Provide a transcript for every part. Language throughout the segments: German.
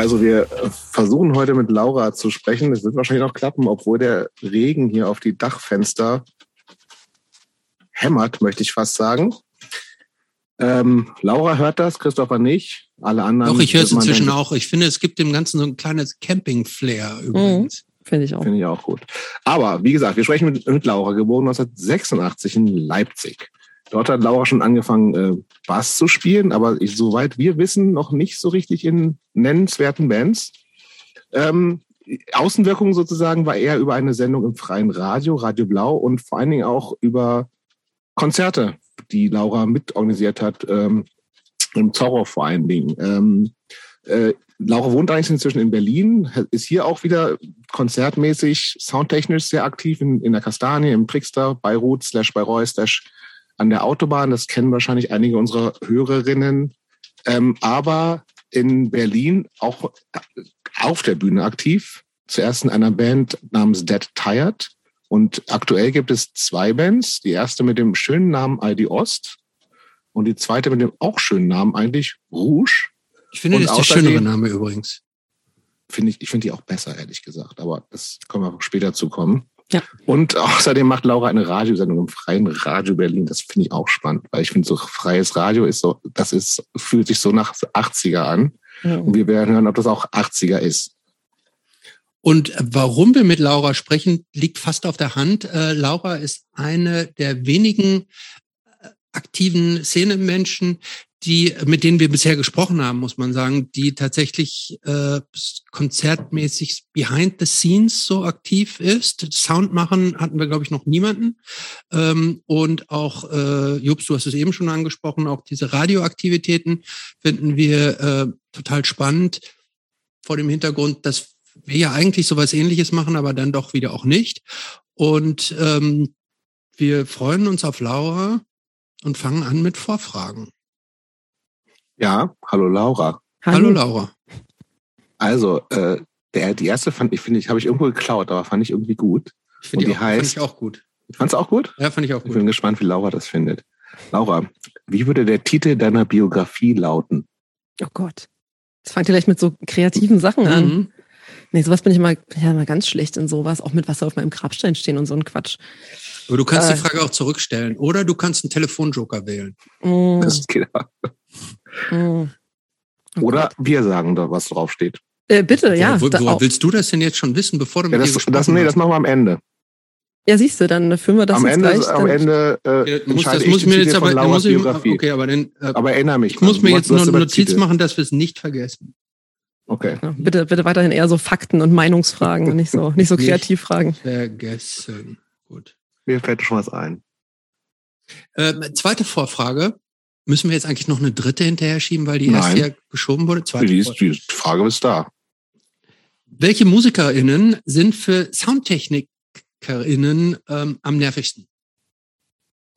Also wir versuchen heute mit Laura zu sprechen. Das wird wahrscheinlich noch klappen, obwohl der Regen hier auf die Dachfenster hämmert, möchte ich fast sagen. Ähm, Laura hört das, Christopher nicht. Alle anderen. Doch, ich höre es inzwischen auch. Ich finde, es gibt dem Ganzen so ein kleines Camping-Flair übrigens. Mhm, finde ich auch. Finde ich auch gut. Aber wie gesagt, wir sprechen mit, mit Laura, geboren 1986 in Leipzig. Dort hat Laura schon angefangen, äh, Bass zu spielen, aber ich, soweit wir wissen, noch nicht so richtig in nennenswerten Bands. Ähm, Außenwirkung sozusagen war eher über eine Sendung im freien Radio, Radio Blau und vor allen Dingen auch über Konzerte, die Laura mitorganisiert hat, ähm, im Zorro vor allen Dingen. Ähm, äh, Laura wohnt eigentlich inzwischen in Berlin, ist hier auch wieder konzertmäßig, soundtechnisch sehr aktiv in, in der Kastanie, im Trickster, Beirut, slash Bayreuth, slash an der Autobahn. Das kennen wahrscheinlich einige unserer Hörerinnen. Ähm, aber in Berlin auch auf der Bühne aktiv. Zuerst in einer Band namens Dead Tired. Und aktuell gibt es zwei Bands. Die erste mit dem schönen Namen ID Ost und die zweite mit dem auch schönen Namen eigentlich Rouge. Ich finde, Und das ist der schönere Name übrigens. Finde ich, ich finde die auch besser, ehrlich gesagt. Aber das können wir später zu kommen. Ja. Und außerdem macht Laura eine Radiosendung im freien Radio Berlin. Das finde ich auch spannend, weil ich finde, so freies Radio ist so, das ist, fühlt sich so nach 80er an. Und wir werden hören, ob das auch 80er ist. Und warum wir mit Laura sprechen, liegt fast auf der Hand. Äh, Laura ist eine der wenigen äh, aktiven Szenemenschen, die, mit denen wir bisher gesprochen haben, muss man sagen, die tatsächlich äh, konzertmäßig behind the scenes so aktiv ist. Sound machen hatten wir, glaube ich, noch niemanden. Ähm, und auch, äh, Jobs, du hast es eben schon angesprochen, auch diese Radioaktivitäten finden wir äh, total spannend vor dem Hintergrund, dass wir ja eigentlich sowas ähnliches machen, aber dann doch wieder auch nicht. Und ähm, wir freuen uns auf Laura und fangen an mit Vorfragen. Ja, hallo Laura. Hallo, Laura. Also, äh, der, die erste fand ich, finde ich, habe ich irgendwo geklaut, aber fand ich irgendwie gut. Ich finde die, die auch, fand heißt- ich auch gut. Fand's auch gut? Ja, fand ich auch Ich gut. bin gespannt, wie Laura das findet. Laura, wie würde der Titel deiner Biografie lauten? Oh Gott. Das fängt ja gleich mit so kreativen Sachen an. Mhm. Nee, sowas bin ich mal, ja, mal ganz schlecht in sowas, auch mit Wasser auf meinem Grabstein stehen und so ein Quatsch. Aber du kannst Äh. die Frage auch zurückstellen. Oder du kannst einen Telefonjoker wählen. Mm, Das geht auch. Mm. Oh Oder Gott. wir sagen da, was draufsteht. Äh, bitte, ja. Wo, da wo, auch. willst du das denn jetzt schon wissen, bevor du Ja, mit das, dir das, gesprochen nee, hast? das machen wir am Ende. Ja, siehst du, dann führen wir das am Ende, gleich. am Ende äh, Okay, das muss, das ich muss den mir jetzt aber, muss ich, Biografie. okay, aber dann, äh, Aber erinnere mich. ich muss mir jetzt noch eine Notiz Titel. machen, dass wir es nicht vergessen. Okay. Ja, bitte, bitte weiterhin eher so Fakten und Meinungsfragen und nicht so, nicht so Nicht. Kreativfragen. Vergessen. Gut. Mir fällt schon was ein. Äh, zweite Vorfrage. Müssen wir jetzt eigentlich noch eine dritte hinterher schieben, weil die Nein. erste ja geschoben wurde? Zweite Die, ist, die Frage ist da. Welche MusikerInnen sind für SoundtechnikerInnen ähm, am nervigsten?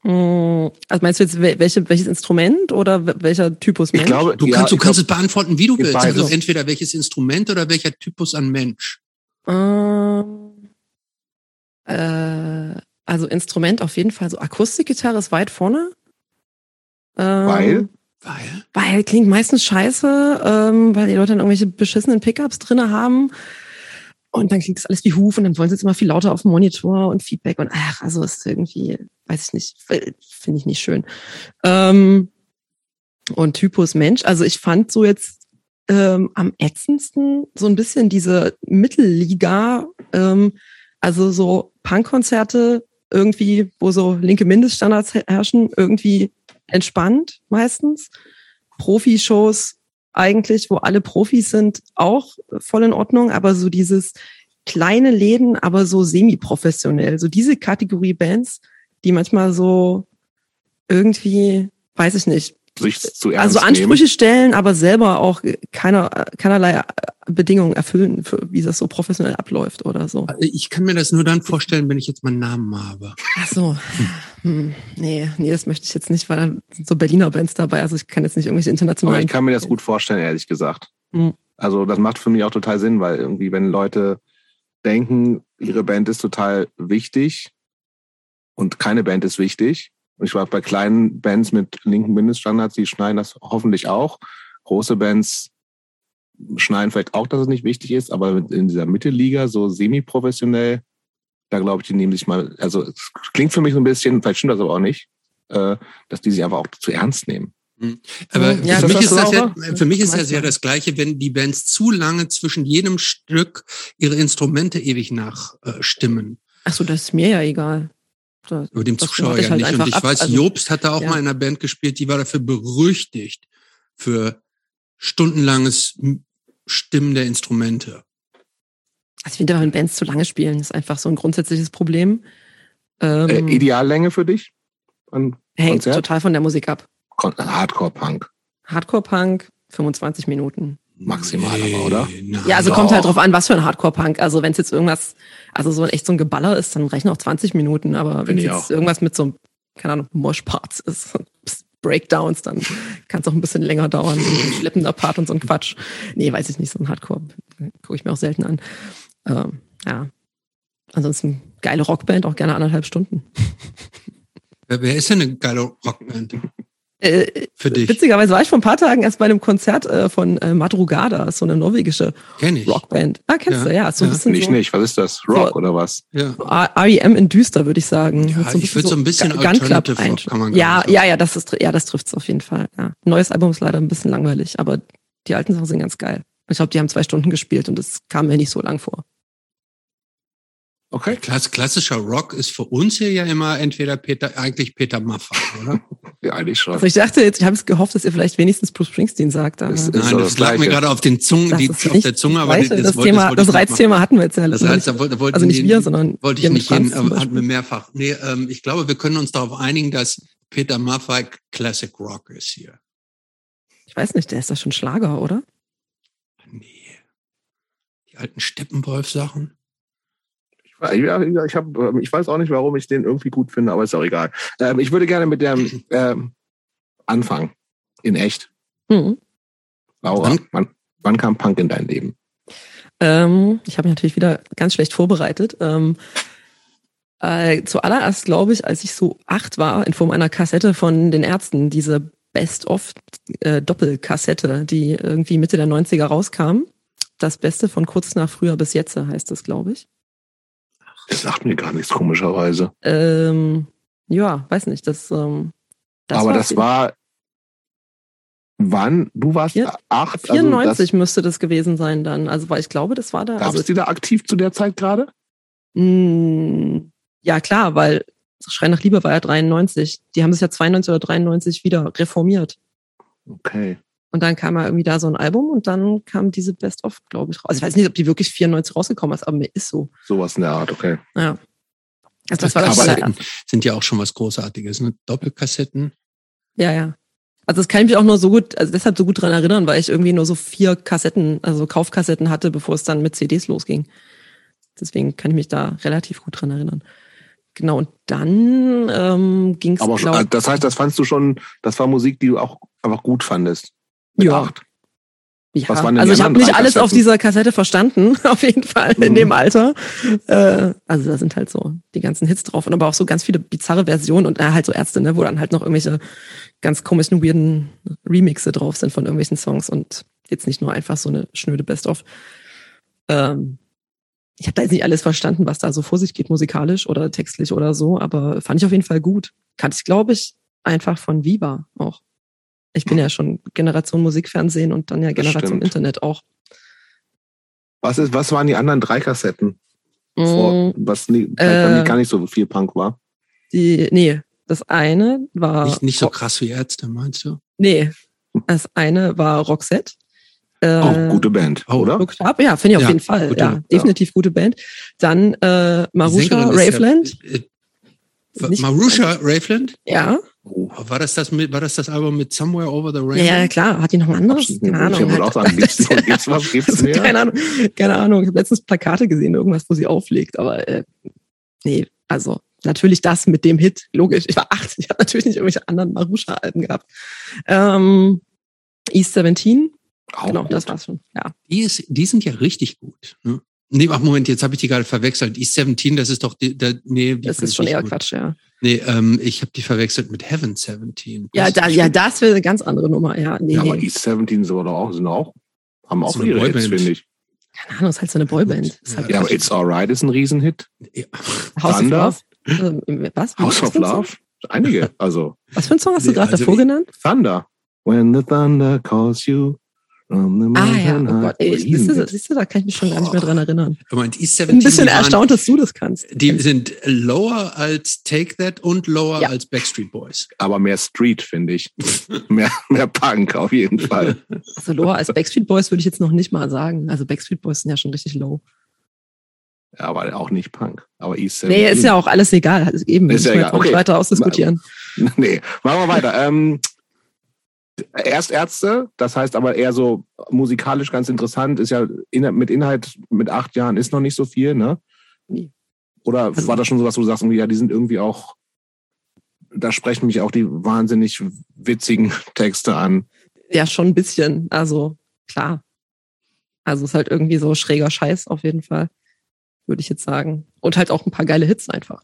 Mm, Also meinst du jetzt wel- welche, welches Instrument oder wel- welcher Typus Ich Mensch? glaube, Du ja, kannst, du ich kannst glaub, es beantworten, wie du willst. beides. Also entweder welches Instrument oder welcher Typus an Mensch. Ähm, äh, also Instrument auf jeden Fall. So Akustikgitarre ist weit vorne. Ähm, Weil? Weil? Weil klingt meistens scheiße, ähm, weil die Leute dann irgendwelche beschissenen Pickups drinne haben. Und dann klingt das alles wie Huf und dann wollen sie jetzt immer viel lauter auf dem Monitor und Feedback und ach, also ist irgendwie, weiß ich nicht, finde ich nicht schön. Ähm, und Typus Mensch, also ich fand so jetzt ähm, am ätzendsten so ein bisschen diese Mittelliga, ähm, also so Punkkonzerte irgendwie, wo so linke Mindeststandards herrschen, irgendwie entspannt meistens. Profishows eigentlich, wo alle Profis sind, auch voll in Ordnung, aber so dieses kleine Läden, aber so semi-professionell. So diese Kategorie Bands, die manchmal so irgendwie, weiß ich nicht, sich zu ernst also Ansprüche stellen, aber selber auch keiner, keinerlei Bedingungen erfüllen, für, wie das so professionell abläuft oder so. Ich kann mir das nur dann vorstellen, wenn ich jetzt meinen Namen habe. Ach so. Hm, nee, nee, das möchte ich jetzt nicht, weil da sind so Berliner Bands dabei. Also ich kann jetzt nicht irgendwelche Aber internationalen. ich kann mir das gut vorstellen, ehrlich gesagt. Mhm. Also das macht für mich auch total Sinn, weil irgendwie, wenn Leute denken, ihre Band ist total wichtig und keine Band ist wichtig. Und ich war bei kleinen Bands mit linken Mindeststandards, die schneiden das hoffentlich auch. Große Bands schneiden vielleicht auch, dass es nicht wichtig ist, aber in dieser Mittelliga, so semi-professionell, da glaube ich, die nehmen sich mal, also es klingt für mich so ein bisschen, vielleicht stimmt das aber auch nicht, äh, dass die sich einfach auch zu ernst nehmen. Hm. Aber Ja, für, mich das ist das ja, für mich ist das ja das Gleiche, wenn die Bands zu lange zwischen jedem Stück ihre Instrumente ewig nachstimmen. Ach so, das ist mir ja egal. Da- Über dem Das Zuschauer ja halt nicht. Und ich ab. weiß, Also, Jobst hatte auch ja. mal in einer Band gespielt, die war dafür berüchtigt für stundenlanges Stimmen der Instrumente. Also ich finde, wenn Bands zu lange spielen, ist einfach so ein grundsätzliches Problem. Ähm, Äh, Ideallänge für dich? An hängt Konzert? total von der Musik ab. Kon- Hardcore-Punk. Hardcore-Punk, 25 Minuten. Maximal aber, oder? nein. Ja, also doch. kommt halt drauf an, was für ein Hardcore-Punk. Also wenn es jetzt irgendwas, also so ein echt so ein Geballer ist, dann reichen auch 20 Minuten. Aber wenn es jetzt auch. irgendwas mit so einem, keine Ahnung, Mosh-Parts ist, Breakdowns, dann kann es auch ein bisschen länger dauern. Ein schleppender Part und so ein Quatsch. Nee, weiß ich nicht, so ein Hardcore gucke ich mir auch selten an. Ähm, ja. Ansonsten geile Rockband, auch gerne anderthalb Stunden. Wer, wer ist denn eine geile Rockband Äh, für dich? witzigerweise war ich vor ein paar Tagen erst bei einem Konzert äh, von äh, Madrugada, so eine norwegische Kenn ich. Rockband. Ah, kennst Ja, du, ja. So ein ja. bisschen Ich so, nicht. Was ist das? Rock So. oder was? Ja. REM in düster, würde ich sagen. Ja, Mit ich würd so ein bisschen Club Alternative Rock kann man Ja, ja, ja, das ist, ja, das trifft's auf jeden Fall. Ja. Neues Album ist leider ein bisschen langweilig, aber die alten Sachen sind ganz geil. Ich glaube, die haben zwei Stunden gespielt und es kam mir nicht so lang vor. Okay. Klass, klassischer Rock ist für uns hier ja immer entweder Peter, eigentlich Peter Maffay, oder? Ja, eigentlich schon. Also ich dachte jetzt, ich habe es gehofft, dass ihr vielleicht wenigstens Bruce Springsteen sagt. Aber Das ist Nein, das das lag mir gerade auf den Zungen, das die, ist auf nicht der Zunge, das aber das, wollte- Thema, wollte das nicht Reizthema hatten wir jetzt ja Das heißt, nicht. da wollte, wollten Also nicht wir, sondern wollte ich nicht hin, hatten wir mehrfach. Nee, ähm, ich glaube, wir können uns darauf einigen, dass Peter Maffay Classic Rock ist hier. Ich weiß nicht, der ist doch schon Schlager, oder? Nee. Die alten Steppenwolf-Sachen. Ja, ja, ich, hab, ähm, ich weiß auch nicht, warum ich den irgendwie gut finde, aber ist auch egal. Ähm, ich würde gerne mit dem ähm, anfangen. In echt. Hm. Laura, Wann? wann, kam Punk in dein Leben? Ähm, ich habe mich natürlich wieder ganz schlecht vorbereitet. Ähm, äh, zuallererst glaube ich, als ich so acht war, in Form einer Kassette von den Ärzten, diese Best-of-Doppelkassette, die irgendwie Mitte der 90er rauskam. Das Beste von kurz nach früher bis jetzt heißt das, glaube ich. Das sagt mir gar nichts, komischerweise. Ähm, ja, weiß nicht. Das, ähm, das aber das war wann? Du warst Vier- acht? 94 müsste das gewesen sein dann. Also, weil ich glaube, das war da. Also Gab Also, es die da aktiv zu der Zeit gerade? mh, ja, klar, weil Schrei nach Liebe war ja 93. Die haben sich ja 92 oder 93 wieder reformiert. Okay. Und dann kam ja irgendwie da so ein Album und dann kam diese Best-of, glaube ich, raus. Also ich weiß nicht, ob die wirklich 94 rausgekommen ist, aber mir ist so. Sowas in der Art, okay. Ja. Also das war das Aber- allererste. sind ja auch schon was Großartiges, ne? Doppelkassetten. Ja, ja. Also das kann ich mich auch nur so gut, also deshalb so gut dran erinnern, weil ich irgendwie nur so vier Kassetten, also Kaufkassetten hatte, bevor es dann mit CDs losging. Deswegen kann ich mich da relativ gut dran erinnern. Genau, und dann ähm, ging es, Aber schon, glaube das heißt, das fandst du schon, das war Musik, die du auch einfach gut fandest. Mit Ja. acht. Ja, also ich habe nicht alles auf dieser Kassette verstanden, auf jeden Fall in Mhm. dem Alter. Äh, also da sind halt so die ganzen Hits drauf und aber auch so ganz viele bizarre Versionen und äh, halt so Ärzte, ne, wo dann halt noch irgendwelche ganz komischen, weirden Remixe drauf sind von irgendwelchen Songs und jetzt nicht nur einfach so eine schnöde Best-of. Ähm, ich habe da jetzt nicht alles verstanden, was da so vor sich geht, musikalisch oder textlich oder so, aber fand ich auf jeden Fall gut. Kannte ich, glaube ich, einfach von Viva auch. Ich bin ja schon Generation Musikfernsehen und dann ja Generation. Internet auch. Was, ist, was waren die anderen drei Kassetten? Vor, Mm, was nie, äh, gar nicht so viel Punk war. Die, nee, das eine war. Nicht, nicht so krass wie Ärzte, meinst du? Nee, das eine war Roxette. Äh, Oh, gute Band, oh, oder? Up, ja, finde ich Ja, auf jeden Fall. gute- ja, ja. definitiv gute Band. Dann äh, Marusha Sängerin ist ja- Raveland. äh, nicht- Marusha Raveland? Ja. Oh, War das das mit, war das das Album mit Somewhere Over the Rainbow? ja, klar. Hat die noch ein anderes? absolut. Keine Ahnung. Ich würde auch halt. sagen, gibt's, gibt's was, gibt's Also, mehr? keine Ahnung, keine Ahnung. Ich habe letztens Plakate gesehen, irgendwas, wo sie auflegt, aber äh, nee, also natürlich das mit dem Hit, logisch. Ich war acht, ich habe natürlich nicht irgendwelche anderen Marusha-Alben gehabt. Ähm, East 17, Auch genau, gut. das war's schon. Ja. Die, ist, die sind ja richtig gut. Ne? Nee, ach Moment, jetzt habe ich die gerade verwechselt. East 17, das ist doch die, der, nee, die Das ist schon eher gut. Quatsch, ja. Nee, ähm, ich habe die verwechselt mit Heaven 17. Ja, Das da, ist ja, das wäre eine ganz andere Nummer, ja. Nee, Ja, aber nee. East 17 sind auch, sind auch Haben auch eine ihre Hits, Boyband. finde ich. Keine Ahnung, ist halt so eine Boyband. Ist halt Ja, aber It's Alright ist ein Riesenhit. Ja. House Thunder? of Love. Ähm, was? House Was of für ein Song? Love. Einige. Also Was für ein Song hast du Nee, gerade also davor genannt? Thunder. When the thunder calls you Ah ja, oh high. Gott, ey, siehst du, siehst du, da kann ich mich schon gar nicht mehr dran erinnern. Aber die Ich bin ein 17 bisschen waren- erstaunt, dass du das kannst. Die sind lower als Take That und lower Ja. als Backstreet Boys. Aber mehr Street, finde ich. mehr, mehr Punk auf jeden Fall. Also lower als Backstreet Boys würde ich jetzt noch nicht mal sagen. Also Backstreet Boys sind ja schon richtig low. Ja, aber auch nicht Punk. Aber East 17. Nee, ist ja auch alles egal. Also eben, Ist ja wir egal. jetzt auch nicht Okay. weiter ausdiskutieren. Nee, machen wir weiter. Ähm, erst Ärzte, das heißt aber eher so musikalisch ganz interessant, ist ja in, mit Inhalt mit acht Jahren ist noch nicht so viel, ne? Nee. Oder Also- war das schon so, was du sagst, ja, die sind irgendwie auch, da sprechen mich auch die wahnsinnig witzigen Texte an. Ja, schon ein bisschen. Also klar. Also ist halt irgendwie so schräger Scheiß auf jeden Fall, würde ich jetzt sagen. Und halt auch ein paar geile Hits einfach.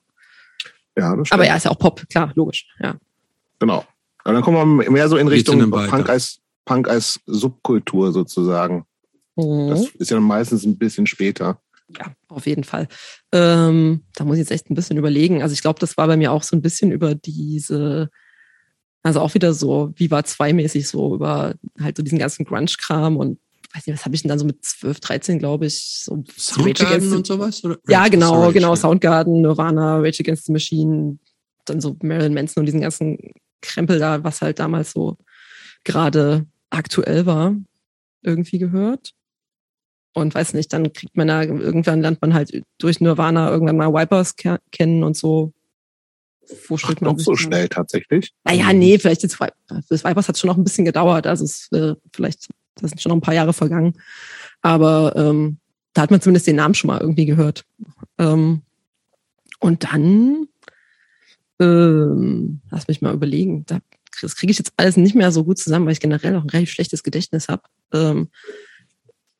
Ja, das stimmt. Aber ja, ist ja auch Pop, klar, logisch. Ja. Genau. Aber dann kommen wir mehr so in Richtung? Punk als, Punk als Subkultur sozusagen. Mhm. Das ist ja meistens ein bisschen später. Ja, auf jeden Fall. Ähm, da muss ich jetzt echt ein bisschen überlegen. Also ich glaube, das war bei mir auch so ein bisschen über diese, also auch wieder so Viva 2 mäßig so über halt so diesen ganzen Grunge-Kram und weiß nicht, was habe ich denn dann so mit 12, 13, glaube ich, so Rage Soundgarden und sowas? Oder? Ja, genau, Sorry, genau. Soundgarden, Nirvana, Rage Against the Machine, dann so Marilyn Manson und diesen ganzen Krempel da, was halt damals so gerade aktuell war, irgendwie gehört. Und weiß nicht, dann kriegt man da, irgendwann lernt man halt durch Nirvana irgendwann mal Wipers ke kennen und so. Wo Ach, man doch so da? schnell tatsächlich. Naja, nee, vielleicht jetzt, das Vipers hat schon noch ein bisschen gedauert, also es, äh, vielleicht, da sind schon noch ein paar Jahre vergangen. Aber ähm, da hat man zumindest den Namen schon mal irgendwie gehört. Ähm, und dann, ähm, lass mich mal überlegen, da, das kriege ich jetzt alles nicht mehr so gut zusammen, weil ich generell auch ein relativ schlechtes Gedächtnis habe. Ähm,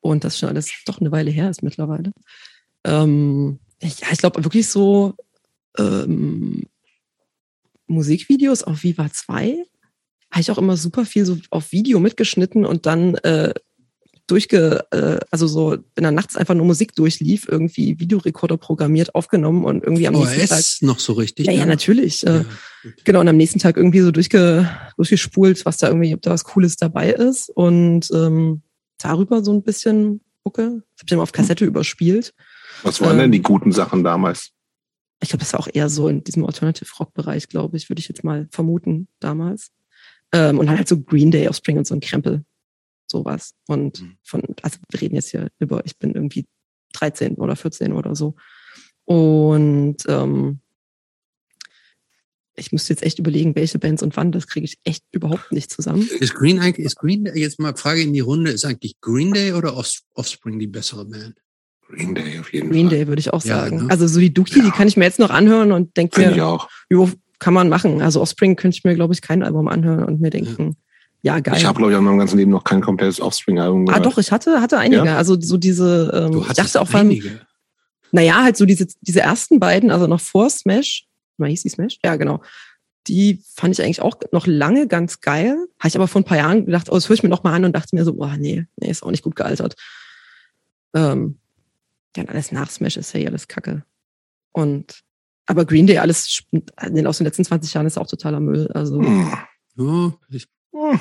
und das schon alles doch eine Weile her ist mittlerweile. Ähm, ja, ich glaube wirklich so ähm, Musikvideos auf Viva 2 habe ich auch immer super viel so auf Video mitgeschnitten und dann äh, durchge, äh, also so, wenn dann nachts einfach nur Musik durchlief, irgendwie Videorekorder programmiert, aufgenommen und irgendwie am nächsten Tag. OS noch so richtig? Ja, ja, natürlich. Äh, Ja. Genau, und am nächsten Tag irgendwie so durchge, durchgespult, was da irgendwie, ob da was Cooles dabei ist. Und ähm, darüber so ein bisschen gucke. Das habe ich immer auf Kassette überspielt. Was waren Ähm, denn die guten Sachen damals? Ich glaube, das war auch eher so in diesem Alternative Rock-Bereich, glaube ich, würde ich jetzt mal vermuten damals. Ähm, und dann halt so Green Day Offspring und so ein Krempel. Sowas. Und Mhm. von, also wir reden jetzt hier über, ich bin irgendwie 13 oder 14 oder so. Und ähm, ich müsste jetzt echt überlegen, welche Bands und wann, das kriege ich echt überhaupt nicht zusammen. Ist Green eigentlich, ist Green Day, jetzt mal Frage in die Runde, ist eigentlich Green Day oder Off- Offspring die bessere Band? Green Day auf jeden Green Fall. Day würde ich auch Ja, sagen. ne? Also so die Dookie, die Ja. kann ich mir jetzt noch anhören und denke mir, auch. jo, kann man machen. Also Offspring könnte ich mir, glaube ich, kein Album anhören und mir denken, ja, geil. Ich habe, glaube ich, in meinem ganzen Leben noch kein komplettes Offspring-Album ah, gehört. doch, ich hatte, hatte einige. Ja? Also so diese, ähm, Du ich dachte auch, einige. naja, halt so diese, diese ersten beiden, also noch vor Smash, mal hieß die Smash? Ja, genau. Die fand ich eigentlich auch noch lange ganz geil. Habe ich aber vor ein paar Jahren gedacht, oh, das höre ich mir noch mal an und dachte mir so, boah, nee, nee, ist auch nicht gut gealtert. Ähm, ja, und alles nach Smash ist ja eh alles Kacke. Und aber Green Day, alles in den- aus den letzten 20 Jahren ist auch totaler Müll. Also. Ja, ich, Hm.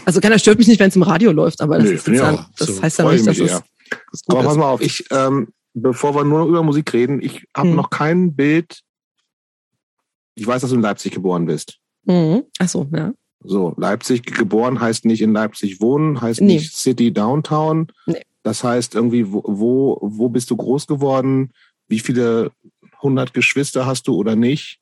Also keiner stört mich nicht, wenn es im Radio läuft, aber das, Nö, ist ja, auch. das So, heißt ja nicht, ich dass es das gut Aber pass mal auf, ich, ähm, bevor wir nur über Musik reden, ich habe Hm. noch kein Bild. Ich weiß, dass du in Leipzig geboren bist. Mhm. Ach so, ja. So, Leipzig geboren heißt nicht in Leipzig wohnen, heißt Nee. nicht City Downtown. Nee. Das heißt irgendwie, wo, wo, wo bist du groß geworden? Wie viele hundert Geschwister hast du oder nicht?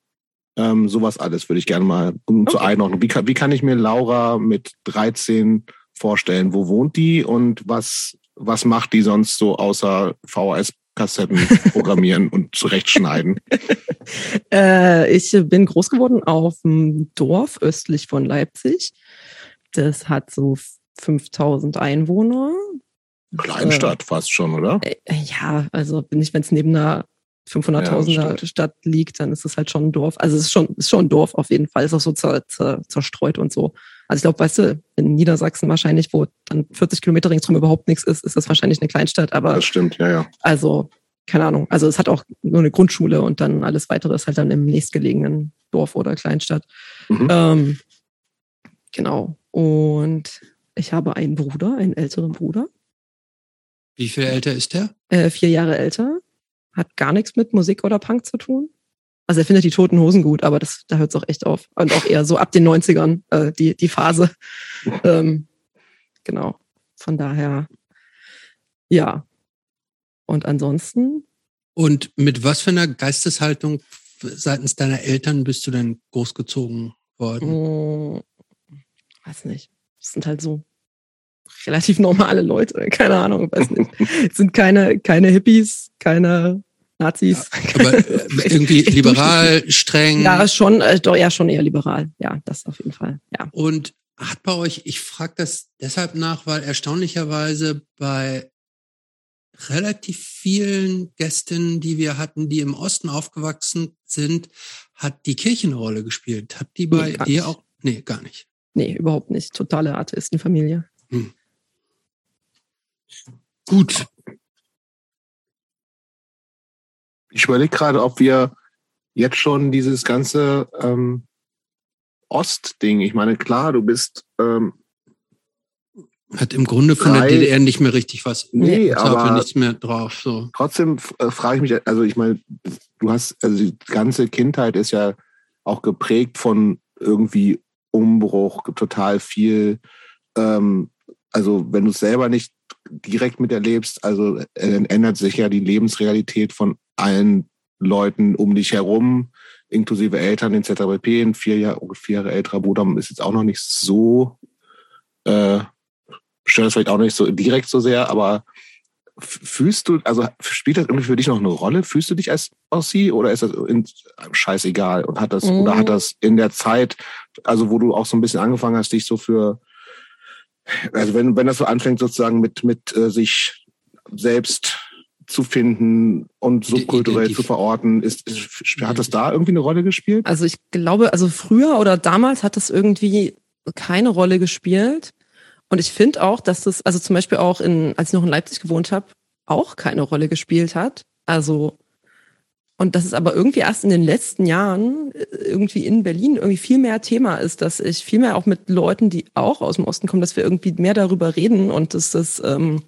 Ähm, sowas alles würde ich gerne mal um zur Okay. Einordnung. Wie kann, wie kann ich mir Laura mit 13 vorstellen? Wo wohnt die und was, was macht die sonst so außer VHS-Kassetten programmieren und zurechtschneiden? Äh, ich bin groß geworden auf einem Dorf östlich von Leipzig. Das hat so 5000 Einwohner. Kleinstadt fast schon, oder? Äh, ja, also nicht, wenn es neben einer 500.000er Ja. Stadt liegt, dann ist es halt schon ein Dorf. Also es ist schon, ist schon ein Dorf auf jeden Fall. Ist auch so zer, zer, zerstreut und so. Also ich glaube, weißt du, in Niedersachsen wahrscheinlich, wo dann 40 Kilometer ringsherum überhaupt nichts ist, ist das wahrscheinlich eine Kleinstadt. Aber Das stimmt, ja, ja. also, keine Ahnung. Also es hat auch nur eine Grundschule und dann alles weitere ist halt dann im nächstgelegenen Dorf oder Kleinstadt. Mhm. Ähm, genau. Und ich habe einen Bruder, einen älteren Bruder, Wie viel älter ist der? äh, vier Jahre älter, hat gar nichts mit Musik oder Punk zu tun. Also er findet die Toten Hosen gut, aber das, da hört es auch echt auf. Und auch eher so ab den 90ern, äh, die, die Phase. Ähm, genau. Von daher, ja. Und ansonsten, Und mit was für einer Geisteshaltung seitens deiner Eltern bist du denn großgezogen worden? mh, weiß nicht. Das sind halt so relativ normale Leute, keine Ahnung, weiß nicht. Es sind keine, keine Hippies, keine Nazis. Aber äh, irgendwie Echt liberal, streng. Ja, schon, äh, doch eher schon eher liberal. Ja, das auf jeden Fall. Ja. Und hat bei euch, ich frage das deshalb nach, weil erstaunlicherweise bei relativ vielen Gästinnen, die wir hatten, die im Osten aufgewachsen sind, hat die Kirche eine Rolle gespielt. Hat die bei Nee, dir nicht. auch? Nee, gar nicht. Nee, überhaupt nicht. Totale Atheistenfamilie. Gut. Ich überlege gerade, ob wir jetzt schon dieses ganze ähm, Ostding, ich meine, klar, du bist, ähm, Hat im Grunde von Drei- der DDR nicht mehr richtig was. nee, aber nichts mehr drauf. So. trotzdem äh, frage ich mich, also ich meine, du hast, also die ganze Kindheit ist ja auch geprägt von irgendwie Umbruch, total viel, ähm, also wenn du es selber nicht direkt miterlebst, also äh, dann ändert sich ja die Lebensrealität von allen Leuten um dich herum, inklusive Eltern etc. pp. Ein vier Jahre, vier Jahre älterer Bruder ist jetzt auch noch nicht so, äh, stört das vielleicht auch nicht so direkt so sehr, aber fühlst du, also spielt das irgendwie für dich noch eine Rolle? Fühlst du dich als Ossi oder ist das in, scheißegal und hat das, Mhm. oder hat das in der Zeit, also wo du auch so ein bisschen angefangen hast, dich so für, also wenn, wenn das so anfängt sozusagen mit, mit äh, sich selbst zu finden und subkulturell zu verorten, ist, ist, hat das da irgendwie eine Rolle gespielt? Also ich glaube, also früher oder damals hat das irgendwie keine Rolle gespielt. Und ich finde auch, dass das, also zum Beispiel auch in, als ich noch in Leipzig gewohnt habe, auch keine Rolle gespielt hat. Also, und dass es aber irgendwie erst in den letzten Jahren äh, irgendwie in Berlin irgendwie viel mehr Thema ist, dass ich viel mehr auch mit Leuten, die auch aus dem Osten kommen, dass wir irgendwie mehr darüber reden und dass das, ähm,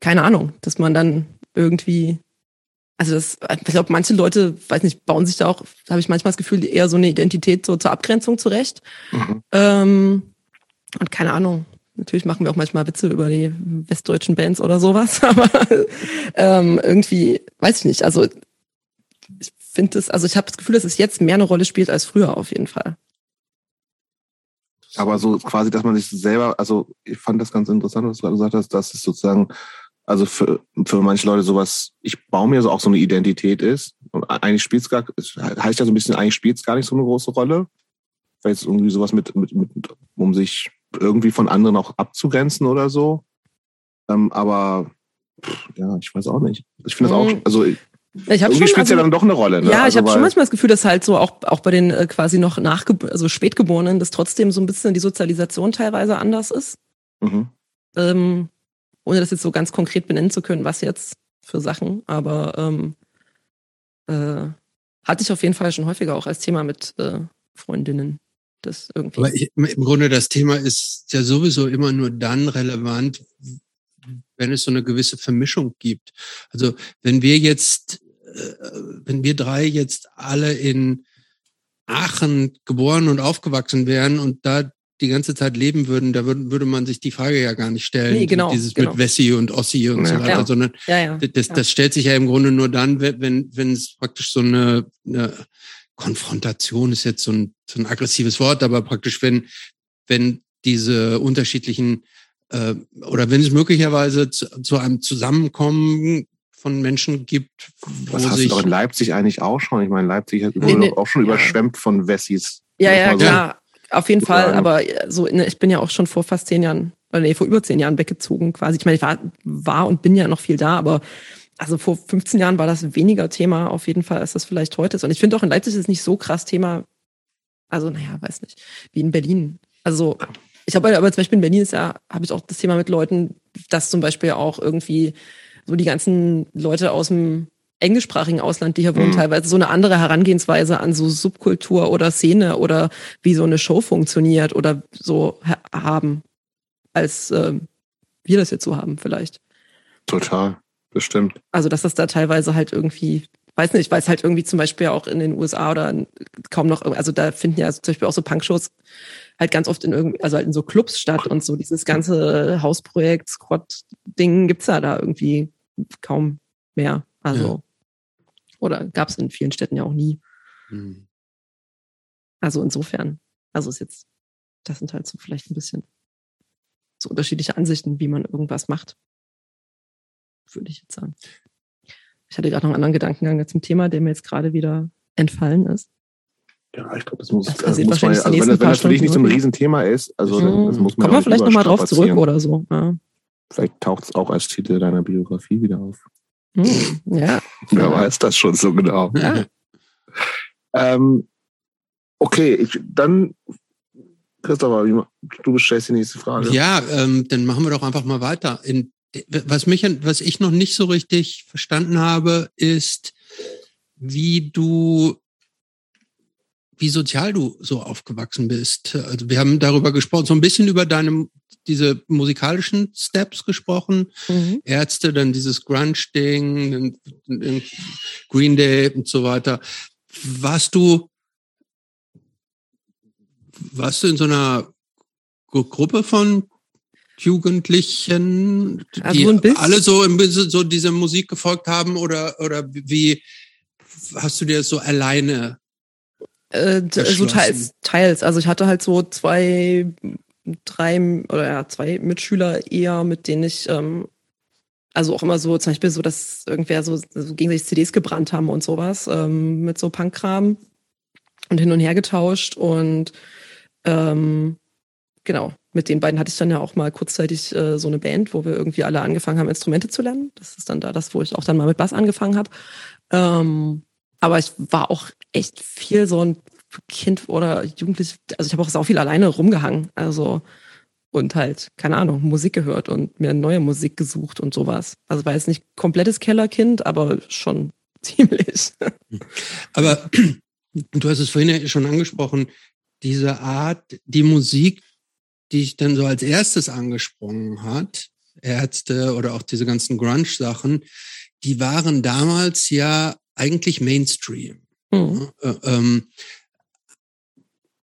keine Ahnung, dass man dann irgendwie also das, ich glaube, manche Leute, weiß nicht, bauen sich da auch, habe ich manchmal das Gefühl, eher so eine Identität so zur Abgrenzung zurecht. Mhm. Ähm, und keine Ahnung. Natürlich machen wir auch manchmal Witze über die westdeutschen Bands oder sowas, aber ähm, irgendwie, weiß ich nicht. Also ich finde es, also ich habe das Gefühl, dass es jetzt mehr eine Rolle spielt als früher auf jeden Fall. Aber so quasi, dass man sich selber, also ich fand das ganz interessant, was du gerade gesagt hast, dass es sozusagen, also für, für manche Leute sowas, ich baue mir so auch so eine Identität ist. Und eigentlich spielt es gar, es heißt ja so ein bisschen, eigentlich spielt es gar nicht so eine große Rolle. Vielleicht irgendwie sowas mit, mit, mit, um sich irgendwie von anderen auch abzugrenzen oder so. Ähm, aber pff, ja, ich weiß auch nicht. Ich finde das auch, Mhm. also Ich habe irgendwie schon, spielt es ja also, dann doch eine Rolle. Ne? ja, also, ich habe schon weil- manchmal das Gefühl, dass halt so auch, auch bei den äh, quasi noch nachge also Spätgeborenen, dass trotzdem so ein bisschen die Sozialisation teilweise anders ist. Mhm. ähm, ohne das jetzt so ganz konkret benennen zu können, was jetzt für Sachen, aber ähm, äh, hatte ich auf jeden Fall schon häufiger auch als Thema mit äh, Freundinnen. Das irgendwie. Aber ich, im Grunde das Thema ist ja sowieso immer nur dann relevant, wenn es so eine gewisse Vermischung gibt. Also wenn wir jetzt, äh, wenn wir drei jetzt alle in Aachen geboren und aufgewachsen wären und da die ganze Zeit leben würden, da würde, würde man sich die Frage ja gar nicht stellen. Nee, genau, Dieses genau. mit Wessi und Ossi und so Ja, weiter, klar. sondern ja, ja. das, ja. das stellt sich ja im Grunde nur dann, wenn, wenn wenn es praktisch so eine, eine Konfrontation ist jetzt so ein, so ein aggressives Wort, aber praktisch wenn, wenn diese unterschiedlichen äh, oder wenn es möglicherweise zu, zu einem Zusammenkommen von Menschen gibt, wo Das hast du doch in Leipzig eigentlich auch schon. Ich meine, Leipzig hat Nee, nee. auch schon Ja. überschwemmt von Wessis. ja, ja, so klar. Auf jeden Fall, aber äh, so, ne, ich bin ja auch schon vor fast zehn Jahren, oder nee, vor über zehn Jahren weggezogen quasi. Ich meine, ich war, war und bin ja noch viel da, aber also vor 15 Jahren war das weniger Thema auf jeden Fall, als das vielleicht heute ist. Und ich finde auch in Leipzig ist es nicht so krass Thema, also naja, weiß nicht, wie in Berlin. Also ich habe aber zum Beispiel in Berlin ist ja, habe ich auch das Thema mit Leuten, dass zum Beispiel auch irgendwie so die ganzen Leute aus dem englischsprachigen Ausland, die hier wohnen, Mhm. teilweise so eine andere Herangehensweise an so Subkultur oder Szene oder wie so eine Show funktioniert oder so ha haben, als ähm, wir das jetzt so haben vielleicht. Total. Bestimmt. Also dass das da teilweise halt irgendwie, weiß nicht, weil es halt irgendwie zum Beispiel auch in den USA oder in- kaum noch, also da finden ja zum Beispiel auch so Punkshows halt ganz oft in irgendwie, also halt in so Clubs statt und so dieses ganze Hausprojekt, Squad-Ding gibt's ja da irgendwie kaum mehr. Also oder gab's in vielen Städten ja auch nie. Hm. Also insofern, also ist jetzt, das sind halt so vielleicht ein bisschen so unterschiedliche Ansichten, wie man irgendwas macht. Würde ich jetzt sagen. Ich hatte gerade noch einen anderen Gedankengang zum Thema, der mir jetzt gerade wieder entfallen ist. Ja, ich glaube, das muss, Das muss man, wahrscheinlich die also wenn, das, wenn das für dich nicht so ein Stunden Riesenthema ist, also dann- das muss man Kommen wir vielleicht nochmal drauf zurück oder so. Ja. Vielleicht taucht es auch als Titel deiner Biografie wieder auf. Hm, ja. Wer weiß das schon so genau. Ja. Ähm, okay, ich, dann, Christopher, du stellst die nächste Frage. Ja, ähm, dann machen wir doch einfach mal weiter. In, was mich, was ich noch nicht so richtig verstanden habe, ist, wie du, wie sozial du so aufgewachsen bist. Also wir haben darüber gesprochen, so ein bisschen über deine, diese musikalischen Steps gesprochen. Mhm. Ärzte, dann dieses Grunge-Ding, Green Day und so weiter. Warst du, warst du in so einer Gru- Gruppe von Jugendlichen, Also die ein bisschen. alle so, so diese Musik gefolgt haben oder, oder wie hast du dir das so alleine? Äh, so teils, teils. Also ich hatte halt so zwei, drei oder ja, zwei Mitschüler eher, mit denen ich ähm, also auch immer so, zum Beispiel so, dass irgendwer so, so gegenseitig CDs gebrannt haben und sowas, ähm, mit so Punkkram und hin und her getauscht und ähm, genau, mit den beiden hatte ich dann ja auch mal kurzzeitig äh, so eine Band, wo wir irgendwie alle angefangen haben, Instrumente zu lernen. Das ist dann da das, wo ich auch dann mal mit Bass angefangen habe. Ähm, aber ich war auch echt viel so ein Kind oder Jugendlich, also ich habe auch sau viel alleine rumgehangen. Also und halt, keine Ahnung, Musik gehört und mir neue Musik gesucht und sowas. Also war jetzt nicht komplettes Kellerkind, aber schon ziemlich. Aber du hast es vorhin ja schon angesprochen, diese Art, die Musik, die ich dann so als erstes angesprungen hat, Ärzte oder auch diese ganzen Grunge-Sachen, die waren damals ja eigentlich Mainstream. Hm. Äh, ähm,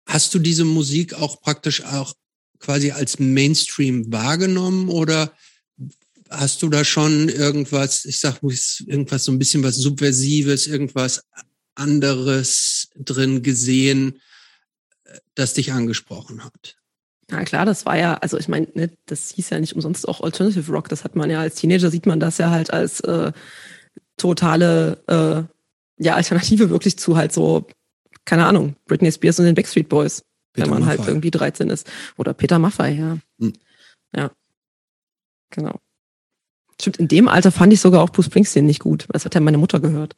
hast du diese Musik auch praktisch auch quasi als Mainstream wahrgenommen oder hast du da schon irgendwas, ich sag irgendwas so ein bisschen was Subversives, irgendwas anderes drin gesehen, das dich angesprochen hat? Na klar, das war ja, also ich meine, ne, das hieß ja nicht umsonst auch Alternative Rock. Das hat man ja als Teenager sieht man das ja halt als äh, totale äh, ja Alternative wirklich zu halt so keine Ahnung Britney Spears und den Backstreet Boys, Peter wenn man halt Maffay. irgendwie 13 ist oder Peter Maffay, ja, Hm. ja, genau. Stimmt, in dem Alter fand ich sogar auch Bruce Springsteen nicht gut. Das hat ja meine Mutter gehört.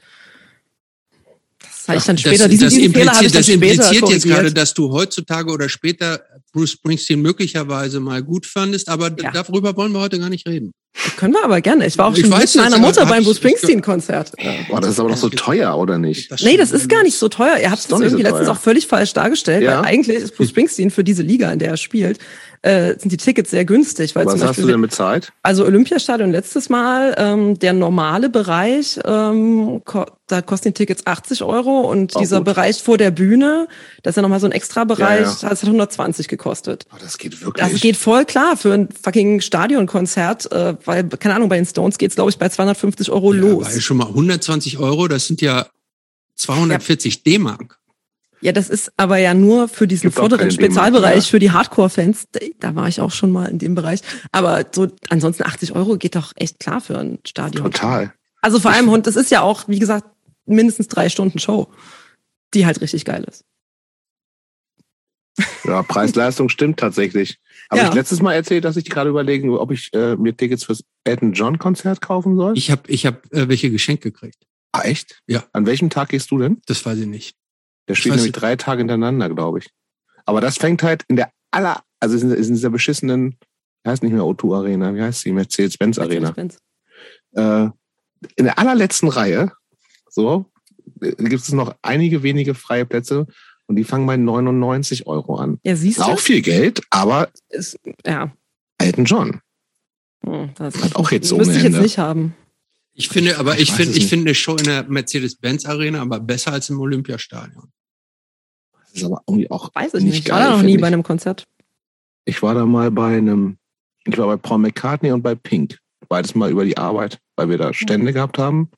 Das habe ich dann später, das, diesen, das diesen Fehler habe ich dann das später impliziert jetzt gerade, dass du heutzutage oder später Bruce Springsteen möglicherweise mal gut fandest, aber Ja. darüber wollen wir heute gar nicht reden. Können wir aber gerne. Ich war auch Ich schon weiß mit meiner das, Mutter beim Bruce Springsteen-Konzert. Boah, das ist aber doch so teuer, oder nicht? Nee, das ist gar nicht so teuer. Ihr habt es doch nicht so irgendwie letztens teuer. auch völlig falsch dargestellt, Ja. weil eigentlich ist Bruce Springsteen für diese Liga, in der er spielt, äh, sind die Tickets sehr günstig. Weil Was zum hast Beispiel, du denn bezahlt? also Olympiastadion letztes Mal, ähm, der normale Bereich, ähm, da kosten die Tickets 80 Euro und Auch dieser gut. Bereich vor der Bühne, das ist ja nochmal so ein extra Bereich, Ja, ja. das hat 120 gekostet. Oh, das geht wirklich. Das geht voll klar für ein fucking Stadionkonzert, äh, weil, keine Ahnung, bei den Stones geht's, glaube ich, bei 250 Euro Ja, los. ja schon mal 120 Euro, das sind ja 240 D-Mark. Ja, das ist aber ja nur für diesen Gibt vorderen Spezialbereich ja. für die Hardcore-Fans. Da war ich auch schon mal in dem Bereich. Aber so ansonsten 80 Euro geht doch echt klar für ein Stadion. Total. Also vor allem, und das ist ja auch, wie gesagt, mindestens drei Stunden Show, die halt richtig geil ist. Ja, Preis-Leistung stimmt tatsächlich. Habe Ja. ich letztes Mal erzählt, dass ich gerade überlegen, ob ich äh, mir Tickets fürs Elton John Konzert kaufen soll? Ich habe ich hab, äh, welche geschenkt gekriegt. ah, echt? Ja. An welchem Tag gehst du denn? Das weiß ich nicht. Der spielt nämlich nicht. drei Tage hintereinander, glaube ich. Aber das fängt halt in der aller, also ist in dieser beschissenen, heißt nicht mehr O2 Arena, wie heißt sie? Mercedes-Benz Arena. Mercedes-Benz. Äh, in der allerletzten Reihe, so, äh, gibt es noch einige wenige freie Plätze und die fangen bei 99 Euro an. Ja, siehst du? auch viel Geld, aber Ist, ja. Elton John. Hm, Das Hat auch Hits ohne müsste ich jetzt nicht haben. Ich finde, aber Ich ich, finde, es ich finde schon in der Mercedes-Benz Arena, aber besser als im Olympiastadion. Das ist aber irgendwie auch Weiß ich nicht nicht. Ich geil, war da noch nie ich. bei einem Konzert. Ich war da mal bei einem, ich war bei Paul McCartney und bei Pink. Beides mal über die Arbeit, weil wir da Stände gehabt haben.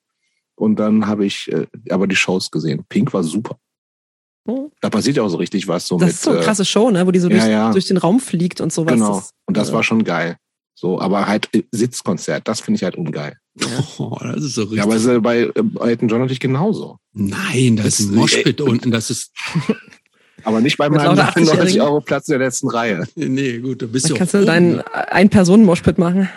Und dann habe ich äh, aber die Shows gesehen. Pink war super. Hm. Da passiert ja auch so richtig was so Das mit. ist so eine äh, krasse Show, ne? wo die so ja, durch, ja. durch den Raum fliegt und sowas. genau. Das, Und das äh, war schon geil. So, aber halt äh, Sitzkonzert, das finde ich halt ungeil. Oh, das ist so richtig. Ja, aber es ist äh, bei äh, bei Elton John natürlich genauso. Nein, das Das- ist ein Moshpit unten. Das ist, Aber nicht bei meinem lauter 99 80-Jährigen? Euro Platz in der letzten Reihe. nee, gut, du bist ja kannst du deinen Ein-Personen-Moshpit machen.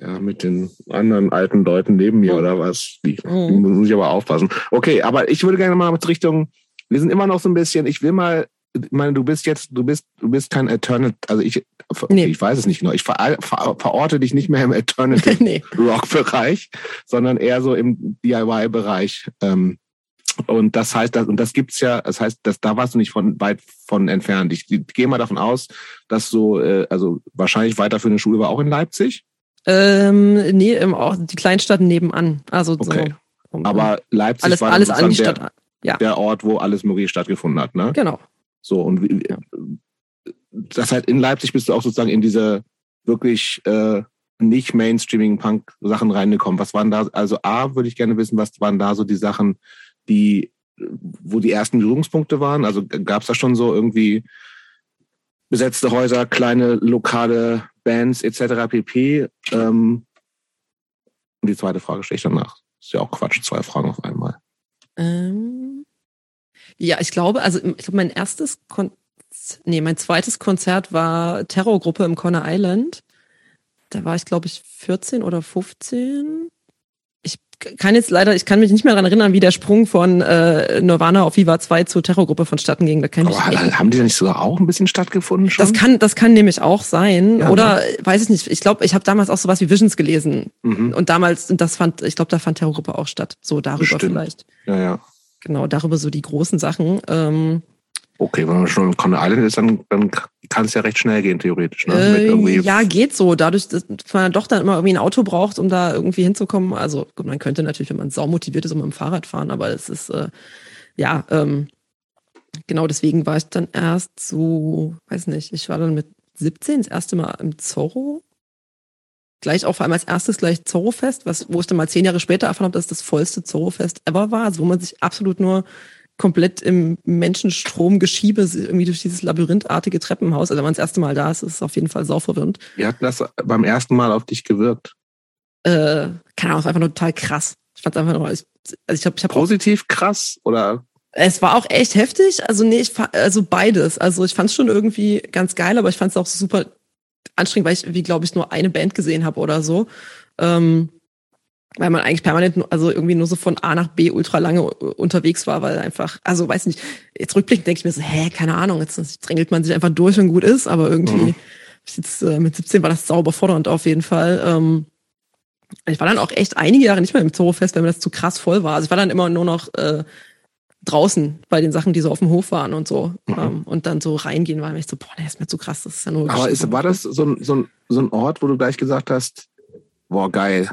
Ja, mit den anderen alten Leuten neben mir oder was. Die, die Mhm. muss ich aber aufpassen. Okay, aber ich würde gerne mal mit Richtung, wir sind immer noch so ein bisschen, ich will mal, ich meine, du bist jetzt, du bist, du bist kein Alternative, also ich, Nee. ich weiß es nicht genau, ich ver, ver, verorte dich nicht mehr im Alternative nee. Rock-Bereich, sondern eher so im DIY-Bereich. Ähm, und das heißt, das, und das gibt's ja, das heißt, dass da warst du nicht von weit von entfernt. Ich, ich gehe mal davon aus, dass so, äh, also wahrscheinlich weiterführende Schule war auch in Leipzig, Ähm, nee, im, auch die Kleinstadt nebenan. Also Okay. so. um- aber Leipzig alles, war alles an die Stadt. der, der Ort, wo alles Mögliche stattgefunden hat, ne? Genau. So, und wie, Ja. das heißt, in Leipzig bist du auch sozusagen in diese wirklich äh, nicht mainstreamigen Punk-Sachen reingekommen. Was waren da, also A, würde ich gerne wissen, was waren da so die Sachen, die, wo die ersten Berührungspunkte waren? Also gab es da schon so irgendwie besetzte Häuser, kleine lokale Bands etc. pp. Ähm, und die zweite Frage stelle ich danach. Ist ja auch Quatsch, zwei Fragen auf einmal. Ähm, ja, ich glaube, also ich glaube, mein erstes Kon nee, mein zweites Konzert war Terrorgruppe im Conner Island. Da war ich, glaube ich, 14 oder 15. Ich kann jetzt leider, ich kann mich nicht mehr daran erinnern, wie der Sprung von äh, Nirvana auf Viva 2 zur Terrorgruppe vonstatten ging. Da kann ich Aber haben die da nicht sogar auch ein bisschen stattgefunden schon? Das kann, das kann nämlich auch sein. Ja, Oder äh, weiß ich nicht. Ich glaube, ich habe damals auch sowas wie Visions gelesen. Mhm. Und damals, und das fand, ich glaube, da fand Terrorgruppe auch statt. So darüber Bestimmt. vielleicht. Ja, ja. Genau, darüber so die großen Sachen. Ähm, Okay, wenn man schon im Conner Island ist, dann, dann kann es ja recht schnell gehen, theoretisch. Ne? Äh, ja, geht so. Dadurch, dass man doch dann immer irgendwie ein Auto braucht, um da irgendwie hinzukommen. Also gut, man könnte natürlich, wenn man saumotiviert ist, auch mit dem Fahrrad fahren, aber es ist, äh, ja, ähm, genau deswegen war ich dann erst so, weiß nicht, ich war dann mit 17 das erste Mal im Zorro. Gleich auch vor allem als erstes gleich Zorro-Fest, was, wo ich dann mal zehn Jahre später erfahren habe, dass es das vollste Zorro-Fest ever war, also wo man sich absolut nur komplett im Menschenstrom Geschiebe irgendwie durch dieses labyrinthartige Treppenhaus, also wenn man das erste Mal da ist, ist es auf jeden Fall sauverwirrend. Wie hat das beim ersten Mal auf dich gewirkt? Äh, keine Ahnung, es war einfach nur total krass. Ich fand es einfach nur, ich, also ich habe ich hab auch, Positiv krass oder es war auch echt heftig, also nee, ich, also beides. Also ich fand es schon irgendwie ganz geil, aber ich fand es auch super anstrengend, weil ich irgendwie, glaube ich, nur eine Band gesehen habe oder so. Ähm, weil man eigentlich permanent, also irgendwie nur so von A nach B ultra lange unterwegs war, weil einfach, also weiß nicht, jetzt rückblickend denke ich mir so, hä, keine Ahnung, jetzt drängelt man sich einfach durch und gut ist, aber irgendwie, Mhm. jetzt, äh, mit 17 war das sauber fordernd auf jeden Fall. Ähm, ich war dann auch echt einige Jahre nicht mehr im Zorro-Fest, weil mir das zu krass voll war. Also ich war dann immer nur noch äh, draußen bei den Sachen, die so auf dem Hof waren und so. Mhm. Ähm, und dann so reingehen war mir echt so, boah, nee, ist mir zu krass, das ist ja nur aber ist, war das so ein, so, ein, so ein Ort, wo du gleich gesagt hast, boah, geil,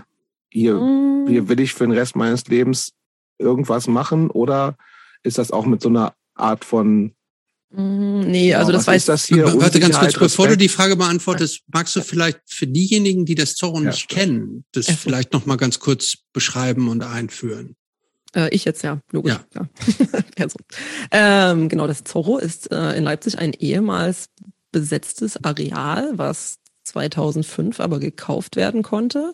hier, Mm, hier will ich für den Rest meines Lebens irgendwas machen? Oder ist das auch mit so einer Art von mm, Nee, also boah, das das hier? Warte ganz kurz, bevor du die Frage beantwortest, magst du vielleicht für diejenigen, die das Zorro Ja. nicht kennen, das Ja. vielleicht noch mal ganz kurz beschreiben und einführen? Äh, ich jetzt, ja, logisch. Ja. Ja. ja, ähm, genau, das Zorro ist äh, in Leipzig ein ehemals besetztes Areal, was 2005 aber gekauft werden konnte.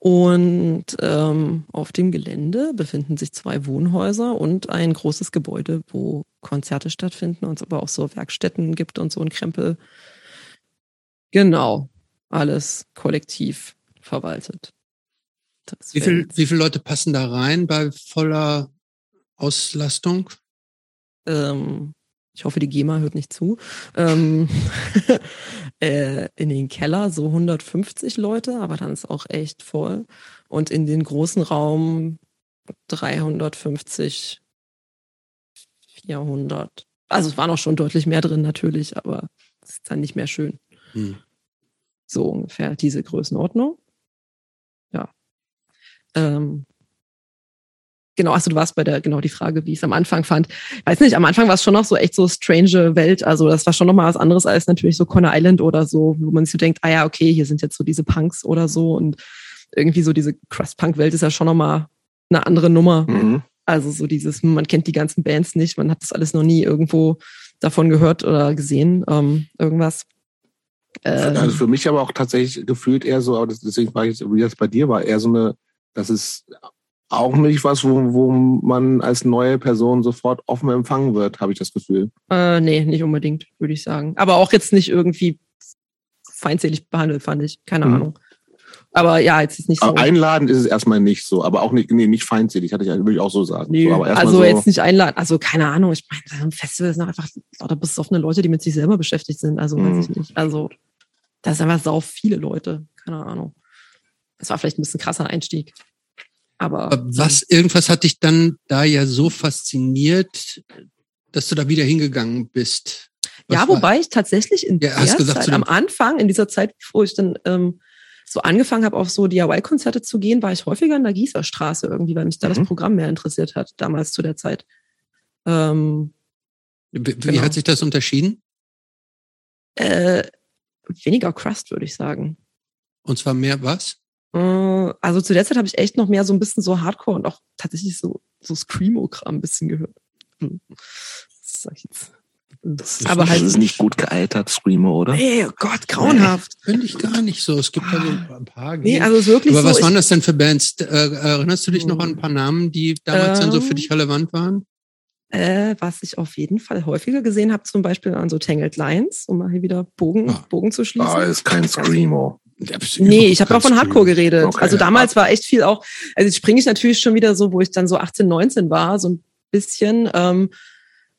Und ähm, auf dem Gelände befinden sich zwei Wohnhäuser und ein großes Gebäude, wo Konzerte stattfinden und es aber auch so Werkstätten gibt und so ein Krempel. Genau, alles kollektiv verwaltet. Das Wie viel, wie viele Leute passen da rein bei voller Auslastung? ähm, ich hoffe, die GEMA hört nicht zu, ähm, äh, in den Keller so 150 Leute, aber dann ist auch echt voll. Und in den großen Raum 350, 400. Also es war noch schon deutlich mehr drin natürlich, aber es ist dann nicht mehr schön. Hm. So ungefähr diese Größenordnung. Ja. Ähm, genau, also du warst bei der, genau die Frage, wie ich es am Anfang fand. Weiß nicht, am Anfang war es schon noch so echt so strange Welt. Also das war schon noch mal was anderes als natürlich so Conner Island oder so, wo man sich so denkt, ah ja, okay, hier sind jetzt so diese Punks oder so und irgendwie so diese Crust-Punk-Welt ist ja schon noch mal eine andere Nummer. Mhm. Also so dieses, man kennt die ganzen Bands nicht, man hat das alles noch nie irgendwo davon gehört oder gesehen, ähm, irgendwas. Ähm, also für mich aber auch tatsächlich gefühlt eher so, aber deswegen war ich, wie das bei dir war, eher so eine, das ist auch nicht was, wo, wo man als neue Person sofort offen empfangen wird, habe ich das Gefühl. Äh, nee, nicht unbedingt, würde ich sagen. Aber auch jetzt nicht irgendwie feindselig behandelt, fand ich. Keine mhm. Ahnung. Aber ja, jetzt ist nicht so. Einladen ist es erstmal nicht so, aber auch nicht, nee, nicht feindselig, hatte ich, würde ich auch so sagen. Nee, so, also so jetzt nicht einladen, also keine Ahnung, ich meine, ein Festival sind einfach lauter besoffene Leute, die mit sich selber beschäftigt sind, also mhm. weiß ich nicht. Also, da sind einfach sau viele Leute, keine Ahnung. Das war vielleicht ein bisschen krasser Einstieg. Aber, aber was, irgendwas hat dich dann da ja so fasziniert, dass du da wieder hingegangen bist. Was ja, wobei war? ich tatsächlich in ja, der gesagt, Zeit, am Anfang, in dieser Zeit, wo ich dann ähm, so angefangen habe, auf so DIY-Konzerte zu gehen, war ich häufiger in der Gießerstraße irgendwie, weil mich da mhm. das Programm mehr interessiert hat, damals zu der Zeit. Ähm, wie, genau. hat sich das unterschieden? Äh, weniger Crust, würde ich sagen. Und zwar mehr was? Äh, also zu der Zeit habe ich echt noch mehr so ein bisschen so Hardcore und auch tatsächlich so, so Screamo-Kram ein bisschen gehört. Hm. Das sag ich jetzt. Das ist, aber halt, das ist nicht gut gealtert, Screamer, oder? Nee, oh Gott, grauenhaft. Nee, Finde ich gar nicht so. Es gibt da so ein paar. Nee, also wirklich Aber so, was waren das denn für Bands? Äh, erinnerst du dich noch an ein paar Namen, die damals ähm, dann so für ähm, dich relevant waren? Äh, was ich auf jeden Fall häufiger gesehen habe, zum Beispiel an so Tangled Lines, um mal hier wieder Bogen, ah. Bogen zu schließen. Ah, ist kein Screamo. Nee, ich habe auch von Hardcore geredet. Okay, also damals ja. war echt viel auch, also jetzt springe ich natürlich schon wieder so, wo ich dann so 18, 19 war, so ein bisschen. Ähm,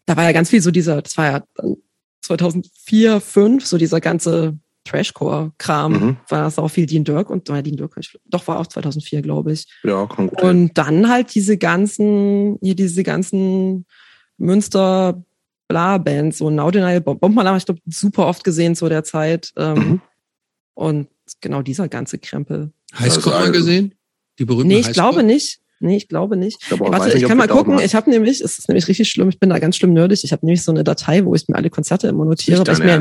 da war ja ganz viel so dieser, das war ja 2004, 5, so dieser ganze Trashcore-Kram, mhm. war das auch viel Dean Dirk und Dean Dirk, doch war auch 2004, glaube ich. Ja, kann gut. Und dann halt diese ganzen, hier diese ganzen Münster Bla-Bands, so Now Denial, Bombalarm, ich glaube, super oft gesehen zu der Zeit. Ähm, mhm. Und genau dieser ganze Krempel. Highscore also, mal gesehen? Die berühmte Nee, ich Highscore? glaube nicht. Nee, ich glaube nicht. Ich, glaube, Warte, ich kann mal gucken. Ich habe nämlich, es ist nämlich richtig schlimm, ich bin da ganz schlimm nerdig. Ich habe nämlich so eine Datei, wo ich mir alle Konzerte immer notiere. Nicht, weil ich mir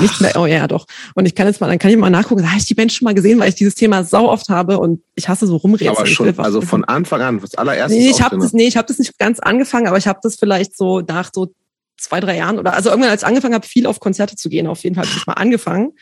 nicht mehr, oh ja, doch. Und ich kann jetzt mal, dann kann ich mal nachgucken, habe ich die Band schon mal gesehen, weil ich dieses Thema sau oft habe und ich hasse so rumreden. Aber schon, also von Anfang an, das allererste. Nee, ich habe das, nee, ich habe das nicht ganz angefangen, aber ich habe das vielleicht so nach so zwei, drei Jahren oder also irgendwann, als ich angefangen habe, viel auf Konzerte zu gehen, auf jeden Fall habe ich mal angefangen.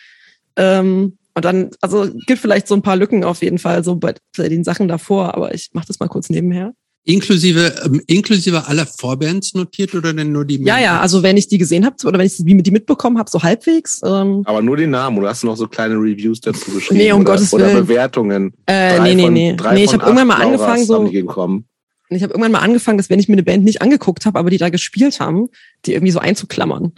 Ähm, und dann, also gibt vielleicht so ein paar Lücken auf jeden Fall so bei den Sachen davor, aber ich mache das mal kurz nebenher. Inklusive, ähm, inklusive aller Vorbands notiert oder denn nur die? Ja, ja, also wenn ich die gesehen habe oder wenn ich die, die mitbekommen habe, so halbwegs. Ähm, Aber nur den Namen oder hast du noch so kleine Reviews dazu geschrieben? Nee, um oder, Gottes Willen. Oder Bewertungen? Äh, nee, nee, von, nee. nee ich habe irgendwann mal angefangen so. Ich habe irgendwann mal angefangen, dass wenn ich mir eine Band nicht angeguckt habe, aber die da gespielt haben, die irgendwie so einzuklammern.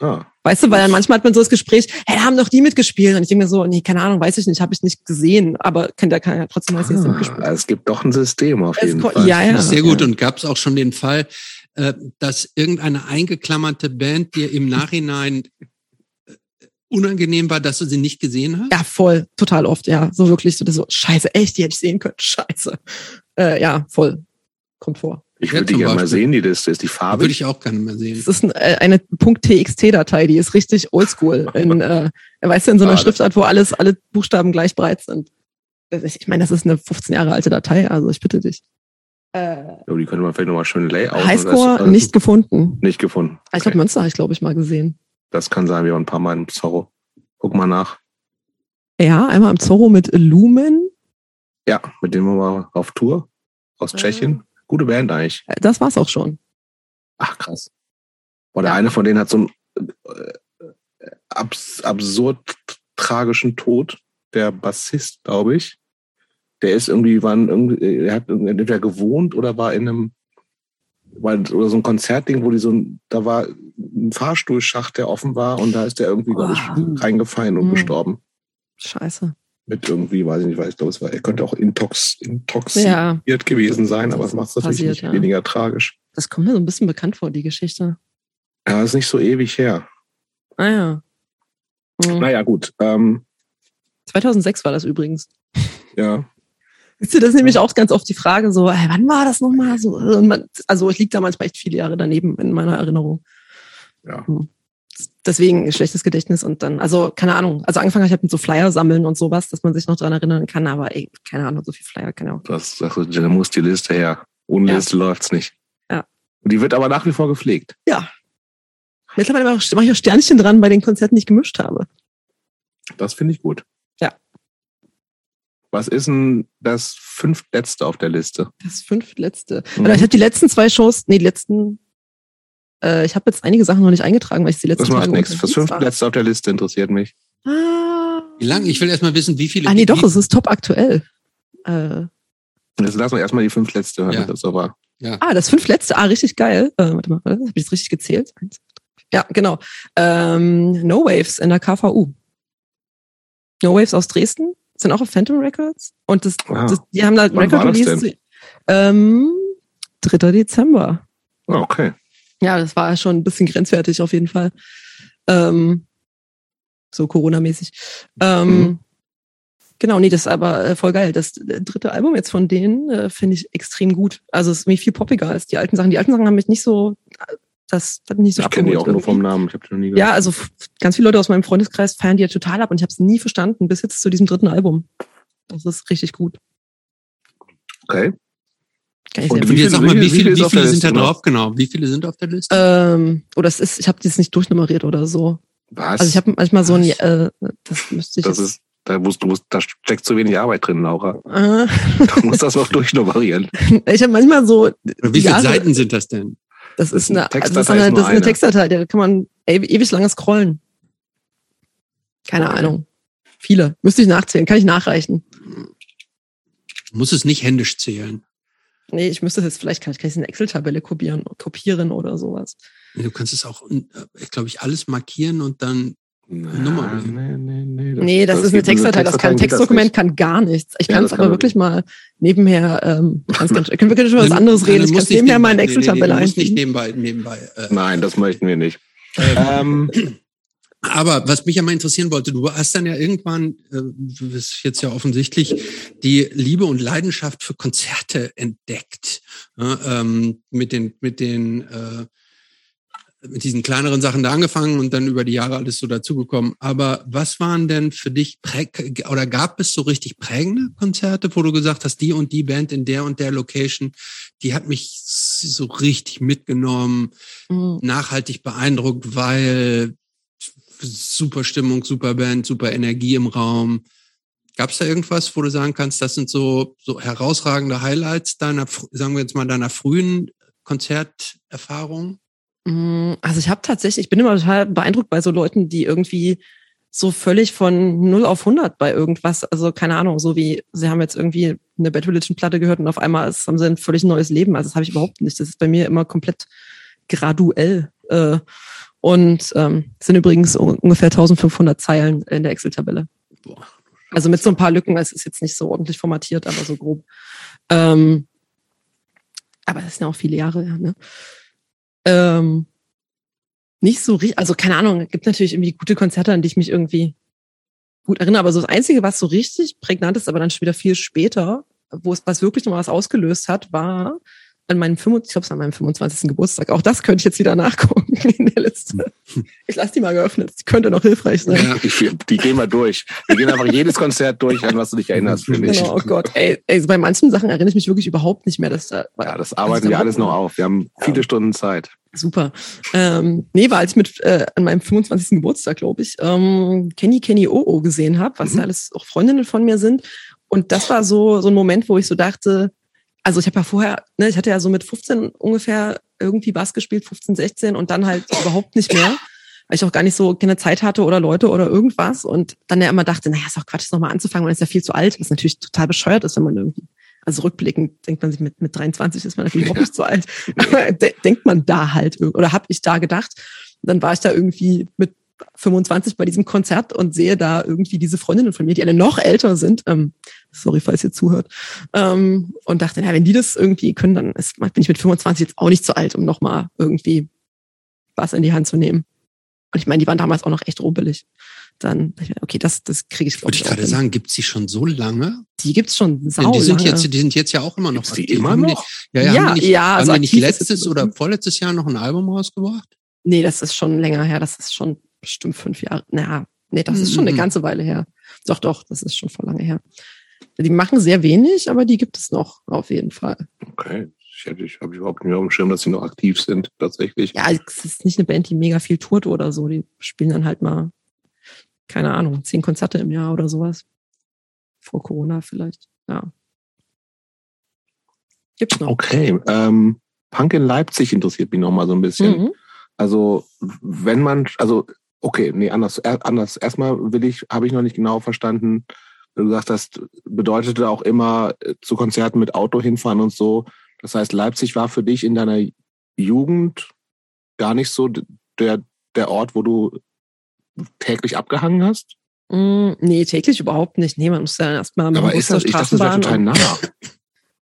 Ah. Weißt du, weil dann manchmal hat man so das Gespräch, hey, haben doch die mitgespielt. Und ich denke mir so, nee, keine Ahnung, weiß ich nicht, habe ich nicht gesehen, aber kann, der kann ja trotzdem weiß, ah, mitgespielt. Es gibt doch ein System auf jeden es Fall. Ja, ja. Sehr gut. Und gab es auch schon den Fall, äh, dass irgendeine eingeklammerte Band dir im Nachhinein äh, unangenehm war, dass du sie nicht gesehen hast? Ja, voll, total oft, ja. So wirklich so, so scheiße, echt, die hätte ich sehen können, scheiße. Äh, ja, voll. Kommt vor. Ich würde die gerne mal sehen, die Liste. Ist die Farbe? Würde ich auch gerne mal sehen. Das ist ein, äh, eine .txt-Datei, die ist richtig oldschool. In, äh, weißt du, in so einer ah, Schriftart, wo alles, alle Buchstaben gleich breit sind. Ich meine, das ist eine 15 Jahre alte Datei, also ich bitte dich. Äh, oh, die könnte man vielleicht nochmal schön Layout. Highscore das, nicht gefunden. Nicht gefunden. Okay. Ich glaube, Münster habe ich, glaube ich, mal gesehen. Das kann sein, wir haben ein paar Mal im Zorro. Guck mal nach. Ja, einmal im Zorro mit Lumen. Ja, mit dem waren wir auf Tour aus äh. Tschechien. Gute Band eigentlich. Äh, das war's auch schon. Ach, krass. Boah, der ja. eine von denen hat so einen äh, abs absurd tragischen Tod. Der Bassist, glaube ich. Der ist irgendwie, waren irgendwie, er hat entweder gewohnt oder war in einem weil, oder so ein Konzertding, wo die so ein, da war ein Fahrstuhlschacht, der offen war und da ist der irgendwie, glaube ich, reingefallen und Mhm. gestorben. Scheiße. Mit irgendwie, weiß ich nicht, weil ich glaube, es war, er könnte auch intox, intoxikiert Ja, gewesen sein, aber es macht es natürlich Passiert, nicht ja. weniger tragisch. das kommt mir so ein bisschen bekannt vor, die Geschichte. Ja, ist nicht so ewig her. Ah ja. Mhm. Naja, gut. Ähm, 2006 war das übrigens. ja, ihr, das ist nämlich auch ganz oft die Frage so, hey, wann war das nochmal so? Man, also ich liege da manchmal echt viele Jahre daneben in meiner Erinnerung. ja. Deswegen schlechtes Gedächtnis und dann, also keine Ahnung, also angefangen habe ich halt mit so Flyer sammeln und sowas, dass man sich noch dran erinnern kann, aber ey, keine Ahnung, so viel Flyer kann ja auch. Das du, da muss die Liste her. Ohne Ja. Liste läuft's nicht. Ja. Und die wird aber nach wie vor gepflegt. Ja. Mittlerweile mache ich auch Sternchen dran bei den Konzerten, die ich gemischt habe. Das finde ich gut. Ja. Was ist denn das fünftletzte auf der Liste? Das fünftletzte. Mhm. Ich habe die letzten zwei Shows, nee, die letzten, äh, ich habe jetzt einige Sachen noch nicht eingetragen, weil ich die letzten Das macht Tage nichts. Das war. fünftletzte auf der Liste interessiert mich. Ah. Wie lang? Ich will erst mal wissen, wie viele. ah, nee, doch, es ist top aktuell. Äh, Jetzt lassen wir erstmal die fünftletzte hören, Ja. das so war. Ah, das fünftletzte. Ah, richtig geil. Äh, warte mal, habe ich das richtig gezählt? Ja, genau. Ähm, no Waves in der KVU. No Waves aus Dresden sind auch auf Phantom Records. Und das, Ah. das, die haben da Wann Record das Release. Ähm, 3. Dezember. Ah, okay. Ja, das war schon ein bisschen grenzwertig auf jeden Fall. Ähm, so Corona-mäßig. Ähm, Mhm. Genau, nee, das ist aber äh, voll geil. Das äh, dritte Album jetzt von denen äh, finde ich extrem gut. Also es ist mir viel poppiger als die alten Sachen. Die alten Sachen haben mich nicht so, äh, das hat mich nicht so Ich kenne die auch abgeholt nur vom irgendwie. Namen. Ich habe die noch nie gehört. Ja, also ganz viele Leute aus meinem Freundeskreis feiern die ja total ab und ich habe es nie verstanden bis jetzt zu diesem dritten Album. Das ist richtig gut. Okay. Und wie jetzt sag mal, viele- wie wie viele, viele wie auf der viele sind da drauf? Genau. Wie viele sind auf der Liste? ähm, oder es ist, ich habe das nicht durchnummeriert oder so. Was? Also ich habe manchmal so ein, äh, das müsste ich das jetzt, ist, da, musst, du musst, da steckt zu wenig Arbeit drin, Laura. äh, Du musst das noch durchnummerieren. ich habe manchmal so, wie viele Jahre- Seiten sind das denn? das ist eine, eine das ist Textdatei, eine, das ist eine. Textdatei, da kann man ew- ewig lange scrollen. Keine Okay. Ahnung. Viele. Müsste ich nachzählen, kann ich nachreichen. Muss es nicht händisch zählen. Nee, ich müsste das jetzt, vielleicht kann ich, kann ich eine Excel-Tabelle kopieren, kopieren oder sowas. Du kannst es auch, äh, glaube ich, alles markieren und dann Nummer. Nee, nee, nee. nee, das, ist eine Textdatei, das kann das Textdokument, kann gar nichts. Ich Ja, kann das es aber wirklich mal nebenher, ähm, ganz, ganz, können wir können schon was anderes dann reden. Ich kann nebenher mal eine nebenbei- nee, nee, Excel-Tabelle musst nicht nebenbei, nebenbei. Äh, Nein, das möchten wir nicht. ähm, Ähm, Aber was mich ja mal interessieren wollte, du hast dann ja irgendwann, äh, das ist jetzt ja offensichtlich, die Liebe und Leidenschaft für Konzerte entdeckt. Ja, ähm, mit den, mit den, äh, mit diesen kleineren Sachen da angefangen und dann über die Jahre alles so dazugekommen. Aber was waren denn für dich präg oder gab es so richtig prägende Konzerte, wo du gesagt hast, die und die Band in der und der Location, die hat mich so richtig mitgenommen, Mhm. nachhaltig beeindruckt, weil super Stimmung, super Band, super Energie im Raum. Gab es da irgendwas, wo du sagen kannst, das sind so, so herausragende Highlights deiner, sagen wir jetzt mal, deiner frühen Konzerterfahrung? Mm, Also ich habe tatsächlich, ich bin immer total beeindruckt bei so Leuten, die irgendwie so völlig von 0 auf 100 bei irgendwas, also keine Ahnung, so wie sie haben jetzt irgendwie eine Bad Religion Platte gehört und auf einmal ist, haben sie ein völlig neues Leben. Also das habe ich überhaupt nicht. Das ist bei mir immer komplett graduell. Äh, und ähm, es sind übrigens un- ungefähr 1500 Zeilen in der Excel-Tabelle. Also mit so ein paar Lücken, es ist jetzt nicht so ordentlich formatiert, aber so grob. Ähm, aber das sind ja auch viele Jahre, ja, ne? Ähm, nicht so richtig, also keine Ahnung, es gibt natürlich irgendwie gute Konzerte, an die ich mich irgendwie gut erinnere, aber so das Einzige, was so richtig prägnant ist, aber dann schon wieder viel später, wo es was wirklich noch was ausgelöst hat, war an meinem 25, ich glaube, es an meinem 25. Geburtstag. Auch das könnte ich jetzt wieder nachgucken in der Liste. Ich lasse die mal geöffnet. Die könnte noch hilfreich sein. Ja. die, die gehen wir durch. Wir gehen einfach jedes Konzert durch, an was du dich erinnerst, finde ich. Genau, oh Gott. Ey, ey, bei manchen Sachen erinnere ich mich wirklich überhaupt nicht mehr. Dass da, Ja, das arbeiten wir alles noch auf. Wir haben viele Stunden Zeit. Super. Ähm, nee, war als ich mit äh, an meinem 25. Geburtstag, glaube ich, ähm, Kenny Kenny OO gesehen habe, was Mhm. ja alles auch Freundinnen von mir sind. Und das war so so ein Moment, wo ich so dachte, also ich habe ja vorher, ne, ich hatte ja so mit 15 ungefähr irgendwie Bass gespielt, 15, 16 und dann halt überhaupt nicht mehr, weil ich auch gar nicht so keine Zeit hatte oder Leute oder irgendwas und dann ja immer dachte, naja, ist doch Quatsch, das nochmal anzufangen, man ist ja viel zu alt, was natürlich total bescheuert ist, wenn man irgendwie Also rückblickend denkt man sich, mit, mit 23 ist man natürlich auch nicht so alt. Aber de denkt man da halt, oder habe ich da gedacht. Dann war ich da irgendwie mit 25 bei diesem Konzert und sehe da irgendwie diese Freundinnen von mir, die alle noch älter sind. Ähm, sorry, falls ihr zuhört. Ähm, und dachte, na, wenn die das irgendwie können, dann ist, bin ich mit 25 jetzt auch nicht zu alt, um nochmal irgendwie was in die Hand zu nehmen. Und ich meine, die waren damals auch noch echt rumpelig. Dann, okay, das, das kriege ich, Wollte ich gerade sagen, gibt's die schon so lange? Die gibt's schon sau die sind lange. jetzt, Die sind jetzt ja auch immer noch Gibt's die immer Haben noch? Die, ja, ja, Ja, haben die nicht, ja, haben also die nicht letztes es- oder vorletztes Jahr noch ein Album rausgebracht? Nee, das ist schon länger her. Das ist schon bestimmt fünf Jahre. Naja, nee, das ist schon eine Mhm. ganze Weile her. Doch, doch, das ist schon vor lange her. Die machen sehr wenig, aber die gibt es noch, auf jeden Fall. Okay. Ich, hätte- ich habe überhaupt nicht auf dem Schirm, dass sie noch aktiv sind, tatsächlich. Ja, es ist nicht eine Band, die mega viel tourt oder so. Die spielen dann halt mal, keine Ahnung, zehn Konzerte im Jahr oder sowas. Vor Corona vielleicht. Ja. Gibt's noch. Okay. Ähm, Punk in Leipzig interessiert mich noch mal so ein bisschen. Mhm. Also, wenn man, also, okay, nee, anders, er, anders. Erstmal will ich, habe ich noch nicht genau verstanden, wenn du gesagt hast, bedeutete auch immer äh, zu Konzerten mit Auto hinfahren und so. Das heißt, Leipzig war für dich in deiner Jugend gar nicht so der, der Ort, wo du täglich abgehangen hast? Mm, nee, täglich überhaupt nicht. Nee, man muss ja erstmal mit dem Aber Bus ist das, zur ich dachte, das wäre Straßenbahn. total nah.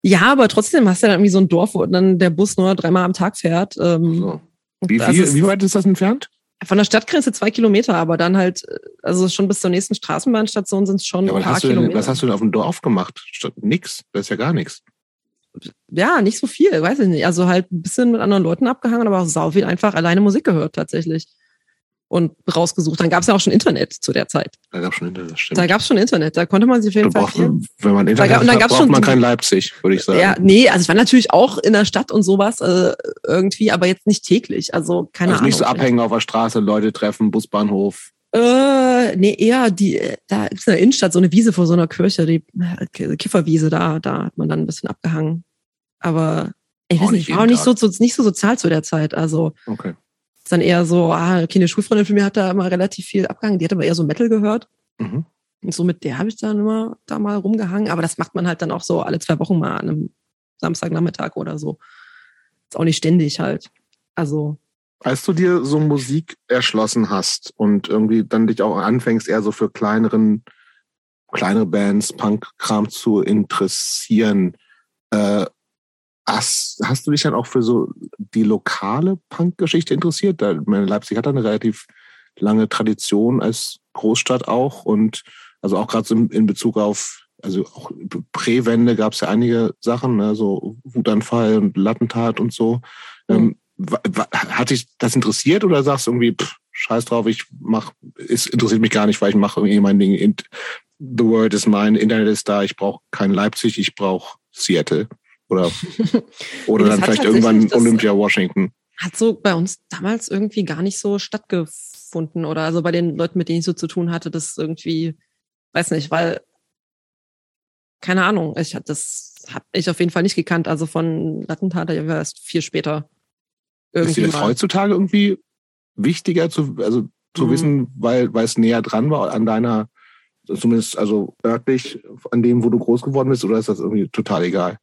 Ja, aber trotzdem hast du ja dann irgendwie so ein Dorf, wo dann der Bus nur dreimal am Tag fährt. Ähm, So. Wie, es- wie weit ist das entfernt? Von der Stadtgrenze zwei Kilometer, aber dann halt, äh, also schon bis zur nächsten Straßenbahnstation sind es schon Ja, ein was paar hast, du denn, Kilometer. was hast du denn auf dem Dorf gemacht? Nix. Das ist ja gar nichts. ja, nicht so viel, weiß ich nicht. Also halt ein bisschen mit anderen Leuten abgehangen, aber auch sau viel einfach alleine Musik gehört tatsächlich. Und rausgesucht. Dann gab es ja auch schon Internet zu der Zeit. Da gab es schon Internet, stimmt. Da gab es schon Internet. Da konnte man sich auf jeden Da Fall braucht, viel. wenn man Internet Da ga- und dann hat, gab's braucht schon man kein Leipzig, würde ich sagen. Ja, nee, also ich war natürlich auch in der Stadt und sowas äh, irgendwie, aber jetzt nicht täglich. Also keine also Ahnung. nicht so abhängen auf der Straße, Leute treffen, Busbahnhof. Äh, nee, eher die, äh, da ist in der Innenstadt so eine Wiese vor so einer Kirche, die äh, Kifferwiese, da, da hat man dann ein bisschen abgehangen. Aber ich Auch weiß nicht nicht, ich war auch nicht so, so, nicht so sozial zu der Zeit. Also Okay. Ist dann eher so, ah, okay, eine Schulfreundin von mir hat da immer relativ viel abgehangen, die hat aber eher so Metal gehört. Mhm. Und so mit der habe ich dann immer da mal rumgehangen. Aber das macht man halt dann auch so alle zwei Wochen mal an einem Samstagnachmittag oder so. Ist auch nicht ständig halt. Also, Als du dir so Musik erschlossen hast und irgendwie dann dich auch anfängst, eher so für kleineren, kleinere Bands, Punk-Kram zu interessieren, äh, hast, hast du dich dann auch für so die lokale Punk-Geschichte interessiert? Da, meine, Leipzig hat da eine relativ lange Tradition als Großstadt auch und also auch gerade so in, in Bezug auf, also auch Präwende gab es ja einige Sachen, ne, so Wutanfall und Lattentat und so. Ähm, wa- wa- hat dich das interessiert oder sagst du irgendwie, pff, scheiß drauf, ich mach, es interessiert mich gar nicht, weil ich mache irgendwie mein Ding. In, the world is mine, Internet ist da, ich brauche kein Leipzig, ich brauche Seattle. Oder, oder dann vielleicht irgendwann Olympia Washington. hat so bei uns damals irgendwie gar nicht so stattgefunden oder also bei den Leuten, mit denen ich so zu tun hatte, das irgendwie, weiß nicht, weil keine Ahnung, ich hatte das habe ich auf jeden Fall nicht gekannt. Also von Lattentat ich war erst viel später Ist irgendwie dir das heutzutage irgendwie wichtiger zu, also zu Mhm. wissen, weil, weil es näher dran war an deiner, zumindest also örtlich, an dem, wo du groß geworden bist, oder ist das irgendwie total egal?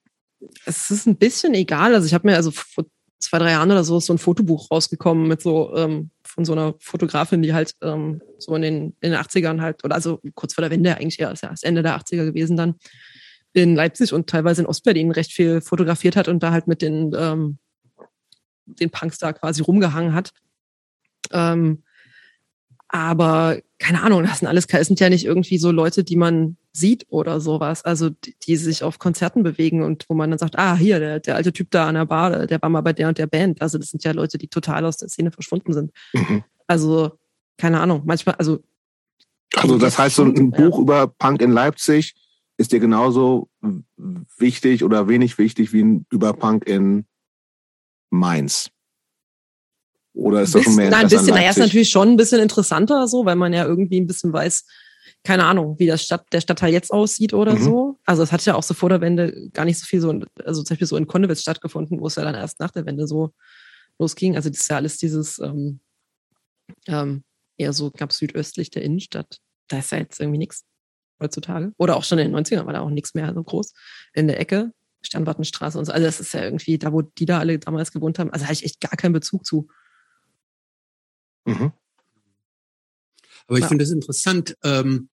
Es ist ein bisschen egal. Also ich habe mir also vor zwei, drei Jahren oder so ist so ein Fotobuch rausgekommen mit so ähm, von so einer Fotografin, die halt ähm, so in den, in den 80ern halt, oder also kurz vor der Wende eigentlich ja, ist ja das Ende der 80er gewesen dann, in Leipzig und teilweise in Ostberlin recht viel fotografiert hat und da halt mit den, ähm, den Punks da quasi rumgehangen hat. Ähm, aber keine Ahnung, das sind alles, es sind ja nicht irgendwie so Leute, die man sieht oder sowas, also die, die sich auf Konzerten bewegen und wo man dann sagt, ah, hier, der, der alte Typ da an der Bar, der- war mal bei der und der Band. Also das sind ja Leute, die total aus der Szene verschwunden sind. Mhm. Also, keine Ahnung, manchmal, also Also das heißt, so ein Ja. Buch über Punk in Leipzig ist dir genauso wichtig oder wenig wichtig wie ein über Punk in Mainz. Oder ist das schon mehr nein, ein bisschen, naja, ist natürlich schon ein bisschen interessanter so, weil man ja irgendwie ein bisschen weiß, keine Ahnung, wie das Stadt, der Stadtteil jetzt aussieht oder Mhm. so. Also es hat ja auch so vor der Wende gar nicht so viel so, also zum Beispiel so in Konnewitz stattgefunden, wo es ja dann erst nach der Wende so losging. Also das ist ja alles dieses ähm, ähm, eher so knapp südöstlich der Innenstadt. Da ist ja jetzt irgendwie nichts. heutzutage. Oder auch schon in den 90ern war da auch nichts mehr so groß. In der Ecke, Sternwartenstraße und so. Also das ist ja irgendwie da, wo die da alle damals gewohnt haben. Also habe ich echt gar keinen Bezug zu. Mhm. Aber ich ja. finde es interessant. Ähm,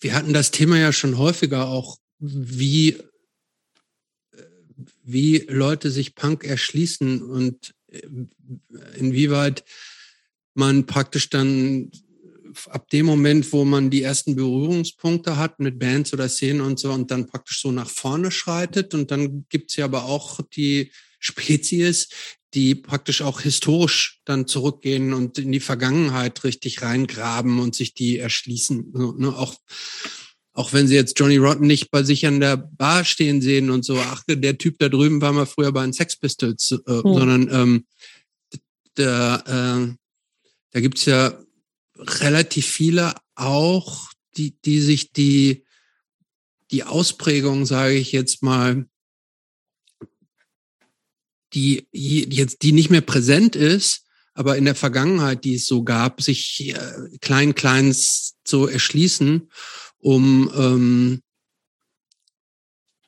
wir hatten das Thema ja schon häufiger auch, wie, wie Leute sich Punk erschließen und äh, inwieweit man praktisch dann ab dem Moment, wo man die ersten Berührungspunkte hat mit Bands oder Szenen und so und dann praktisch so nach vorne schreitet. Und dann gibt's ja aber auch die Spezies, die praktisch auch historisch dann zurückgehen und in die Vergangenheit richtig reingraben und sich die erschließen. Ne? Auch, auch wenn sie jetzt Johnny Rotten nicht bei sich an der Bar stehen sehen und so, ach, der Typ da drüben war mal früher bei den Sex Pistols, äh, hm. sondern ähm, da, äh, da gibt's ja relativ viele auch, die, die sich die, die Ausprägung, sage ich jetzt mal, die jetzt, die nicht mehr präsent ist, aber in der Vergangenheit, die es so gab, sich äh, klein, klein zu erschließen, um, ähm,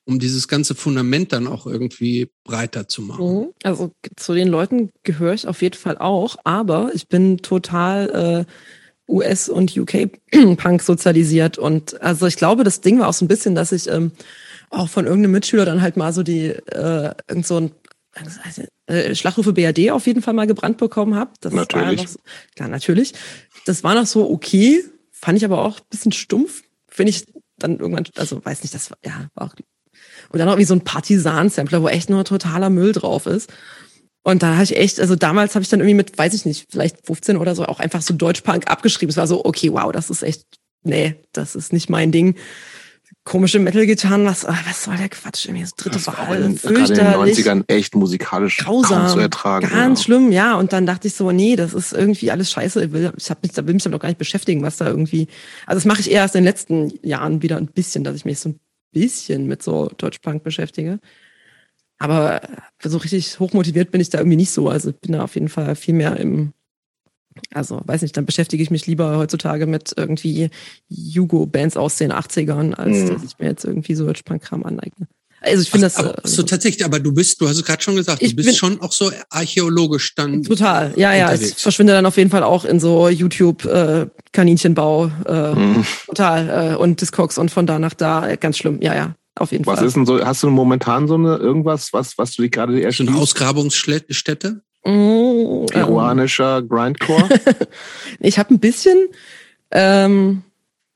um dieses ganze Fundament dann auch irgendwie breiter zu machen. Mhm. Also zu den Leuten gehöre ich auf jeden Fall auch, aber ich bin total äh, US- und UK-Punk sozialisiert. Und also ich glaube, das Ding war auch so ein bisschen, dass ich ähm, auch von irgendeinem Mitschüler dann halt mal so die äh, irgend so ein äh, Schlachrufe BRD auf jeden Fall mal gebrannt bekommen habe. Das natürlich. War noch, klar, natürlich. Das war noch so okay, fand ich aber auch ein bisschen stumpf. Finde ich dann irgendwann, also weiß nicht, das war, ja, war auch. Und dann auch wie so ein Partisan-Sampler, wo echt nur totaler Müll drauf ist. Und da habe ich echt, also damals habe ich dann irgendwie mit, weiß ich nicht, vielleicht 15 oder so, auch einfach so Deutschpunk abgeschrieben. Es war so, okay, wow, das ist echt, nee, das ist nicht mein Ding komische Metal-Gitarren, was, ah, was soll der Quatsch? Irgendwie das dritte das. In, gerade in den 90ern echt musikalisch grausam zu ertragen. Ganz ja. schlimm, ja. Und dann dachte ich so, nee, das ist irgendwie alles scheiße. Ich, will, ich hab mich, da will mich aber noch gar nicht beschäftigen, was da irgendwie. Also das mache ich eher erst in den letzten Jahren wieder ein bisschen, dass ich mich so ein bisschen mit so Deutschpunk beschäftige. Aber so richtig hochmotiviert bin ich da irgendwie nicht so. Also ich bin da auf jeden Fall viel mehr im also, weiß nicht, dann beschäftige ich mich lieber heutzutage mit irgendwie Jugo-Bands aus den 80ern, als mhm. dass ich mir jetzt irgendwie so Hörspunk-Kram aneigne. Also ich finde das. Aber, äh, so tatsächlich, aber du bist, du hast es gerade schon gesagt, du bist schon auch so archäologisch dann. Total, ja, ja. Unterwegs. Ich verschwinde dann auf jeden Fall auch in so YouTube äh, Kaninchenbau, äh, mhm. total äh, und Discogs und von da nach da, ganz schlimm, ja, ja. Auf jeden was Fall. Was ist denn so, hast du momentan so eine irgendwas, was, was du dich gerade erst. So eine Ausgrabungsstätte? Mm, Peruanischer ähm. Grindcore? ich habe ein bisschen, ähm,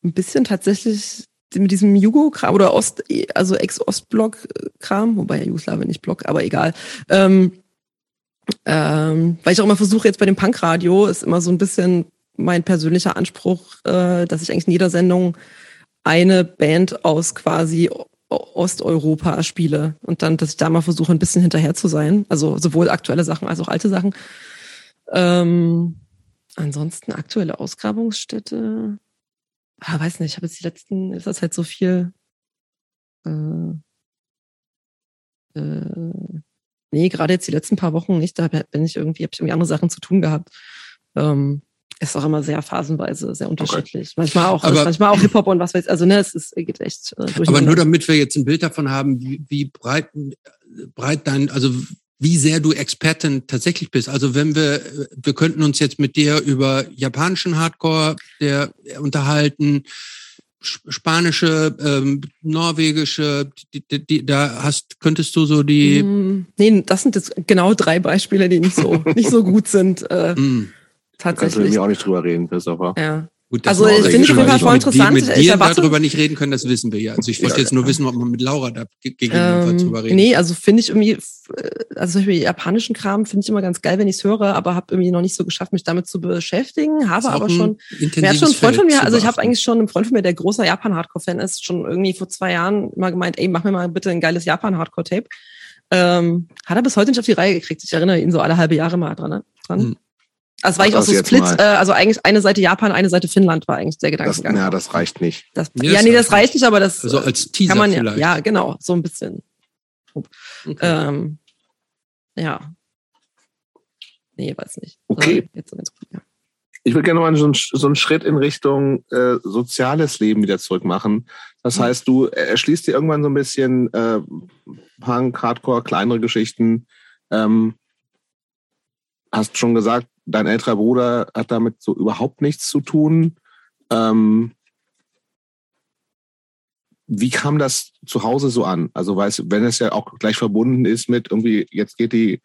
ein bisschen tatsächlich mit diesem Jugo-Kram oder Ost, also Ex-Ostblock-Kram, wobei Jugoslawien nicht Block, aber egal. Ähm, ähm, weil ich auch immer versuche, jetzt bei dem Punkradio ist immer so ein bisschen mein persönlicher Anspruch, äh, dass ich eigentlich in jeder Sendung eine Band aus quasi Osteuropa spiele und dann, dass ich da mal versuche, ein bisschen hinterher zu sein. Also sowohl aktuelle Sachen als auch alte Sachen. Ähm, ansonsten aktuelle Ausgrabungsstätte. Ah, weiß nicht, ich habe jetzt die letzten, ist das halt so viel. Äh, äh, nee, gerade jetzt die letzten paar Wochen nicht. Da bin ich irgendwie, habe ich irgendwie andere Sachen zu tun gehabt. Ähm, ist auch immer sehr phasenweise, sehr unterschiedlich. Okay. Manchmal auch, aber, manchmal auch Hip-Hop und was weiß ich. Also, ne, es ist, geht echt. Äh, aber nur damit wir jetzt ein Bild davon haben, wie, wie breit, breit dein, also wie sehr du Expertin tatsächlich bist. Also wenn wir, wir könnten uns jetzt mit dir über japanischen Hardcore der, unterhalten, spanische, ähm, norwegische, die, die, die, da hast, könntest du so die. Mm, nee, das sind jetzt genau drei Beispiele, die nicht so, nicht so gut sind. Äh, mm. Tatsächlich. Kannst du mir auch nicht drüber reden, Christopher. Ja. Gut, also ich finde es auf jeden Fall voll interessant. Mit, mit dir darüber nicht reden können, das wissen wir ja. Also ich wollte jetzt nur wissen, ob man mit Laura da gegebenenfalls ähm, drüber reden Nee, also finde ich irgendwie, also zum Beispiel japanischen Kram finde ich immer ganz geil, wenn ich es höre, aber habe irgendwie noch nicht so geschafft, mich damit zu beschäftigen. Habe aber schon, wer schon ein Freund von mir, also ich habe eigentlich schon einen Freund von mir, der großer Japan-Hardcore-Fan ist, schon irgendwie vor zwei Jahren mal gemeint, ey, mach mir mal bitte ein geiles Japan-Hardcore-Tape. Ähm, hat er bis heute nicht auf die Reihe gekriegt. Ich erinnere ihn so alle halbe Jahre mal dran. Ne? dran. Hm. Also war ich auch so Split, äh, also eigentlich eine Seite Japan, eine Seite Finnland war eigentlich der Gedankengang. Das, ja, das reicht nicht. Das, nee, ja, das nee, das reicht nicht, aber das also als Teaser kann man ja, vielleicht. ja, genau, so ein bisschen. Okay. Ähm, ja. Nee, weiß nicht. Okay. Jetzt, jetzt, ja. Ich würde gerne mal so einen, so einen Schritt in Richtung äh, soziales Leben wieder zurück machen. Das Mhm. heißt, du erschließt dir irgendwann so ein bisschen äh, Punk, Hardcore, kleinere Geschichten. Ähm, hast schon gesagt, dein älterer Bruder hat damit so überhaupt nichts zu tun. Ähm, wie kam das zu Hause so an? Also, weißt, wenn es ja auch gleich verbunden ist mit irgendwie, jetzt geht die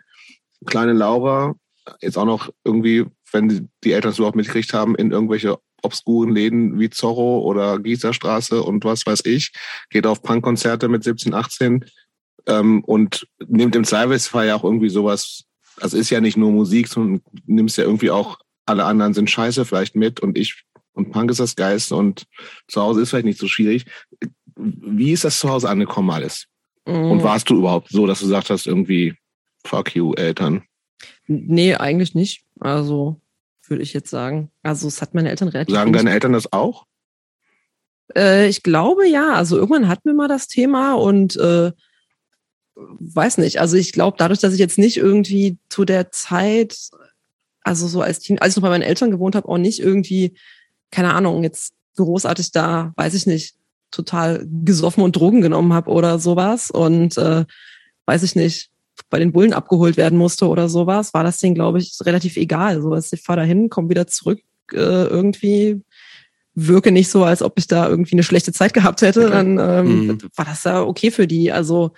kleine Laura jetzt auch noch irgendwie, wenn die, die Eltern es überhaupt mitgekriegt haben, in irgendwelche obskuren Läden wie Zorro oder Gießerstraße und was weiß ich, geht auf Punkkonzerte mit 17, 18 ähm, und nimmt im Zweifelsfall ja auch irgendwie sowas, also ist ja nicht nur Musik, sondern nimmst ja irgendwie auch, alle anderen sind scheiße vielleicht mit und ich und Punk ist das Geist und zu Hause ist vielleicht nicht so schwierig. Wie ist das zu Hause angekommen alles? Und Mhm. warst du überhaupt so, dass du gesagt hast, irgendwie, fuck you, Eltern? Nee, eigentlich nicht. Also, würde ich jetzt sagen. Also, es hat meine Eltern relativ. Sagen deine Eltern das auch? Äh, ich glaube ja. Also irgendwann hatten wir mal das Thema und äh, weiß nicht. Also ich glaube, dadurch, dass ich jetzt nicht irgendwie zu der Zeit, also so als Teen, als ich noch bei meinen Eltern gewohnt habe, auch nicht irgendwie, keine Ahnung, jetzt großartig da, weiß ich nicht, total gesoffen und Drogen genommen habe oder sowas und äh, weiß ich nicht, bei den Bullen abgeholt werden musste oder sowas, war das denen, glaube ich, relativ egal. So, dass ich fahre dahin, komme wieder zurück, äh, irgendwie wirke nicht so, als ob ich da irgendwie eine schlechte Zeit gehabt hätte, dann ähm, Mhm. war das ja okay für die. Also,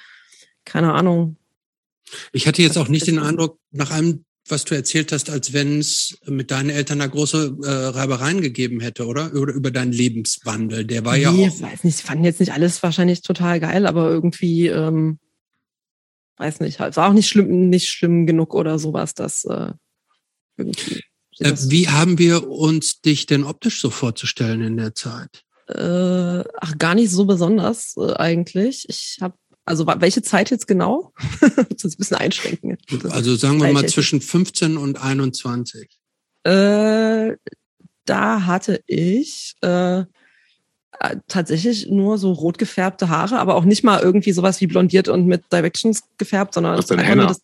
keine Ahnung. Ich hatte jetzt auch nicht den Eindruck, nach allem, was du erzählt hast, als wenn es mit deinen Eltern da große äh, Reibereien gegeben hätte, oder? Oder über deinen Lebenswandel. Der war ja nee, auch. weiß nicht, sie fanden jetzt nicht alles wahrscheinlich total geil, aber irgendwie, ähm, weiß nicht, halt, war auch nicht schlimm, nicht schlimm genug oder sowas, dass äh, irgendwie. Äh, wie haben wir uns dich denn optisch so vorzustellen in der Zeit? Äh, ach, gar nicht so besonders äh, eigentlich. Ich habe, also welche Zeit jetzt genau? das ist ein bisschen einschränken. Also sagen wir mal zwischen 15 und 21. Äh, da hatte ich äh, äh, tatsächlich nur so rot gefärbte Haare, aber auch nicht mal irgendwie sowas wie blondiert und mit Directions gefärbt, sondern Das ist einfach nur das.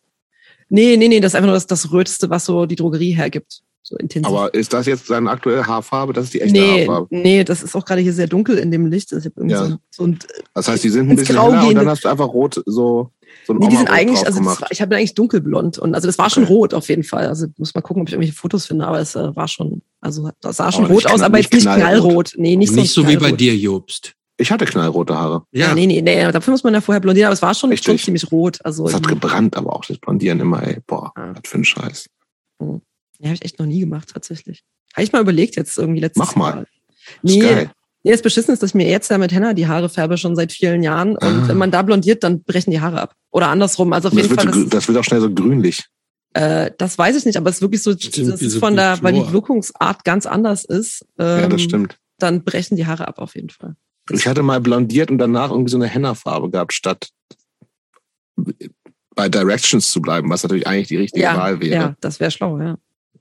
Nee, nee, nee, das ist einfach nur das, das Röteste, was so die Drogerie hergibt. So intensiv. Aber ist das jetzt deine aktuelle Haarfarbe? Das ist die echte nee, Haarfarbe. nee, das ist auch gerade hier sehr dunkel in dem Licht. Also ich hab irgendwie Ja. so, ein- so ein Das heißt, die sind ein bisschen Grau heller und dann hast du einfach rot, so, so ein Nee, die sind eigentlich, also war, ich habe eigentlich dunkelblond und also das war schon Okay. rot auf jeden Fall. Also muss mal gucken, ob ich irgendwelche Fotos finde, aber es äh, war schon, also das sah schon Aber rot aus, aber nicht jetzt nicht knallrot. knallrot. Nee, nicht, Nicht so, so wie bei dir, Jobst. Ich hatte knallrote Haare. Ja, nee, nee, nee, dafür muss man ja vorher blondieren, aber es war schon, Richtig. schon ziemlich rot. Also Das hat gebrannt, aber auch das Blondieren immer, ey, boah, Ah. was für ein Scheiß. Ja, habe ich echt noch nie gemacht tatsächlich. Habe ich mal überlegt jetzt irgendwie letztes Mach mal. Ist Nee, geil. nee, das Beschissen ist, dass ich mir jetzt ja mit Henna die Haare färbe schon seit vielen Jahren und Ah. wenn man da blondiert, dann brechen die Haare ab. Oder andersrum. Also auf das jeden wird, Fall. so, Das, das wird auch schnell so grünlich. Äh, das weiß ich nicht, aber es ist wirklich so, Stimmt, das ist von der, weil die. Wirkungsart ganz anders ist, ähm, ja, das stimmt. dann brechen die Haare ab auf jeden Fall. Ich hatte mal blondiert und danach irgendwie so eine Henna-Farbe gehabt, statt bei Directions zu bleiben, was natürlich eigentlich die richtige Ja, Wahl wäre. ja, das wäre schlau, ja.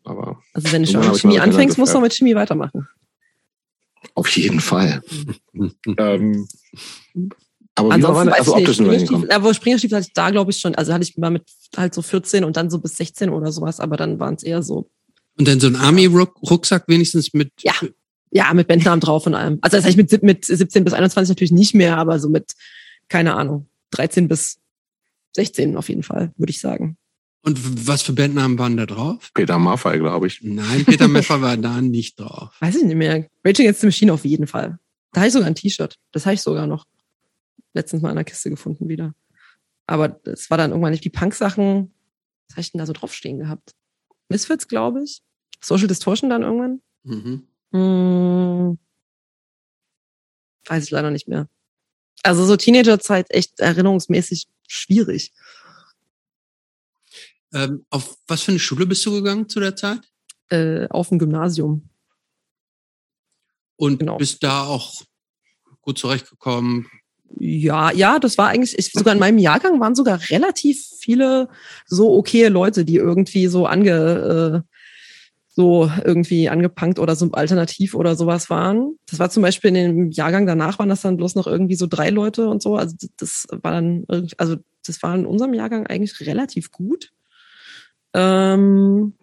Aber Also wenn du schon mit Chemie anfängst, musst du auch mit Chemie weitermachen. auf jeden Fall. ähm, aber wie war Ansonsten man weiß also? Springerstiefel, aber Springerstiefel hatte ich da, glaube ich, schon, also hatte ich mal mit halt so 14 und dann so bis 16 oder sowas, aber dann waren es eher so, Und dann so ein Army-Rucksack wenigstens mit. Ja. ja, mit Bandnamen drauf und allem. Also das heißt mit, mit 17 bis 21 natürlich nicht mehr, aber so mit, keine Ahnung, 13 bis 16 auf jeden Fall, würde ich sagen. Und was für Bandnamen waren da drauf? Peter Maffay, glaube ich. Nein, Peter Meffer war da nicht drauf. Weiß ich nicht mehr. Raging Against the Machine auf jeden Fall. Da habe ich sogar ein T-Shirt. Das habe ich sogar noch letztens mal in der Kiste gefunden wieder. Aber das war dann irgendwann nicht die Punk-Sachen. Was habe ich denn da so draufstehen gehabt? Misfits, glaube ich. Social Distortion dann irgendwann. Mhm. Hm, weiß ich leider nicht mehr. Also so Teenagerzeit echt erinnerungsmäßig schwierig. Ähm, auf was für eine Schule bist du gegangen zu der Zeit? Äh, auf dem Gymnasium. Und Genau. bist da auch gut zurechtgekommen? Ja, ja, das war eigentlich, ich, sogar in meinem Jahrgang waren sogar relativ viele so okaye Leute, die irgendwie so ange, äh, so irgendwie angepunkt oder so alternativ oder sowas waren. Das war zum Beispiel in dem Jahrgang danach waren das dann bloß noch irgendwie so drei Leute und so. Also das war dann irgendwie, also das war in unserem Jahrgang eigentlich relativ gut. Ähm,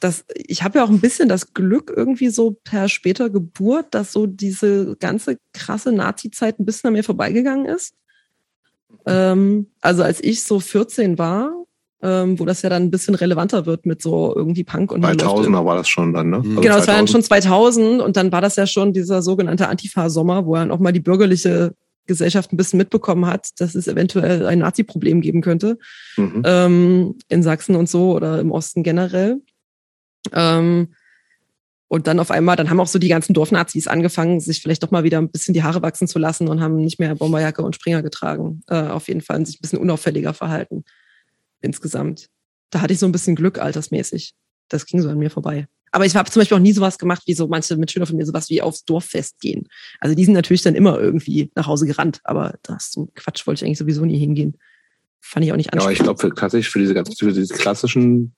das, ich habe ja auch ein bisschen das Glück irgendwie so per später Geburt, dass so diese ganze krasse Nazi-Zeit ein bisschen an mir vorbeigegangen ist. Ähm, also als ich so 14 war, ähm, wo das ja dann ein bisschen relevanter wird mit so irgendwie Punk und 2000er war das schon dann, ne? Also genau, das war dann schon 2000 und dann war das ja schon dieser sogenannte Antifa-Sommer, wo dann auch mal die bürgerliche Gesellschaft ein bisschen mitbekommen hat, dass es eventuell ein Nazi-Problem geben könnte mhm. ähm, in Sachsen und so oder im Osten generell. Ähm, und dann auf einmal, dann haben auch so die ganzen Dorfnazis angefangen, sich vielleicht doch mal wieder ein bisschen die Haare wachsen zu lassen und haben nicht mehr Bomberjacke und Springer getragen. Äh, auf jeden Fall und sich ein bisschen unauffälliger verhalten insgesamt. Da hatte ich so ein bisschen Glück altersmäßig. Das ging so an mir vorbei. Aber ich habe zum Beispiel auch nie sowas gemacht, wie so manche Mitschüler von mir, sowas wie aufs Dorffest gehen. Also die sind natürlich dann immer irgendwie nach Hause gerannt, aber das so Quatsch wollte ich eigentlich sowieso nie hingehen. Fand ich auch nicht ansprechend. Ja, ich glaube tatsächlich für diese ganz, für diese klassischen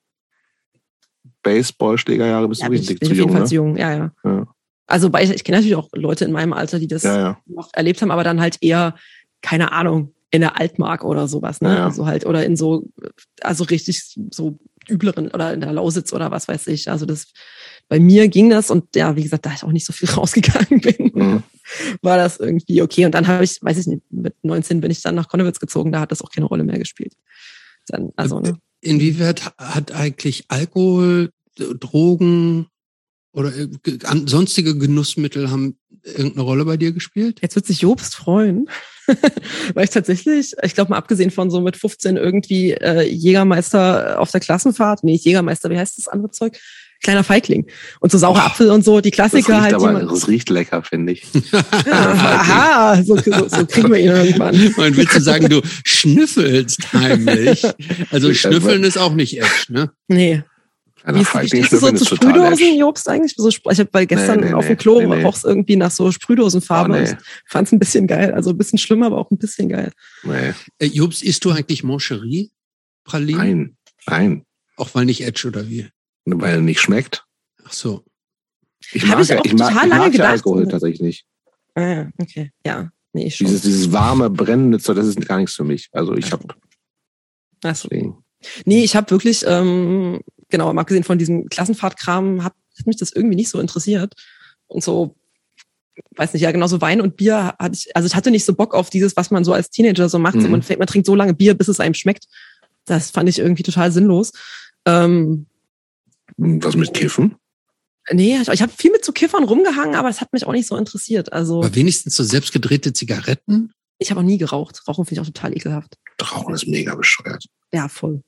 Baseballschlägerjahre bist ja, du richtig zu jung, ne? zu jung. Ja, ja. ja. Also ich, ich kenne natürlich auch Leute in meinem Alter, die das ja, ja. noch erlebt haben, aber dann halt eher, keine Ahnung, in der Altmark oder sowas, ne? Also halt, oder in so, also richtig so übleren oder in der Lausitz oder was weiß ich. Also das, bei mir ging das und ja, wie gesagt, da ich auch nicht so viel rausgegangen bin, mhm. war das irgendwie okay. Und dann habe ich, weiß ich nicht, mit 19 bin ich dann nach Konnewitz gezogen, da hat das auch keine Rolle mehr gespielt. Dann, also, ne? Inwieweit hat eigentlich Alkohol, Drogen oder äh, sonstige Genussmittel haben irgendeine Rolle bei dir gespielt? Jetzt wird sich Jobst freuen, weil ich tatsächlich, ich glaube mal abgesehen von so mit 15 irgendwie äh, Jägermeister auf der Klassenfahrt, nee, Jägermeister, wie heißt das andere Zeug? Kleiner Feigling. Und so saurer Apfel und so, die Klassiker das halt. Aber, man, das riecht lecker, finde ich. ja, aha, so, so, so kriegen wir ihn irgendwann. Und willst du sagen, du schnüffelst heimlich? Also schnüffeln ist auch nicht echt, ne? Nee. Wie ist, wie stehst du so zu Sprühdosen, Jobst, eigentlich? So, ich habe bei gestern nee, nee, auf dem Klo nee, roch es irgendwie nach so Sprühdosenfarbe. Oh, nee. Ich fand es ein bisschen geil. Also ein bisschen schlimmer, aber auch ein bisschen geil. Nee. Äh, Jobst, isst du eigentlich Moncherie? Pralinen? Nein, nein. Auch weil nicht Edge oder wie? Weil er nicht schmeckt. Ach so. Ich mag, ich, auch ich mag, total ich mag gedacht, Alkohol tatsächlich nicht. Ah, okay. Ja, nee, schon. Dieses, dieses warme, brennende Zeug, das ist gar nichts für mich. Also ich habe. Achso. Nee, ich habe wirklich, ähm, genau, mal abgesehen von diesem Klassenfahrtkram, hat, hat mich das irgendwie nicht so interessiert. Und so, weiß nicht, ja, genauso Wein und Bier hatte ich, also ich hatte nicht so Bock auf dieses, was man so als Teenager so macht. Mhm. So, man, man trinkt so lange Bier, bis es einem schmeckt. Das fand ich irgendwie total sinnlos. Ähm, was mit Kiffen? Nee, ich, ich habe viel mit so Kiffern rumgehangen, aber es hat mich auch nicht so interessiert. Also aber wenigstens so selbstgedrehte Zigaretten? Ich habe auch nie geraucht. Rauchen finde ich auch total ekelhaft. Rauchen ist mega bescheuert. Ja, voll.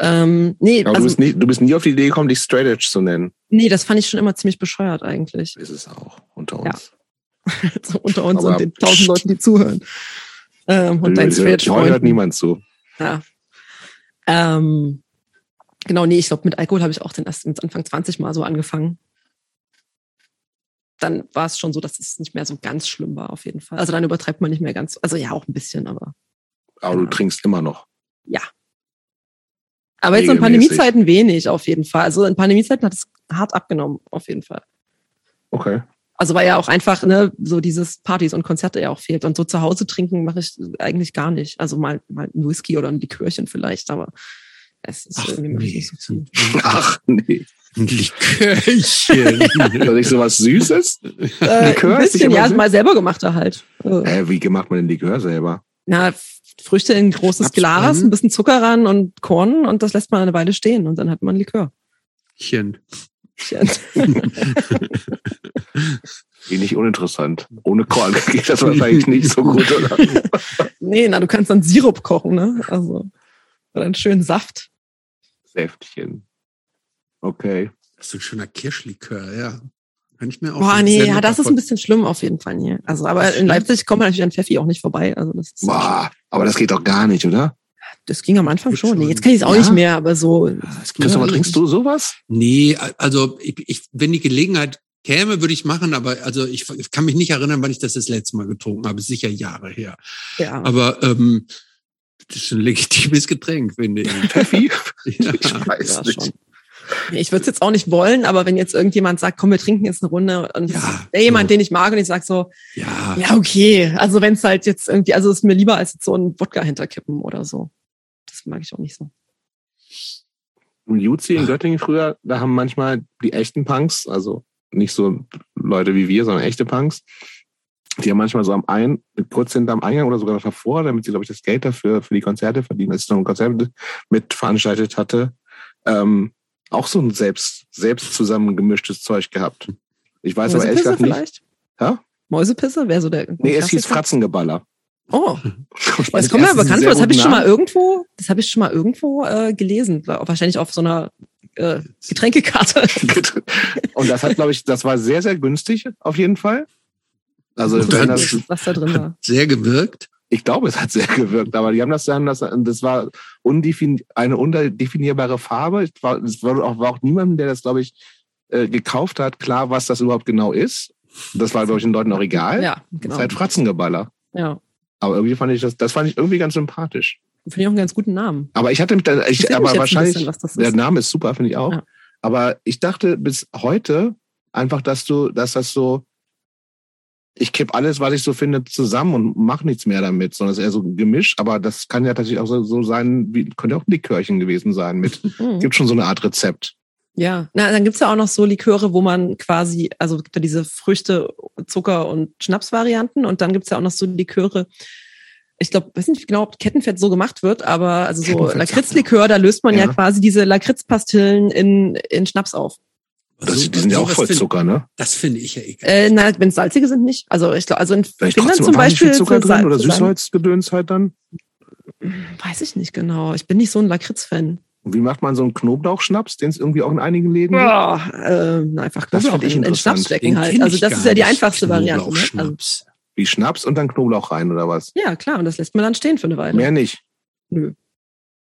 Ähm, nee, aber also, du, bist nie, du bist nie auf die Idee gekommen, dich Straight Edge zu nennen. Nee, das fand ich schon immer ziemlich bescheuert eigentlich. Ist es auch, unter uns. Ja. so unter uns aber und den tausend Leuten, die zuhören. Ähm, und dein Straight Edge hört niemand zu. Ja. Ähm, Genau, nee, ich glaube, mit Alkohol habe ich auch den erst mit Anfang 20 mal so angefangen. Dann war es schon so, dass es nicht mehr so ganz schlimm war, auf jeden Fall. Also dann übertreibt man nicht mehr ganz, also ja, auch ein bisschen, aber. Aber du trinkst immer noch. Ja. Aber jetzt in Pandemiezeiten wenig, auf jeden Fall. Also in Pandemiezeiten hat es hart abgenommen, auf jeden Fall. Okay. Also weil ja auch einfach ne, so dieses Partys und Konzerte ja auch fehlt. Und so zu Hause trinken mache ich eigentlich gar nicht. Also mal, mal ein Whisky oder ein Likörchen vielleicht, aber es ist Ach, irgendwie nee. nicht so viel. Ach nee. Ein Likörchen. Ist nicht so was Süßes? Äh, Likör ein bisschen, ja, mal selber gemachter halt. Äh, wie macht man den Likör selber? Na, Früchte in ein großes Glas, ein bisschen Zucker ran und Korn und das lässt man eine Weile stehen und dann hat man Likör. Chen. Chen. Wenig uninteressant. Ohne Korn geht das wahrscheinlich nicht so gut, oder? nee, na, du kannst dann Sirup kochen, ne? Also. Oder einen schönen Saft. Säftchen. Okay. Das ist ein schöner Kirschlikör, ja. Kann ich mir auch Boah, nee, ja, das ist ein bisschen schlimm auf jeden Fall hier. Also, aber in Leipzig kommt man natürlich an Pfeffi auch nicht vorbei. Also das ist Boah, aber das geht doch gar nicht, oder? Das ging am Anfang schon. Nee, jetzt kann ich es auch ja. nicht mehr, aber so. Christopher, trinkst du sowas? Nee, also ich, ich, wenn die Gelegenheit käme, würde ich machen, aber also ich, ich kann mich nicht erinnern, wann ich das das letzte Mal getrunken habe. Sicher Jahre her. Ja. Aber ähm, das ist ein legitimes Getränk, finde ich. Pfeffi? ja. Ich weiß ja, nicht. Schon. Ich würde es jetzt auch nicht wollen, aber wenn jetzt irgendjemand sagt, komm, wir trinken jetzt eine Runde und ja, der jemand, so. den ich mag und ich sag so, ja, ja okay. Also wenn es halt jetzt irgendwie, also ist mir lieber als jetzt so ein Wodka hinterkippen oder so. Das mag ich auch nicht so. Im Juzi in Göttingen früher, da haben manchmal die echten Punks, also nicht so Leute wie wir, sondern echte Punks, die haben manchmal so am ein, kurz hinterm Eingang oder sogar noch davor, damit sie, glaube ich, das Geld dafür für die Konzerte verdienen, als ich noch ein Konzert mit, mit veranstaltet hatte, ähm, auch so ein selbst, selbst zusammengemischtes Zeug gehabt. Ich weiß aber ehrlich gesagt nicht. vielleicht? Ja? Mäusepisse wäre so der. Nee, es hieß. Fratzengeballer. Oh, das kommt mir bekannt vor. Das habe ich schon mal irgendwo, das habe ich schon mal irgendwo äh, gelesen. Wahrscheinlich auf so einer äh, Getränkekarte. Und das hat, glaube ich, das war sehr, sehr günstig, auf jeden Fall. Also, das, was da drin war. Sehr gewirkt. Ich glaube, es hat sehr gewirkt, aber die haben das dann, das, das war undefin, eine undefinierbare Farbe. Es war, es war, auch, war auch niemandem, der das, glaube ich, äh, gekauft hat, klar, was das überhaupt genau ist. Das war, glaube ich, den Leuten auch egal. Ja, Das genau. ist halt Fratzengeballer. Ja. Aber irgendwie fand ich das, das fand ich irgendwie ganz sympathisch. Finde ich auch einen ganz guten Namen. Aber ich hatte mit der, ich, mich aber wahrscheinlich, bisschen, das der. Name ist super, finde ich auch. Ja. Aber ich dachte bis heute einfach, dass du, dass das so, ich kipp alles, was ich so finde, zusammen und mach nichts mehr damit, sondern es ist eher so gemischt. Aber das kann ja tatsächlich auch so, sein, wie, könnte auch ein Likörchen gewesen sein mit, Mhm. gibt schon so eine Art Rezept. Ja, na, dann gibt's ja auch noch so Liköre, wo man quasi, also es gibt ja diese Früchte, Zucker und Schnapsvarianten und dann gibt's ja auch noch so Liköre, ich glaube, weiß nicht genau, ob Kettenfett so gemacht wird, aber also so Lakritzlikör, da löst man ja, Ja. quasi diese Lakritzpastillen in, in Schnaps auf. Das, So- die sind ja auch voll find- Zucker, ne? Das finde ich ja egal. Äh, na, wenn salzige sind nicht. Also ich glaube, also in Vielleicht Finnland zum wahnsinnig viel Beispiel Zucker drin oder Süßholzgedöns halt dann. Weiß ich nicht genau. Ich bin nicht so ein Lakritz-Fan. Und wie macht man so einen Knoblauchschnaps, den es irgendwie auch in einigen Läden gibt? Ja, ähm, einfach Das ich in, in. Schnaps Den stecken halt. Also das ist ja die einfachste Variante. Ne? Also, Knoblauchschnaps. Wie Schnaps und dann Knoblauch rein oder was? ja, klar. Und das lässt man dann stehen für eine Weile. Mehr nicht. Nö.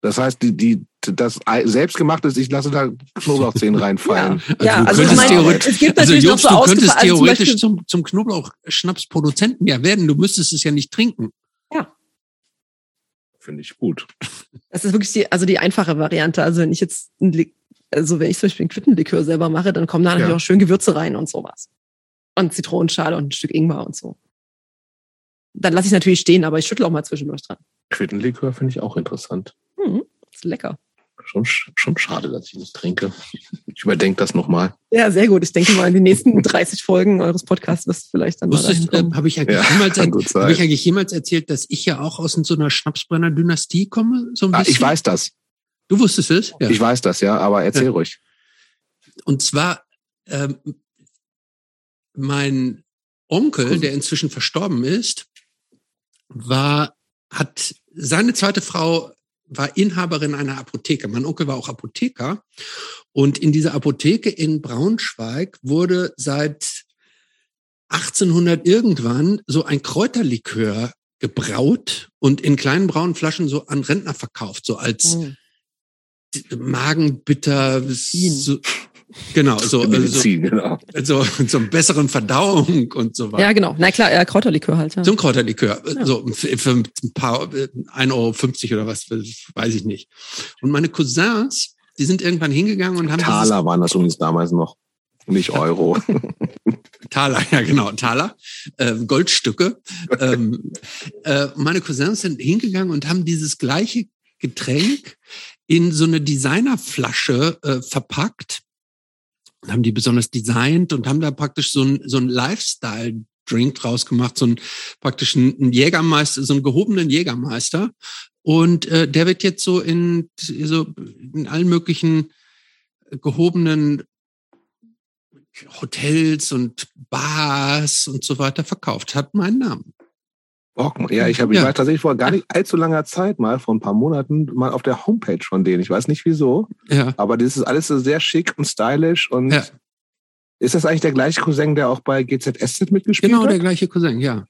Das heißt, die, die, das selbstgemachte ist, ich lasse da Knoblauchzehen reinfallen. Ja, du also ich könntest meine, theoretisch, es gibt also natürlich Jobst, noch so du könntest also zum theoretisch Beispiel- zum, zum Knoblauchschnapsproduzenten ja werden. Du müsstest es ja nicht trinken. Finde ich gut. Das ist wirklich die, also die einfache Variante. Also wenn ich jetzt, ein also wenn ich zum Beispiel ein Quittenlikör selber mache, dann kommen da natürlich Ja. auch schön Gewürze rein und sowas. Und Zitronenschale und ein Stück Ingwer und so. Dann lasse ich natürlich stehen, aber ich schüttle auch mal zwischendurch dran. Quittenlikör finde ich auch interessant. Hm, ist lecker. Schon, sch- schon schade, dass ich das trinke. Ich überdenke das nochmal. Ja, sehr gut. Ich denke mal, in den nächsten 30 Folgen eures Podcasts wirst du vielleicht dann mal Wusstest, äh, kommen. habe ich, eigentlich Ja, jemals, hab ich eigentlich jemals erzählt, dass ich ja auch aus so einer Schnapsbrenner-Dynastie komme? So ein Ah, bisschen? ich weiß das. Du wusstest es? Ja. Ich weiß das, ja, aber erzähl Ja. ruhig. Und zwar ähm, mein Onkel, der inzwischen verstorben ist, war, hat seine zweite Frau war Inhaberin einer Apotheke. Mein Onkel war auch Apotheker. Und in dieser Apotheke in Braunschweig wurde seit 1800 irgendwann so ein Kräuterlikör gebraut und in kleinen braunen Flaschen so an Rentner verkauft, so als Hm. Magenbitter, so, genau, so, so, Medizin, genau. so, so besseren Verdauung und so weiter. Ja, genau. Na klar, ja, Kräuterlikör halt. Ja. So ein Kräuterlikör, Ja. so für, für ein paar, äh, 1,50 Euro oder was, weiß ich nicht. Und meine Cousins, die sind irgendwann hingegangen und haben Taler waren das übrigens damals noch. Nicht Euro. Taler, ja genau, Taler, äh, Goldstücke. ähm, äh, meine Cousins sind hingegangen und haben dieses gleiche Getränk in so eine Designerflasche äh, verpackt haben die besonders designt und haben da praktisch so ein, so ein Lifestyle-Drink draus gemacht, so ein praktisch einen Jägermeister, so einen gehobenen Jägermeister. Und äh, der wird jetzt so in, so in allen möglichen gehobenen Hotels und Bars und so weiter verkauft. Hat meinen Namen. Bock, ja, ich habe, ich Ja. war tatsächlich vor gar nicht allzu langer Zeit mal, vor ein paar Monaten, mal auf der Homepage von denen. Ich weiß nicht wieso, Ja. aber das ist alles so sehr schick und stylisch und Ja. ist das eigentlich der gleiche Cousin, der auch bei GZSZ mitgespielt Genau, hat? der gleiche Cousin, ja.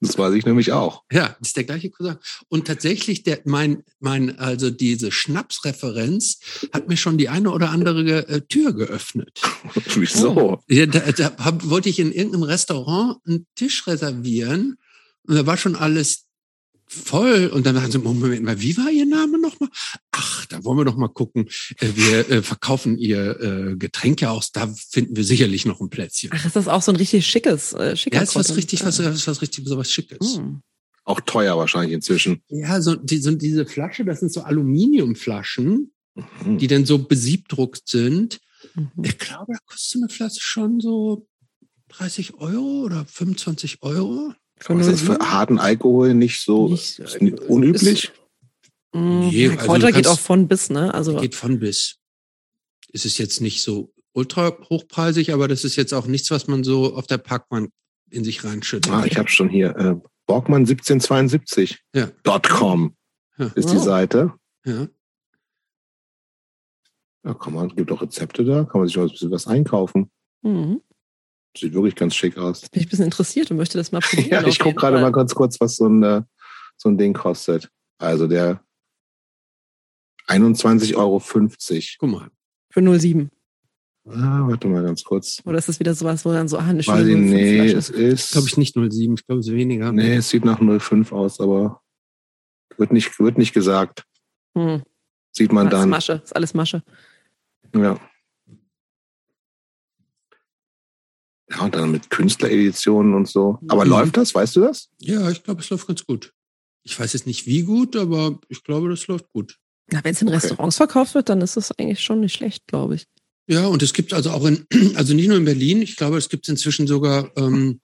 Das weiß ich nämlich auch. Ja, das ist der gleiche Cousin. Und tatsächlich, der, mein, mein, also diese Schnapsreferenz hat mir schon die eine oder andere äh, Tür geöffnet. Wieso? Ja, da, da hab, wollte ich in irgendeinem Restaurant einen Tisch reservieren und da war schon alles voll und dann haben sie, Moment mal, wie war Ihr Name nochmal? Ach, da wollen wir doch mal gucken. Äh, Wir äh, verkaufen Ihr äh, Getränke aus, da finden wir sicherlich noch ein Plätzchen. Ach, ist das auch so ein richtig schickes, äh, schicker Ja, ist was richtig, was, ist was richtig, so was Schickes. Hm. Auch teuer wahrscheinlich inzwischen. Ja, so, die, so diese Flasche, das sind so Aluminiumflaschen Mhm. die dann so besiebdruckt sind. Mhm. Ich glaube, da kostet so eine Flasche schon so 30 Euro oder 25 Euro. Von Das ist für harten Alkohol nicht so Nicht- ist nicht unüblich. Mhm. Nee, Ja, also Kräuter geht auch von bis, ne? Also Geht von bis. Es ist jetzt nicht so ultra hochpreisig, aber das ist jetzt auch nichts, was man so auf der Parkbank in sich reinschüttet. Ah, ich habe schon hier äh, Borgmann 1772. Ja. .com Ja. ist die Oh. Seite. Ja. Ja, kann man, gibt auch Rezepte da, kann man sich auch ein bisschen was einkaufen. mhm. Sieht wirklich ganz schick aus. bin ich ein bisschen interessiert und möchte das mal probieren. Ja, ich gucke gerade mal ganz kurz, was so ein, äh, so ein Ding kostet. Also der 21,50 Euro. Guck mal. Für 07. Ah, warte mal ganz kurz. Oder ist das wieder sowas, wo dann so, ah, eine Weiß schöne ich, nee, 05 es Flasche. ist. Glaube ich nicht 07, ich glaube es ist weniger. Nee, es sieht nach 05 aus, aber wird nicht, wird nicht gesagt. Hm. Sieht man Alles dann. Masche, ist alles Masche. Ja. Ja, und dann mit Künstlereditionen und so. Aber Mhm. läuft das? Weißt du das? Ja, ich glaube, es läuft ganz gut. Ich weiß jetzt nicht wie gut, aber ich glaube, das läuft gut. Ja, wenn es in Okay. Restaurants verkauft wird, dann ist das eigentlich schon nicht schlecht, glaube ich. Ja, und es gibt also auch in, also nicht nur in Berlin, ich glaube, es gibt inzwischen sogar ähm,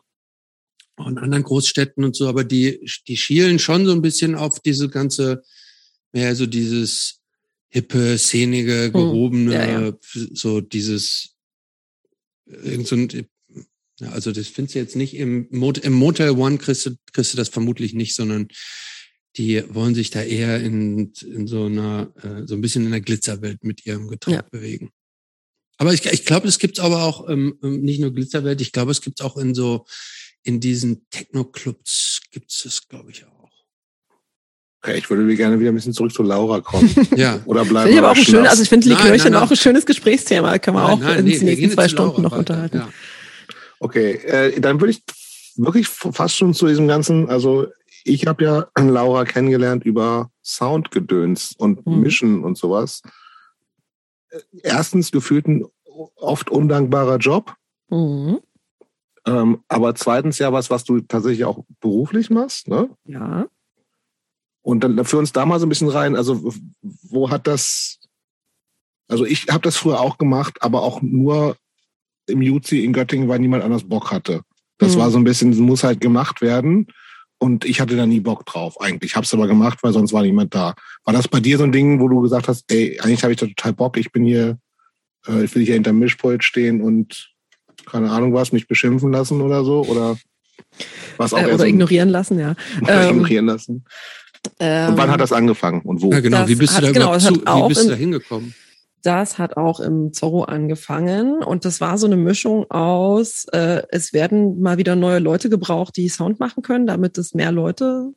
auch in anderen Großstädten und so, aber die, die schielen schon so ein bisschen auf diese ganze, mehr so dieses hippe, szenige, gehobene, ja, ja. so dieses, irgend so ein, ja, also das findest du jetzt nicht im, Mot im Motel One kriegst du, kriegst du das vermutlich nicht, sondern die wollen sich da eher in, in so einer, äh, so ein bisschen in der Glitzerwelt mit ihrem Getränk Ja. bewegen. Aber ich, ich glaube, es gibt's aber auch ähm, ähm, nicht nur Glitzerwelt, ich glaube, es gibt's auch in so, in diesen Techno-Clubs gibt's es, glaube ich, auch. Okay, ich würde gerne wieder ein bisschen zurück zu Laura kommen. Ja. Oder bleiben Finde ich wir aber auch schön, also ich finde Nein, Likörchen nein, nein. auch ein schönes Gesprächsthema. Kann man auch in nee, den wir nächsten zwei zu Laura Stunden noch unterhalten. Ja. Okay, äh, dann würde ich wirklich fast schon zu diesem ganzen, also ich habe ja Laura kennengelernt über Soundgedöns und Mhm. Mischen und sowas. Äh, Erstens gefühlt ein oft undankbarer Job, Mhm. ähm, aber zweitens ja was, was du tatsächlich auch beruflich machst. Ne? Ja. Und dann für uns da mal so ein bisschen rein, also wo hat das, also ich habe das früher auch gemacht, aber auch nur im Juzi in Göttingen, weil niemand anders Bock hatte. Das Mhm. war so ein bisschen, muss halt gemacht werden. Und ich hatte da nie Bock drauf eigentlich. Hab's aber gemacht, weil sonst war niemand da. War das bei dir so ein Ding, wo du gesagt hast, ey, eigentlich habe ich da total Bock, ich bin hier, äh, ich will hier hinterm Mischpult stehen und keine Ahnung was, mich beschimpfen lassen oder so? Oder was auch Äh, oder so ein- ignorieren lassen, ja. oder Ähm, ignorieren lassen? Und wann hat das angefangen und wo? ja, genau. Das Wie bist du hat- da genau, zu, wie bist du in- da hingekommen? Das hat auch im Zorro angefangen und das war so eine Mischung aus, äh, es werden mal wieder neue Leute gebraucht, die Sound machen können, damit es mehr Leute,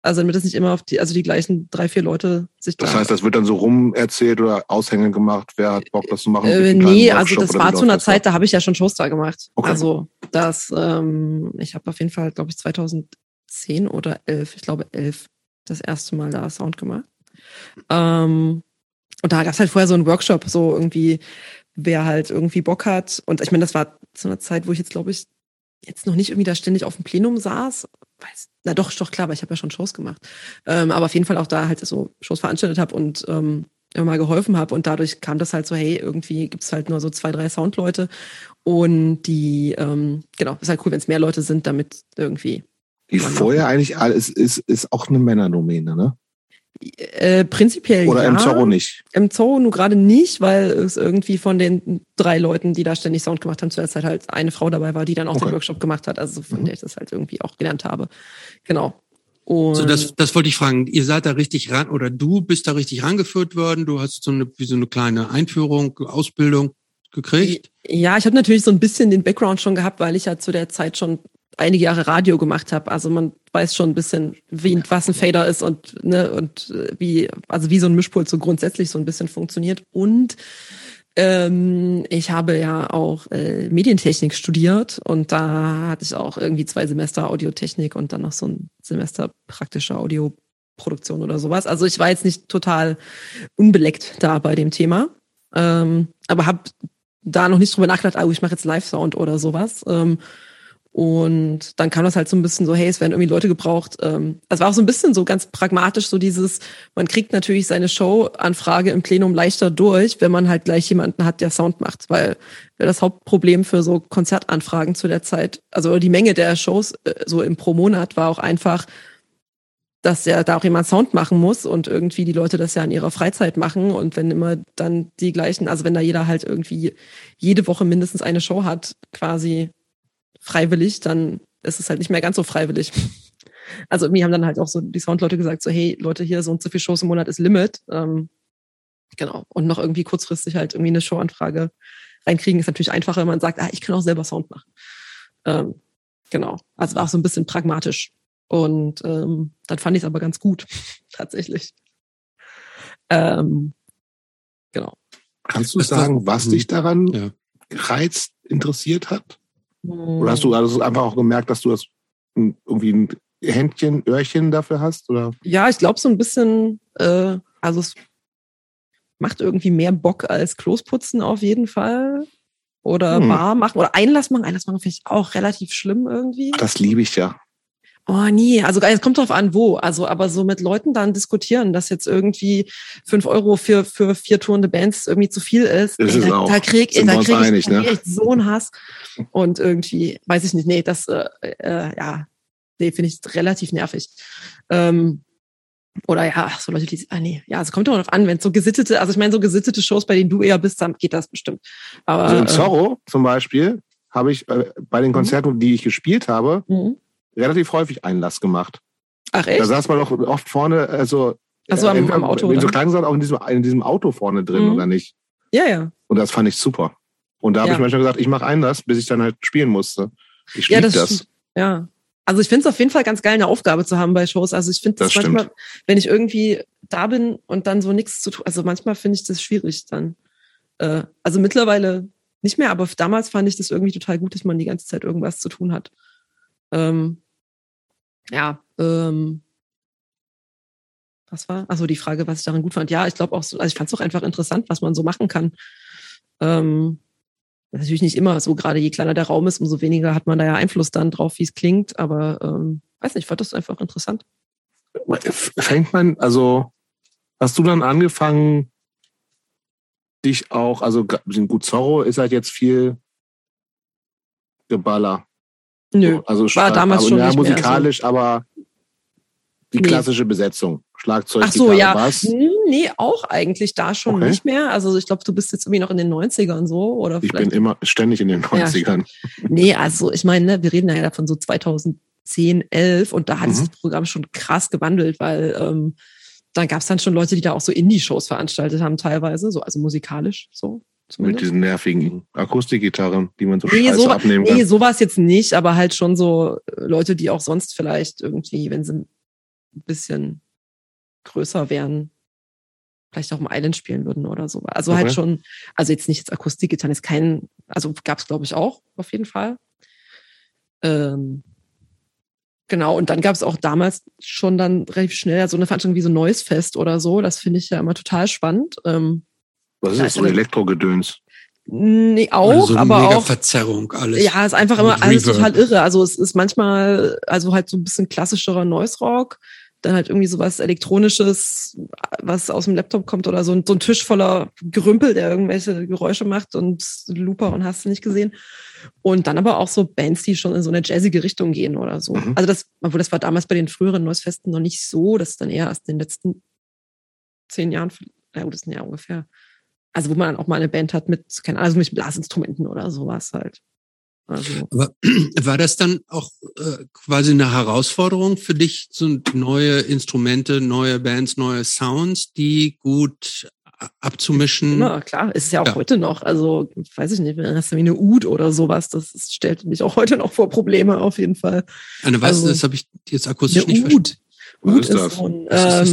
also damit es nicht immer auf die, also die gleichen drei, vier Leute sich Das da heißt, das wird dann so rum erzählt oder Aushänge gemacht, wer hat Bock, das zu machen? Äh, nee, also das war zu einer Zeit, da habe ich ja schon Shows da gemacht. Okay. Also das, ähm, ich habe auf jeden Fall, glaube ich, 2010 oder 11, ich glaube 11, das erste Mal da Sound gemacht. Ähm, und da gab es halt vorher so einen Workshop, so irgendwie, wer halt irgendwie Bock hat. Und ich meine, das war zu einer Zeit, wo ich jetzt, glaube ich, jetzt noch nicht irgendwie da ständig auf dem Plenum saß. Weiß, na doch, doch klar, weil ich habe ja schon Shows gemacht. Ähm, aber auf jeden Fall auch da halt so Shows veranstaltet habe und ähm, immer mal geholfen habe. Und dadurch kam das halt so, hey, irgendwie gibt's halt nur so zwei, drei Soundleute. Und die, ähm, genau, ist halt cool, wenn es mehr Leute sind, damit irgendwie. Die vorher eigentlich alles ist, ist auch eine Männerdomäne, ne? Äh, prinzipiell Oder ja. im Zorro nicht. Im Zoo nur gerade nicht, weil es irgendwie von den drei Leuten, die da ständig Sound gemacht haben, zu der Zeit halt eine Frau dabei war, die dann auch Okay. den Workshop gemacht hat. Also von Mhm. der ich das halt irgendwie auch gelernt habe. Genau. Und So, das, das wollte ich fragen. Ihr seid da richtig ran, oder du bist da richtig rangeführt worden. Du hast so eine, wie so eine kleine Einführung, Ausbildung gekriegt. Ja, ich habe natürlich so ein bisschen den Background schon gehabt, weil ich ja zu der Zeit schon einige Jahre Radio gemacht habe. Also man weiß schon ein bisschen, wie was ein Fader ist und ne und äh, wie also wie so ein Mischpult so grundsätzlich so ein bisschen funktioniert. Und ähm, ich habe ja auch äh, Medientechnik studiert und da hatte ich auch irgendwie zwei Semester Audiotechnik und dann noch so ein Semester praktische Audioproduktion oder sowas. Also ich war jetzt nicht total unbeleckt da bei dem Thema, ähm, aber habe da noch nicht drüber nachgedacht, oh, ich mache jetzt Live-Sound oder sowas. Ähm, Und dann kam das halt so ein bisschen so, hey, es werden irgendwie Leute gebraucht. Ähm, es war auch so ein bisschen so ganz pragmatisch, so dieses, man kriegt natürlich seine Show-Anfrage im Plenum leichter durch, wenn man halt gleich jemanden hat, der Sound macht. Weil das Hauptproblem für so Konzertanfragen zu der Zeit, also die Menge der Shows äh, so im pro Monat war auch einfach, dass ja da auch jemand Sound machen muss und irgendwie die Leute das ja in ihrer Freizeit machen und wenn immer dann die gleichen, also wenn da jeder halt irgendwie jede Woche mindestens eine Show hat, quasi freiwillig, dann ist es halt nicht mehr ganz so freiwillig. Also irgendwie haben dann halt auch so die Soundleute gesagt, so hey Leute, hier so und so viele Shows im Monat ist Limit. Ähm, genau. Und noch irgendwie kurzfristig halt irgendwie eine Showanfrage reinkriegen, ist natürlich einfacher, wenn man sagt, ah, ich kann auch selber Sound machen. Ähm, genau. Also war auch so ein bisschen pragmatisch. Und ähm, dann fand ich es aber ganz gut, tatsächlich. Ähm, genau. Kannst du sagen, was dich daran ja. reizt, interessiert hat? Oder hast du also einfach auch gemerkt, dass du das irgendwie ein Händchen, Öhrchen dafür hast? Oder? Ja, ich glaube so ein bisschen, äh, also es macht irgendwie mehr Bock als Klosputzen auf jeden Fall. Oder hm. Bar machen oder Einlass machen. Einlass machen finde ich auch relativ schlimm irgendwie. Das liebe ich ja. Oh nee, also es kommt drauf an, wo. Also, aber so mit Leuten dann diskutieren, dass jetzt irgendwie fünf Euro für, für vier tourende Bands irgendwie zu viel ist. Ist da, auch. da krieg, da krieg einig, ich, da ne? ich so einen Hass. Und irgendwie, weiß ich nicht, nee, das, äh, äh, ja, nee, finde ich relativ nervig. Ähm, oder ja, so Leute, die, ah nee, ja, es kommt doch darauf an, wenn so gesittete, also ich meine, so gesittete Shows, bei denen du eher bist, dann geht das bestimmt. Aber, Also in äh, Zorro zum Beispiel habe ich äh, bei den Konzerten, die ich gespielt habe, mhm. Relativ häufig Einlass gemacht. Ach Da echt? saß man doch oft vorne, also Ach so, am- entweder am Auto, In so kleinen Sachen auch in diesem, in diesem Auto vorne drin, Mhm. oder nicht? Ja, ja. Und das fand ich super. Und da habe Ja. ich manchmal gesagt, ich mache Einlass, bis ich dann halt spielen musste. Ich Ja, das, das. Ja. Also ich finde es auf jeden Fall ganz geil, eine Aufgabe zu haben bei Shows. Also ich finde das, Das manchmal, wenn ich irgendwie da bin und dann so nichts zu tun, also manchmal finde ich das schwierig dann. Äh, also mittlerweile nicht mehr, aber damals fand ich das irgendwie total gut, dass man die ganze Zeit irgendwas zu tun hat. Ähm, ja, ähm, was war? Also die Frage, was ich daran gut fand. Ja, ich glaube auch, so, also ich fand es auch einfach interessant, was man so machen kann. Ähm, natürlich nicht immer so, gerade je kleiner der Raum ist, umso weniger hat man da ja Einfluss dann drauf, wie es klingt, aber ähm, weiß nicht, ich fand das einfach interessant. Fängt man, also hast du dann angefangen, dich auch, also gut, Zorro ist halt jetzt viel Geballer. Nö. Also War damals aber, schon ja, nicht mehr, musikalisch, aber die Nee. klassische Besetzung. Schlagzeug, Ach so, Gitarre, ja. Bass. Hm, Nee, auch eigentlich da schon Okay. nicht mehr. Also ich glaube, du bist jetzt irgendwie noch in den 90ern so oder Ich vielleicht. bin immer ständig in den 90ern. nee, also ich meine, ne, wir reden ja davon so 2010, 11 und da hat Mhm. sich das Programm schon krass gewandelt, weil ähm, dann gab es dann schon Leute, die da auch so Indie-Shows veranstaltet haben teilweise, so also musikalisch so. Mit Zumindest. diesen nervigen Akustikgitarren, die man so Nee, scheiße so, abnehmen kann. nee, sowas jetzt nicht, aber halt schon so äh, Leute, die auch sonst vielleicht irgendwie, wenn sie ein bisschen größer wären, vielleicht auch im Island spielen würden oder so. Also halt Okay. schon, also jetzt nicht jetzt Akustikgitarren, ist kein, also gab es glaube ich auch, auf jeden Fall. Ähm, genau, und dann gab es auch damals schon dann relativ schnell so eine Veranstaltung wie so Neues Fest oder so. Das finde ich ja immer total spannend. Ähm, Was ist das, so also- Elektrogedöns? nee, auch, Oder so aber mega auch Verzerrung alles. Ja, ist einfach immer alles Reverb. total irre. Also es ist manchmal, also halt so ein bisschen klassischerer Noise Rock, dann halt irgendwie sowas Elektronisches, was aus dem Laptop kommt oder so ein, so ein Tisch voller Gerümpel, der irgendwelche Geräusche macht und Looper und hast du nicht gesehen. Und dann aber auch so Bands, die schon in so eine jazzige Richtung gehen oder so. Mhm. Also das, obwohl das war damals bei den früheren Noise-Festen noch nicht so, das ist dann eher erst in den letzten zehn Jahren, ja gut, das sind ja ungefähr. Also wo man dann auch mal eine Band hat mit, keine Ahnung, also mit Blasinstrumenten oder sowas halt. Also, Aber war das dann auch äh, quasi eine Herausforderung für dich, so neue Instrumente, neue Bands, neue Sounds, die gut abzumischen? Immer, klar. Es ist ja auch Ja. heute noch. Also, weiß ich nicht, wenn hast du wie eine Ud oder sowas, das ist, stellt mich auch heute noch vor Probleme auf jeden Fall. Eine was? also- das habe ich jetzt akustisch nicht Eine verstanden. Ud. Was Ud ist ist, das? so ein, Was ist das,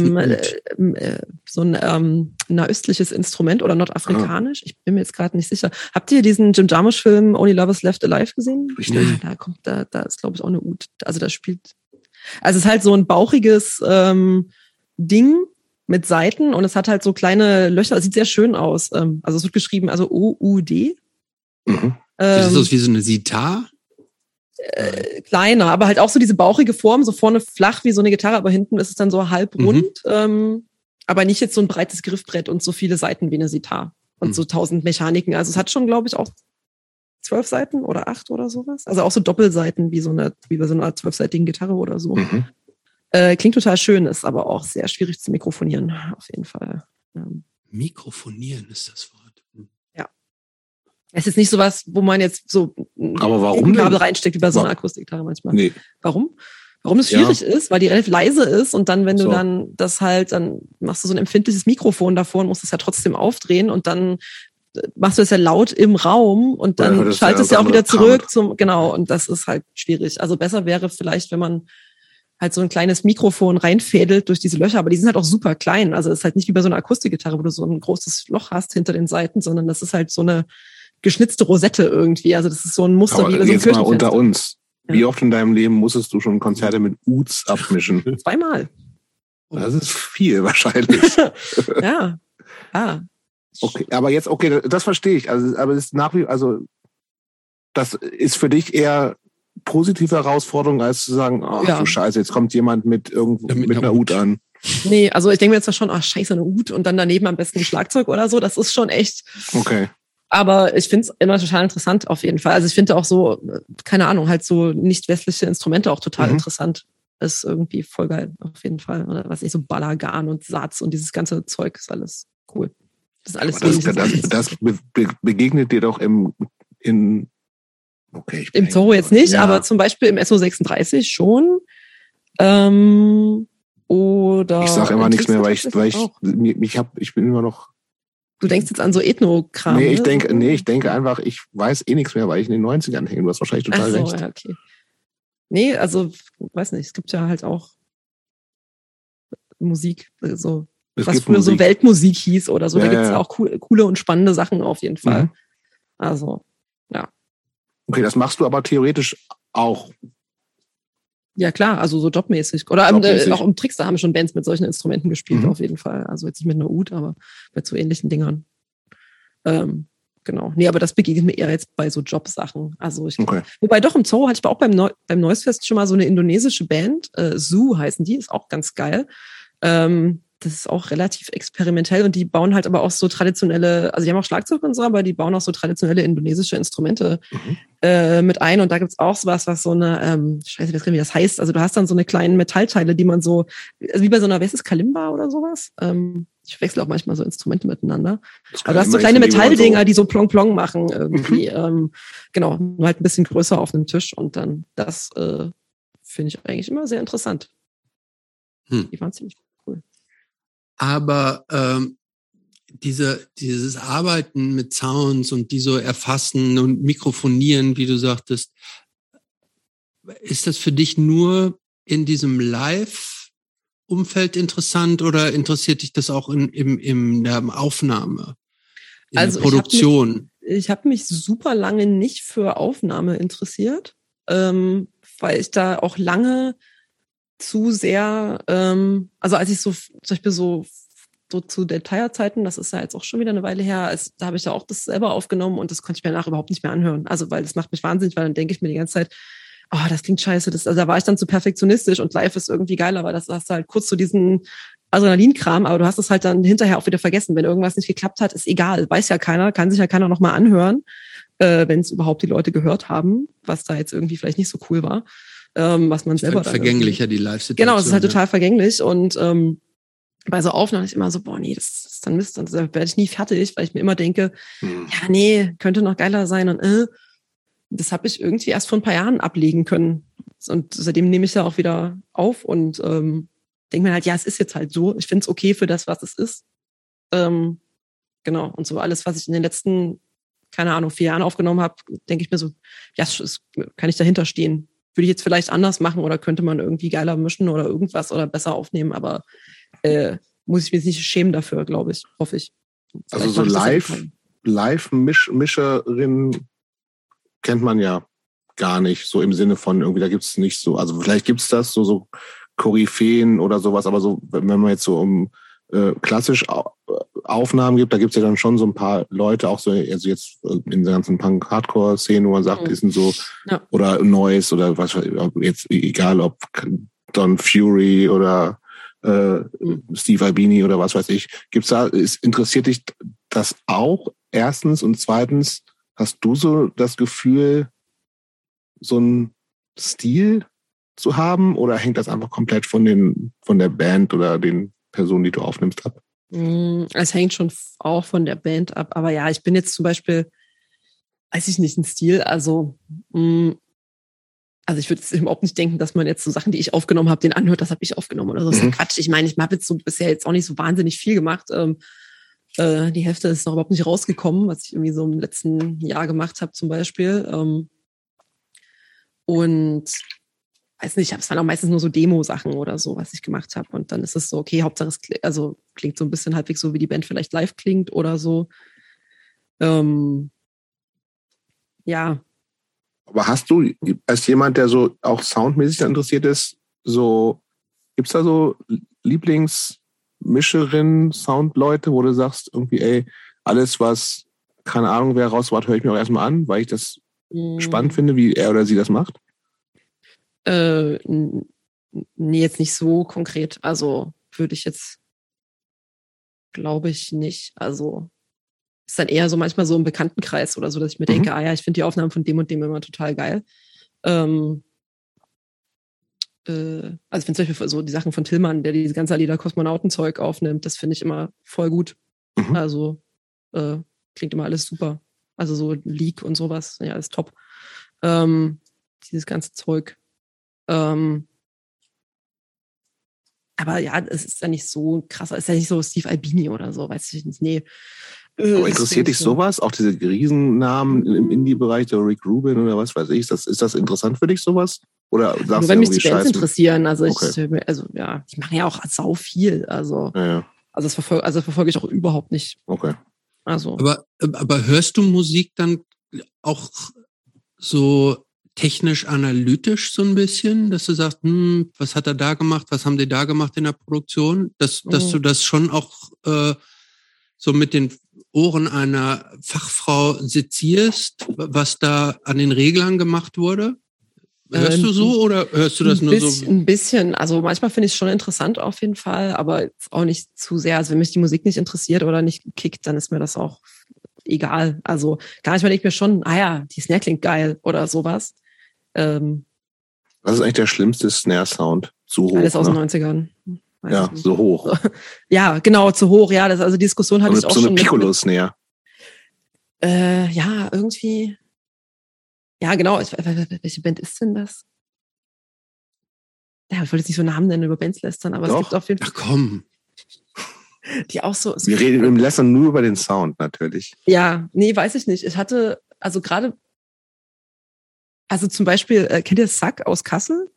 ähm, äh, äh, so ein ähm, nahöstliches Instrument oder nordafrikanisch. Ich bin mir jetzt gerade nicht sicher. Habt ihr diesen Jim Jarmusch-Film Only Lovers Left Alive gesehen? Richtig. Ja, da kommt, da, da ist, glaube ich, auch eine Ud. Also da spielt. Also es ist halt so ein bauchiges ähm, Ding mit Seiten und es hat halt so kleine Löcher. Es sieht sehr schön aus. Ähm, also es wird geschrieben, also O-U-D. Mhm. Sieht das Ähm, aus wie so eine Sitar? Äh, kleiner, aber halt auch so diese bauchige Form, so vorne flach wie so eine Gitarre, aber hinten ist es dann so halb rund. Mhm. Ähm, aber nicht jetzt so ein breites Griffbrett und so viele Seiten wie eine Sitar und mhm. so tausend Mechaniken. Also es hat schon, glaube ich, auch zwölf Seiten oder acht oder sowas. Also auch so Doppelseiten wie so eine, wie bei so einer zwölfseitigen Gitarre oder so. Mhm. Äh, klingt total schön, ist aber auch sehr schwierig zu mikrofonieren, auf jeden Fall. Ähm. Mikrofonieren ist das Wort. Ja. Es ist nicht so was, wo man jetzt so aber warum ein Kabel reinsteckt, wie bei so einer Akustikgitarre manchmal. Nee. Warum? Warum das schwierig ja. ist, weil die relativ leise ist und dann, wenn du so. dann das halt, dann machst du so ein empfindliches Mikrofon davor und musst es ja trotzdem aufdrehen und dann äh, machst du es ja laut im Raum und dann ja, schaltest du ja auch wieder zurück Kram. zum, genau, und das ist halt schwierig. Also besser wäre vielleicht, wenn man halt so ein kleines Mikrofon reinfädelt durch diese Löcher, aber die sind halt auch super klein. Also es ist halt nicht wie bei so einer Akustikgitarre, wo du so ein großes Loch hast hinter den Seiten, sondern das ist halt so eine geschnitzte Rosette irgendwie. Also das ist so ein Muster aber wie so ein jetzt mal unter uns. Wie oft in deinem Leben musstest du schon Konzerte mit Uts abmischen? Zweimal. Das ist viel wahrscheinlich. ja. Ah. Okay, aber jetzt, okay, das verstehe ich. Also, aber es ist nach wie, also, das ist für dich eher positive Herausforderung, als zu sagen, ach ja. du Scheiße, jetzt kommt jemand mit irgendwo, ja, mit, mit, einer Ut an. Nee, also ich denke mir jetzt schon, ach scheiße, eine Ut und dann daneben am besten ein Schlagzeug oder so. Das ist schon echt. Okay. Aber ich finde es immer total interessant auf jeden Fall. Also ich finde auch so, keine Ahnung, halt so nicht westliche Instrumente auch total mhm. interessant. Ist irgendwie voll geil, auf jeden Fall. Oder was ich so Balagan und Satz und dieses ganze Zeug ist alles cool. Das ist alles das, das, das, das begegnet dir doch im, in, okay. Im Zorro jetzt nicht, ja. aber zum Beispiel im SO36 schon. Ähm, oder. Ich sage immer nichts mehr, weil ich, weil ich, ich, hab, ich bin immer noch Du denkst jetzt an so Ethno-Kram. Nee, ich denke, nee, ich denke einfach, ich weiß eh nichts mehr, weil ich in den 90ern hänge. Du hast wahrscheinlich total so, recht. Ja, okay. Nee, also, weiß nicht, es gibt ja halt auch Musik, so, es was früher Musik. so Weltmusik hieß oder so. Ja, da gibt's ja auch coole, coole und spannende Sachen auf jeden Fall. Mhm. Also, ja. Okay, das machst du aber theoretisch auch ja, klar, also so jobmäßig. Oder äh, jobmäßig. Äh, auch im Trickster haben schon Bands mit solchen Instrumenten gespielt, mhm. auf jeden Fall. Also jetzt nicht mit einer Ud, aber mit so ähnlichen Dingern. Ähm, genau. Nee, aber das begegnet mir eher jetzt bei so Jobsachen. Also ich, okay. wobei doch im Zoo hatte ich auch beim, Neu beim Neusfest schon mal so eine indonesische Band, äh, Zoo heißen die, ist auch ganz geil. Ähm, das ist auch relativ experimentell und die bauen halt aber auch so traditionelle, also die haben auch Schlagzeug und so, aber die bauen auch so traditionelle indonesische Instrumente mhm. äh, mit ein. Und da gibt's auch sowas, was so eine, ähm, ich weiß nicht, wie das heißt, also du hast dann so eine kleinen Metallteile, die man so, also wie bei so einer, was ist Kalimba oder sowas? Ähm, ich wechsle auch manchmal so Instrumente miteinander. Aber du hast so kleine Metalldinger, die so plong plong machen irgendwie. Mhm. Ähm, genau, nur halt ein bisschen größer auf einem Tisch und dann das äh, finde ich eigentlich immer sehr interessant. Hm. Die waren ziemlich aber ähm, diese, dieses Arbeiten mit Sounds und die so erfassen und mikrofonieren, wie du sagtest, ist das für dich nur in diesem Live-Umfeld interessant oder interessiert dich das auch in, im, in der Aufnahme, in also der Produktion? Ich habe mich, hab mich super lange nicht für Aufnahme interessiert, ähm, weil ich da auch lange zu sehr, ähm, also als ich so zum Beispiel so so zu Detailzeiten, das ist ja jetzt auch schon wieder eine Weile her, als, da habe ich ja auch das selber aufgenommen und das konnte ich mir danach überhaupt nicht mehr anhören. Also, weil das macht mich wahnsinnig, weil dann denke ich mir die ganze Zeit, oh, das klingt scheiße. Das, also da war ich dann zu perfektionistisch und live ist irgendwie geiler, weil das hast du halt kurz zu so diesen Adrenalinkram, aber du hast es halt dann hinterher auch wieder vergessen. Wenn irgendwas nicht geklappt hat, ist egal. Weiß ja keiner, kann sich ja keiner nochmal anhören, äh, wenn es überhaupt die Leute gehört haben, was da jetzt irgendwie vielleicht nicht so cool war ähm, was man selber. Halt vergänglicher die Live-Situation. Genau, es ist halt ja. total vergänglich und ähm, bei so Aufnahmen ist immer so, boah, nee, das ist dann Mist, dann werde ich nie fertig, weil ich mir immer denke, hm. ja, nee, könnte noch geiler sein und äh, das habe ich irgendwie erst vor ein paar Jahren ablegen können. Und seitdem nehme ich ja auch wieder auf und ähm, denke mir halt, ja, es ist jetzt halt so. Ich finde es okay für das, was es ist. Ähm, genau. Und so alles, was ich in den letzten, keine Ahnung, vier Jahren aufgenommen habe, denke ich mir so, ja, das kann ich dahinter stehen würde ich jetzt vielleicht anders machen oder könnte man irgendwie geiler mischen oder irgendwas oder besser aufnehmen, aber äh, muss ich mich nicht schämen dafür, glaube ich, hoffe ich. Vielleicht also so live, live -Misch Mischerin kennt man ja gar nicht, so im Sinne von irgendwie, da gibt es nicht so, also vielleicht gibt es das, so, so Koryphäen oder sowas, aber so, wenn man jetzt so um äh, klassisch Aufnahmen gibt, da gibt es ja dann schon so ein paar Leute, auch so, also jetzt in der ganzen Punk-Hardcore-Szene, wo man sagt, Mhm. die sind so, Ja. oder Noise oder was, jetzt egal ob Don Fury oder äh, Mhm. Steve Albini oder was weiß ich. Gibt's da, ist, interessiert dich das auch? Erstens und zweitens, hast du so das Gefühl, so einen Stil zu haben oder hängt das einfach komplett von den, von der Band oder den Personen, die du aufnimmst, ab? Mm, Es hängt schon auch von der Band ab. Aber ja, ich bin jetzt zum Beispiel, weiß ich nicht, ein Stil. Also, mm, also ich würde jetzt überhaupt nicht denken, dass man jetzt so Sachen, die ich aufgenommen habe, den anhört, das habe ich aufgenommen oder so. Das ist Mhm. ja Quatsch. Ich meine, ich habe jetzt so bisher jetzt auch nicht so wahnsinnig viel gemacht. Ähm, äh, die Hälfte ist noch überhaupt nicht rausgekommen, was ich irgendwie so im letzten Jahr gemacht habe zum Beispiel. Ähm, und weiß nicht, es waren auch meistens nur so Demo-Sachen oder so, was ich gemacht habe. Und dann ist es so, okay, Hauptsache es kli- also klingt so ein bisschen halbwegs so, wie die Band vielleicht live klingt oder so. Ähm, ja, Aber hast du, als jemand, der so auch soundmäßig interessiert ist, so, gibt's da so Lieblingsmischerinnen, Soundleute, wo du sagst, irgendwie, ey, alles, was, keine Ahnung, wer rauswart, höre ich mir auch erstmal an, weil ich das mm, spannend finde, wie er oder sie das macht? Äh, nee, jetzt nicht so konkret. Also würde ich jetzt, glaube ich, nicht. Also ist dann eher so manchmal so im Bekanntenkreis oder so, dass ich mir Mhm. denke, ah ja, ich finde die Aufnahmen von dem und dem immer total geil. Ähm, äh, also ich finde zum Beispiel so die Sachen von Tillmann, der diese ganze Lieder Kosmonautenzeug aufnimmt, das finde ich immer voll gut. Mhm. Also äh, klingt immer alles super. Also so Leak und sowas, ja, alles top. Ähm, dieses ganze Zeug. Ähm, aber ja, es ist ja nicht so krass, es ist ja nicht so Steve Albini oder so, weiß ich nicht. Nee. Äh, Aber interessiert dich so- sowas? Auch diese Riesennamen im Indie-Bereich, der Rick Rubin oder was weiß ich, ist das, ist das interessant für dich, sowas? Oder sagst Nur du wenn mich die Bands interessieren. Also ich, Okay. also ja, die machen ja auch sau viel. Also, Ja, ja, also das verfolge, also das verfolge ich auch überhaupt nicht. okay. Also. Aber, aber hörst du Musik dann auch so technisch analytisch so ein bisschen, dass du sagst, hm, was hat er da gemacht, was haben die da gemacht in der Produktion, dass, dass Mhm. du das schon auch äh, so mit den Ohren einer Fachfrau sezierst, was da an den Reglern gemacht wurde? Hörst Ähm, du so oder hörst du das nur bisschen, so? Ein bisschen. Also manchmal finde ich es schon interessant auf jeden Fall, aber auch nicht zu sehr. Also wenn mich die Musik nicht interessiert oder nicht kickt, dann ist mir das auch egal. Also gar nicht, denke ich mir schon, ah ja, die Snare klingt geil oder sowas. Ähm, Was ist eigentlich der schlimmste Snare-Sound? Zu hoch. alles aus ne? den 90ern. Weiß Ja, ich so hoch. Ja, genau, zu hoch. Ja, das, also die Diskussion hatte So ich eine, auch so eine schon. mit- Piccolo-Snare. Äh, ja, irgendwie. Ja, genau. Ich, welche Band ist denn das? Ja, ich wollte jetzt nicht so Namen nennen über Bands lästern, aber Doch. es gibt auf jeden Ach komm, Fall die auch so. so Wir reden im Lesson nur über den Sound natürlich. Ja, nee, weiß ich nicht. Ich hatte, also gerade, also zum Beispiel, äh, kennt ihr Sack aus Kassel?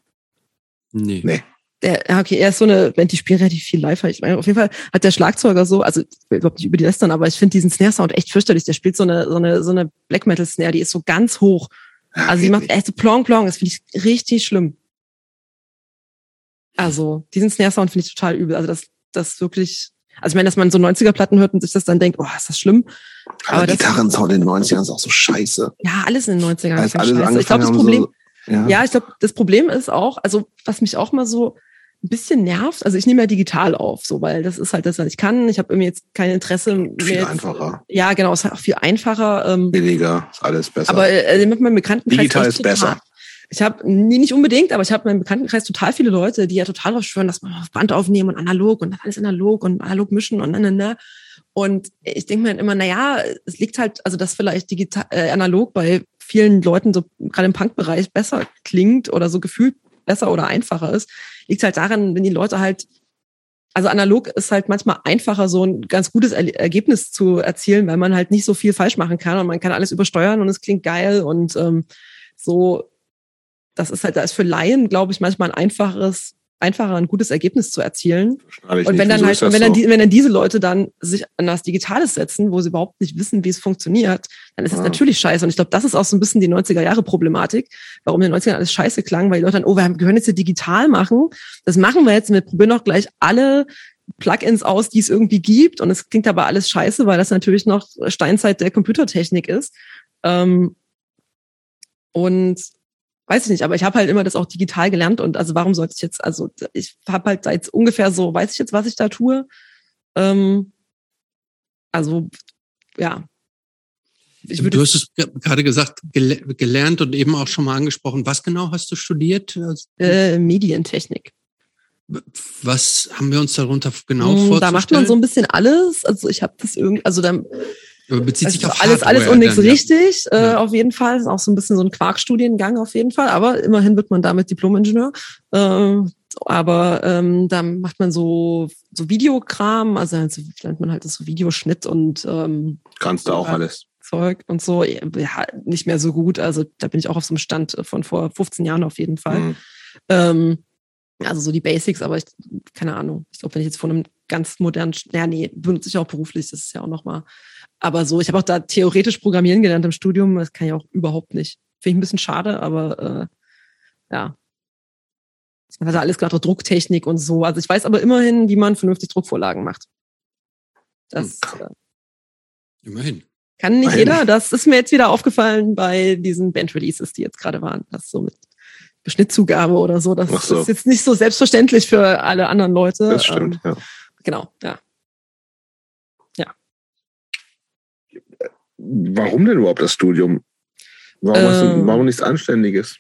nee. Nee. Der, ja, okay, er ist so eine Band, die spielt relativ viel live. Ich meine, auf jeden Fall hat der Schlagzeuger so, also ich will überhaupt nicht über die lästern, aber ich finde diesen Snare-Sound echt fürchterlich. Der spielt so eine, so eine, so eine Black Metal-Snare, die ist so ganz hoch. Also die macht echt so plong plong, das finde ich richtig schlimm. Also, diesen Snare-Sound finde ich total übel. Also das, das wirklich, also ich meine, dass man so 90er-Platten hört und sich das dann denkt, oh, ist das schlimm. Aber Aber Gitarrensound in den 90ern ist auch so scheiße. Ja, alles in den 90ern. Als ist alle scheiße. Ich glaube, das Problem, so, ja. ja, ich glaube, das Problem ist auch, also was mich auch mal so ein bisschen nervt, also ich nehme ja digital auf, so, weil das ist halt das, was ich kann. Ich habe irgendwie jetzt kein Interesse mehr. Viel jetzt- einfacher. Ja, genau, es ist halt auch viel einfacher. Ähm, billiger, ist alles besser. aber äh, mit meinem Bekanntenkreis. Digital ist besser. Ich habe, nee, nicht unbedingt, aber ich habe in meinem Bekanntenkreis total viele Leute, die ja total drauf schwören, dass man auf Band aufnehmen und analog und alles analog und analog mischen und ne, ne. Und ich denke mir immer, na ja, es liegt halt, also dass vielleicht digital, äh, analog bei vielen Leuten so gerade im Punk-Bereich besser klingt oder so gefühlt besser oder einfacher ist, liegt halt daran, wenn die Leute halt also analog ist halt manchmal einfacher, so ein ganz gutes Er Ergebnis zu erzielen, weil man halt nicht so viel falsch machen kann und man kann alles übersteuern und es klingt geil und ähm, so, das ist halt, da ist für Laien, glaube ich, manchmal ein einfaches, einfacher, ein gutes Ergebnis zu erzielen. Und nicht. wenn dann halt, das wenn dann, die, wenn dann diese Leute dann sich an das Digitales setzen, wo sie überhaupt nicht wissen, wie es funktioniert, dann ist es Ah. natürlich scheiße. Und ich glaube, das ist auch so ein bisschen die 90er Jahre Problematik, warum in den 90ern alles scheiße klang, weil die Leute dann, oh, wir haben- wir können jetzt hier digital machen. Das machen wir jetzt und wir probieren auch gleich alle Plugins aus, die es irgendwie gibt. Und es klingt aber alles scheiße, weil das natürlich noch Steinzeit der Computertechnik ist. Ähm, und weiß ich nicht, aber ich habe halt immer das auch digital gelernt und also warum sollte ich jetzt, also ich habe halt seit ungefähr so, weiß ich jetzt, was ich da tue. Ähm, also ja. Du hast es gerade gesagt, gel gelernt und eben auch schon mal angesprochen. Was genau hast du studiert? Äh, Medientechnik. Was haben wir uns darunter genau? Hm, da macht man so ein bisschen alles. Also ich habe das irgendwie, also dann bezieht sich also auf alles, Hardware alles und nichts dann, ja. richtig, äh, Ja. auf jeden Fall. Ist auch so ein bisschen so ein Quarkstudiengang auf jeden Fall, aber immerhin wird man damit Diplom-Ingenieur. Äh, aber ähm, da macht man so, so Videokram, also, also lernt man halt das so Videoschnitt und ähm, Kannst du auch alles. Zeug und so. Ja, nicht mehr so gut. Also da bin ich auch auf so einem Stand von vor 15 Jahren auf jeden Fall. Mhm. Ähm, also so die Basics, aber ich, keine Ahnung. Ich glaube, wenn ich jetzt von einem ganz modernen, ja, nee, benutze ich auch beruflich, das ist ja auch nochmal. Aber so, ich habe auch da theoretisch Programmieren gelernt im Studium, das kann ich auch überhaupt nicht. Finde ich ein bisschen schade, aber äh, ja. Man hat da alles gerade Drucktechnik und so. Also ich weiß aber immerhin, wie man vernünftig Druckvorlagen macht. Das äh, Immerhin. kann nicht Nein. jeder. Das ist mir jetzt wieder aufgefallen bei diesen Band-Releases, die jetzt gerade waren. Das so mit Beschnittzugabe oder so. Das so. ist jetzt nicht so selbstverständlich für alle anderen Leute. Das stimmt, Ähm, ja. genau, ja. Warum denn überhaupt das Studium? Warum, hast du, Ähm. warum nichts Anständiges?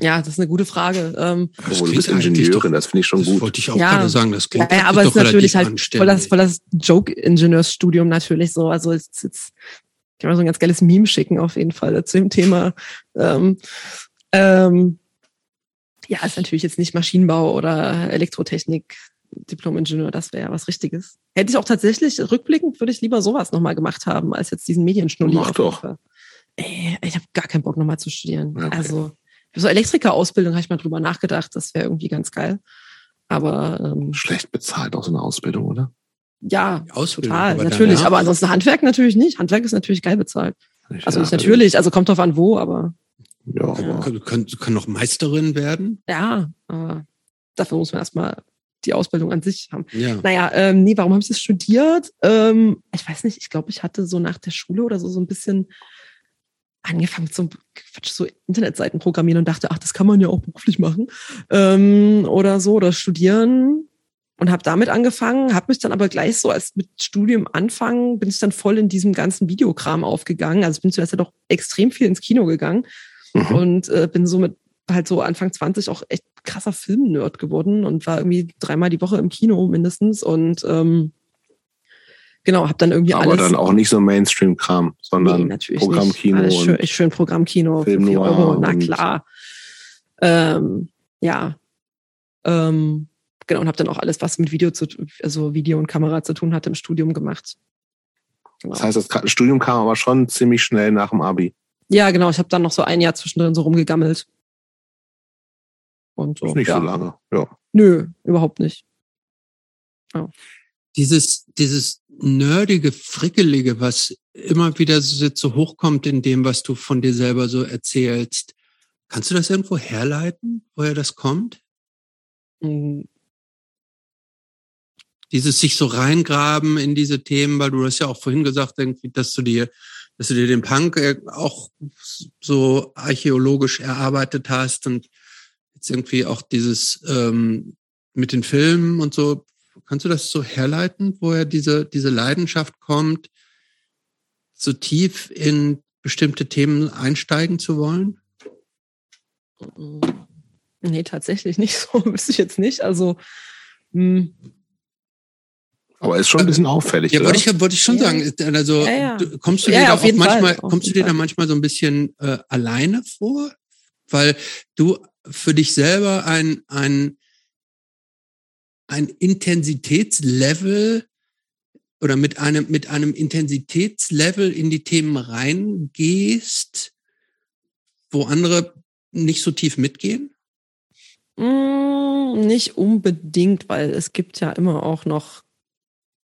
Ja, das ist eine gute Frage. Ähm, Das Obwohl, du bist Ingenieurin, doch- das finde ich schon Das gut. wollte ich auch Ja. gerade sagen. Das ja, klingt ja, aber doch es ist natürlich halt voll das, voll das Joke-Ingenieursstudium natürlich so. Also es ist jetzt, ich kann mal so ein ganz geiles Meme schicken auf jeden Fall zu dem Thema. Ähm, ähm, ja, ist natürlich jetzt nicht Maschinenbau oder Elektrotechnik, Diplom-Ingenieur, das wäre ja was Richtiges. Hätte ich auch tatsächlich, rückblickend würde ich lieber sowas nochmal gemacht haben, als jetzt diesen Medienschnulli. Mach doch. Ey, ich habe gar keinen Bock nochmal zu studieren. Okay. Also so Elektrikerausbildung habe ich mal drüber nachgedacht, das wäre irgendwie ganz geil. Aber ähm, Schlecht bezahlt auch so eine Ausbildung, oder? ja, Ausbildung, total, aber natürlich. danach- Aber ansonsten Handwerk natürlich nicht. Handwerk ist natürlich geil bezahlt. Also Ja, nicht natürlich, also kommt drauf an wo, aber Ja, aber Du können, du können noch Meisterin werden. ja, aber dafür muss man erstmal die Ausbildung an sich haben. Ja. Naja, ähm, nee, warum habe ich das studiert? Ähm, ich weiß nicht, ich glaube, ich hatte so nach der Schule oder so so ein bisschen angefangen zum Quatsch, so Internetseiten programmieren und dachte, ach, das kann man ja auch beruflich machen ähm, oder so oder studieren und habe damit angefangen, habe mich dann aber gleich so als mit Studium anfangen, bin ich dann voll in diesem ganzen Videokram aufgegangen. Also ich bin zuerst ja doch extrem viel ins Kino gegangen Mhm. und äh, bin so mit halt so Anfang 20 auch echt krasser Film-Nerd geworden und war irgendwie dreimal die Woche im Kino mindestens und ähm, genau, habe dann irgendwie aber alles. dann auch nicht so Mainstream-Kram, sondern Nee, natürlich Programmkino nicht. Alles schön, schön Programmkino Film für 4 Noir Euro, na klar. Ähm, ja. Ähm, genau, und habe dann auch alles, was mit Video zu also Video und Kamera zu tun hatte, im Studium gemacht. Genau. das heißt, das Studium kam aber schon ziemlich schnell nach dem Abi. Ja, genau, ich habe dann noch so ein Jahr zwischendrin so rumgegammelt. Und so. ist nicht ja. so lange. Ja. Nö, überhaupt nicht. Dieses, dieses nerdige, frickelige, was immer wieder so, so hochkommt in dem, was du von dir selber so erzählst. Kannst du das irgendwo herleiten, woher das kommt? Mm, Dieses sich so reingraben in diese Themen, weil du hast ja auch vorhin gesagt, irgendwie, dass du dir, dass du dir den Punk äh, auch so archäologisch erarbeitet hast und jetzt irgendwie auch dieses ähm, mit den Filmen und so. Kannst du das so herleiten, woher diese, diese Leidenschaft kommt, so tief in bestimmte Themen einsteigen zu wollen? mm, Nee, tatsächlich nicht so, wüsste ich jetzt nicht. Also, mm, Aber ist schon ein bisschen auffällig. Ja, oder? wollte ich, wollte ich schon Ja. sagen. Also Ja, ja. du- kommst du dir da auf auch jeden Fall, manchmal, kommst du dir da manchmal so ein bisschen äh, alleine vor? Weil du für dich selber ein, ein, ein Intensitätslevel oder mit einem, mit einem Intensitätslevel in die Themen reingehst, wo andere nicht so tief mitgehen? mm, nicht unbedingt, weil es gibt ja immer auch noch,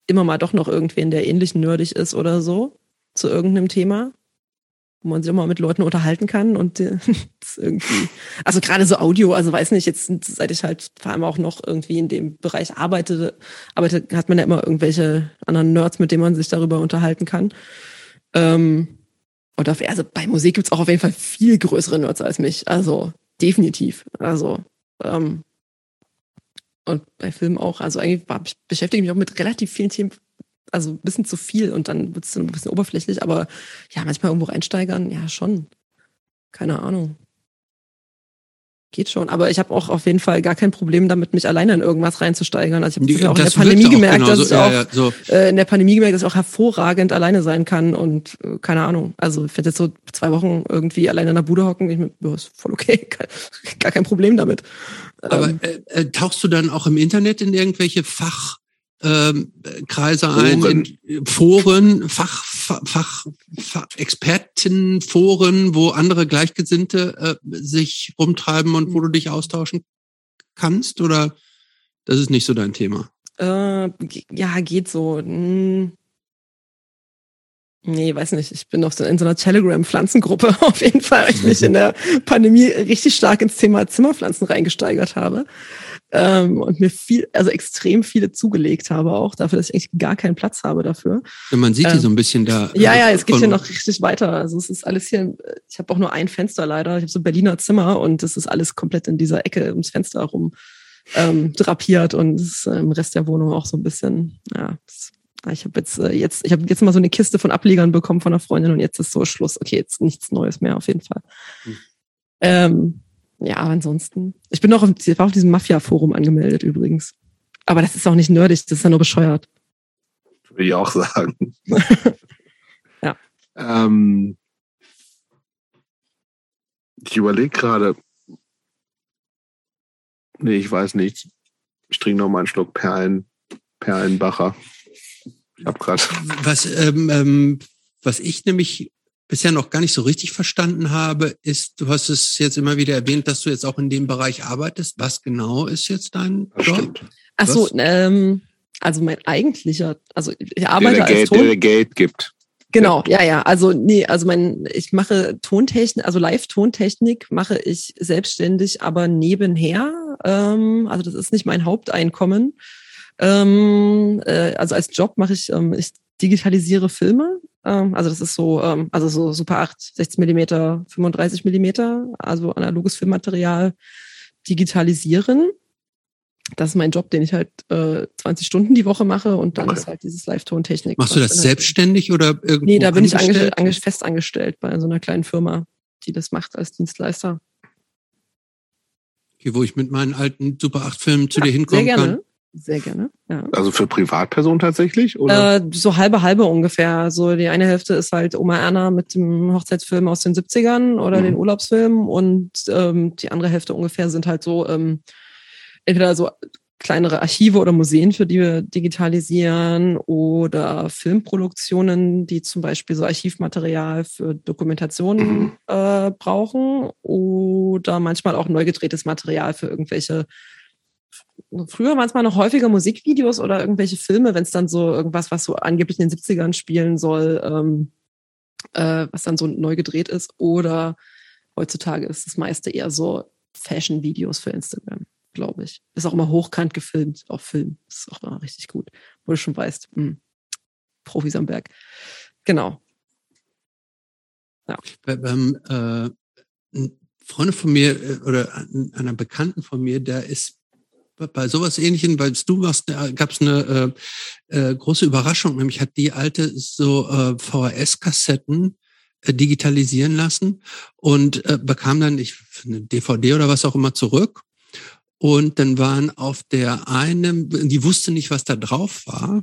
immer mal doch noch irgendwen, der ähnlich nerdig ist oder so, zu irgendeinem Thema. wo man sich mal mit Leuten unterhalten kann und irgendwie, also gerade so Audio, also weiß nicht, jetzt seit ich halt vor allem auch noch irgendwie in dem Bereich arbeite, arbeite, hat man ja immer irgendwelche anderen Nerds, mit denen man sich darüber unterhalten kann. Ähm, und auf, also bei Musik gibt's auch auf jeden Fall viel größere Nerds als mich. Also definitiv. Also ähm, und bei Filmen auch. Also eigentlich war, beschäftige ich mich auch mit relativ vielen Themen, also ein bisschen zu viel und dann wird es ein bisschen oberflächlich, aber ja, manchmal irgendwo reinsteigern, ja schon. Keine Ahnung. Geht schon, aber ich habe auch auf jeden Fall gar kein Problem damit, mich alleine in irgendwas reinzusteigern. Also ich habe auch in der Pandemie gemerkt, genau dass so, ich auch ja, so. äh, in der Pandemie gemerkt, dass ich auch hervorragend alleine sein kann und äh, keine Ahnung. Also ich werde jetzt so zwei Wochen irgendwie alleine in der Bude hocken, ich ja, ist voll okay, gar kein Problem damit. Aber ähm, äh, äh, tauchst du dann auch im Internet in irgendwelche Fach Kreise ein, in Foren, Fach, Fach, Fach Expertenforen, wo andere Gleichgesinnte äh, sich rumtreiben und wo du dich austauschen kannst? Oder das ist nicht so dein Thema? Äh, ja, geht so. Hm. Nee, weiß nicht. Ich bin noch so in so einer Telegram-Pflanzengruppe auf jeden Fall, weil ich mich in der Pandemie richtig stark ins Thema Zimmerpflanzen reingesteigert habe ähm, und mir viel, also extrem viele zugelegt habe auch, dafür, dass ich eigentlich gar keinen Platz habe dafür. Ja, man sieht ähm, die so ein bisschen da. Ja, ja, es geht hier noch richtig weiter. Also es ist alles hier, ich habe auch nur ein Fenster leider. Ich habe so Berliner Zimmer und es ist alles komplett in dieser Ecke ums Fenster herum ähm, drapiert und es ist im Rest der Wohnung auch so ein bisschen, ja, ich habe jetzt, äh, jetzt, ich habe jetzt mal so eine Kiste von Ablegern bekommen von einer Freundin und jetzt ist so Schluss. Okay, jetzt nichts Neues mehr auf jeden Fall. Hm. Ähm, ja, aber ansonsten. Ich bin noch auf, war auf diesem Mafia-Forum angemeldet übrigens. Aber das ist auch nicht nerdig, das ist ja nur bescheuert. Würde ich auch sagen. ja. Ähm, ich überlege gerade. Nee, ich weiß nicht. Ich trinke noch mal einen Schluck Perlen, Perlenbacher. Ich habe gerade. Was, ähm, ähm, was ich nämlich bisher noch gar nicht so richtig verstanden habe, ist, du hast es jetzt immer wieder erwähnt, dass du jetzt auch in dem Bereich arbeitest. Was genau ist jetzt dein das Job? Stimmt. Ach so, ähm, also mein eigentlicher, also ich arbeite der, der als Geld, Ton der Geld gibt. Genau, ja, ja. Also nee, also mein, ich mache Tontechnik, also Live-Tontechnik mache ich selbstständig, aber nebenher. Ähm, also das ist nicht mein Haupteinkommen. Ähm, äh, also als Job mache ich, ähm, ich digitalisiere Filme ähm, also das ist so, ähm, also so Super 8, 16 Millimeter, 35 Millimeter, also analoges Filmmaterial digitalisieren. Das ist mein Job, den ich halt äh, 20 Stunden die Woche mache und dann okay. ist halt dieses Live-Tontechnik. Machst du das halt selbstständig oder irgendwo Nee, da bin ich angestellt? Ange fest angestellt bei so einer kleinen Firma, die das macht als Dienstleister. Okay, wo ich mit meinen alten Super 8 Filmen zu ja, dir hinkommen sehr gerne. kann. Sehr gerne, ja. Also für Privatpersonen tatsächlich? Oder? Äh, so halbe halbe ungefähr. So die eine Hälfte ist halt Oma Erna mit dem Hochzeitsfilm aus den 70ern oder mhm. den Urlaubsfilmen und ähm, die andere Hälfte ungefähr sind halt so ähm, entweder so kleinere Archive oder Museen, für die wir digitalisieren oder Filmproduktionen, die zum Beispiel so Archivmaterial für Dokumentationen mhm. äh, brauchen oder manchmal auch neu gedrehtes Material für irgendwelche früher manchmal noch häufiger Musikvideos oder irgendwelche Filme, wenn es dann so irgendwas, was so angeblich in den 70ern spielen soll, ähm, äh, was dann so neu gedreht ist. Oder heutzutage ist das meiste eher so Fashion-Videos für Instagram, glaube ich. Ist auch immer hochkant gefilmt, auf Film. Ist auch immer richtig gut. Wo du schon weißt, mh, hm, Profis am Berg. Genau. Ja. Beim, äh, Freunde von mir äh, oder einer Bekannten von mir, der ist bei sowas ähnlichem, weil du warst, gab es eine äh, äh, große Überraschung, nämlich hat die alte so äh, VHS-Kassetten äh, digitalisieren lassen und äh, bekam dann ich, eine DVD oder was auch immer zurück. Und dann waren auf der einen, die wusste nicht, was da drauf war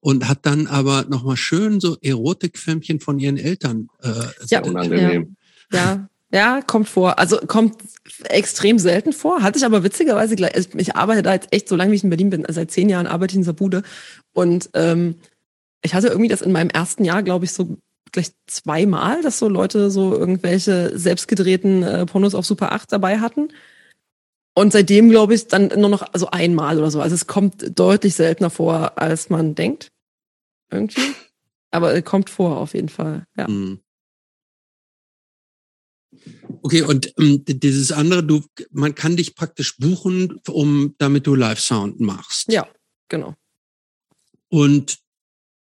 und hat dann aber nochmal schön so Erotikfilmchen von ihren Eltern. Äh, ja, unangenehm. Ja, ja. Kommt vor. Also kommt extrem selten vor. Hatte ich aber witzigerweise gleich. Also ich arbeite da jetzt echt so lange, wie ich in Berlin bin. Also seit zehn Jahren arbeite ich in dieser Bude. Und ähm, ich hatte irgendwie das in meinem ersten Jahr, glaube ich, so gleich zweimal, dass so Leute so irgendwelche selbstgedrehten äh, Pornos auf Super 8 dabei hatten. Und seitdem, glaube ich, dann nur noch also einmal oder so. Also es kommt deutlich seltener vor, als man denkt. Irgendwie. Aber kommt vor, auf jeden Fall. Ja. Mhm. Okay, und ähm, dieses andere, du, man kann dich praktisch buchen, um damit du Live-Sound machst. Ja, genau. Und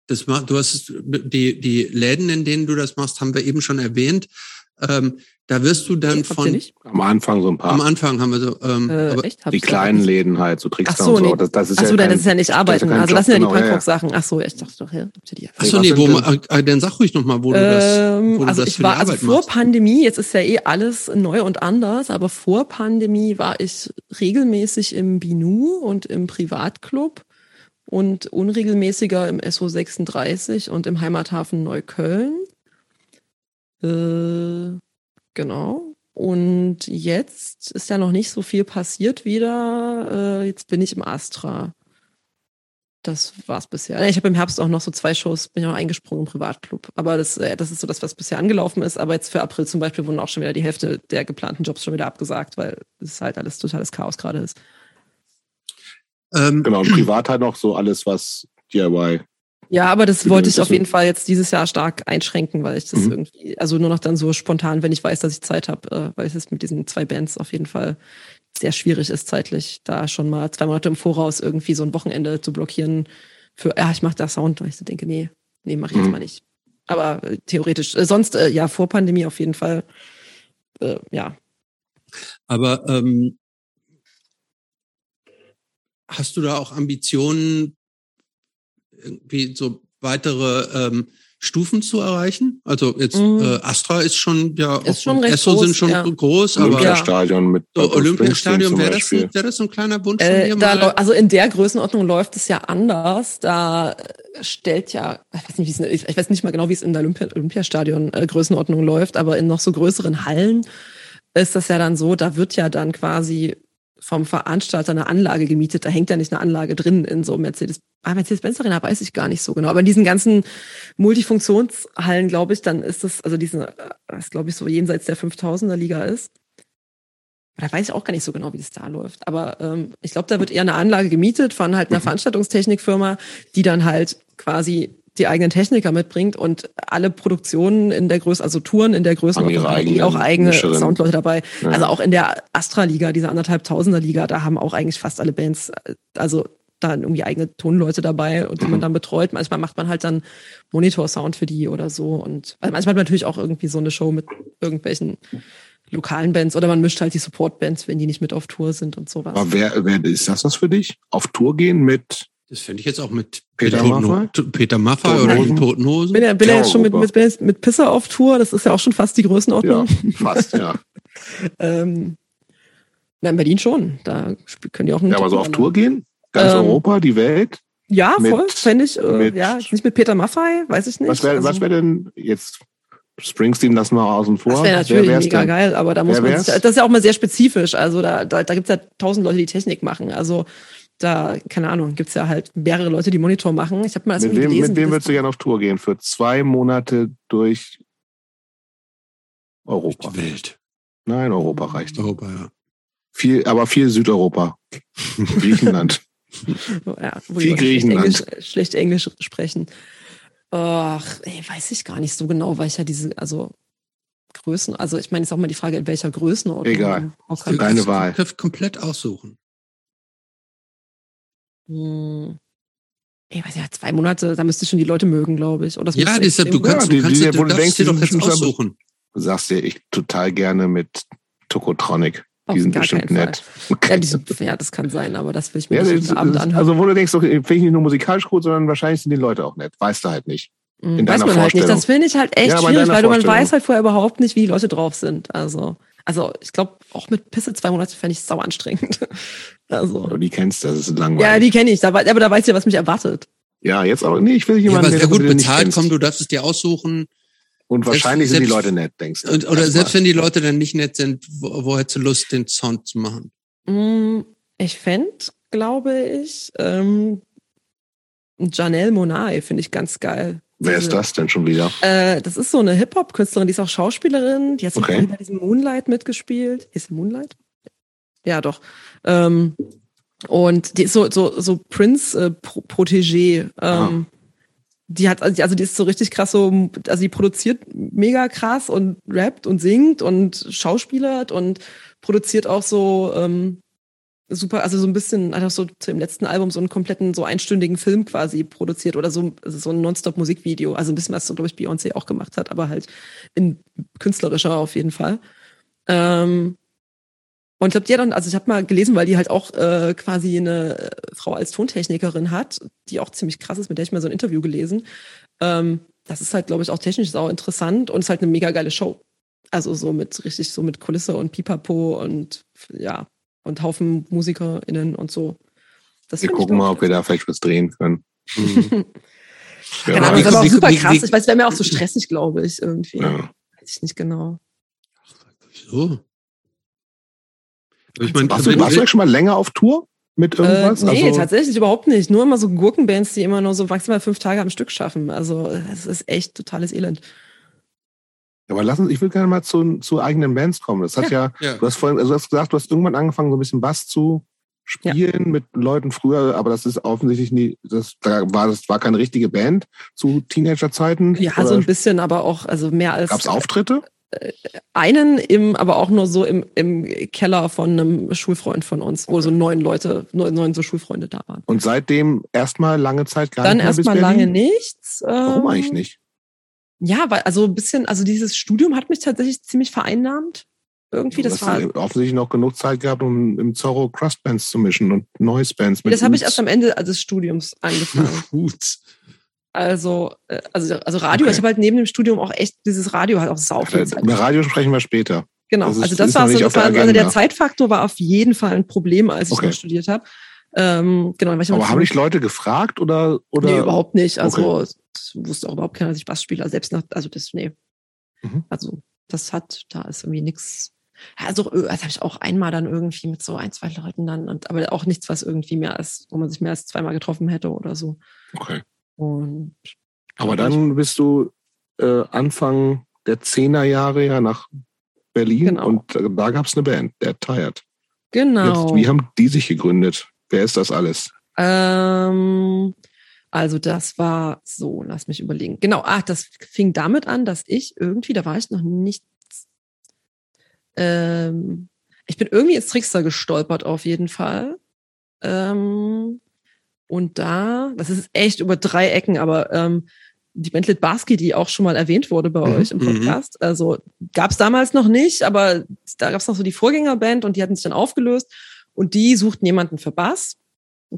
das du hast die, die Läden, in denen du das machst, haben wir eben schon erwähnt. Ähm, da wirst du dann Nee, von? Am Anfang so ein paar. am Anfang haben wir so, ähm, Äh, aber echt? Hab die kleinen. Läden halt, so Trickster so, und so. nee. Das, das ist Ach so, ja nein, kein, das ist ja nicht arbeiten. kein also das sind ja die genau, ja, ja. Punkrock-Sachen. Ach so, ich dachte doch, ja, habt ihr die Ach so, nee, wo, denn- man- äh, dann sag ruhig nochmal, wo du das, Ähm, wo du also das ich für war, die also vor machst. Pandemie, jetzt ist ja eh alles neu und anders, aber vor Pandemie war ich regelmäßig im Binu und im Privatclub und unregelmäßiger im SO36 und im Heimathafen Neukölln. Äh, genau. Und jetzt ist ja noch nicht so viel passiert wieder. Äh, jetzt bin ich im Astra. Das war's bisher. Ich habe im Herbst auch noch so zwei Shows, bin ja noch eingesprungen im Privatclub. Aber das, äh, das ist so das, was bisher angelaufen ist. Aber jetzt für April zum Beispiel wurden auch schon wieder die Hälfte der geplanten Jobs schon wieder abgesagt, weil es halt alles totales Chaos gerade ist. Ähm, Genau, und privat halt noch so alles, was DIY. Ja, aber das wollte ich auf jeden Fall jetzt dieses Jahr stark einschränken, weil ich das Mhm. irgendwie, also nur noch dann so spontan, wenn ich weiß, dass ich Zeit habe, äh, weil es ist mit diesen zwei Bands auf jeden Fall sehr schwierig ist zeitlich, da schon mal zwei Monate im Voraus irgendwie so ein Wochenende zu blockieren für, ja, ich mache da Sound, weil ich so denke, nee, nee, mache ich jetzt Mhm. mal nicht. Aber äh, theoretisch, äh, sonst, äh, ja, vor Pandemie auf jeden Fall, äh, ja. Aber ähm, hast du da auch Ambitionen, irgendwie so weitere ähm, Stufen zu erreichen? Also jetzt Mhm. äh, Astra ist schon ja Ist auch- schon recht Esso groß, sind schon ja. groß, aber Olympiastadion mit so, Olympiastadion wäre zum das, Beispiel. wäre das so ein kleiner Wunsch von Äh, dir da, also in der Größenordnung läuft es ja anders. Da stellt ja, ich weiß nicht, wie es, ich ich weiß nicht mal genau, wie es in der Olympia, Olympiastadion äh, Größenordnung läuft, aber in noch so größeren Hallen ist das ja dann so, da wird ja dann quasi vom Veranstalter eine Anlage gemietet. Da hängt ja nicht eine Anlage drin in so Mercedes. Ah, Mercedes-Benz Arena weiß ich gar nicht so genau. Aber in diesen ganzen Multifunktionshallen, glaube ich, dann ist das, also diesen, äh, das glaube ich so jenseits der 5000er Liga ist. Da weiß ich auch gar nicht so genau, wie das da läuft. Aber ähm, ich glaube, da wird eher eine Anlage gemietet von halt einer Mhm. Veranstaltungstechnikfirma, die dann halt quasi die eigenen Techniker mitbringt und alle Produktionen in der Größe, also Touren in der Größe, die auch eigene Mischerinnen. Soundleute dabei. Ja. Also auch in der Astra-Liga, dieser anderthalb Tausender Liga, da haben auch eigentlich fast alle Bands, also da irgendwie eigene Tonleute dabei und die man dann betreut. Manchmal macht man halt dann Monitor-Sound für die oder so. Und also manchmal hat man natürlich auch irgendwie so eine Show mit irgendwelchen lokalen Bands oder man mischt halt die Support-Bands, wenn die nicht mit auf Tour sind und sowas. Aber wer, wer ist das was für dich? Auf Tour gehen mit Das finde ich jetzt auch mit Peter Toten- Maffay? Peter Maffay oder den Toten Hosen. bin ja, bin ja jetzt schon mit, mit, mit Pisser auf Tour, das ist ja auch schon fast die ja, Größenordnung. fast, ja. Ähm, na, in Berlin schon. Da können die auch einen ja aber so auf Tour Tour gehen? Ganz Ähm, Europa, die Welt? Ja, Mit- voll, fände ich. Äh, mit- ja, nicht mit Peter Maffei, weiß ich nicht. Was wäre Also, was wär denn jetzt Springsteen lassen wir außen vor? Das wäre Wer natürlich wär's mega denn? geil, aber da muss Wer man sich, das ist ja auch mal sehr spezifisch. Also da, da, da gibt's ja tausend Leute, die Technik machen. Also da, keine Ahnung, gibt's ja halt mehrere Leute, die Monitor machen. Ich habe mal das Mit wem, gelesen. mit wem würdest du gerne auf Tour gehen? Für zwei Monate durch Europa. Die Welt. Nein, Europa reicht. Europa, ja. Viel, aber viel Südeuropa. Griechenland. ja, wo Viel Leute schlecht Griechenland. Englisch, schlecht Englisch sprechen. Ach, ey, weiß ich gar nicht so genau, weil ich ja diese, also Größen, also ich meine, ist auch mal die Frage, in welcher Größenordnung. Egal. deine Wahl. Komplett aussuchen. Hm. Ich weiß ja, zwei Monate, da müsste schon die Leute mögen, glaube ich. Oder das Ja, deshalb, du kannst, die- du kannst, die- dir- wo du du darfst denkst, dir doch die jetzt aussuchen. Du sagst dir, ich total gerne mit Tokotronic. Auf Die sind bestimmt nett. Ja, die sind, ja, das kann sein, aber das will ich mir Ja, nicht das, Abend anhören. also wo du denkst, okay, finde ich nicht nur musikalisch gut, sondern wahrscheinlich sind die Leute auch nett. Weißt du halt nicht. Mhm, in weiß man halt nicht. Das finde ich halt echt Ja, schwierig, weil du, man weiß halt vorher überhaupt nicht, wie die Leute drauf sind. Also, also ich glaube, auch mit Pisse zwei Monate fände ich sau anstrengend. Also. Oder die kennst du, das ist langweilig. Ja, die kenne ich, aber da weiß ich ja, was mich erwartet. Ja, jetzt aber, nee, ich will Ja, jemanden, aber den sehr du gut nicht bezahlt, komm, du darfst es dir aussuchen. Und wahrscheinlich sind die selbst- Leute nett, denkst du. Und, oder selbst wenn die Leute dann nicht nett sind, wo, wo hättest du Lust, den Sound zu machen? Mm, Ich fände, glaube ich, ähm, Janelle Monae finde ich ganz geil. Wer ist das denn schon wieder? Äh, das ist so eine Hip-Hop-Künstlerin, die ist auch Schauspielerin. Die hat Okay. Bei diesem Moonlight mitgespielt. Ist Moonlight? Ja, doch. Ähm, und die ist so, so, so Prince-Protégé. Ah. ähm, die hat, also die ist so richtig krass so, also die produziert mega krass und rappt und singt und schauspielert und produziert auch so ähm, super, also so ein bisschen, hat auch so zu dem letzten Album so einen kompletten, so einstündigen Film quasi produziert oder so, also so ein Nonstop-Musikvideo. Also ein bisschen, was so, glaube ich, Beyoncé auch gemacht hat, aber halt in künstlerischer auf jeden Fall. Ähm, und ich glaube, die hat dann, also ich habe mal gelesen, weil die halt auch äh, quasi eine äh, Frau als Tontechnikerin hat, die auch ziemlich krass ist, mit der ich mal so ein Interview gelesen. Ähm, das ist halt, glaube ich, auch technisch sau interessant und ist halt eine mega geile Show. Also so mit richtig so mit Kulisse und Pipapo und ja, und Haufen MusikerInnen und so. Das wir gucken mal, ob wir da vielleicht was drehen können. Mhm. ja, Keine Ahnung, das ist aber auch super krass. Ich weiß, es wäre mir auch so stressig, glaube ich, irgendwie. Ja. Weiß ich nicht genau. So. Ich mein, warst, du, warst du schon mal länger auf Tour mit irgendwas? Äh, nee, also, tatsächlich überhaupt nicht. Nur immer so Gurkenbands, die immer nur so maximal fünf Tage am Stück schaffen. Also es ist echt totales Elend. Aber lass uns, ich will gerne mal zu, zu eigenen Bands kommen. Das hat ja, ja, ja. du hast vorhin, also du hast gesagt, du hast irgendwann angefangen, so ein bisschen Bass zu spielen ja. mit Leuten früher, aber das ist offensichtlich nie, das da war das war keine richtige Band zu Teenagerzeiten. Ja, oder? so ein bisschen, aber auch, also mehr als. Gab's Auftritte? einen im, aber auch nur so im, im Keller von einem Schulfreund von uns, wo so neun Leute, neun so Schulfreunde da waren. Und seitdem erstmal lange Zeit gar Dann nicht Dann erstmal lange nichts. Warum eigentlich ähm, nicht? Ja, weil also ein bisschen, also dieses Studium hat mich tatsächlich ziemlich vereinnahmt. Irgendwie, das, das war offensichtlich noch genug Zeit gehabt, um im Zorro Crust Bands zu mischen und Noise Bands. Mit das habe ich erst am Ende des Studiums angefangen. Gut. Also, äh, also, also Radio, okay. ich habe halt neben dem Studium auch echt dieses Radio halt auch sau viel Zeit. Über Radio sprechen wir später. Genau, das ist, also das war so, das war, also der Zeitfaktor war auf jeden Fall ein Problem, als ich okay. noch studiert habe. Ähm, genau, ich Aber haben dich Leute gefragt oder, oder? Nee, überhaupt nicht. Also okay. Wusste auch überhaupt keiner, dass ich Bass spiele. Also selbst nach, also das, nee. Mhm. Also das hat, da ist irgendwie nichts. Also äh, das habe ich auch einmal dann irgendwie mit so ein, zwei Leuten dann, und, aber auch nichts, was irgendwie mehr als, wo man sich mehr als zweimal getroffen hätte oder so. Okay. Und Aber dann bist du äh, Anfang der Zehnerjahre ja nach Berlin genau. und äh, da gab es eine Band, der Tired. Genau. Jetzt, wie haben die sich gegründet? Wer ist das alles? Ähm, also das war so, lass mich überlegen. Genau, ach, das fing damit an, dass ich irgendwie, da war ich noch nicht, ähm, ich bin irgendwie ins Trickster gestolpert auf jeden Fall. Ähm, und da, das ist echt über drei Ecken, aber ähm, die Band Litbarski, die auch schon mal erwähnt wurde bei mhm. euch im mhm. Podcast, also gab es damals noch nicht, aber da gab es noch so die Vorgängerband und die hatten sich dann aufgelöst und die suchten jemanden für Bass.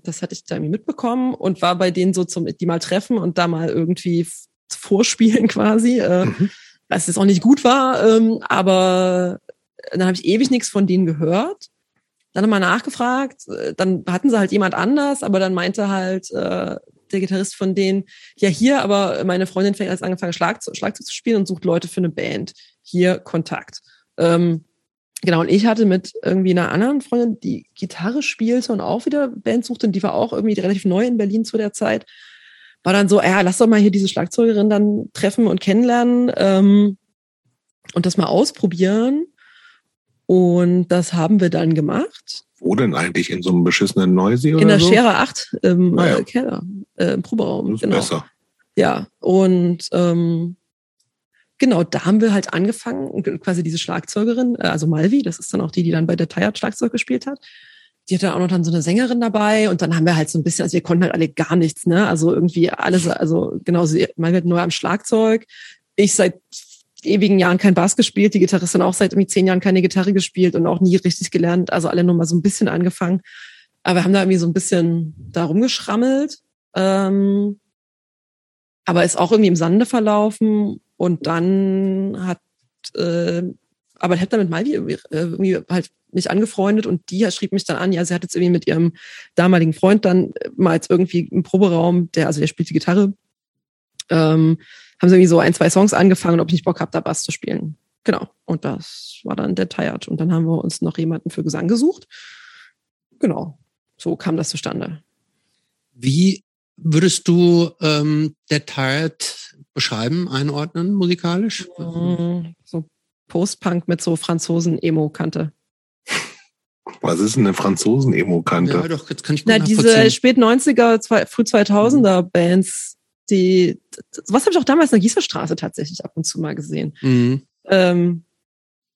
Das hatte ich da irgendwie mitbekommen und war bei denen so zum, die mal treffen und da mal irgendwie vorspielen quasi. Äh, mhm. Was jetzt auch nicht gut war, ähm, aber dann habe ich ewig nichts von denen gehört dann nochmal nachgefragt, äh, dann hatten sie halt jemand anders, aber dann meinte halt äh, der Gitarrist von denen, ja hier, aber meine Freundin fängt erst angefangen Schlagzeug, Schlagzeug zu spielen und sucht Leute für eine Band. Hier Kontakt. Ähm, genau, und ich hatte mit irgendwie einer anderen Freundin, die Gitarre spielte und auch wieder Band suchte, und die war auch irgendwie relativ neu in Berlin zu der Zeit, war dann so, ja, lass doch mal hier diese Schlagzeugerin dann treffen und kennenlernen ähm, und das mal ausprobieren. Und das haben wir dann gemacht. Wo denn eigentlich? In so einem beschissenen Noisy oder In der so? Scherer 8 im ah, ja. äh, Keller, äh, im Proberaum. Das ist genau. besser. Ja, und ähm, genau, da haben wir halt angefangen, quasi diese Schlagzeugerin, äh, also Malvi, das ist dann auch die, die dann bei der Tired Schlagzeug gespielt hat. Die hatte auch noch dann so eine Sängerin dabei und dann haben wir halt so ein bisschen, also wir konnten halt alle gar nichts, ne? Also irgendwie alles, also genau, Malvi hat neu am Schlagzeug. Ich seit ewigen Jahren kein Bass gespielt, die Gitarristin auch seit irgendwie zehn Jahren keine Gitarre gespielt und auch nie richtig gelernt, also alle nur mal so ein bisschen angefangen. Aber wir haben da irgendwie so ein bisschen da rumgeschrammelt. Ähm, aber ist auch irgendwie im Sande verlaufen und dann hat, äh, aber ich habe damit Malvi irgendwie, äh, irgendwie halt mich angefreundet und die schrieb mich dann an, ja, sie hat jetzt irgendwie mit ihrem damaligen Freund dann mal jetzt irgendwie im Proberaum, der, also der spielt die Gitarre, ähm, haben sie irgendwie so ein, zwei Songs angefangen, ob ich nicht Bock habe, da Bass zu spielen. Genau. Und das war dann der Tired. Und dann haben wir uns noch jemanden für Gesang gesucht. Genau. So kam das zustande. Wie würdest du ähm, der Tired beschreiben, einordnen musikalisch? Mm, so Post-Punk mit so Franzosen-Emo-Kante. Was ist denn eine Franzosen-Emo-Kante? Ja, doch, jetzt kann ich Na, diese spät 90er, zwei, früh 2000er Bands, die, sowas habe ich auch damals in der Gießerstraße tatsächlich ab und zu mal gesehen. Mhm. Ähm,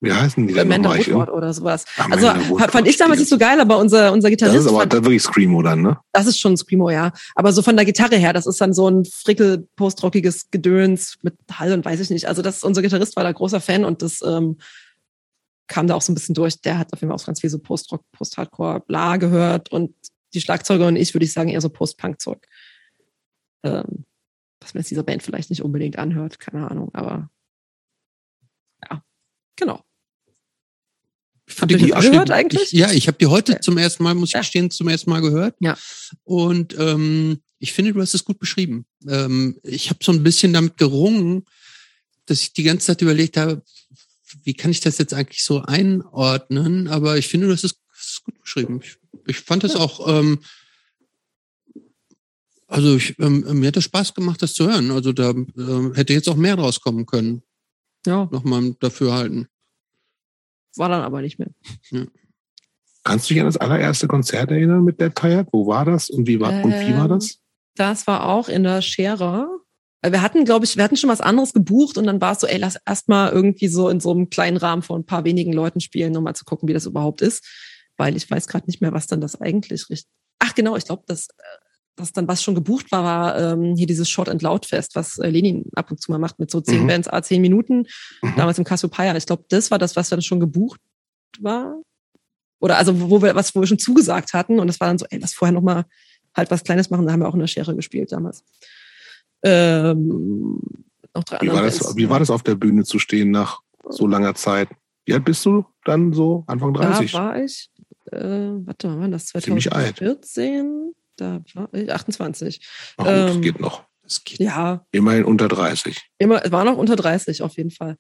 Wie heißen die denn Amanda Woodward oder sowas. Amanda Also Woodward fand ich damals nicht so geil, aber unser, unser Das Gitarrist ist aber fand, das wirklich Screamo dann, ne? das ist schon Screamo, ja. Aber so von der Gitarre her, das ist dann so ein frickel postrockiges Gedöns mit Hall und weiß ich nicht. Also das, unser Gitarrist war da großer Fan und das ähm, kam da auch so ein bisschen durch. Der hat auf jeden Fall auch ganz viel so Postrock, Post-Hardcore, bla gehört und die Schlagzeuger und ich würde ich sagen eher so Post-Punk-Zeug. Ähm, was man jetzt dieser Band vielleicht nicht unbedingt anhört, keine Ahnung, aber ja, genau. Habt ihr die Geschichte- gehört eigentlich? Ich, ja, ich habe die heute Ja. zum ersten Mal, muss ich Ja. gestehen, zum ersten Mal gehört. Ja. Und ähm, ich finde, du hast es gut beschrieben. Ähm, ich habe so ein bisschen damit gerungen, dass ich die ganze Zeit überlegt habe, wie kann ich das jetzt eigentlich so einordnen? Aber ich finde, du hast es, gut beschrieben. Ich, ich fand das auch, ähm, also ich, ähm, mir hat es Spaß gemacht, das zu hören. Also da ähm, hätte jetzt auch mehr draus kommen können. Ja, Nochmal dafür halten. War dann aber nicht mehr. Kannst du dich an das allererste Konzert erinnern mit der Tired? Wo war das und wie war, und wie war Ähm, das? Das war auch in der Scherer. Weil Wir hatten, glaube ich, wir hatten schon was anderes gebucht und dann war es so, ey, lass erst mal irgendwie so in so einem kleinen Rahmen von ein paar wenigen Leuten spielen, um mal zu gucken, wie das überhaupt ist. Weil ich weiß gerade nicht mehr, was dann das eigentlich richtig. Ach genau, ich glaube, das, das dann, was schon gebucht war, war ähm, hier dieses Short and Loud Fest, was äh, Lenin ab und zu mal macht mit so zehn Mhm. Bands, a zehn Minuten, Mhm. damals im Cassiopeia. Ich glaube, das war das, was dann schon gebucht war. Oder also wo wir, was wo wir schon zugesagt hatten. Und das war dann so, ey, lass vorher noch mal halt was Kleines machen. Da haben wir auch in der Schere gespielt damals. Ähm, noch drei Wie war, das, Bands. wie war das auf der Bühne zu stehen nach so langer Zeit? Wie alt bist du dann so? Anfang 30? Da war ich, äh, warte mal, wann war das Ziemlich alt. 2014? Da war ich 28. Ach, gut, ähm, geht noch. Das geht. Ja, Immerhin unter 30. immer, es war noch unter 30 auf jeden Fall.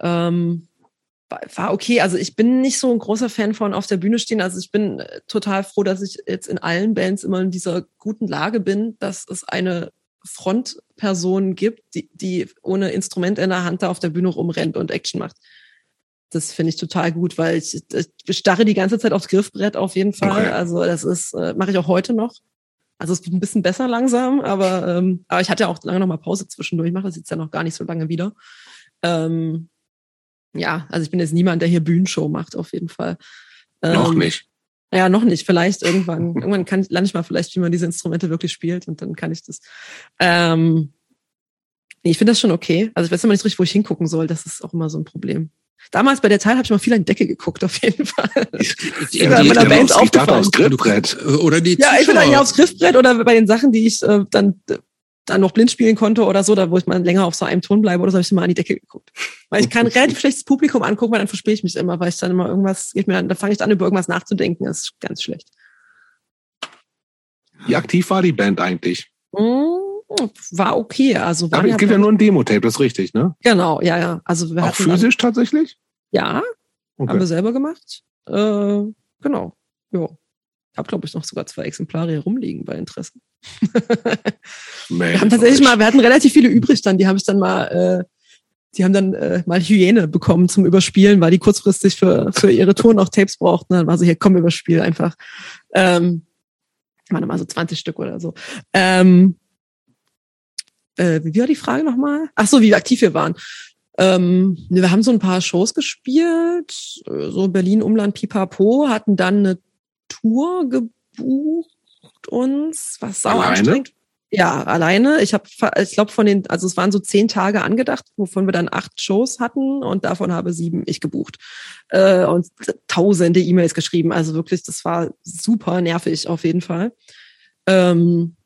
Ähm, war, war okay. Also ich bin nicht so ein großer Fan von auf der Bühne stehen. Also ich bin äh, total froh, dass ich jetzt in allen Bands immer in dieser guten Lage bin, dass es eine Frontperson gibt, die, die ohne Instrument in der Hand da auf der Bühne rumrennt und Action macht. Das finde ich total gut, weil ich, ich starre die ganze Zeit aufs Griffbrett auf jeden Fall. Okay. Also das ist, äh, mache ich auch heute noch. Also es wird ein bisschen besser langsam, aber, ähm, aber ich hatte ja auch lange noch mal Pause zwischendurch. Ich mache das jetzt ja noch gar nicht so lange wieder. Ähm, ja, also ich bin jetzt niemand, der hier Bühnenshow macht, auf jeden Fall. Ähm, noch nicht. Ja, noch nicht. Vielleicht irgendwann. irgendwann kann, lerne ich mal vielleicht, wie man diese Instrumente wirklich spielt und dann kann ich das. Ähm, nee, ich finde das schon okay. Also ich weiß immer nicht richtig, wo ich hingucken soll. Das ist auch immer so ein Problem. Damals bei der Teil habe ich mal viel an die Decke geguckt, auf jeden Fall. Die- Ja, Ich Band ich aufgefallen. aufs Griffbrett. Oder die Ja, entweder Zuschauer. hier aufs Griffbrett oder bei den Sachen, die ich äh, dann dann noch blind spielen konnte oder so, da wo ich mal länger auf so einem Ton bleibe oder so, habe ich mal an die Decke geguckt. Weil ich kann relativ schlechtes Publikum angucken, weil dann verstehe ich mich immer, weil ich dann immer irgendwas, geht mir, dann fange ich an, über irgendwas nachzudenken. Das ist ganz schlecht. Wie aktiv war die Band eigentlich? Mm, War okay. Also war Aber es gibt ja nur ein Demo-Tape, das ist richtig, ne? Genau, ja, ja. Also wir Auch hatten dann- physisch tatsächlich? ja, haben wir Okay. selber gemacht. Äh, genau. Jo. Ich habe, glaube ich, noch sogar zwei Exemplare hier rumliegen bei Interesse. Wir haben tatsächlich mal, wir hatten relativ viele übrig dann, die habe ich dann mal, äh, die haben dann äh, mal Hyäne bekommen zum Überspielen, weil die kurzfristig für, für ihre Touren auch Tapes brauchten. Dann war so, hier, komm, überspiel einfach. Ähm, waren mal so 20 Stück oder so. Ähm, äh, wie war die Frage nochmal? Ach so, wie aktiv wir waren. Ähm, wir haben so ein paar Shows gespielt, äh, so Berlin, Umland, Pipapo, hatten dann eine Tour gebucht uns, was sau Alleine? anstrengend. Ja, alleine. Ich habe, ich glaube von den, also es waren so zehn Tage angedacht, wovon wir dann acht Shows hatten und davon habe sieben ich gebucht äh, und tausende E-Mails geschrieben. Also wirklich, das war super nervig auf jeden Fall. Ähm,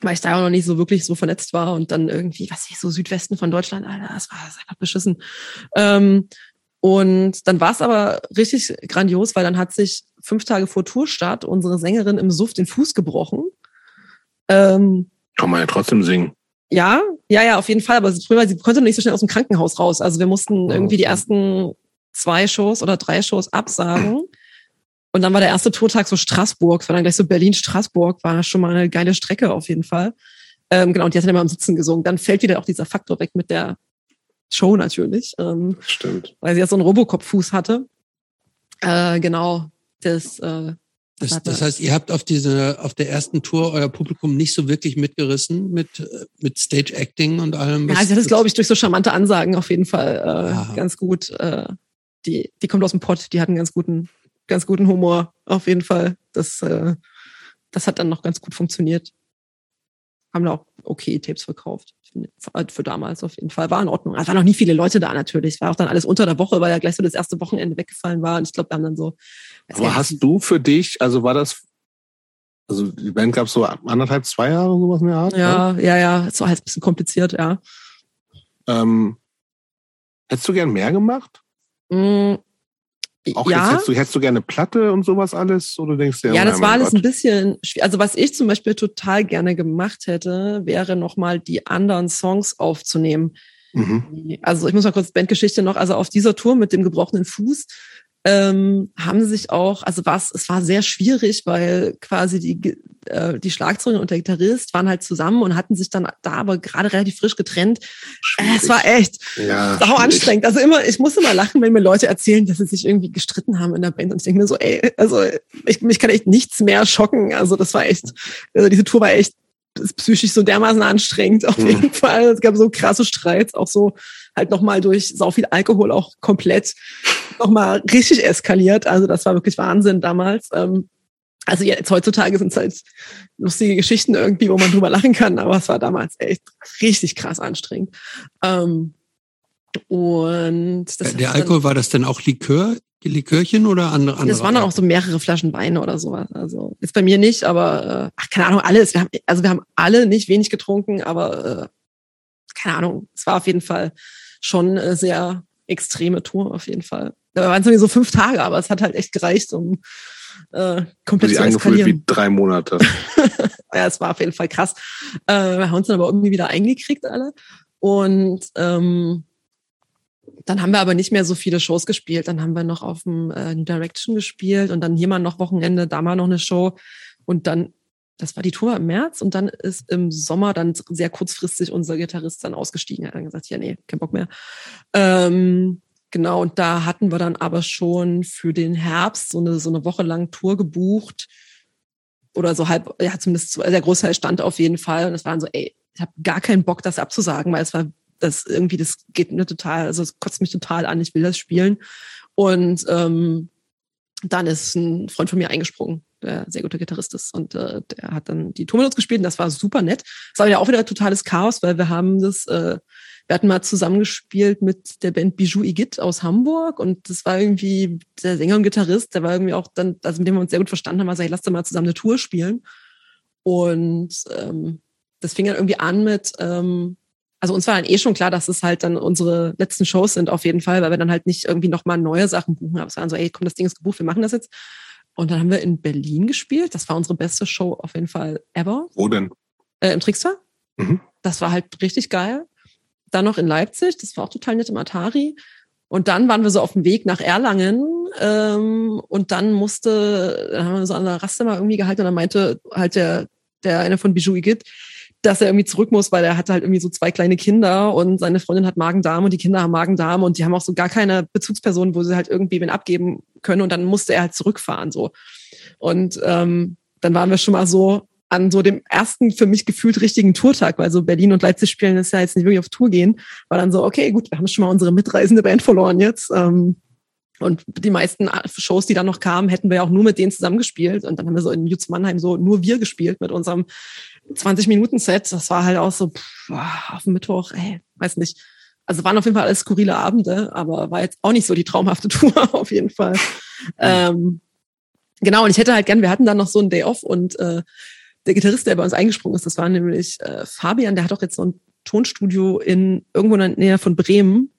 weil ich da auch noch nicht so wirklich so vernetzt war und dann irgendwie, was ich so Südwesten von Deutschland, Alter, das war das einfach beschissen. Ähm, und dann war es aber richtig grandios, weil dann hat sich fünf Tage vor Tourstart unsere Sängerin im Suff den Fuß gebrochen. Ähm, Kann man ja trotzdem singen. ja, ja, ja, auf jeden Fall. Aber das Problem war, sie konnte nicht so schnell aus dem Krankenhaus raus. Also wir mussten Oh, irgendwie die ersten zwei Shows oder drei Shows absagen. Und dann war der erste Tourtag so Straßburg. Es war dann gleich so Berlin-Straßburg. War schon mal eine geile Strecke auf jeden Fall. Ähm, genau, und die hat dann immer am Sitzen gesungen. Dann fällt wieder auch dieser Faktor weg mit der Show natürlich. Ähm, Stimmt. weil sie ja so einen Robocop-Fuß hatte. Äh, genau, das, äh, Das, das heißt, ihr habt auf diese, auf der ersten Tour euer Publikum nicht so wirklich mitgerissen mit, äh, mit Stage Acting und allem. Ja, also das glaube ich durch so charmante Ansagen auf jeden Fall äh, ganz gut. Äh, die, die kommt aus dem Pott, die hatten ganz guten, ganz guten Humor auf jeden Fall. Das, äh, das hat dann noch ganz gut funktioniert. Haben da auch okay Tapes verkauft. Für damals auf jeden Fall. War in Ordnung. Es waren noch nie viele Leute da natürlich. Es war auch dann alles unter der Woche, weil ja gleich so das erste Wochenende weggefallen war. Und ich glaube, wir haben dann so. Aber hast du für dich, also war das, also die Band gab es so anderthalb, zwei Jahre sowas in der Art? Ja, ne? ja, ja. Es war halt ein bisschen kompliziert, ja. Ähm, hättest du gern mehr gemacht? Mm, auch ja. jetzt hättest du, hättest du gerne Platte und sowas alles? Oder denkst du, ja, das war alles Gott. ein bisschen schwierig. Also was ich zum Beispiel total gerne gemacht hätte, wäre nochmal die anderen Songs aufzunehmen. Mhm. Also ich muss mal kurz Bandgeschichte noch, also auf dieser Tour mit dem gebrochenen Fuß ähm, haben sich auch, also was, es war sehr schwierig, weil quasi die, äh, die Schlagzeugerin und der Gitarrist waren halt zusammen und hatten sich dann da aber gerade relativ frisch getrennt. Äh, es war echt ja, sau anstrengend. Also immer, ich muss immer lachen, wenn mir Leute erzählen, dass sie sich irgendwie gestritten haben in der Band und ich denke mir so, ey, also ich, mich kann echt nichts mehr schocken. Also das war echt, also diese Tour war echt ist psychisch so dermaßen anstrengend auf jeden mhm. Fall. Es gab so krasse Streits, auch so halt nochmal durch sau viel Alkohol auch komplett nochmal richtig eskaliert. Also das war wirklich Wahnsinn damals. Ähm, also jetzt heutzutage sind es halt lustige Geschichten irgendwie, wo man drüber lachen kann, aber es war damals echt richtig krass anstrengend. Ähm, und das der Alkohol war das denn auch Likör, Likörchen oder andere? andere das waren dann auch so mehrere Flaschen Weine oder sowas. Also ist bei mir nicht, aber äh, ach, keine Ahnung, alles. Wir haben, also wir haben alle nicht wenig getrunken, aber äh, keine Ahnung, es war auf jeden Fall schon eine sehr extreme Tour auf jeden Fall. Da waren es irgendwie so fünf Tage, aber es hat halt echt gereicht, um äh, komplett zu eskalieren. wie drei Monate. ja, es war auf jeden Fall krass. Äh, wir haben uns dann aber irgendwie wieder eingekriegt alle. Und ähm, dann haben wir aber nicht mehr so viele Shows gespielt. Dann haben wir noch auf dem äh, Direction gespielt und dann hier mal noch Wochenende, da mal noch eine Show. Und dann, das war die Tour im März und dann ist im Sommer dann sehr kurzfristig unser Gitarrist dann ausgestiegen. Er hat dann gesagt, ja, nee, kein Bock mehr. Ähm, Genau, und da hatten wir dann aber schon für den Herbst so eine, so eine Woche lang Tour gebucht. Oder so halb, ja, zumindest der Großteil stand auf jeden Fall. Und es waren so, ey, ich habe gar keinen Bock, das abzusagen, weil es war das irgendwie, das geht mir total, also es kotzt mich total an, ich will das spielen. Und ähm, dann ist ein Freund von mir eingesprungen, der sehr guter Gitarrist ist. Und äh, der hat dann die Tour mit uns gespielt und das war super nett. Es war ja auch wieder totales Chaos, weil wir haben das äh, wir hatten mal zusammengespielt mit der Band Bijou Igitt aus Hamburg und das war irgendwie der Sänger und Gitarrist, der war irgendwie auch dann, also mit dem wir uns sehr gut verstanden haben, war, lass doch mal zusammen eine Tour spielen. Und ähm, das fing dann irgendwie an mit, ähm, also uns war dann eh schon klar, dass es halt dann unsere letzten Shows sind auf jeden Fall, weil wir dann halt nicht irgendwie nochmal neue Sachen buchen. Aber es war dann so, ey, komm, das Ding ist gebucht, wir machen das jetzt. Und dann haben wir in Berlin gespielt. Das war unsere beste Show auf jeden Fall ever. Wo denn? Äh, Im Trickster. Mhm. Das war halt richtig geil dann noch in Leipzig, das war auch total nett im Atari. Und dann waren wir so auf dem Weg nach Erlangen ähm, und dann musste, dann haben wir so an der Raste mal irgendwie gehalten und dann meinte halt der, der eine von Bijou Igitt, dass er irgendwie zurück muss, weil er hatte halt irgendwie so zwei kleine Kinder und seine Freundin hat Magen-Darm und die Kinder haben Magen-Darm und die haben auch so gar keine Bezugsperson, wo sie halt irgendwie wen abgeben können und dann musste er halt zurückfahren so. Und ähm, dann waren wir schon mal so, an so dem ersten für mich gefühlt richtigen Tourtag, weil so Berlin und Leipzig spielen ist ja jetzt nicht wirklich auf Tour gehen, war dann so, okay, gut, wir haben schon mal unsere mitreisende Band verloren jetzt. Ähm, und die meisten Shows, die dann noch kamen, hätten wir ja auch nur mit denen zusammengespielt. Und dann haben wir so in Jutz Mannheim so nur wir gespielt mit unserem 20-Minuten-Set. Das war halt auch so pff, auf dem Mittwoch, ey, weiß nicht. Also waren auf jeden Fall alles skurrile Abende, aber war jetzt auch nicht so die traumhafte Tour auf jeden Fall. Ähm, genau, und ich hätte halt gern, wir hatten dann noch so einen Day off und äh, der Gitarrist, der bei uns eingesprungen ist, das war nämlich äh, Fabian, der hat auch jetzt so ein Tonstudio in irgendwo in der Nähe von Bremen,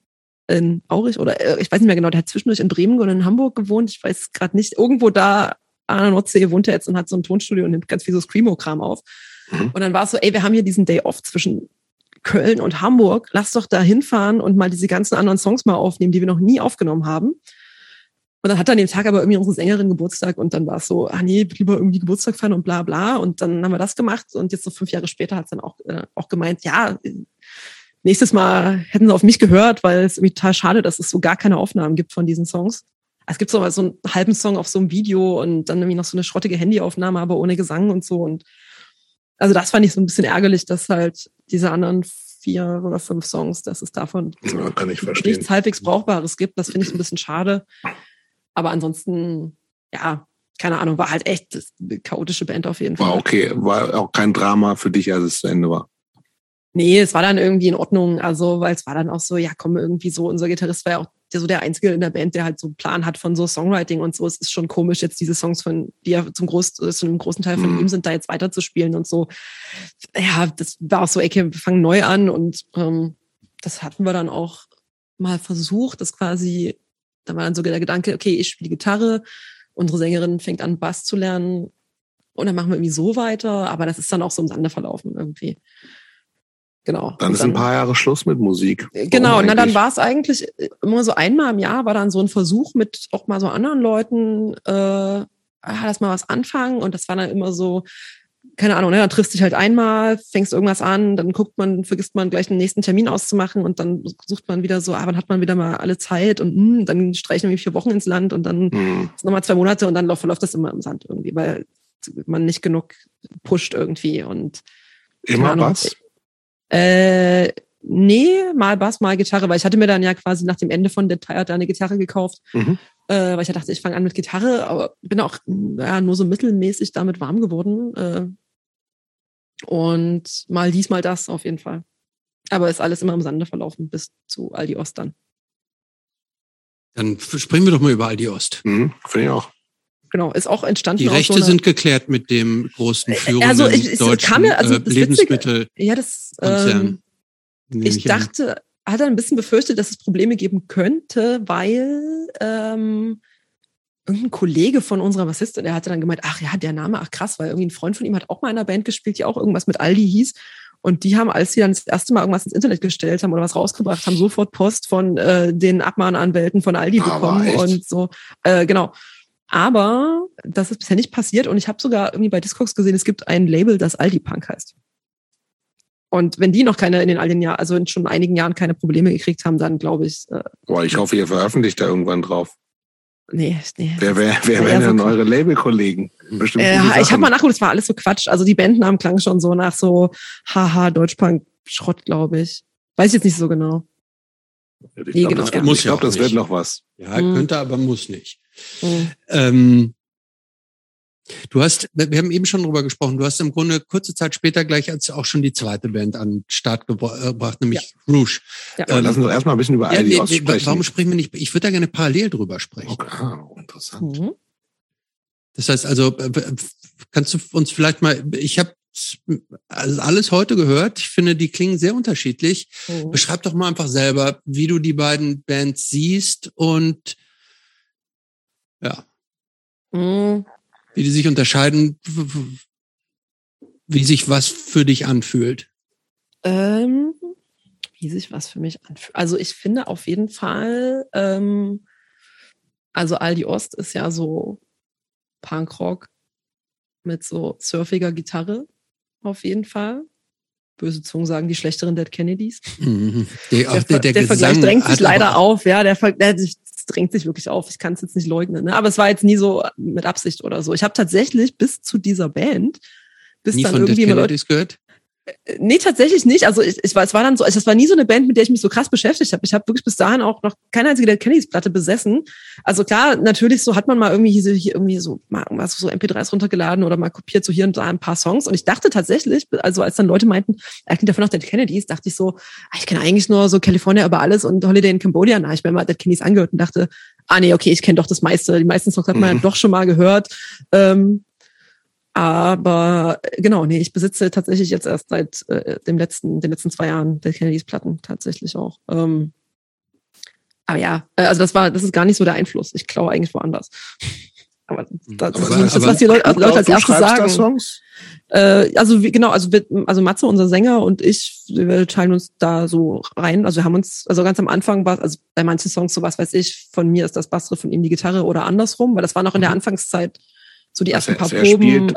in Aurich oder äh, ich weiß nicht mehr genau, der hat zwischendurch in Bremen und in Hamburg gewohnt, ich weiß gerade nicht, irgendwo da an der Nordsee wohnt er jetzt und hat so ein Tonstudio und nimmt ganz viel so Screamo-Kram auf. Mhm. Und dann war es so, ey, wir haben hier diesen Day off zwischen Köln und Hamburg, lass doch da hinfahren und mal diese ganzen anderen Songs mal aufnehmen, die wir noch nie aufgenommen haben. Und dann hat dann den Tag aber irgendwie unsere Sängerin Geburtstag und dann war es so, ah nee, lieber irgendwie Geburtstag feiern und bla bla. Und dann haben wir das gemacht und jetzt so fünf Jahre später hat es dann auch, äh, auch gemeint, ja, nächstes Mal hätten sie auf mich gehört, weil es irgendwie total schade, dass es so gar keine Aufnahmen gibt von diesen Songs. es gibt so, so einen halben Song auf so einem Video und dann irgendwie noch so eine schrottige Handyaufnahme, aber ohne Gesang und so. Und also das fand ich so ein bisschen ärgerlich, dass halt diese anderen vier oder fünf Songs, dass es davon Ja, kann ich verstehen. nichts halbwegs Brauchbares gibt. Das finde ich so ein bisschen schade. Aber ansonsten, ja, keine Ahnung, war halt echt eine chaotische Band auf jeden Fall. War okay. War auch kein Drama für dich, als es zu Ende war. Nee, es war dann irgendwie in Ordnung. Also, weil es war dann auch so, ja, komm, irgendwie so, unser Gitarrist war ja auch der, so der Einzige in der Band, der halt so einen Plan hat von so Songwriting und so. Es ist schon komisch, jetzt diese Songs von, die ja zum, Groß, zu einem großen Teil von Mhm. ihm sind, da jetzt weiterzuspielen und so. Ja, das war auch so, ey, wir fangen neu an und ähm, das hatten wir dann auch mal versucht, das quasi, da war dann so der Gedanke, okay, ich spiele Gitarre, unsere Sängerin fängt an, Bass zu lernen und dann machen wir irgendwie so weiter, aber das ist dann auch so im Sande verlaufen irgendwie. Genau. Dann Und ist ein paar Jahre Schluss mit Musik. Genau, Warum na dann war es eigentlich immer so einmal im Jahr war dann so ein Versuch mit auch mal so anderen Leuten, äh, ah, lass mal was anfangen und das war dann immer so, keine Ahnung, ne, dann triffst du dich halt einmal, fängst irgendwas an, dann guckt man, vergisst man gleich den nächsten Termin auszumachen und dann sucht man wieder so, ah, wann hat man wieder mal alle Zeit und hm, dann streichen wir vier Wochen ins Land und dann Hm. sind nochmal zwei Monate und dann läuft, verläuft das immer im Sand irgendwie, weil man nicht genug pusht irgendwie und Immer was? Äh, nee, mal Bass, mal Gitarre, weil ich hatte mir dann ja quasi nach dem Ende von The Tired eine Gitarre gekauft, Mhm. äh, weil ich ja dachte, ich fange an mit Gitarre, aber bin auch ja, nur so mittelmäßig damit warm geworden. Äh, und mal dies, mal das auf jeden Fall. Aber ist alles immer im Sande verlaufen bis zu Aldi Ost dann. Dann springen wir doch mal über Aldi Ost. Mhm. Finde ich auch. Genau, ist auch entstanden Die Rechte so sind geklärt mit dem großen führenden also ich- es deutschen kam mir- also äh, das Witzige- Lebensmittel. Ja, das ähm, ich dachte, hatte ein bisschen befürchtet, dass es Probleme geben könnte, weil ähm, irgendein Kollege von unserer Bassistin, der hatte dann gemeint, ach ja, der Name, ach krass, weil irgendwie ein Freund von ihm hat auch mal in einer Band gespielt, die auch irgendwas mit Aldi hieß. Und die haben, als sie dann das erste Mal irgendwas ins Internet gestellt haben oder was rausgebracht haben, sofort Post von äh, den Abmahnanwälten von Aldi Aber bekommen und so. Äh, genau. Aber das ist bisher nicht passiert und ich habe sogar irgendwie bei Discogs gesehen, es gibt ein Label, das Aldi Punk heißt. Und wenn die noch keine in den all den Jahren, also in schon einigen Jahren keine Probleme gekriegt haben, dann glaube ich, äh, Boah, ich hoffe, ihr veröffentlicht da irgendwann drauf. nee, nee. Wer, wer, wer wären so denn cool. eure Labelkollegen? Bestimmt Äh, ich habe mal nachgeguckt, es war alles so Quatsch. Also die Bandnamen klangen schon so nach so Haha, Deutschpunk, Schrott, glaube ich. Weiß ich jetzt nicht so genau. Ich Nee, glaube, genau, das, ja. wird- Muss ich glaub, auch das wird noch was. Ja, Mhm. könnte, aber muss nicht. Mhm. Ähm, du hast, wir haben eben schon drüber gesprochen, du hast im Grunde kurze Zeit später gleich als auch schon die zweite Band an den Start äh, gebracht, nämlich Rouge. Ja. Aber Ähm, lassen wir doch erstmal ein bisschen über Ja, Aldi nee, sprechen. warum sprechen wir nicht? Ich würde da gerne parallel drüber sprechen. Okay, ah, interessant. Mhm. Das heißt also, kannst du uns vielleicht mal, ich habe also alles heute gehört. Ich finde, die klingen sehr unterschiedlich. Mhm. Beschreib doch mal einfach selber, wie du die beiden Bands siehst und ja, Mhm. wie die sich unterscheiden, wie sich was für dich anfühlt. Ähm, wie sich was für mich anfühlt. Also ich finde auf jeden Fall, ähm, also Aldi Ost ist ja so Punkrock mit so surfiger Gitarre auf jeden Fall. Böse Zungen sagen die schlechteren Dead Kennedys. Mhm. Der, auch Der, der, der, der Vergleich drängt sich leider auf, ja, der, der das drängt sich wirklich auf. Ich kann es jetzt nicht leugnen, ne? aber es war jetzt nie so mit Absicht oder so. Ich habe tatsächlich bis zu dieser Band, bis Nie dann von Dead irgendwie Leute, Kennedys gehört? Nee, tatsächlich nicht. Also ich, ich war, es war dann so, also es war nie so eine Band, mit der ich mich so krass beschäftigt habe. Ich habe wirklich bis dahin auch noch keine einzige der Kennedys Platte besessen. Also klar, natürlich so hat man mal irgendwie hier, hier irgendwie so mal irgendwas so MP3s runtergeladen oder mal kopiert so hier und da ein paar Songs. Und ich dachte tatsächlich, also als dann Leute meinten, er klingt davon noch Dead Kennedys, dachte ich so, ah, ich kenne eigentlich nur so California über alles und Holiday in Cambodia. Na, ich mir mal Dead Kennedys angehört und dachte, ah nee, okay, ich kenne doch das meiste. Die meisten Songs hat man Mhm. ja doch schon mal gehört. Ähm, aber äh, genau, nee, ich besitze tatsächlich jetzt erst seit äh, dem letzten, den letzten zwei Jahren der Kennedys Platten tatsächlich auch. Ähm, aber ja, äh, also das war, das ist gar nicht so der Einfluss. Ich klaue eigentlich woanders. Aber das, das Aber- ist nicht das, aber- was die Leute, also Leute als erstes sagen. Äh, also wie, genau, also wir, also Matze, unser Sänger und ich, wir teilen uns da so rein. Also wir haben uns, also ganz am Anfang war, also bei manchen Songs so was weiß ich, von mir ist das Bassriff, von ihm die Gitarre oder andersrum, weil das war noch in der Mhm. Anfangszeit so die Also ersten paar er, Proben. spielt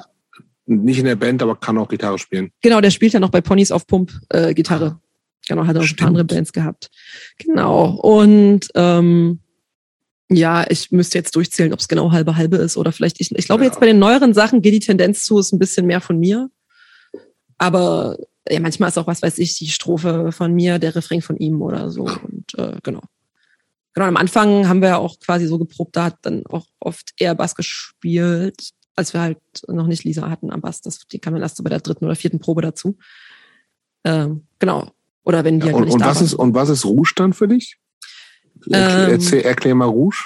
nicht in der Band, aber kann auch Gitarre spielen. Genau, der spielt ja noch bei Ponys auf Pump äh, Gitarre. Genau, hat auch ein paar andere Bands gehabt. Genau. Und ähm, Ja, ich müsste jetzt durchzählen, ob es genau halbe halbe ist oder vielleicht ich. Ich glaube, Ja. jetzt bei den neueren Sachen geht die Tendenz zu, ist ein bisschen mehr von mir. Aber ja, manchmal ist auch, was weiß ich, die Strophe von mir, der Refrain von ihm oder so. Und äh, genau. Genau, am Anfang haben wir ja auch quasi so geprobt, da hat dann auch oft eher Bass gespielt, als wir halt noch nicht Lisa hatten am Bass. Das, die kam dann erst so bei der dritten oder vierten Probe dazu. Ähm, genau. Oder wenn die Ja, halt und, nicht und, da was waren. ist, und was ist Rouge dann für dich? Erklär, Ähm, erzähl, erklär mal Rouge.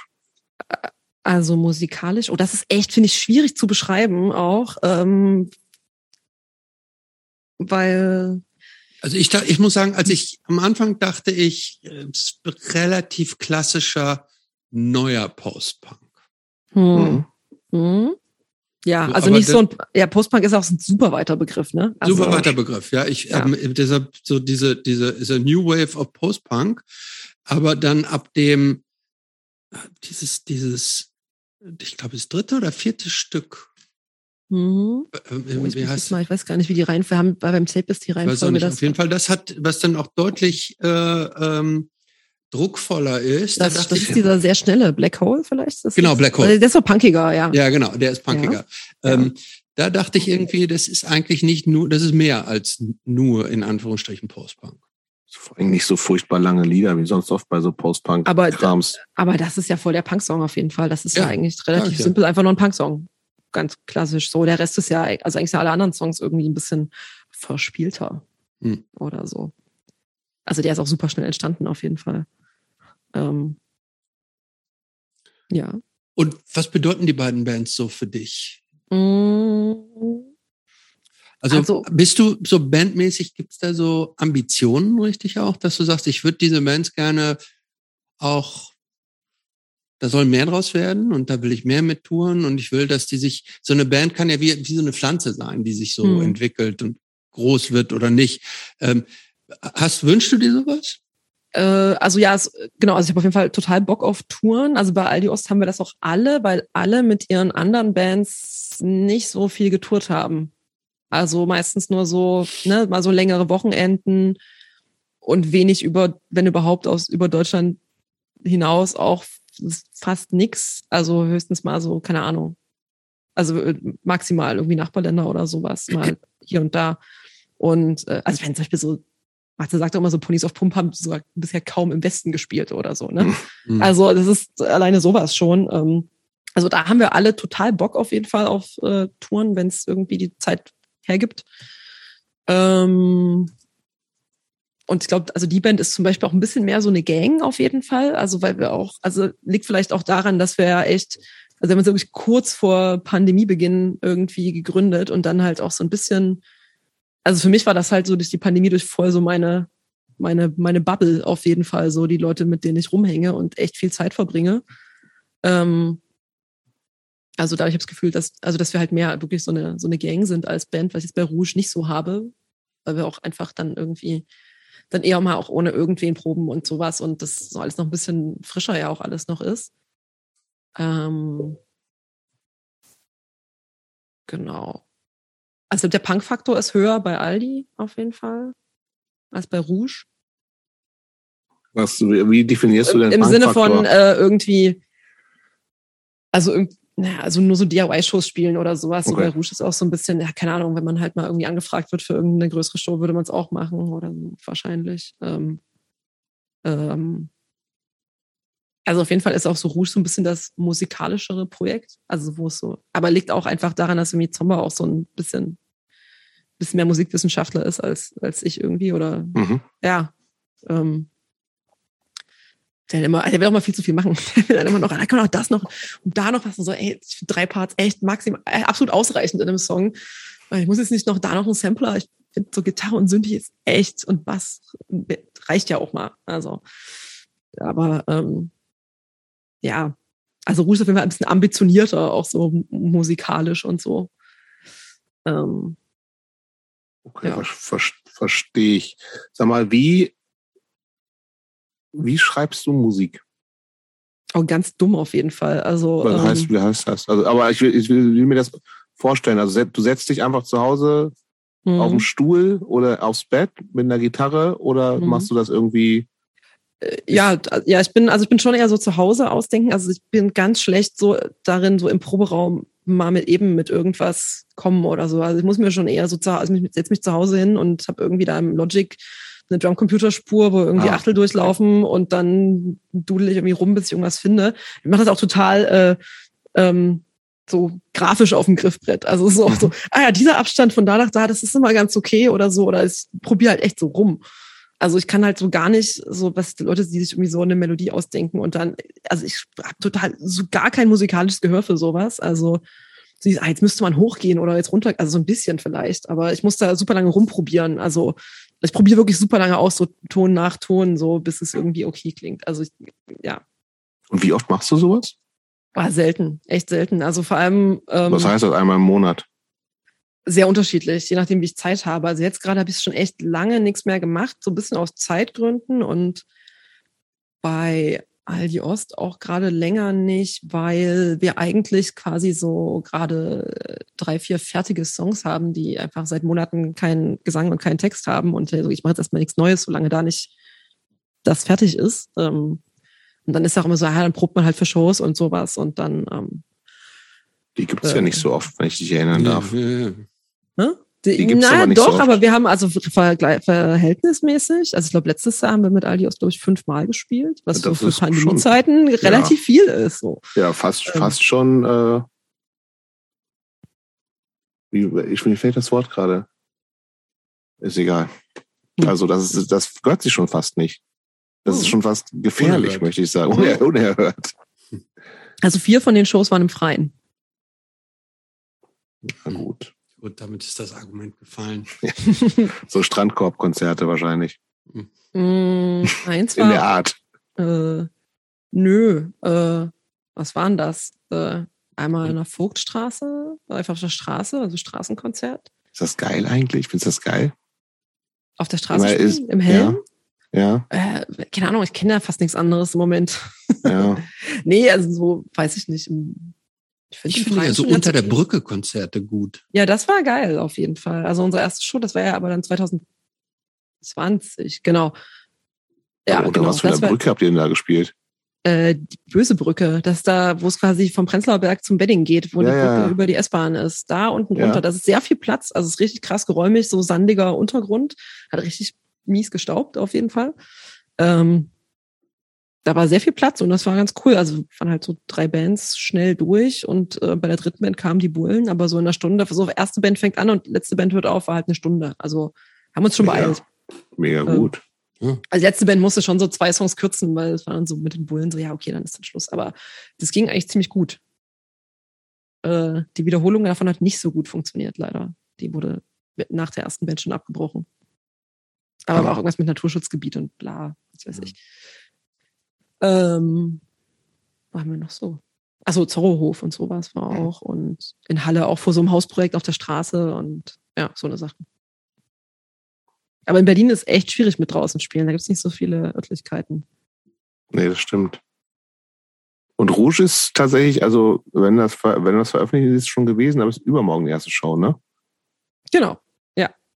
Also musikalisch, oh, das ist echt, finde ich, schwierig zu beschreiben auch, ähm, weil, Also ich, ich muss sagen, als ich am Anfang dachte ich, äh, es ist relativ klassischer neuer Postpunk. hm, Mhm. hm, ja, So, also nicht so ein, ja, Postpunk ist auch ein super weiter Begriff, ne? Also, Super weiter Begriff, ja. Ich Ja. Ähm, deshalb so diese diese ist a New Wave of Postpunk, aber dann ab dem äh, dieses dieses ich glaube das dritte oder vierte Stück Mhm. äh, Oh, äh, ich, muss wie heißt mal, ich weiß gar nicht, wie die Reihenfolge haben, weil beim Tape ist die ich weiß auch Reihenfolge nicht. das. Auf jeden Fall, das hat, was dann auch deutlich äh, ähm, druckvoller ist. Das, da das ich, ist dieser sehr schnelle Black Hole vielleicht? Das Genau, ist, Black Hole. Also Der ist so punkiger, ja. Ja, genau, der ist punkiger. Ja. Ähm, da dachte ich irgendwie, das ist eigentlich nicht nur, das ist mehr als nur in Anführungsstrichen Postpunk. Vor allem nicht so furchtbar lange Lieder, wie sonst oft bei so Aber- Post-Punk-Krams. Aber das ist ja voll der Punksong auf jeden Fall. Das ist ja, Ja, eigentlich relativ ja. simpel, einfach nur ein Punksong. Ganz klassisch so. Der Rest ist ja, also eigentlich sind alle anderen Songs irgendwie ein bisschen verspielter Hm. oder so. Also der ist auch super schnell entstanden auf jeden Fall. Ähm, ja. Und was bedeuten die beiden Bands so für dich? Mm, Also, Also- bist du so bandmäßig, gibt's da so Ambitionen richtig auch, dass du sagst, ich würde diese Bands gerne auch, da soll mehr draus werden und da will ich mehr mit touren und ich will, dass die sich, so eine Band kann ja wie, wie so eine Pflanze sein, die sich so Hm. entwickelt und groß wird oder nicht. Ähm, hast, wünschst du dir sowas? Äh, also ja, es, genau, also ich habe auf jeden Fall total Bock auf Touren. Also bei Aldi Ost haben wir das auch alle, weil alle mit ihren anderen Bands nicht so viel getourt haben. Also meistens nur so, ne, mal so längere Wochenenden und wenig über, wenn überhaupt aus über Deutschland hinaus auch fast nix. Also höchstens mal so, keine Ahnung. Also äh, maximal irgendwie Nachbarländer oder sowas, mal hier und da. Und äh, also wenn zum Beispiel so Matze sagt auch immer so, Ponys auf Pump haben sogar bisher kaum im Westen gespielt oder so, ne? Hm. Also das ist alleine sowas schon. Ähm, also da haben wir alle total Bock auf jeden Fall auf äh, Touren, wenn es irgendwie die Zeit hergibt. Ähm, und ich glaube, also die Band ist zum Beispiel auch ein bisschen mehr so eine Gang auf jeden Fall. Also weil wir auch, also liegt vielleicht auch daran, dass wir ja echt, also wir haben uns wirklich kurz vor Pandemiebeginn irgendwie gegründet und dann halt auch so ein bisschen, also für mich war das halt so durch die Pandemie durch voll so meine, meine, meine Bubble auf jeden Fall, so die Leute, mit denen ich rumhänge und echt viel Zeit verbringe. Ähm, also da habe ich das Gefühl, dass, also dass wir halt mehr wirklich so eine, so eine Gang sind als Band, was ich jetzt bei Rouge nicht so habe, weil wir auch einfach dann irgendwie dann eher mal auch ohne irgendwen proben und sowas und das so alles noch ein bisschen frischer ja auch alles noch ist. Ähm, genau. Also der Punk-Faktor ist höher bei Aldi auf jeden Fall als bei Rouge. Was, wie definierst du denn im Sinne von äh, irgendwie, also irg- naja, also nur so DIY-Shows spielen oder sowas. So Okay. bei Rouge ist auch so ein bisschen, ja, keine Ahnung, wenn man halt mal irgendwie angefragt wird für irgendeine größere Show, würde man es auch machen oder so, wahrscheinlich. Ähm, ähm, also auf jeden Fall ist auch so Rouge so ein bisschen das musikalischere Projekt. Also wo es so, aber liegt auch einfach daran, dass irgendwie Zomba auch so ein bisschen, bisschen mehr Musikwissenschaftler ist als, als ich irgendwie oder Mhm. ja. Ähm, der, immer, der will auch mal viel zu viel machen. Der will dann immer noch, da kann auch das noch und da noch was und so, ey, drei Parts echt maximal, äh, absolut ausreichend in einem Song. Weil ich muss jetzt nicht noch da noch einen Sampler. Ich finde so Gitarre und Synthi ist echt und Bass reicht ja auch mal. Also, aber ähm, ja, also Rouge ist auf jeden Fall ein bisschen ambitionierter, auch so musikalisch und so. Ähm, Okay, Ja. ver ver verstehe ich. Sag mal, wie, wie schreibst du Musik? auch ganz dumm auf jeden Fall. Also Was ähm, heißt, wie heißt das? Also, aber ich will, ich will, will mir das vorstellen. Also du setzt dich einfach zu Hause mhm. auf den Stuhl oder aufs Bett mit einer Gitarre oder Mhm. machst du das irgendwie Äh, ja, ja, ich bin, also ich bin schon eher so zu Hause ausdenken. Also ich bin ganz schlecht so darin, so im Proberaum mal mit eben mit irgendwas kommen oder so. Also ich muss mir schon eher so zu also ich setze mich zu Hause hin und habe irgendwie da im Logic eine Drumcomputerspur, wo irgendwie ah, Achtel durchlaufen okay. und dann dudel ich irgendwie rum, bis ich irgendwas finde. Ich mache das auch total äh, ähm, so grafisch auf dem Griffbrett. Also so, so, ah ja, dieser Abstand von da nach da, das ist immer ganz okay oder so. Oder ich probiere halt echt so rum. Also ich kann halt so gar nicht so, was die Leute, die sich irgendwie so eine Melodie ausdenken und dann, also ich habe total so gar kein musikalisches Gehör für sowas. Also sie, ah, jetzt müsste man hochgehen oder jetzt runter, also so ein bisschen vielleicht, aber ich muss da super lange rumprobieren. Also ich probiere wirklich super lange aus, so Ton nach Ton, so bis es irgendwie okay klingt. Also ich, ja. Und wie oft machst du sowas? War selten, echt selten. Also vor allem. Ähm, Was heißt das einmal im Monat? sehr unterschiedlich, je nachdem, wie ich Zeit habe. Also jetzt gerade habe ich schon echt lange nichts mehr gemacht, so ein bisschen aus Zeitgründen und bei Aldi Ost auch gerade länger nicht, weil wir eigentlich quasi so gerade drei, vier fertige Songs haben, die einfach seit Monaten keinen Gesang und keinen Text haben. Und also ich mache jetzt erstmal nichts Neues, solange da nicht das fertig ist. Ähm, und dann ist auch immer so, ja, dann probt man halt für Shows und sowas und dann. Ähm, die gibt es äh, ja nicht so oft, wenn ich dich erinnern darf. Ja, Ne? Die, die gibt's naja, aber doch, so aber wir haben also verhältnismäßig, also ich glaube, letztes Jahr haben wir mit Aldi aus, glaube ich, fünfmal gespielt, was so für Pandemiezeiten relativ ja. viel ist. So. Ja, fast, ähm. fast schon, äh, wie, ich, mir fehlt das Wort gerade. Ist egal. Hm. Also, das, ist, das gehört sich schon fast nicht. Das ist hm. schon fast gefährlich, unerhört. möchte ich sagen. Unerhört. Also vier von den Shows waren im Freien. Na gut. Gut, damit ist das Argument gefallen. so Strandkorbkonzerte wahrscheinlich. Mm, eins war, In der Art. Äh, nö, äh, was waren das? Äh, einmal in der Vogtstraße, einfach auf der Straße, also Straßenkonzert. Ist das geil eigentlich? Findest du das geil? Auf der Straße spielen, im Helm? Ja. ja. Äh, keine Ahnung, ich kenne ja fast nichts anderes im Moment. Ja. nee, also so, weiß ich nicht. Im ich finde find ja so unter der Brücke Konzerte gut. Ja, das war geil auf jeden Fall. Also unsere erste Show, das war ja aber dann 2020, genau. Ja, unter genau, was für eine Brücke habt ihr denn da gespielt? Äh, die böse Brücke, das da, wo es quasi vom Prenzlauer Berg zum Wedding geht, wo ja, die Brücke ja. über die S-Bahn ist. Da unten ja. runter. Das ist sehr viel Platz, also es ist richtig krass geräumig, so sandiger Untergrund. Hat richtig mies gestaubt auf jeden Fall. Ähm, da war sehr viel Platz und das war ganz cool. Also waren halt so drei Bands schnell durch und äh, bei der dritten Band kamen die Bullen, aber so in einer Stunde, so erste Band fängt an und letzte Band hört auf, war halt eine Stunde. Also haben uns schon Mega. beeilt. Mega ähm, gut. Also die letzte Band musste schon so zwei Songs kürzen, weil es war dann so mit den Bullen so, ja, okay, dann ist dann Schluss. Aber das ging eigentlich ziemlich gut. Äh, die Wiederholung davon hat nicht so gut funktioniert, leider. Die wurde nach der ersten Band schon abgebrochen. Aber war auch irgendwas mit Naturschutzgebiet und bla, was weiß ich. Ähm, waren wir noch so? Also Zorrohof und sowas war auch. Und in Halle auch vor so einem Hausprojekt auf der Straße und ja, so eine Sache. Aber in Berlin ist echt schwierig mit draußen spielen. Da gibt es nicht so viele Örtlichkeiten. Nee, das stimmt. Und Rouge ist tatsächlich, also wenn das, wenn das veröffentlicht ist, schon gewesen, aber es ist übermorgen die erste Show, ne? Genau.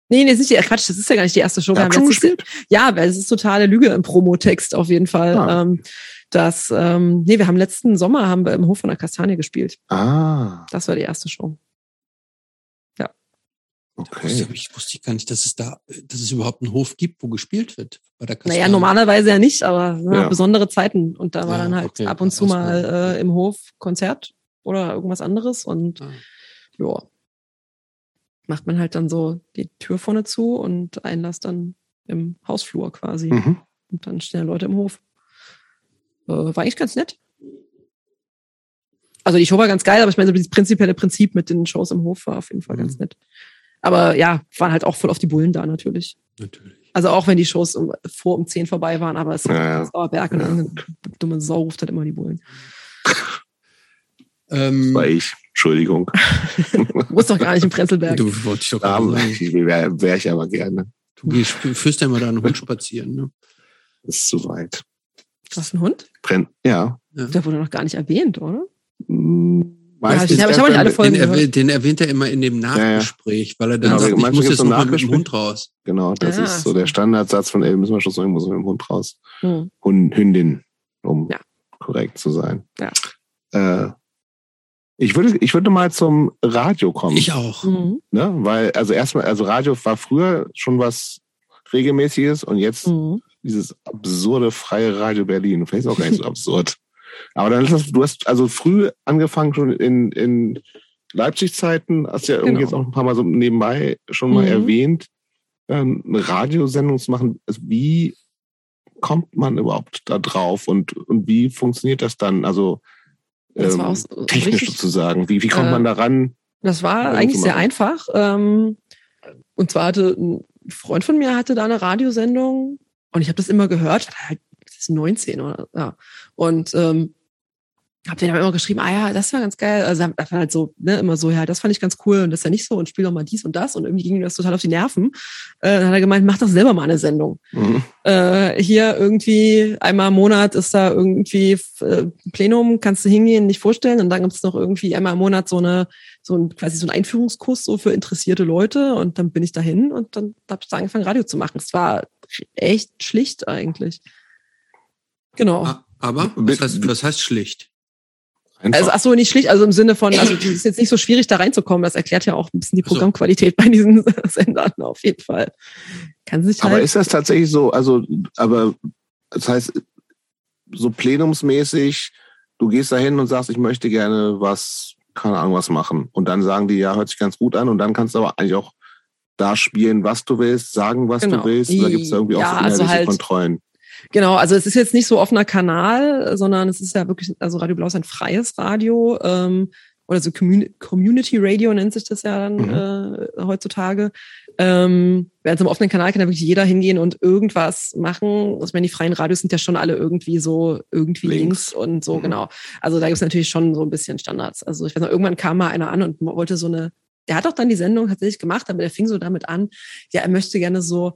Nee, nee, das ist nicht, Quatsch, das ist ja gar nicht die erste Show. Wir haben schon gespielt? Ja, weil es ist totale Lüge im Promotext auf jeden Fall. Ah. Ähm, das, ähm, nee, wir haben letzten Sommer haben wir im Hof von der Kastanie gespielt. Ah. Das war die erste Show. Ja. Okay. Ich wusste, ich wusste gar nicht, dass es da, dass es überhaupt einen Hof gibt, wo gespielt wird bei der Kastanie. Naja, normalerweise ja nicht, aber ja. besondere Zeiten. Und da war ja, dann halt okay. ab und zu mal äh, im Hof Konzert oder irgendwas anderes und ah. ja macht man halt dann so die Tür vorne zu und Einlass dann im Hausflur quasi. Mhm. Und dann stehen Leute im Hof. Äh, war eigentlich ganz nett. Also die Show war ganz geil, aber ich meine, so dieses prinzipielle Prinzip mit den Shows im Hof war auf jeden Fall mhm. ganz nett. Aber ja, waren halt auch voll auf die Bullen da natürlich. Natürlich. Also auch wenn die Shows um, vor um zehn vorbei waren, aber es ja, war Berg und eine dumme Sau ruft halt immer die Bullen. Ähm, war ich. Entschuldigung. du musst doch gar nicht im Prenzlberg. Du wolltest doch gar nicht. Wäre wär ich aber gerne. Du führst ja immer da einen Hund spazieren, ne? Das ist zu weit. Du hast einen Hund? Brenn, ja. ja. Der wurde noch gar nicht erwähnt, oder? Hm, Meistens ich- ich nicht wenn- alle Folgen Den, erwähnt, den erwähnt er immer in dem Nachgespräch, weil er dann Genau, sagt, ich manchmal muss jetzt so ein noch mal mit dem. Hund raus. Genau, das Ah, ist so der Standardsatz von, ey, müssen wir schon sagen, muss mit dem Hund raus. Hm. Hund, Hündin, um Ja. korrekt zu sein. Ja. Äh, ich würde, ich würde mal zum Radio kommen. Ich auch. Mhm. Ne? Weil, also erstmal, also Radio war früher schon was Regelmäßiges und jetzt Mhm. dieses absurde freie Radio Berlin. Vielleicht ist auch gar nicht so absurd. Aber dann ist das, du hast also früh angefangen schon in, in Leipzig-Zeiten, hast ja irgendwie Genau. jetzt auch ein paar Mal so nebenbei schon mal Mhm. erwähnt, ähm, eine Radiosendung zu machen. Also wie kommt man überhaupt da drauf und, und wie funktioniert das dann? Also ähm, so technisch richtig- sozusagen. Wie, wie kommt Äh, man da ran? Das war eigentlich sehr einfach. Ähm, und zwar hatte ein Freund von mir hatte da eine Radiosendung und ich habe das immer gehört. Halt das ist 19 oder ja. Und ähm, habe den aber immer geschrieben, ah ja, das war ganz geil. Also das war halt so, ne, immer so, ja, das fand ich ganz cool und das ist ja nicht so und spiel doch mal dies und das und irgendwie ging mir das total auf die Nerven. Äh, dann hat er gemeint, mach doch selber mal eine Sendung Mhm. äh, hier irgendwie einmal im Monat ist da irgendwie äh, Plenum, kannst du hingehen, nicht vorstellen. Und dann gibt es noch irgendwie einmal im Monat so eine, so ein quasi so ein Einführungskurs so für interessierte Leute. Und dann bin ich dahin und dann habe ich da angefangen, Radio zu machen. Es war echt schlicht eigentlich. Genau. Aber was heißt, was heißt schlicht? Also ach so, nicht schlicht, also im Sinne von, also es ist jetzt nicht so schwierig da reinzukommen. Das erklärt ja auch ein bisschen die. Programmqualität bei diesen Sendern auf jeden Fall. Kann sich Aber halt. ist das tatsächlich so, also, aber das heißt, so plenumsmäßig, du gehst da hin und sagst, ich möchte gerne was, keine Ahnung, was machen. Und dann sagen die, ja, hört sich ganz gut an. Und dann kannst du aber eigentlich auch da spielen, was du willst, sagen, was Genau. du willst. Oder gibt es irgendwie Ja, auch so also halt- Kontrollen? Genau, also es ist jetzt nicht so offener Kanal, sondern es ist ja wirklich, also Radio Blau ist ein freies Radio ähm, oder so Commun Community Radio nennt sich das ja dann Mhm. äh, heutzutage. Ähm, während so einem offenen Kanal kann da wirklich jeder hingehen und irgendwas machen. Also ich meine, die freien Radios sind ja schon alle irgendwie so irgendwie Links. links, und so, Mhm. genau. Also da gibt es natürlich schon so ein bisschen Standards. Also ich weiß noch, irgendwann kam mal einer an und wollte so eine, der hat auch dann die Sendung tatsächlich gemacht, aber der fing so damit an, ja, er möchte gerne so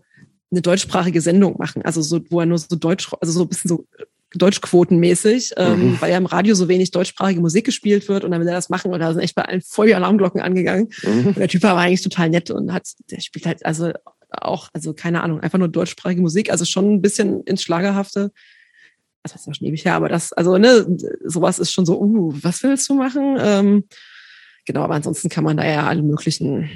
eine deutschsprachige Sendung machen. Also so, wo er nur so Deutsch, also so ein bisschen so Deutschquotenmäßig, ähm, Mhm. weil ja im Radio so wenig deutschsprachige Musik gespielt wird und dann will er das machen und da sind echt bei allen voll die Alarmglocken angegangen. Mhm. Und der Typ war eigentlich total nett und hat, der spielt halt also auch, also keine Ahnung, einfach nur deutschsprachige Musik, also schon ein bisschen ins Schlagerhafte. Das ist ja schon ewig her, aber das, also ne, sowas ist schon so, uh, was willst du machen? Ähm, genau, aber ansonsten kann man da ja alle möglichen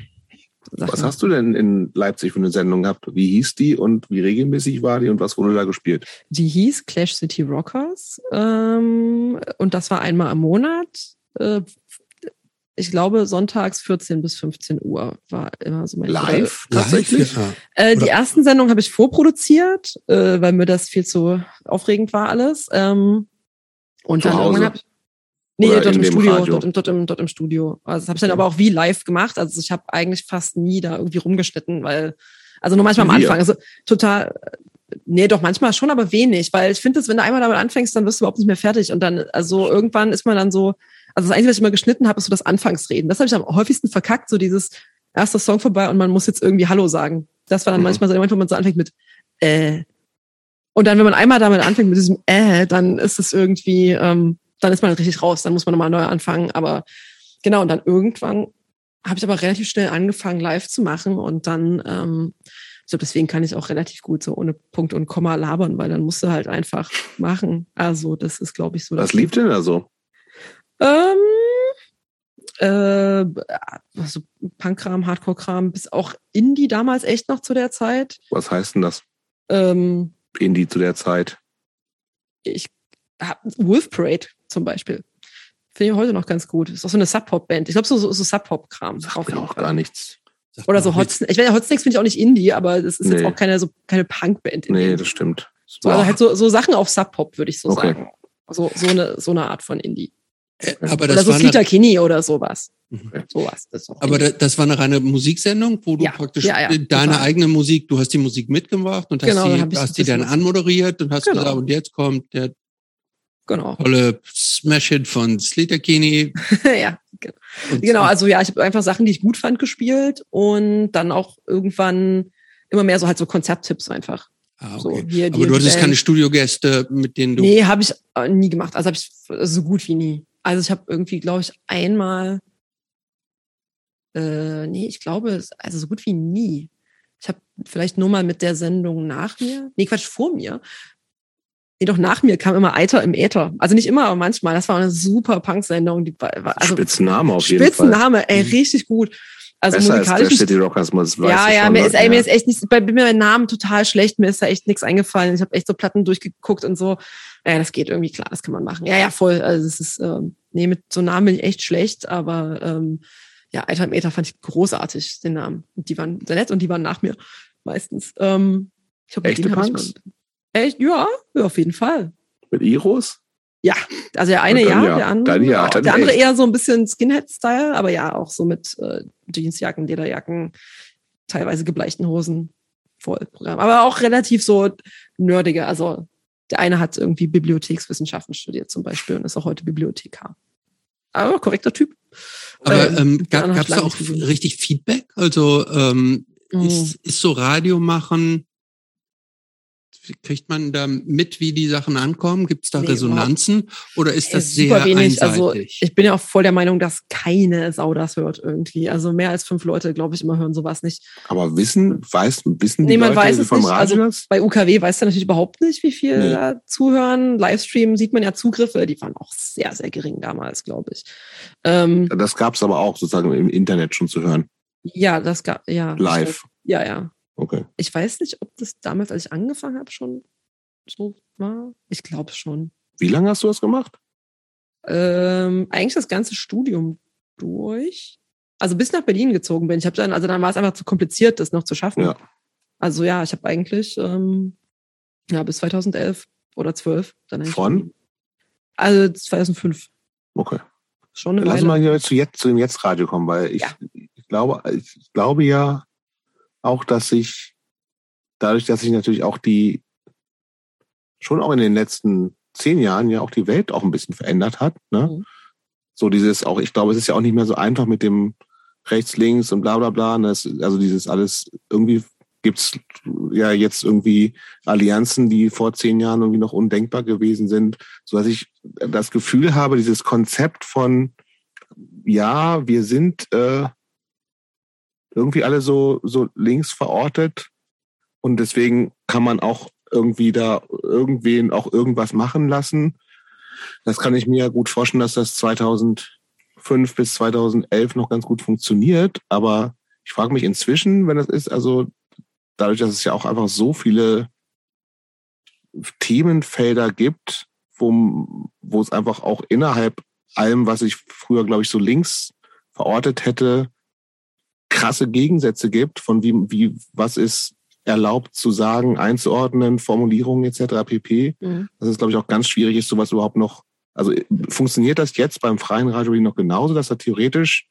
Sachen. Was hast du denn in Leipzig für eine Sendung gehabt? Wie hieß die und wie regelmäßig war die und was wurde da gespielt? Die hieß Clash City Rockers ähm, und das war einmal im Monat. Äh, ich glaube, sonntags 14 bis 15 Uhr war immer so mein Live tatsächlich? Live, ja. Äh, die ersten Sendungen habe ich vorproduziert, äh, weil mir das viel zu aufregend war alles. Ähm, und Zu dann Hause? irgendwann hab, Nee, Oder dort im Studio, Radio? dort im, dort, im, dort im Studio. Also das habe ich dann Okay. aber auch wie live gemacht. Also ich habe eigentlich fast nie da irgendwie rumgeschnitten, weil, also nur manchmal am. Anfang. Also total, nee, doch manchmal schon, aber wenig. Weil ich finde, dass wenn du einmal damit anfängst, dann wirst du überhaupt nicht mehr fertig. Und dann, also irgendwann ist man dann so, also das Einzige, was ich immer geschnitten habe, ist so das Anfangsreden. Das habe ich am häufigsten verkackt, so dieses erste Song vorbei und man muss jetzt irgendwie Hallo sagen. Das war dann Mhm. manchmal so der Moment, wo man so anfängt mit äh. Und dann, wenn man einmal damit anfängt mit diesem äh, dann ist es irgendwie, ähm, dann ist man richtig raus, dann muss man nochmal neu anfangen. Aber genau, und dann irgendwann habe ich aber relativ schnell angefangen, live zu machen und dann, ähm, glaube, deswegen kann ich auch relativ gut so ohne Punkt und Komma labern, weil dann musst du halt einfach machen. Also, das ist, glaube ich, so. Was lief denn da so? ähm, äh, also Punkkram, Hardcore-Kram, bis auch Indie damals echt noch zu der Zeit. Was heißt denn das? Ähm, Indie zu der Zeit? ich hab Wolf Parade zum Beispiel. Finde ich heute noch ganz gut. Ist auch so eine Sub-Pop-Band. Ich glaube, so, so, so Sub-Pop-Kram. Sagt mir auch Fall. gar nichts. Sagt Oder so Hot. Snakes. Ich weiß, Hot Snakes finde ich auch nicht Indie, aber das ist jetzt Nee. auch keine, so, keine Punk-Band. in Nee, das stimmt. So, also halt so, so Sachen auf Sub-Pop, würde ich so Okay. sagen. So, so, eine, so eine Art von Indie. Äh, Aber Oder das, so eine, Kinney oder sowas. Mhm. Sowas. Das aber da- das war eine reine Musiksendung, wo du Ja, praktisch ja, ja, deine total. eigene Musik, du hast die Musik mitgemacht und Genau, hast, dann die, hast die dann anmoderiert und hast Genau. gesagt, und jetzt kommt der genau. tolle Smash-Hit von Sleater-Kinney. ja, genau. Und- Genau, also ja, ich habe einfach Sachen, die ich gut fand, gespielt und dann auch irgendwann immer mehr so halt so Konzerttipps einfach. Ah, So, okay. hier, die Aber du hattest keine. Studiogäste, mit denen du. Nee, habe ich äh, nie gemacht. Also habe ich so gut wie nie. Also ich habe irgendwie, glaube ich, einmal, äh, nee, ich glaube, also so gut wie nie. Ich habe vielleicht nur mal mit der Sendung nach mir, nee, Quatsch, vor mir. Nee, doch nach mir kam immer Eiter im Äther. Also nicht immer, aber manchmal. Das war eine super Punk-Sendung. Die also Spitzname auf jeden Spitzname, Fall. ey, richtig gut. Also Besser musikalisch. Als der City Rockers muss, ja, ja, schon, mir ist, ey, mir ist echt nicht, bei mir mein Namen total schlecht, mir ist da echt nichts eingefallen. Ich habe echt so Platten durchgeguckt und so. Ja, das geht irgendwie klar, das kann man machen. Ja, ja, voll. Also es ist, ähm, nee, mit so Namen bin ich echt schlecht, aber ähm, ja, Alter Meter fand ich großartig, den Namen. Und die waren sehr nett und die waren nach mir meistens. Ähm, ich hab, Echte Punks? Echt? Ja, auf jeden Fall. Mit Iros? Ja, also der eine ja, ja, der andere, ja, der andere eher so ein bisschen Skinhead-Style, aber ja, auch so mit äh, Jeansjacken, Lederjacken, teilweise gebleichten Hosen, Vollprogramm. Aber auch relativ so nerdige. Also der eine hat irgendwie Bibliothekswissenschaften studiert zum Beispiel und ist auch heute Bibliothekar. Aber korrekter Typ. Aber ähm, ähm gab es da auch richtig Feedback? Also ähm, mhm. ist, ist so Radio machen kriegt man da mit, wie die Sachen ankommen? Gibt es da nee, Resonanzen oder ist das sehr wenig. Also, einseitig? Also ich bin ja auch voll der Meinung, dass keine Sau das hört irgendwie. Also mehr als fünf Leute, glaube ich, immer hören sowas nicht. Aber wissen, weiß, wissen die nee, man Leute weiß es vom nicht. Radio also bei UKW weiß du natürlich überhaupt nicht, wie viel nee. da zuhören. Livestream sieht man ja Zugriffe, die waren auch sehr, sehr gering damals, glaube ich. Ähm, das gab es aber auch sozusagen im Internet schon zu hören. Ja, das gab ja. Live. Ja, ja. Okay. Ich weiß nicht, ob das damals, als ich angefangen habe, schon so war. Ich glaube schon. Wie lange hast du das gemacht? Ähm, eigentlich das ganze Studium durch. Also bis nach Berlin gezogen bin. Ich habe dann, also dann war es einfach zu kompliziert, das noch zu schaffen. Ja. Also ja, ich habe eigentlich ähm, ja bis 2011 oder 12 dann Von? Also 2005. Okay. Schon eine Lass Weile. mal hier zu, jetzt, zu dem Jetzt-Radio kommen, weil ich, Ja. ich glaube, ich glaube ja auch, dass sich dadurch, dass sich natürlich auch die schon auch in den letzten zehn Jahren ja auch die Welt auch ein bisschen verändert hat. Ne? Mhm. So dieses auch, ich glaube, es ist ja auch nicht mehr so einfach mit dem rechts, links und bla bla bla. Ne? Es, also dieses alles, irgendwie gibt's ja jetzt irgendwie Allianzen, die vor zehn Jahren irgendwie noch undenkbar gewesen sind, so dass ich das Gefühl habe, dieses Konzept von ja, wir sind äh, irgendwie alle so, so links verortet und deswegen kann man auch irgendwie da irgendwen auch irgendwas machen lassen. Das kann ich mir gut vorstellen, dass das 2005 bis 2011 noch ganz gut funktioniert. Aber ich frage mich inzwischen, wenn das ist, also dadurch, dass es ja auch einfach so viele Themenfelder gibt, wo, wo es einfach auch innerhalb allem, was ich früher, glaube ich, so links verortet hätte, krasse Gegensätze gibt, von wie, wie, was ist erlaubt zu sagen, einzuordnen, Formulierungen etc. pp. Mhm. Dass es, glaube ich, auch ganz schwierig ist, sowas überhaupt noch. Also funktioniert das jetzt beim freien Radio noch genauso, dass da theoretisch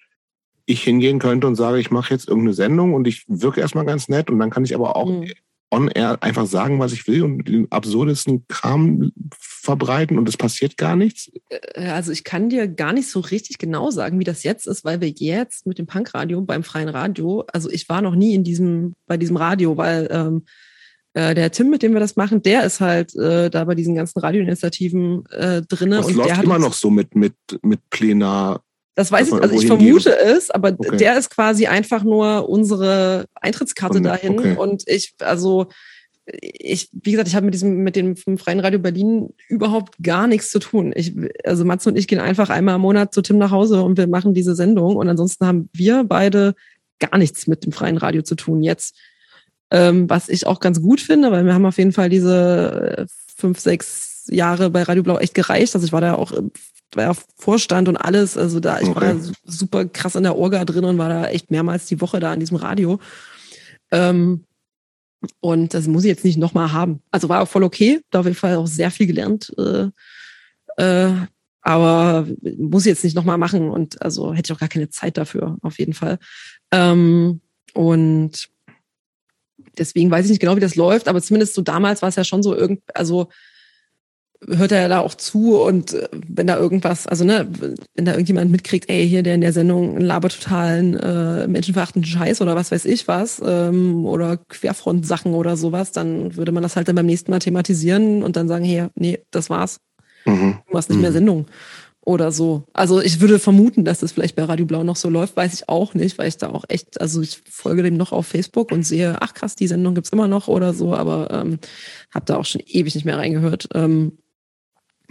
ich hingehen könnte und sage, ich mache jetzt irgendeine Sendung und ich wirke erstmal ganz nett und dann kann ich aber auch mhm on air einfach sagen, was ich will und den absurdesten Kram verbreiten und es passiert gar nichts? Äh, also ich kann dir gar nicht so richtig genau sagen, wie das jetzt ist, weil wir jetzt mit dem Punkradio beim freien Radio, also ich war noch nie in diesem, bei diesem Radio, weil ähm, äh, der Tim, mit dem wir das machen, der ist halt äh, da bei diesen ganzen Radioinitiativen äh, drinne. Das und läuft der hat immer noch so mit, mit, mit Plenar das weiß ich, also ich vermute es, aber okay. der ist quasi einfach nur unsere Eintrittskarte okay. dahin. Okay. Und ich, also ich, wie gesagt, ich habe mit diesem, mit dem Freien Radio Berlin überhaupt gar nichts zu tun. Ich, also Matze und ich gehen einfach einmal im Monat zu Tim nach Hause und wir machen diese Sendung. Und ansonsten haben wir beide gar nichts mit dem Freien Radio zu tun jetzt. Ähm, was ich auch ganz gut finde, weil wir haben auf jeden Fall diese äh, fünf, sechs Jahre bei Radio Blau echt gereicht. Also ich war da auch war ja Vorstand und alles. Also da, ich okay. war super krass in der Orga drin und war da echt mehrmals die Woche da an diesem Radio. Ähm, und das muss ich jetzt nicht nochmal haben. Also war auch voll okay. Da auf jeden Fall auch sehr viel gelernt. Äh, äh, aber muss ich jetzt nicht nochmal machen. Und also hätte ich auch gar keine Zeit dafür, auf jeden Fall. Ähm, und deswegen weiß ich nicht genau, wie das läuft, aber zumindest so damals war es ja schon so irgend, also hört er ja da auch zu und äh, wenn da irgendwas, also ne, wenn da irgendjemand mitkriegt, ey, hier der in der Sendung labert totalen äh, menschenverachtenden Scheiß oder was weiß ich was, ähm, oder Querfront-Sachen oder sowas, dann würde man das halt dann beim nächsten Mal thematisieren und dann sagen, hey, nee, das war's. Mhm. Du machst nicht mehr mhm. Sendung. oder so. Also ich würde vermuten, dass das vielleicht bei Radio Blau noch so läuft, weiß ich auch nicht, weil ich da auch echt, also ich folge dem noch auf Facebook und sehe, ach krass, die Sendung gibt's immer noch oder so, aber ähm, habe da auch schon ewig nicht mehr reingehört. Ähm,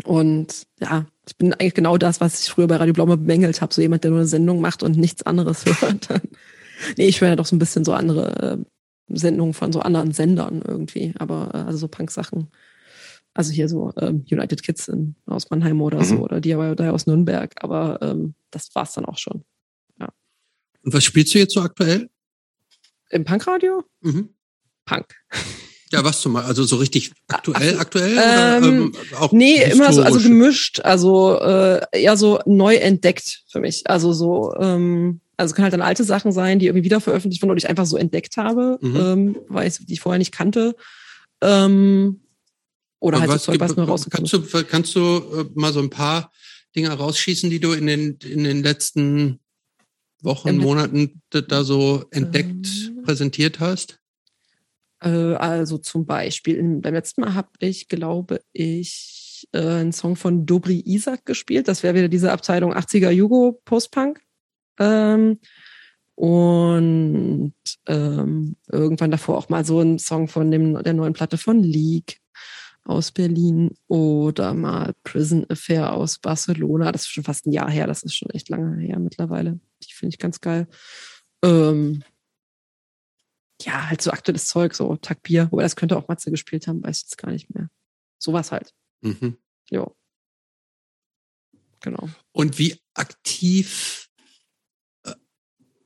und ja, ich bin eigentlich genau das, was ich früher bei Radio Blau mal bemängelt habe, so jemand, der nur eine Sendung macht und nichts anderes hört. nee, ich höre ja doch so ein bisschen so andere äh, Sendungen von so anderen Sendern irgendwie, aber äh, also so Punk-Sachen also hier so ähm, United Kids in, aus Mannheim oder mhm. so oder DIY aus Nürnberg. Aber ähm, das war's dann auch schon. Ja. Und was spielst du jetzt so aktuell? Im Punkradio? Mhm. Punk. Ja, was zum? Also so richtig aktuell, Ach, aktuell? Ähm, oder, ähm, auch nee, immer so, also gemischt, also äh, eher so neu entdeckt für mich. Also so, ähm, also können halt dann alte Sachen sein, die irgendwie wieder veröffentlicht wurden oder ich einfach so entdeckt habe, mhm. ähm, weil ich die ich vorher nicht kannte. Ähm, oder halt was, so Zeug, was nur rausgekommen kannst du, kannst du äh, mal so ein paar Dinge rausschießen, die du in den, in den letzten Wochen, Monaten da so entdeckt, ähm, präsentiert hast? Äh, also zum Beispiel, beim letzten Mal habe ich, glaube ich, äh, einen Song von Dobri Isaac gespielt. Das wäre wieder diese Abteilung 80er Jugo Postpunk. Ähm, und ähm, irgendwann davor auch mal so ein Song von dem, der neuen Platte von League aus Berlin oder mal Prison Affair aus Barcelona. Das ist schon fast ein Jahr her, das ist schon echt lange her mittlerweile. Die finde ich ganz geil. Ähm, ja, halt so aktuelles Zeug, so Takbir, wobei das könnte auch Matze gespielt haben, weiß ich jetzt gar nicht mehr. Sowas halt. Mhm. Ja. Genau. Und wie aktiv äh,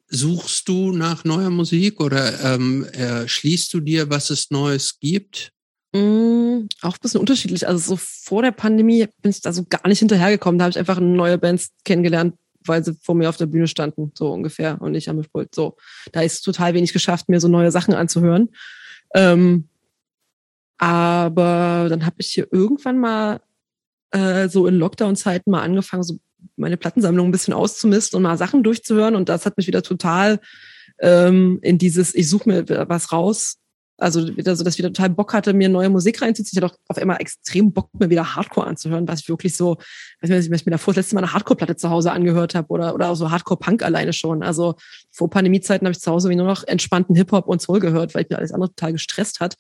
suchst du nach neuer Musik oder ähm, schließt du dir, was es Neues gibt? Mm, auch ein bisschen unterschiedlich. Also so vor der Pandemie bin ich da so gar nicht hinterhergekommen. Da habe ich einfach neue Bands kennengelernt, weil sie vor mir auf der Bühne standen, so ungefähr, und ich am Mischpult. So, da ist total wenig geschafft, mir so neue Sachen anzuhören. Ähm, aber dann habe ich hier irgendwann mal äh, so in Lockdown-Zeiten mal angefangen, so meine Plattensammlung ein bisschen auszumisten und mal Sachen durchzuhören. Und das hat mich wieder total ähm, in dieses, ich suche mir was raus, also wieder so, dass ich wieder total Bock hatte, mir neue Musik reinzuziehen. Ich hatte auch auf einmal extrem Bock, mir wieder Hardcore anzuhören, was ich wirklich so, weiß nicht, was ich mir davor das letzte Mal eine Hardcore-Platte zu Hause angehört habe oder, oder auch so Hardcore-Punk alleine schon. Also vor Pandemiezeiten habe ich zu Hause wie nur noch entspannten Hip-Hop und Soul gehört, weil ich mir alles andere total gestresst hat.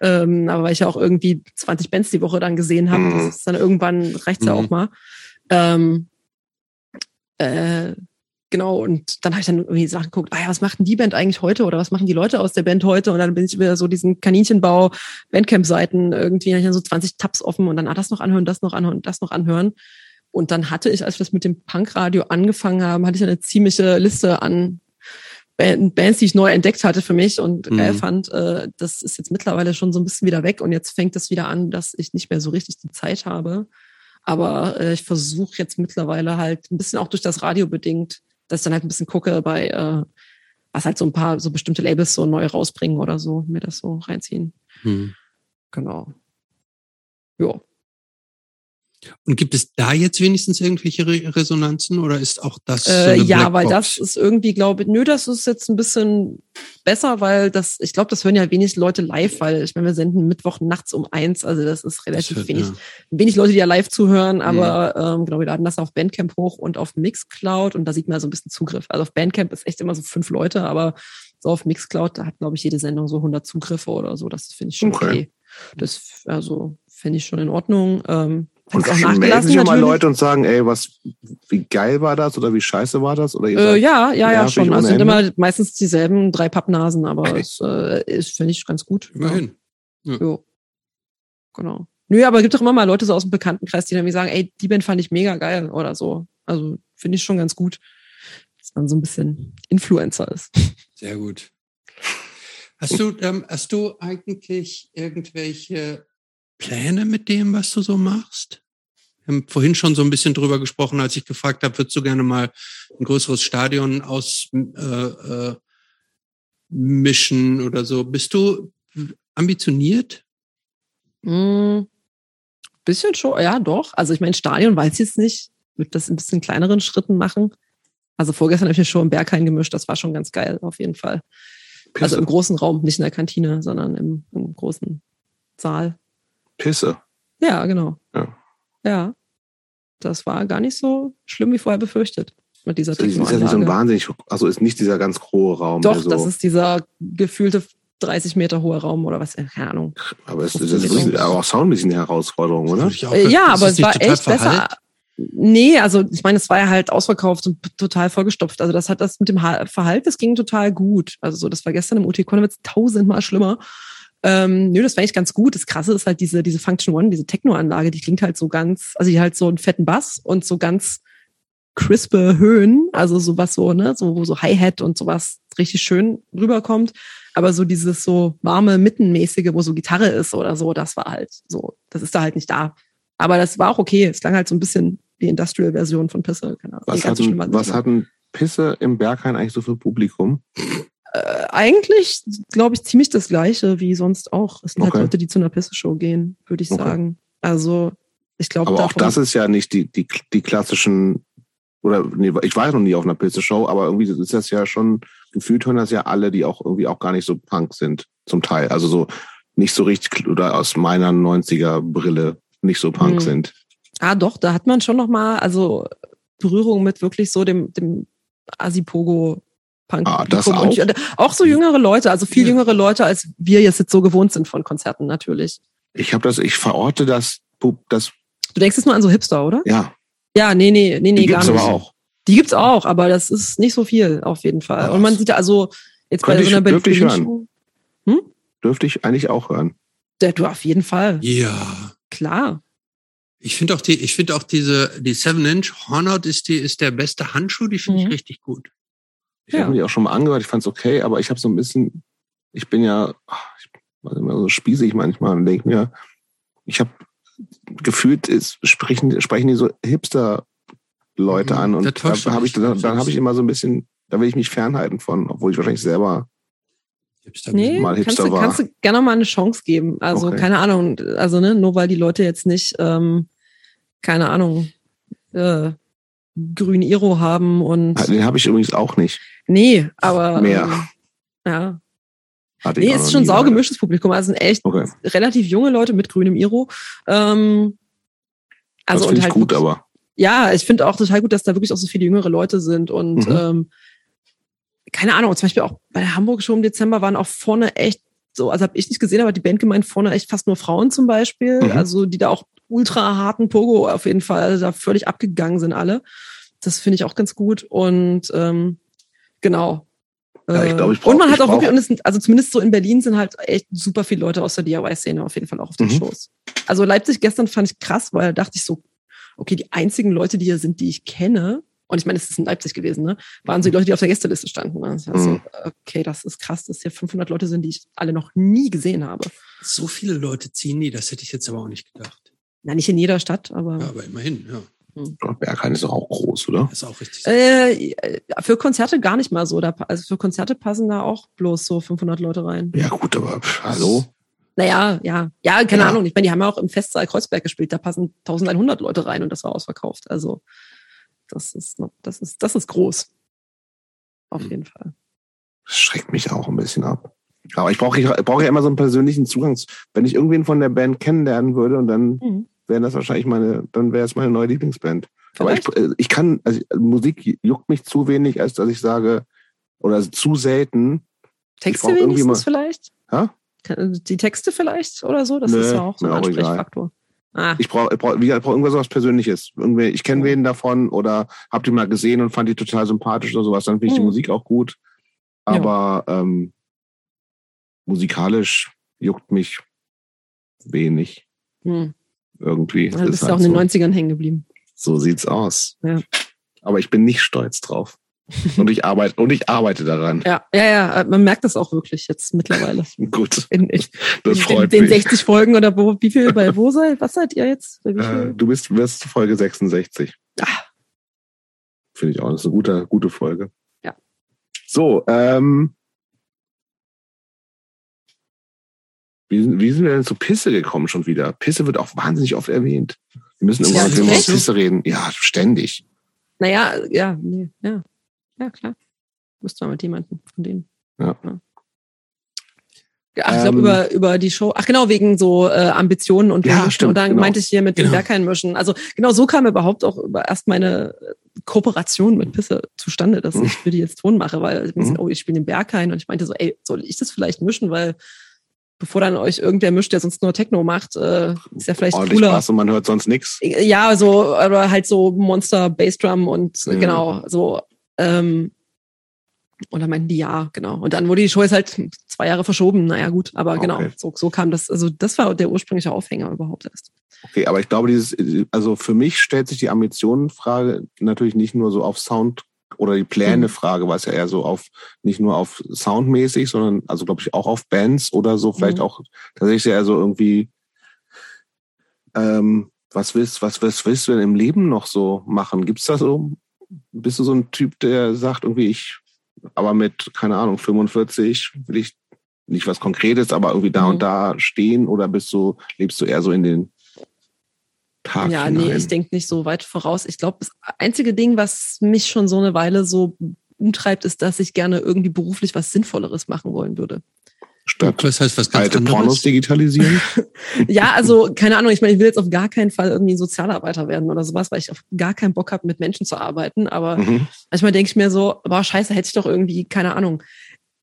Ähm, aber weil ich ja auch irgendwie 20 Bands die Woche dann gesehen habe, mhm. das ist dann irgendwann reicht's ja mhm. auch mal. Ähm, äh, genau, und dann habe ich dann irgendwie Sachen geguckt, ah ja, was macht denn die Band eigentlich heute oder was machen die Leute aus der Band heute? Und dann bin ich wieder so diesen Kaninchenbau Bandcamp-Seiten irgendwie, dann ich dann so 20 Tabs offen und dann ah, das noch anhören, das noch anhören, das noch anhören. Und dann hatte ich, als wir das mit dem Punkradio angefangen haben, hatte ich eine ziemliche Liste an Bands, die ich neu entdeckt hatte für mich und mhm. geil fand. Äh, das ist jetzt mittlerweile schon so ein bisschen wieder weg und jetzt fängt es wieder an, dass ich nicht mehr so richtig die Zeit habe. Aber äh, ich versuche jetzt mittlerweile halt ein bisschen auch durch das Radio bedingt dass ich dann halt ein bisschen gucke bei, äh, was halt so ein paar so bestimmte Labels so neu rausbringen oder so, mir das so reinziehen. Hm. Genau. Ja. Und gibt es da jetzt wenigstens irgendwelche Re Resonanzen oder ist auch das? Äh, so ja, weil das ist irgendwie, glaube ich, nö, das ist jetzt ein bisschen besser, weil das, ich glaube, das hören ja wenig Leute live, weil ich meine, wir senden Mittwoch nachts um eins, also das ist relativ das wenig, ja. wenig Leute, die ja live zuhören, aber ja. ähm, genau, wir laden das auf Bandcamp hoch und auf Mixcloud und da sieht man so ein bisschen Zugriff. Also auf Bandcamp ist echt immer so fünf Leute, aber so auf Mixcloud, da hat, glaube ich, jede Sendung so 100 Zugriffe oder so, das finde ich schon okay. okay. Das, also, finde ich schon in Ordnung. Ähm, und auch melden sich mal Leute und sagen, ey, was, wie geil war das oder wie scheiße war das? Oder ihr äh, ja, ja, ja, schon. Also sind immer meistens dieselben drei Pappnasen, aber okay. es äh, ist, finde ich, ganz gut. Immerhin. Ja. ja. Genau. Nö, aber es gibt doch immer mal Leute so aus dem Bekanntenkreis, die dann wie sagen, ey, die Band fand ich mega geil oder so. Also finde ich schon ganz gut, dass man so ein bisschen Influencer ist. Sehr gut. Hast du, ähm, hast du eigentlich irgendwelche Pläne mit dem, was du so machst? Wir haben vorhin schon so ein bisschen drüber gesprochen, als ich gefragt habe, würdest du gerne mal ein größeres Stadion aus äh, äh, oder so? Bist du ambitioniert? Mm, bisschen schon, ja, doch. Also ich meine, Stadion weiß ich jetzt nicht. Würde das in bisschen kleineren Schritten machen. Also vorgestern habe ich mir schon im Berghain gemischt. Das war schon ganz geil, auf jeden Fall. Also im großen Raum, nicht in der Kantine, sondern im, im großen Saal. Pisse. Ja, genau. Ja. Ja. Das war gar nicht so schlimm wie vorher befürchtet mit dieser Das ist ja nicht so ein wahnsinnig, also ist nicht dieser ganz hohe Raum. Doch, so, das ist dieser gefühlte 30 Meter hohe Raum oder was, keine Ahnung. aber es ist, das ist aber auch soundmäßig eine Herausforderung, oder? Äh, ja, aber es war echt besser. verhallt? Nee, also ich meine, es war ja halt ausverkauft und total vollgestopft. Also das hat das mit dem Ha- Verhalt, das ging total gut. Also so, das war gestern im UT Konowitz tausendmal schlimmer. Ähm, nö, das war eigentlich ganz gut. Das Krasse ist halt diese, diese Function One, diese Techno-Anlage, die klingt halt so ganz, also die halt so einen fetten Bass und so ganz crispe Höhen, also sowas so, ne, so, wo so Hi-Hat und sowas richtig schön rüberkommt. Aber so dieses so warme, mittenmäßige, wo so Gitarre ist oder so, das war halt so, das ist da halt nicht da. Aber das war auch okay. Es klang halt so ein bisschen die Industrial-Version von Pisse. Keine Ahnung. Was, hatten, was hatten Pisse im Berghain eigentlich so für Publikum? Äh, eigentlich, glaube ich, ziemlich das Gleiche wie sonst auch. Es sind Okay. halt Leute, die zu einer Pisse-Show gehen, würde ich Okay. sagen. Also, ich glaube, Aber auch das ist ja nicht die, die, die klassischen, oder nee, ich war ja noch nie auf einer Pisse-Show, aber irgendwie ist das ja schon, gefühlt hören das ja alle, die auch irgendwie auch gar nicht so Punk sind, zum Teil. Also so nicht so richtig, oder aus meiner 90er-Brille nicht so Punk Hm. sind. Ah, doch, da hat man schon noch mal, also Berührung mit wirklich so dem, dem Asipogo. Punk Ah, das auch? ich- auch so jüngere Leute, also viel Ja. jüngere Leute, als wir jetzt, jetzt so gewohnt sind von Konzerten natürlich. Ich habe das, ich verorte das, das, Du denkst jetzt nur an so Hipster, oder? ja, Ja, nee, nee, nee, nee, die gar gibt's nicht. aber auch. Die gibt's auch, aber das ist nicht so viel auf jeden Fall. Ach. Und man sieht da also jetzt bei Könnte so einer ich- dürfte ich Berlin-Show. Dürfte ich eigentlich auch hören. Der, du auf jeden Fall. Ja. Klar. Ich finde auch die, ich finde auch diese, die Seven Inch Hornet ist die, ist der beste Handschuh, die finde Mhm. ich richtig gut. Ich Ja. habe mir die auch schon mal angehört, ich fand's okay, aber ich habe so ein bisschen, ich bin ja, ach, ich bin immer so spießig manchmal und denke mir, ich habe gefühlt, es sprechen, sprechen die so Hipster-Leute Mhm. an und da habe ich, dann, dann habe ich immer so ein bisschen, da will ich mich fernhalten von, obwohl ich wahrscheinlich selber, Hipster Nee, Mal kannst Hipster du, war. kannst du gerne mal eine Chance geben. Also, Okay. keine Ahnung, also ne, nur weil die Leute jetzt nicht, ähm, keine Ahnung, äh, grün Iro haben und den habe ich übrigens auch nicht. nee, aber Mehr. Ähm, ja. Hatte Nee, ist schon nie, saugemischtes Publikum. Also sind echt. Okay, relativ junge Leute mit grünem Iro. Ähm, das also und finde ich halt gut, wirklich- aber ja, ich finde auch total gut, dass da wirklich auch so viele jüngere Leute sind und Mhm. ähm, keine Ahnung, zum Beispiel auch bei der Hamburg Show im Dezember waren auch vorne echt so, also habe ich nicht gesehen, aber die Band gemeint vorne echt fast nur Frauen zum Beispiel, Mhm. also die da auch ultra harten Pogo auf jeden Fall da völlig abgegangen sind alle. Das finde ich auch ganz gut und ähm, genau. Ja, ich Äh, glaub, ich brauch- und man hat auch wirklich, brauch- also zumindest so in Berlin sind halt echt super viele Leute aus der DIY-Szene auf jeden Fall auch auf den Mhm. Shows. Also Leipzig gestern fand ich krass, weil da dachte ich so, okay, die einzigen Leute, die hier sind, die ich kenne, und ich meine, es ist in Leipzig gewesen, ne, waren so die Leute, die auf der Gästeliste standen. Ne? Das war so, Mhm. okay, das ist krass, dass hier 500 Leute sind, die ich alle noch nie gesehen habe. So viele Leute ziehen die, das hätte ich jetzt aber auch nicht gedacht. Na, nicht in jeder Stadt, aber Ja, aber immerhin, ja. Berghain ist doch auch groß, oder? Ist auch richtig. äh, für Konzerte gar nicht mal so. Da, also für Konzerte passen da auch bloß so 500 Leute rein. Ja gut, aber pff, hallo? Naja, ja, ja, keine Ja. Ahnung. Ich meine, die haben ja auch im Festsaal Kreuzberg gespielt. Da passen 1100 Leute rein und das war ausverkauft. Also das ist, noch- das ist, das ist groß. Auf Hm. jeden Fall. Das schreckt mich auch ein bisschen ab. Aber ich brauche ich brauche ja immer so einen persönlichen Zugang. Wenn ich irgendwen von der Band kennenlernen würde und dann Mhm. Wäre das wahrscheinlich meine, dann wäre es meine neue Lieblingsband. Aber ich, Vielleicht. äh, ich kann, also Musik juckt mich zu wenig, als dass ich sage, oder zu selten. Texte brauch wenigstens mal- vielleicht? Hä? Kann- Die Texte vielleicht oder so? Das Nö, ist ja auch so ein. Ansprechfaktor. Ah, Ich brauche, ich brauch, ich brauche irgendwas was Persönliches. Irgendwie, ich kenne wen davon oder hab die mal gesehen und fand die total sympathisch oder sowas. Dann finde ich die Mhm. Musik auch gut. Ja. Aber ähm, musikalisch juckt mich wenig hm. Irgendwie. Du Ist bist ja halt auch in den so. 90ern hängen geblieben. So sieht's aus. Ja. Aber ich bin nicht stolz drauf. Und ich arbeite, und ich arbeite daran. Ja, ja, ja. Man merkt das auch wirklich jetzt mittlerweile. Gut, In, in, das in freut den mich. 60 Folgen oder wo, wie viel, bei wo seid, was seid ihr jetzt? Äh, du bist, wirst Folge 66. Ah. Finde ich auch. Das ist eine gute, gute Folge. Ja. So, ähm, wie, sind- wie sind wir denn zu Pisse gekommen schon wieder? Pisse wird auch wahnsinnig oft erwähnt. Wir müssen Ja, irgendwann zu über. Pisse reden. Ja, ständig. Naja, ja, nee, ja. Ja, klar. Müsste man mit jemandem von denen. Ach, ich glaube, Ähm, über, über die Show. Ach, genau, wegen so äh, Ambitionen und Ja, stimmt, Und dann genau. meinte ich hier mit dem Genau. Berghain mischen. Also genau so kam überhaupt auch über erst meine äh, Kooperation mit Pisse zustande, dass Mhm. ich für die jetzt Ton mache, weil ich mir Mhm. so, oh, ich spiele den Berghain und ich meinte so, ey, soll ich das vielleicht mischen, weil bevor dann euch irgendwer mischt, der sonst nur Techno macht, äh, ist ja vielleicht Ordentlich cooler. Spaß und man hört sonst nichts. Ja, so, aber halt so Monster Bassdrum und Ja. genau, so. Ähm, und dann meinten die ja, genau. Und dann wurde die Show jetzt halt zwei Jahre verschoben. Naja, gut, aber Okay. genau, so, so kam das. Also, das war der ursprüngliche Aufhänger überhaupt erst. Okay, aber ich glaube, dieses, also für mich stellt sich die Ambitionenfrage natürlich nicht nur so auf Sound oder die Pläne-Frage, weil es ja eher so auf, nicht nur auf soundmäßig, sondern also glaube ich auch auf Bands oder so, vielleicht Mhm. auch tatsächlich eher so irgendwie, ähm, was willst, was, was willst du denn im Leben noch so machen? Gibt's da so, bist du so ein Typ, der sagt irgendwie, ich, aber mit, keine Ahnung, 45 will ich nicht was Konkretes, aber irgendwie da Mhm. und da stehen oder bist du, lebst du eher so in den Tag ja, hinein? nee, ich denke nicht so weit voraus. Ich glaube, das einzige Ding, was mich schon so eine Weile so umtreibt, ist, dass ich gerne irgendwie beruflich was Sinnvolleres machen wollen würde. Statt Das heißt was ganz alte anderes. Pornos digitalisieren? Ja, also keine Ahnung, ich meine, ich will jetzt auf gar keinen Fall irgendwie Sozialarbeiter werden oder sowas, weil ich auf gar keinen Bock habe, mit Menschen zu arbeiten. Aber mhm. manchmal denke ich mir so, boah, scheiße, hätte ich doch irgendwie, keine Ahnung,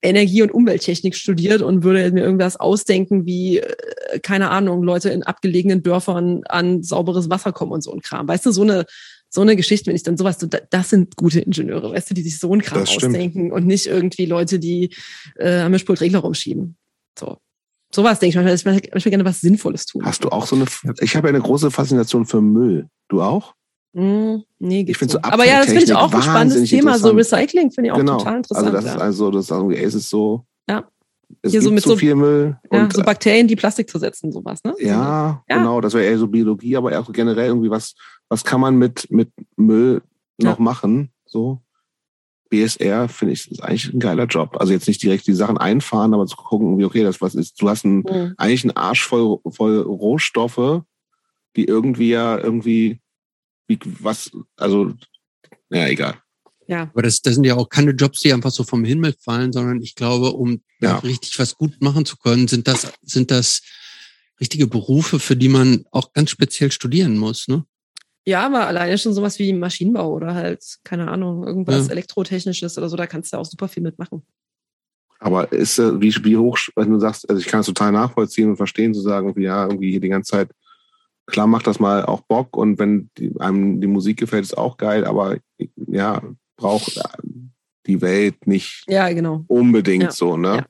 Energie- und Umwelttechnik studiert und würde mir irgendwas ausdenken, wie, äh, keine Ahnung, Leute in abgelegenen Dörfern an sauberes Wasser kommen und so ein Kram. Weißt du, so eine, so eine Geschichte, wenn ich dann sowas, so, da- das sind gute Ingenieure, weißt du, die sich so einen Kram ausdenken und nicht irgendwie Leute, die äh, am Mischpult Regler rumschieben. So. Sowas denke ich manchmal, ich möchte ich möchte gerne was Sinnvolles tun. Hast du auch so eine, ich habe ja eine große Faszination für Müll. Du auch? Hm, nee, Ich find so. Aber ja, das finde ich auch ein spannendes Thema. So. Recycling finde ich auch genau. total interessant. also das ja. ist also, das ist irgendwie, es ist so, Ja. es Hier gibt so mit so so- viel Müll. ja, und, so Bakterien, die Plastik zersetzen, sowas, ne? Ja, Ja. genau, das wäre eher so Biologie, aber auch generell irgendwie was, was kann man mit, mit Müll noch Ja. machen? So. BSR finde ich, ist eigentlich ein geiler Job. Also jetzt nicht direkt die Sachen einfahren, aber zu gucken, wie okay, das was ist. Du hast ein, Hm. eigentlich einen Arsch voll, voll Rohstoffe, die irgendwie ja irgendwie, wie, was, also, ja, egal. Ja, Aber das, das sind ja auch keine Jobs, die einfach so vom Himmel fallen, sondern ich glaube, um Ja. da richtig was gut machen zu können, sind das, sind das richtige Berufe, für die man auch ganz speziell studieren muss, ne? ja, aber alleine schon sowas wie Maschinenbau oder halt, keine Ahnung, irgendwas Ja. Elektrotechnisches oder so, da kannst du auch super viel mitmachen. Aber ist, äh, wie, wie hoch, wenn du sagst, also ich kann es total nachvollziehen und verstehen, zu sagen, ja, irgendwie hier die ganze Zeit, klar macht das mal auch Bock und wenn die, einem die Musik gefällt, ist auch geil, aber ja, braucht äh, die Welt nicht Ja, genau. unbedingt Ja. so, ne? Ja.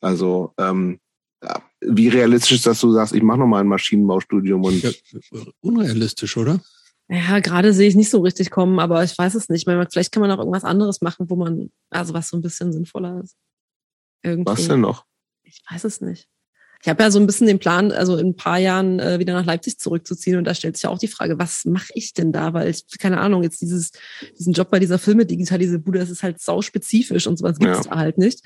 Also, ähm, ja, wie realistisch ist, dass du sagst, ich mache nochmal ein Maschinenbaustudium und Ja, unrealistisch, oder? Ja, gerade sehe ich nicht so richtig kommen, aber ich weiß es nicht. Ich meine, vielleicht kann man auch irgendwas anderes machen, wo man, also was so ein bisschen sinnvoller ist. Irgendwie. was denn noch? Ich weiß es nicht. Ich habe ja so ein bisschen den Plan, also in ein paar Jahren äh, wieder nach Leipzig zurückzuziehen. Und da stellt sich ja auch die Frage, was mache ich denn da? Weil ich, keine Ahnung, jetzt dieses, diesen Job bei dieser Filme digitalisierte Bude, das ist halt sauspezifisch und sowas gibt es Ja. da halt nicht.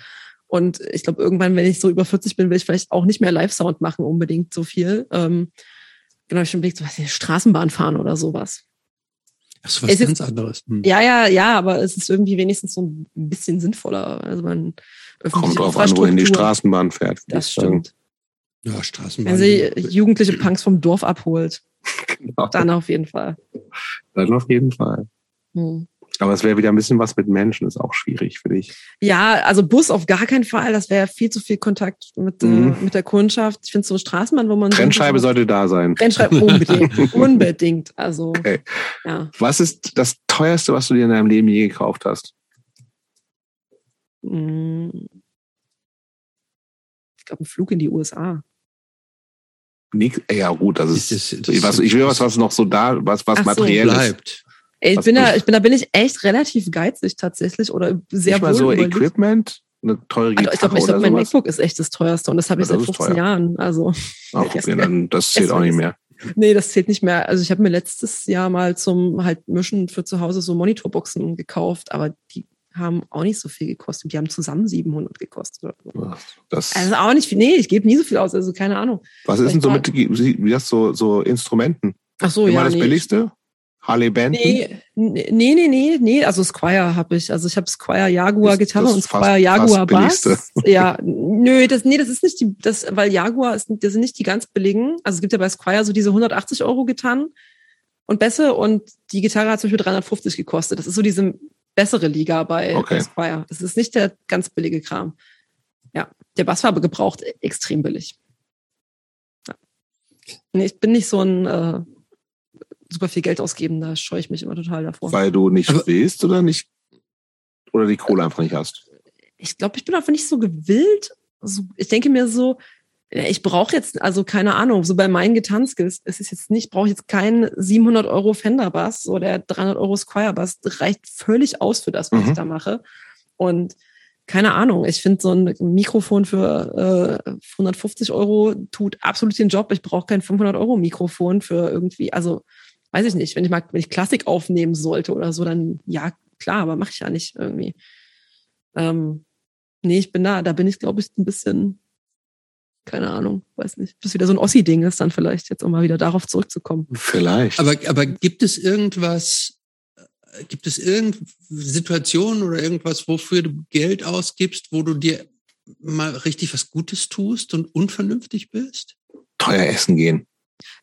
Und ich glaube, irgendwann, wenn ich so über 40 bin, will ich vielleicht auch nicht mehr Live-Sound machen, unbedingt so viel. Ähm, genau, ich überlegt, so was Straßenbahn fahren oder sowas. Ach so, was Es ist- ganz anderes. Hm. Ja, ja, ja, aber es ist irgendwie wenigstens so ein bisschen sinnvoller. Also man Kommt drauf an, wohin die Straßenbahn fährt. Das ich sagen. Ja, Straßenbahn. Wenn sie jugendliche Punks vom Dorf abholt, Genau. dann auf jeden Fall. Dann auf jeden Fall. Hm. Aber es wäre wieder ein bisschen was mit Menschen, ist auch schwierig für dich. Ja, also Bus auf gar keinen Fall. Das wäre viel zu viel Kontakt mit, Mhm. äh, mit der Kundschaft. Ich finde so Straßenbahn, wo man. Trennscheibe so, sollte da sein. Trennscheibe unbedingt. unbedingt. Also, Okay. ja. Was ist das teuerste, was du dir in deinem Leben je gekauft hast? Hm. Ich glaube, ein Flug in die USA. Nick, ja gut, das ist, Das ist- das ich, was, ist- ich will was, was noch so da, was, was Ach so. materiell ist. bleibt. Ey, ich Was bin da, ich bin da bin ich echt relativ geizig tatsächlich oder sehr Nicht mal so wohl überlegt. Equipment, eine teure Also Gitarre ich glaube, ich oder glaub, mein sowas. MacBook ist echt das teuerste und das habe ich Ja, seit das ist 15 teuer. Jahren. Also Ach, okay, dann, das zählt auch nicht mehr. nee, das zählt nicht mehr. Also ich habe mir letztes Jahr mal zum halt Mischen für zu Hause so Monitorboxen gekauft, aber die haben auch nicht so viel gekostet. Die haben zusammen 700 gekostet. Das, Also auch nicht viel. Nee, ich gebe nie so viel aus. Also keine Ahnung. was ist denn so mit, wie das so, so Instrumenten? Ach so, Immer ja, das nee. billigste? Harley Benton? Nee, nee, nee, nee, nee, also Squire habe ich. Also ich habe Squire Jaguar Gitarre und ist fast- Squire Jaguar fast Bass. Ja, nö, das, nee, das ist nicht die, das, weil Jaguar ist, das sind nicht die ganz billigen. Also es gibt ja bei Squire so diese 180 Euro Gitarren und Bässe und die Gitarre hat zum Beispiel 350 gekostet. Das ist so diese bessere Liga bei, Okay. bei Squire. Das ist nicht der ganz billige Kram. Ja, der Bass war aber gebraucht extrem billig. Ja. Nee, ich bin nicht so ein äh, super viel Geld ausgeben, da scheue ich mich immer total davor. Weil du nicht Aber- willst oder nicht? Oder die Kohle einfach nicht hast? ich glaube, ich bin einfach nicht so gewillt. Also ich denke mir so, ich brauche jetzt, also keine Ahnung, so bei meinen Gitarrenskills, es ist jetzt nicht, brauche ich jetzt keinen 700 Euro Fender Bass oder 300 Euro Squire Bass. Das reicht völlig aus für das, was Mhm. ich da mache. Und keine Ahnung, ich finde so ein Mikrofon für äh, 150 Euro tut absolut den Job. Ich brauche kein 500 Euro Mikrofon für irgendwie, also weiß ich nicht, wenn ich mal, wenn ich Klassik aufnehmen sollte oder so, dann ja, klar, aber mache ich ja nicht irgendwie. Ähm, nee, ich bin da, da bin ich, glaube ich, ein bisschen, keine Ahnung, weiß nicht. Das wieder so ein Ossi-Ding ist dann vielleicht, jetzt um mal wieder darauf zurückzukommen. Vielleicht. Aber, aber gibt es irgendwas, äh, gibt es irgendeine Situation oder irgendwas, wofür du Geld ausgibst, wo du dir mal richtig was Gutes tust und unvernünftig bist? teuer essen gehen.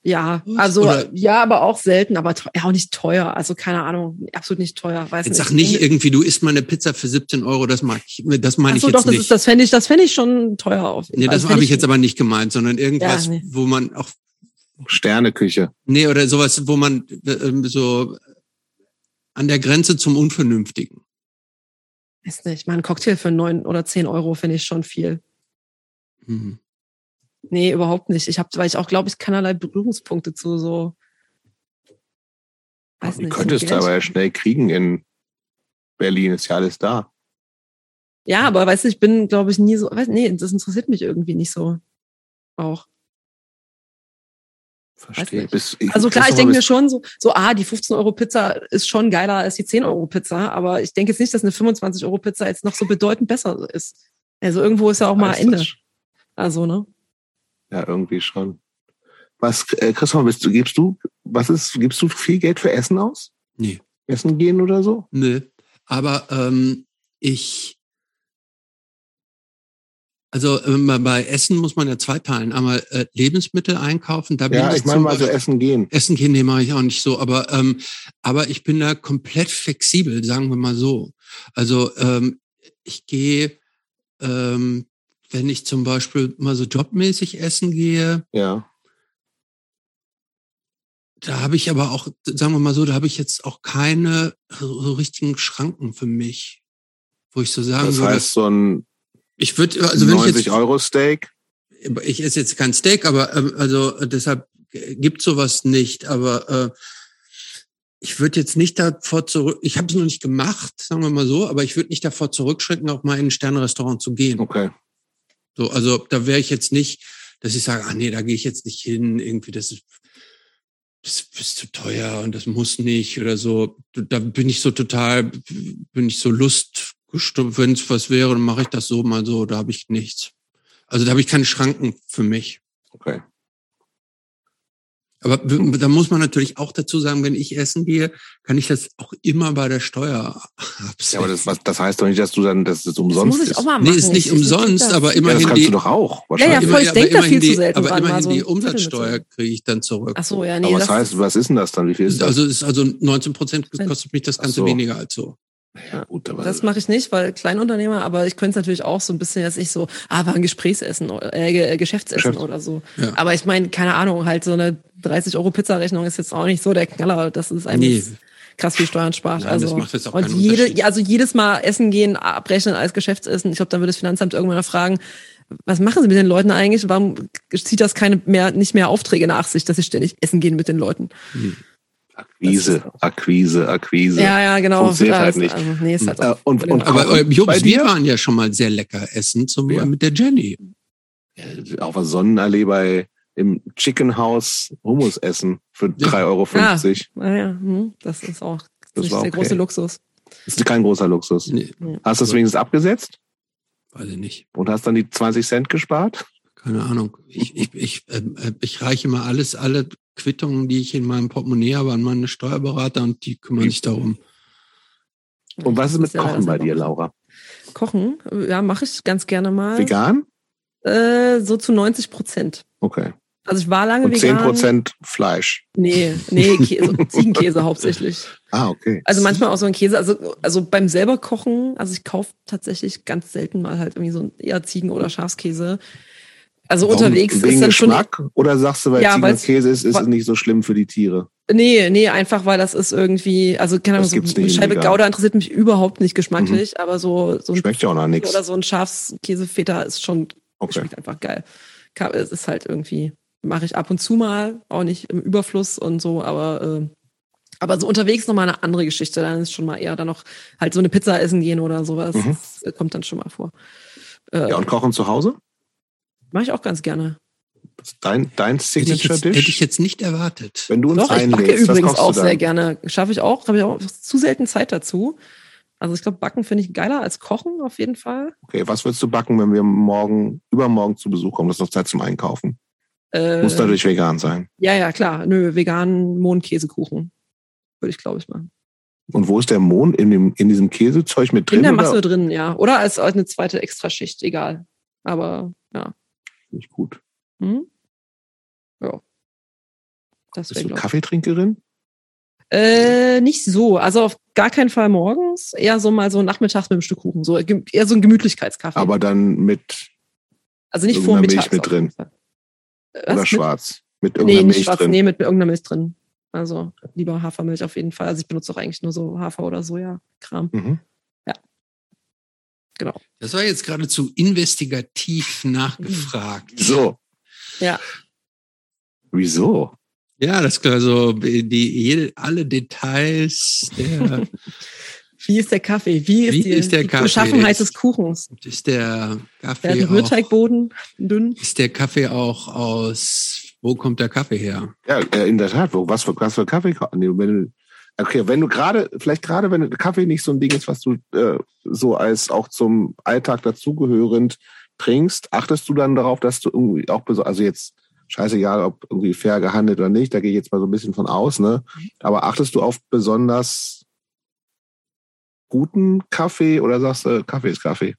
Ja, also Oder- ja, aber auch selten, aber ja, auch nicht teuer. Also keine Ahnung, absolut nicht teuer. Weiß Jetzt nicht. sag nicht irgendwie, du isst mal eine Pizza für 17 Euro, das mag ich, das meine Ach ich so, jetzt doch, das nicht. ist, das fände ich, das fände ich schon teuer auf. jeden nee, Fall. das fänd habe ich jetzt aber nicht gemeint, sondern irgendwas, Ja, nee. wo man auch, Sterneküche. nee, oder sowas, wo man ähm, so an der Grenze zum Unvernünftigen. Weiß nicht, mal ein Cocktail für neun oder zehn Euro finde ich schon viel. Mhm. Nee, überhaupt nicht. Ich habe, weil ich auch glaube, ich keinerlei Berührungspunkte zu so. Weiß nicht. könntest du Geld. aber ja schnell kriegen in Berlin. Ist ja alles da. Ja, aber weißt du, ich bin, glaube ich, nie so, weiß, nee, das interessiert mich irgendwie nicht so. Auch. Verstehe. Bis, Also klar, ich denke mir schon so, so, ah, die 15 Euro Pizza ist schon geiler als die 10 Euro Pizza, aber ich denke jetzt nicht, dass eine 25 Euro Pizza jetzt noch so bedeutend besser ist. Also irgendwo ist ja auch mal Ende. Also, ne? Ja, irgendwie schon. Was, äh, Christopher, bist du, gibst du, was ist, gibst du viel Geld für Essen aus? Nee. Essen gehen oder so? Nö. Aber ähm, ich, also ähm, bei Essen muss man ja zweiteilen. Einmal äh, Lebensmittel einkaufen, da bin Ja, ich meine mal so Essen gehen. Essen gehen, nee, mache ich auch nicht so, aber ähm, aber ich bin da komplett flexibel, sagen wir mal so. Also ähm, ich gehe, ähm, wenn ich zum Beispiel mal so jobmäßig essen gehe, Ja. da habe ich aber auch, sagen wir mal so, da habe ich jetzt auch keine so richtigen Schranken für mich, wo ich so sagen Das würde, heißt, so ein ich würde, also wenn ich 90 jetzt, Euro Steak. ich esse jetzt kein Steak, aber ähm, also äh, deshalb gibt sowas nicht. Aber äh, ich würde jetzt nicht davor zurück. Ich habe es noch nicht gemacht, sagen wir mal so, aber ich würde nicht davor zurückschrecken, auch mal in ein Sternrestaurant zu gehen. Okay. So, also da wäre ich jetzt nicht, dass ich sage, ah nee, da gehe ich jetzt nicht hin. Irgendwie das ist das ist zu teuer und das muss nicht oder so. Da bin ich so total, bin ich so lustgestimmt. Wenn es was wäre, dann mache ich das so mal so. Da habe ich nichts. Also da habe ich keine Schranken für mich. Okay. Aber da muss man natürlich auch dazu sagen, wenn ich essen gehe, kann ich das auch immer bei der Steuer Ja, absetzen. aber das, was, das heißt doch nicht, dass du dann, dass es Das umsonst muss ich ist. auch mal nee, machen. ist nicht Ich- ich- umsonst, das- aber ja, das immerhin kannst die, du doch auch. Ja, ja, Wahrscheinlich. voll, ich denk da immerhin viel zu die, selten aber dran, immerhin so die mit Umsatzsteuer kriege ich dann zurück. Ach so, ja, nee. aber was das heißt, was ist denn das dann? Wie viel ist das? Also ist also 19 Prozent kostet mich das Ganze so. weniger als so. Ja, gut, aber Das mache ich nicht, weil Kleinunternehmer, aber ich könnte es natürlich auch so ein bisschen jetzt nicht so, ah, war ein Gesprächsessen, äh, Ge- Geschäftsessen Geschäfts- oder so. Ja. Aber ich meine, keine Ahnung, halt so eine 30 Euro Pizzarechnung ist jetzt auch nicht so der Knaller, dass es einem Nee. krass viel Steuern spart. Nein, also, das macht jetzt auch und jede, also jedes Mal essen gehen, abrechnen als Geschäftsessen. Ich glaube, dann würde das Finanzamt irgendwann mal fragen, was machen Sie mit den Leuten eigentlich? Warum zieht das keine mehr, nicht mehr Aufträge nach sich, dass Sie ständig essen gehen mit den Leuten? Akquise, Akquise, Akquise. Ja, ja, genau. Funktioniert Ja, halt nicht. Also, nee, ist halt Äh, und, und Aber äh, Jobs, wir waren ja schon mal sehr lecker essen zum, Ja. mit der Jenny. auf der Sonnenallee bei im Chicken House Hummus essen für Ja. 3,50 Euro. Naja, hm, das ist auch Das nicht war der okay. große Luxus. Das ist kein großer Luxus. Nee, Hast du das wenigstens abgesetzt weiß ich nicht. und hast dann die 20 Cent gespart? Keine Ahnung. Ich, ich, ich, äh, ich reiche mal alles, alle Quittungen, die ich in meinem Portemonnaie habe, an meine Steuerberater und die kümmern sich darum. Und was ist mit Kochen bei dir, Laura? Kochen, ja, mache ich ganz gerne mal. Vegan? Äh, so zu 90 Prozent. Okay. Also ich war lange Und 10 vegan. Prozent Fleisch. Nee, nee, Käse, Ziegenkäse hauptsächlich. Ah, okay. Also manchmal auch so ein Käse. Also, also beim selber kochen, also ich kaufe tatsächlich ganz selten mal halt irgendwie so ein eher Ziegen- oder Schafskäse. Also Warum? unterwegs ist dann schon. Geschmack? Oder sagst du, weil Ja, Ziegen weil's- und Käse ist, ist es nicht so schlimm für die Tiere? Nee, nee, einfach weil das ist irgendwie, also keine Ahnung, so eine Scheibe. Gouda interessiert mich überhaupt nicht geschmacklich, aber so, so ein Schmeckt ja auch nach nichts. oder so ein Schafskäsefeta ist schon, Okay. schmeckt einfach geil. Es ist halt irgendwie, mache ich ab und zu mal, auch nicht im Überfluss und so, aber, äh, aber so unterwegs nochmal eine andere Geschichte. Dann ist schon mal eher dann noch halt so eine Pizza essen gehen oder sowas. Mhm. Das kommt dann schon mal vor. Äh, Ja, und kochen zu Hause? Mache ich auch ganz gerne. Dein, dein Hätte ich, jetzt, hätte ich Signature-Dish? jetzt nicht erwartet. Wenn du uns Doch, ich backe einlädst, übrigens auch sehr gerne. Schaffe ich auch, habe ich auch zu selten Zeit dazu. Also ich glaube, Backen finde ich geiler als Kochen auf jeden Fall. Okay, was würdest du backen, wenn wir morgen, übermorgen zu Besuch kommen? Das ist noch Zeit zum Einkaufen. Äh, Muss natürlich vegan sein. ja, ja, klar. Nö, veganen Mohnkäsekuchen. Würde ich, glaube ich, machen. Und wo ist der Mond? In, dem, in diesem Käsezeug mit drin? In der oder? Masse drin, ja. Oder als als eine zweite Extraschicht, egal. Aber ja. Nicht gut. Hm? Ja. Das Bist du Kaffeetrinkerin? Äh, nicht so. Also auf gar keinen Fall morgens. Eher so mal so nachmittags mit einem Stück Kuchen. So, gem- eher so ein Gemütlichkeitskaffee. Aber dann mit also nicht vormittags. Milch mit drin. Äh, oder was? Mit- schwarz? Mit Nee, irgendeiner nicht Milch schwarz. drin. Nee, mit irgendeiner Milch drin. Also lieber Hafermilch auf jeden Fall. Also ich benutze auch eigentlich nur so Hafer- oder Soja-Kram. Mhm. Genau. Das war jetzt geradezu investigativ nachgefragt. So. Ja. Wieso? Ja, das also die alle Details der Wie ist der Kaffee? Wie ist, Wie die, ist der die Kaffee? Beschaffenheit des Kuchens? ist der Der Kaffee auch, Rührteigboden, dünn. ist der Kaffee auch aus wo kommt der Kaffee her? Ja, äh, in der Tat. Wo, was für, was für Kaffee? Nee, wenn du, okay, wenn du gerade, vielleicht gerade, wenn Kaffee nicht so ein Ding ist, was du äh, so als auch zum Alltag dazugehörend trinkst, achtest du dann darauf, dass du irgendwie auch, also jetzt scheißegal, ob irgendwie fair gehandelt oder nicht, da gehe ich jetzt mal so ein bisschen von aus, ne? Aber achtest du auf besonders guten Kaffee oder sagst du, Kaffee ist Kaffee?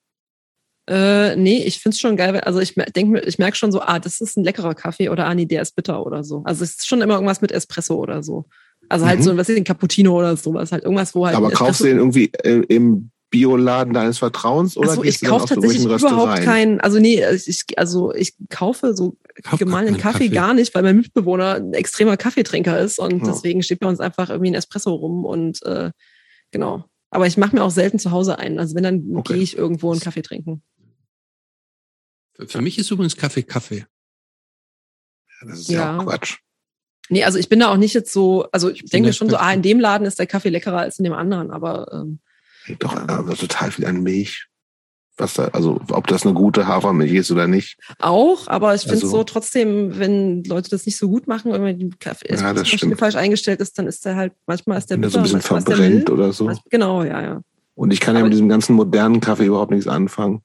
Äh, nee, ich find's schon geil. Also ich denke mir, ich merke schon so, ah, das ist ein leckerer Kaffee oder ah, nee, der ist bitter oder so. Also es ist schon immer irgendwas mit Espresso oder so. Also halt Mhm. so, was ist ein Cappuccino oder sowas, halt irgendwas, wo halt. Aber kaufst du den irgendwie äh, im Bioladen deines Vertrauens oder gehst ich kaufe tatsächlich überhaupt keinen, also nee, ich, also ich kaufe so Kauf gemahlenen keinen Kaffee, gar nicht, weil mein Mitbewohner ein extremer Kaffeetrinker ist und Ja. deswegen steht bei uns einfach irgendwie ein Espresso rum und äh, genau. Aber ich mache mir auch selten zu Hause ein. Also wenn, dann Okay. gehe ich irgendwo einen Kaffee trinken. Für, für mich ist übrigens Kaffee Kaffee. Das ist ja, Ja. auch Quatsch. Nee, also ich bin da auch nicht jetzt so, also ich bin denke schon so, ah, in dem Laden ist der Kaffee leckerer als in dem anderen, aber ähm, Doch, aber total viel an Milch. Was da, also ob das eine gute Hafermilch ist oder nicht. auch, aber ich finde Also- so trotzdem, wenn Leute das nicht so gut machen, wenn die Kaffee Ja, das stimmt. falsch eingestellt ist, dann ist der halt, manchmal ist der der so ein bitter, bisschen verbrennt oder so. Genau, ja, ja. Und ich kann ja Aber- mit diesem ganzen modernen Kaffee überhaupt nichts anfangen.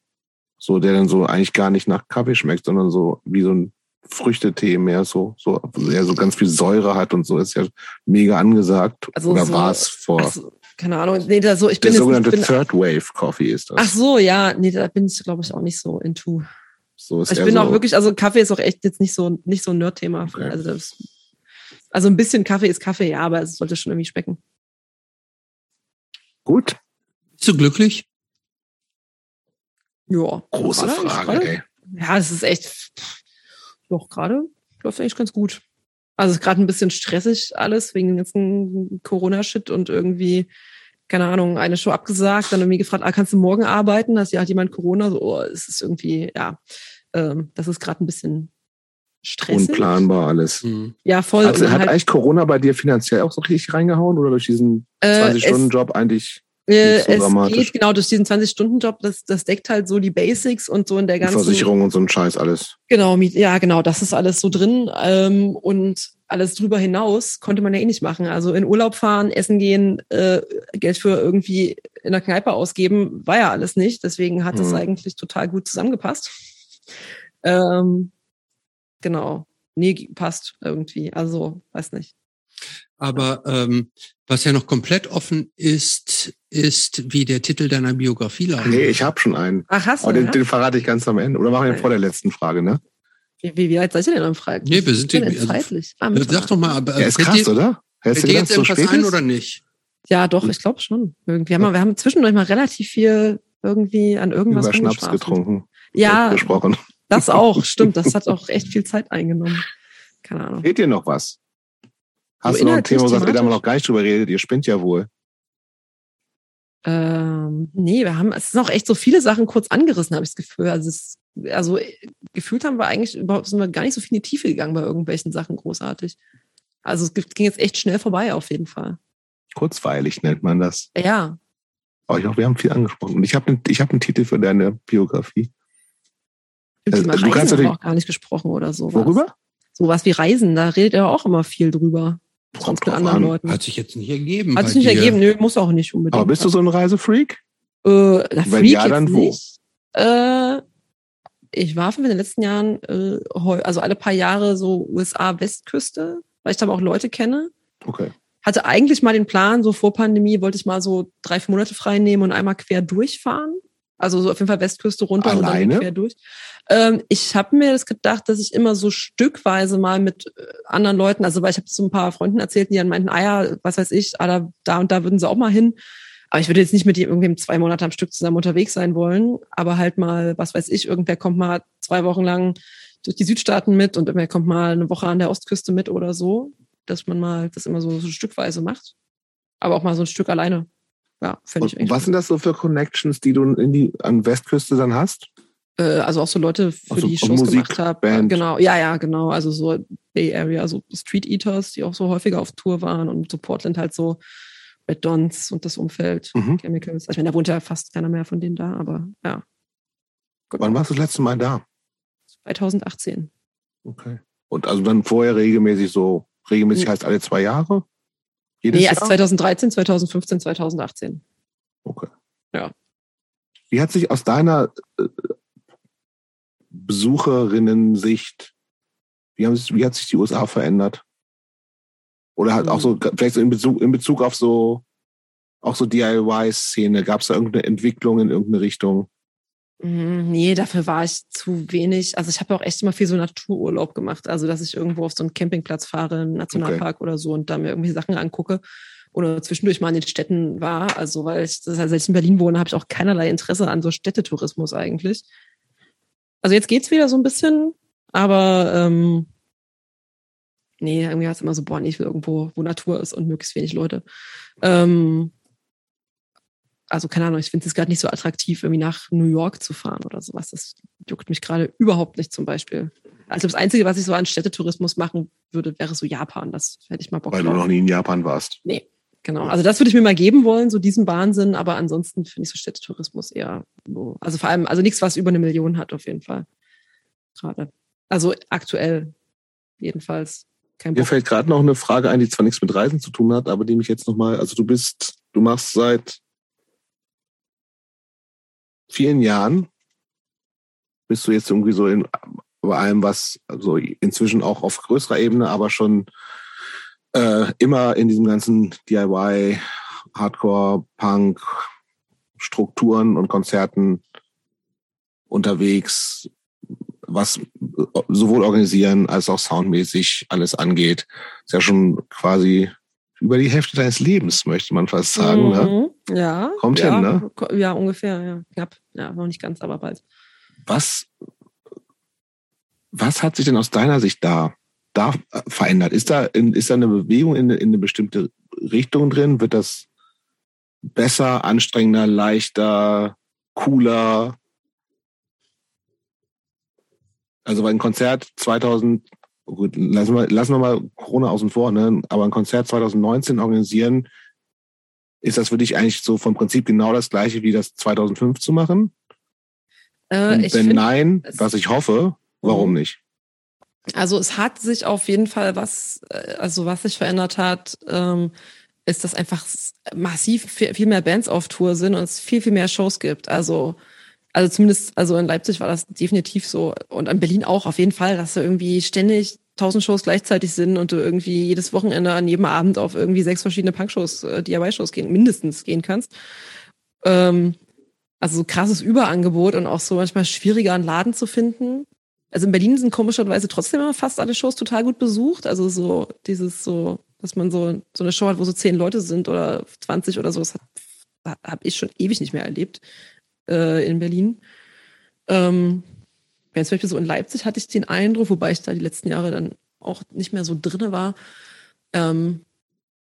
So, der dann so eigentlich gar nicht nach Kaffee schmeckt, sondern so wie so ein Früchtetee mehr so, so, eher so ganz viel Säure hat und so ist ja mega angesagt. Also oder so- war es vor? Also, keine Ahnung, nee, da so, ich der bin jetzt sogenannte bin, Third Wave Coffee ist das. Ach so, ja, nee, da bin ich, glaube ich, auch nicht so into. so ist Ich eher bin so, auch wirklich, also Kaffee ist auch echt jetzt nicht so, nicht so ein Nerd-Thema. Okay. Also, das, also ein bisschen Kaffee ist Kaffee, ja, aber es sollte schon irgendwie schmecken. gut. Bist du glücklich? Ja. Große Frage, ey. Ja, es ist echt, doch gerade läuft eigentlich ganz gut. Also es ist gerade ein bisschen stressig alles wegen dem ganzen Corona-Shit und irgendwie, keine Ahnung, eine Show abgesagt, dann irgendwie gefragt, ah, kannst du morgen arbeiten? Dass ja hat jemand Corona, so, oh, es ist irgendwie, ja, ähm, das ist gerade ein bisschen stressig. Unplanbar alles. Hm. Ja, voll. Also, hat halt, eigentlich Corona bei dir finanziell auch so richtig reingehauen oder durch diesen äh, 20-Stunden-Job eigentlich Äh, Nicht so es geht genau durch diesen 20-Stunden-Job, das, das deckt halt so die Basics und so in der ganzen Versicherung und so ein Scheiß alles? Genau, ja, genau, das ist alles so drin. Ähm, und alles drüber hinaus konnte man ja eh nicht machen. Also in Urlaub fahren, essen gehen, äh, Geld für irgendwie in der Kneipe ausgeben, war ja alles nicht. Deswegen hat es Mhm. eigentlich total gut zusammengepasst. Ähm, genau. Nee, passt irgendwie. Also, weiß nicht. Aber ähm, was ja noch komplett offen ist, ist, wie der Titel deiner Biografie lautet. Nee, ich habe schon einen. Ach, hast du? Aber den, ja? den verrate ich ganz am Ende. Oder machen wir vor der letzten Frage, ne? Wie, wie, wie alt seid ihr denn am Freitag? Nee, wir sind denn also- zeitlich. Ah, Äh. Sag doch mal, aber Ja, ist krass, dir, oder? Fällt dir du jetzt so irgendwas spät ein ist? oder nicht? Ja, doch, ich glaube schon. Irgendwie. Wir haben, wir haben zwischendurch mal relativ viel irgendwie an irgendwas Über Schnaps getrunken. Ja, Gesprochen. das auch, stimmt. Das hat auch echt viel Zeit eingenommen. Keine Ahnung. Fehlt dir noch was? Hast du noch ein Thema, wo ey, da haben wir thematisch? noch gar nicht drüber redet, ihr spinnt ja wohl. Ähm, nee, wir haben, es sind auch echt so viele Sachen kurz angerissen, habe ich das Gefühl. Also, es, also äh, gefühlt haben wir eigentlich überhaupt, sind wir gar nicht so viel in die Tiefe gegangen bei irgendwelchen Sachen großartig. Also es ging jetzt echt schnell vorbei auf jeden Fall. Kurzweilig nennt man das. Ja, Aber ich glaube, wir haben viel angesprochen. Und ich habe ich hab einen Titel für deine Biografie. Also, du kannst haben wir natürlich- auch gar nicht gesprochen oder so. Worüber? Sowas wie Reisen, da redet er auch immer viel drüber. Sonst mit anderen an. Leuten. Hat sich jetzt nicht ergeben. Hat sich nicht dir. ergeben, nö, muss auch nicht unbedingt. Aber bist du so ein Reisefreak? Äh, Wenn Freak ja, dann wo? Äh, ich war in den letzten Jahren, äh, also alle paar Jahre so USA-Westküste, weil ich da auch Leute kenne. Okay. Hatte eigentlich mal den Plan, so vor Pandemie wollte ich mal so drei, vier Monate frei nehmen und einmal quer durchfahren. Also so auf jeden Fall Westküste runter und Alleine? dann quer durch. Ähm, ich habe mir das gedacht, dass ich immer so stückweise mal mit äh, anderen Leuten, also weil ich habe so ein paar Freunden erzählt, die dann meinten, ah ja, was weiß ich, ah, da, da und da würden sie auch mal hin. Aber ich würde jetzt nicht mit irgendwem zwei Monate am Stück zusammen unterwegs sein wollen, aber halt mal, was weiß ich, irgendwer kommt mal zwei Wochen lang durch die Südstaaten mit und irgendwer kommt mal eine Woche an der Ostküste mit oder so, dass man mal das immer so, so stückweise macht. Aber auch mal so ein Stück alleine. Ja, fände ich was sind das so für Connections, die du in die an Westküste dann hast? Äh, also auch so Leute, für Also die ich Shows Musik, gemacht habe. Band. Genau, ja, ja, genau. Also so Bay Area, so Street Eaters, die auch so häufiger auf Tour waren und so Portland halt so Red Dons und das Umfeld, Mhm. Chemicals. Ich meine, da wohnt ja fast keiner mehr von denen da, aber ja. Gut. Wann warst du das letzte Mal da? 2018. Okay. Und also dann vorher regelmäßig so, regelmäßig heißt alle zwei Jahre? Jedes Nee, erst Jahr? 2013, 2015, 2018. Okay. Ja. Wie hat sich aus deiner äh, Besucherinnen-Sicht, wie, haben wie hat sich die USA verändert? Oder halt auch so, vielleicht so in Bezug, in Bezug auf so, auch so DIY-Szene, gab es da irgendeine Entwicklung in irgendeine Richtung? Mm, Nee, dafür war ich zu wenig. Also ich habe auch echt immer viel so Natururlaub gemacht. Also dass ich irgendwo auf so einen Campingplatz fahre, einen Nationalpark oder so und da mir irgendwelche Sachen angucke oder zwischendurch mal in den Städten war. Also weil ich, das heißt, seit ich in Berlin wohne, habe ich auch keinerlei Interesse an so Städtetourismus eigentlich. Also jetzt geht's wieder so ein bisschen, aber ähm, nee, irgendwie hat's immer so, boah, nee, ich will irgendwo, wo Natur ist und möglichst wenig Leute. Ähm, also keine Ahnung, ich finde es gerade nicht so attraktiv, irgendwie nach New York zu fahren oder sowas. Das juckt mich gerade überhaupt nicht zum Beispiel. Also das Einzige, was ich so an Städtetourismus machen würde, wäre so Japan. Das hätte ich mal Bock Weil du drauf. noch nie in Japan warst. Nee, genau. Also das würde ich mir mal geben wollen, so diesen Wahnsinn. Aber ansonsten finde ich so Städtetourismus eher so. Also vor allem, also nichts, was über eine Million hat auf jeden Fall. Gerade. Also aktuell jedenfalls. Kein Mir Bock. fällt gerade noch eine Frage ein, die zwar nichts mit Reisen zu tun hat, aber die mich jetzt nochmal, also du bist, du machst seit vielen Jahren, bist du jetzt irgendwie so in bei allem, was also inzwischen auch auf größerer Ebene, aber schon äh, immer in diesem ganzen DIY, Hardcore, Punk, Strukturen und Konzerten unterwegs, was sowohl organisieren als auch soundmäßig alles angeht. Ist ja schon quasi über die Hälfte deines Lebens, möchte man fast sagen. Ne? Mhm. Ja. Kommt ja, hin, ne? Ja, ungefähr, ja. Knapp. Ja, noch nicht ganz, aber bald. Was, was hat sich denn aus deiner Sicht da, da verändert? Ist da, in, ist da eine Bewegung in, eine- in eine bestimmte Richtung drin? Wird das besser, anstrengender, leichter, cooler? Also bei einem Konzert 2000, gut, lassen wir, lassen wir mal Corona außen vor, ne? aber ein Konzert 2019 organisieren, ist das für dich eigentlich so vom Prinzip genau das gleiche wie das 2005 zu machen? Äh, wenn find, nein, was ich hoffe, warum Mhm. nicht? Also es hat sich auf jeden Fall was, äh, also was sich verändert hat, ähm, ist, dass einfach massiv viel, viel mehr Bands auf Tour sind und es viel, viel mehr Shows gibt. Also Also zumindest, also in Leipzig war das definitiv so. Und in Berlin auch auf jeden Fall, dass da irgendwie ständig tausend Shows gleichzeitig sind und du irgendwie jedes Wochenende an jedem Abend auf irgendwie sechs verschiedene Punk-Shows, äh, DIY-Shows gehen, mindestens gehen kannst. Ähm, also so krasses Überangebot und auch so manchmal schwieriger einen Laden zu finden. Also in Berlin sind komischerweise trotzdem immer fast alle Shows total gut besucht. Also so dieses so, dass man so, so eine Show hat, wo so zehn Leute sind oder 20 oder so, das habe ich schon ewig nicht mehr erlebt äh, in Berlin. Ähm, ja, zum Beispiel so in Leipzig hatte ich den Eindruck, wobei ich da die letzten Jahre dann auch nicht mehr so drinne war, ähm,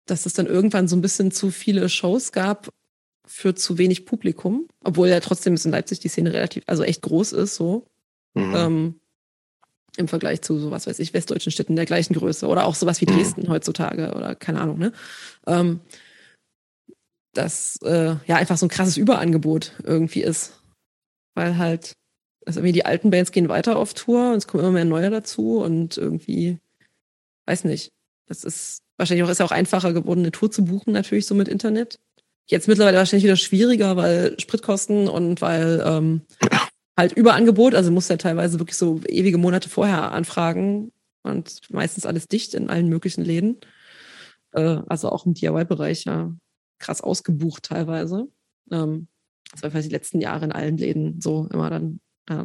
dass es dann irgendwann so ein bisschen zu viele Shows gab für zu wenig Publikum, obwohl ja trotzdem ist in Leipzig die Szene relativ, also echt groß ist, so. Mhm. Ähm, Im Vergleich zu so was weiß ich, westdeutschen Städten der gleichen Größe oder auch sowas wie mhm. Dresden mhm. heutzutage oder keine Ahnung, ne? Ähm, dass äh, ja einfach so ein krasses Überangebot irgendwie ist. Weil halt, also irgendwie die alten Bands gehen weiter auf Tour und es kommen immer mehr neue dazu und irgendwie, weiß nicht. Das ist wahrscheinlich auch, ist auch einfacher geworden, eine Tour zu buchen, natürlich so mit Internet. Jetzt mittlerweile wahrscheinlich wieder schwieriger, weil Spritkosten und weil ähm, halt Überangebot, also muss ja teilweise wirklich so ewige Monate vorher anfragen und meistens alles dicht in allen möglichen Läden. Äh, also auch im DIY-Bereich, ja krass ausgebucht teilweise. Ähm, das war vielleicht die letzten Jahre in allen Läden so immer dann, äh,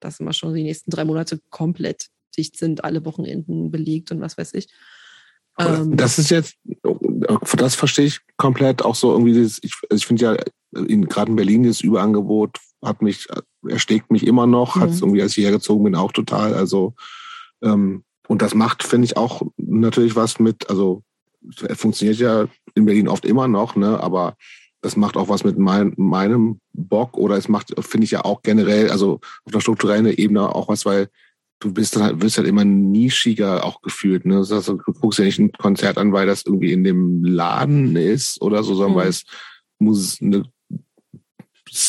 dass immer schon die nächsten drei Monate komplett dicht sind, alle Wochenenden belegt und was weiß ich. Ähm, das ist jetzt, das verstehe ich komplett auch so irgendwie, dieses, ich, also ich finde ja, gerade in Berlin das Überangebot hat mich, ersteckt mich immer noch, mhm. hat es irgendwie, als ich hergezogen bin, auch total. Also, ähm, und das macht, finde ich, auch natürlich was mit, also funktioniert ja in Berlin oft immer noch, ne? aber das macht auch was mit mein, meinem Bock oder es macht, finde ich ja auch generell, also auf der strukturellen Ebene auch was, weil du bist dann halt, wirst halt immer nischiger auch gefühlt. Ne? Das heißt, du guckst ja nicht ein Konzert an, weil das irgendwie in dem Laden ist oder so, sondern mhm. weil es muss eine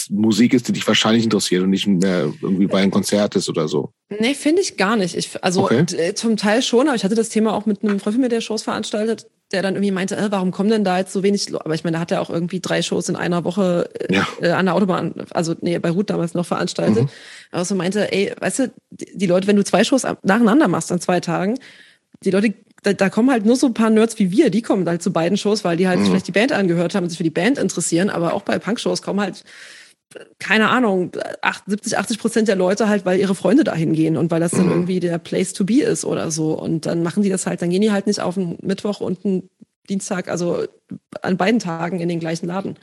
Musik ist, die dich wahrscheinlich interessiert und nicht mehr irgendwie bei einem Konzert ist oder so. Nee, finde ich gar nicht. Ich, also okay. Zum Teil schon, aber ich hatte das Thema auch mit einem Freund von mir, der Shows veranstaltet, der dann irgendwie meinte, äh, warum kommen denn da jetzt so wenig? Aber ich meine, da hat er auch irgendwie drei Shows in einer Woche äh, ja. äh, an der Autobahn, also nee, bei Ruth damals noch veranstaltet. Mhm. Aber so meinte, ey, weißt du, die Leute, wenn du zwei Shows nacheinander machst an zwei Tagen, die Leute da, da kommen halt nur so ein paar Nerds wie wir, die kommen halt zu beiden Shows, weil die halt mhm. vielleicht die Band angehört haben und sich für die Band interessieren, aber auch bei Punk-Shows kommen halt keine Ahnung, 70, 80 Prozent der Leute halt, weil ihre Freunde dahin gehen und weil das dann mhm. irgendwie der Place to be ist oder so. Und dann machen die das halt, dann gehen die halt nicht auf einen Mittwoch und einen Dienstag, also an beiden Tagen in den gleichen Laden.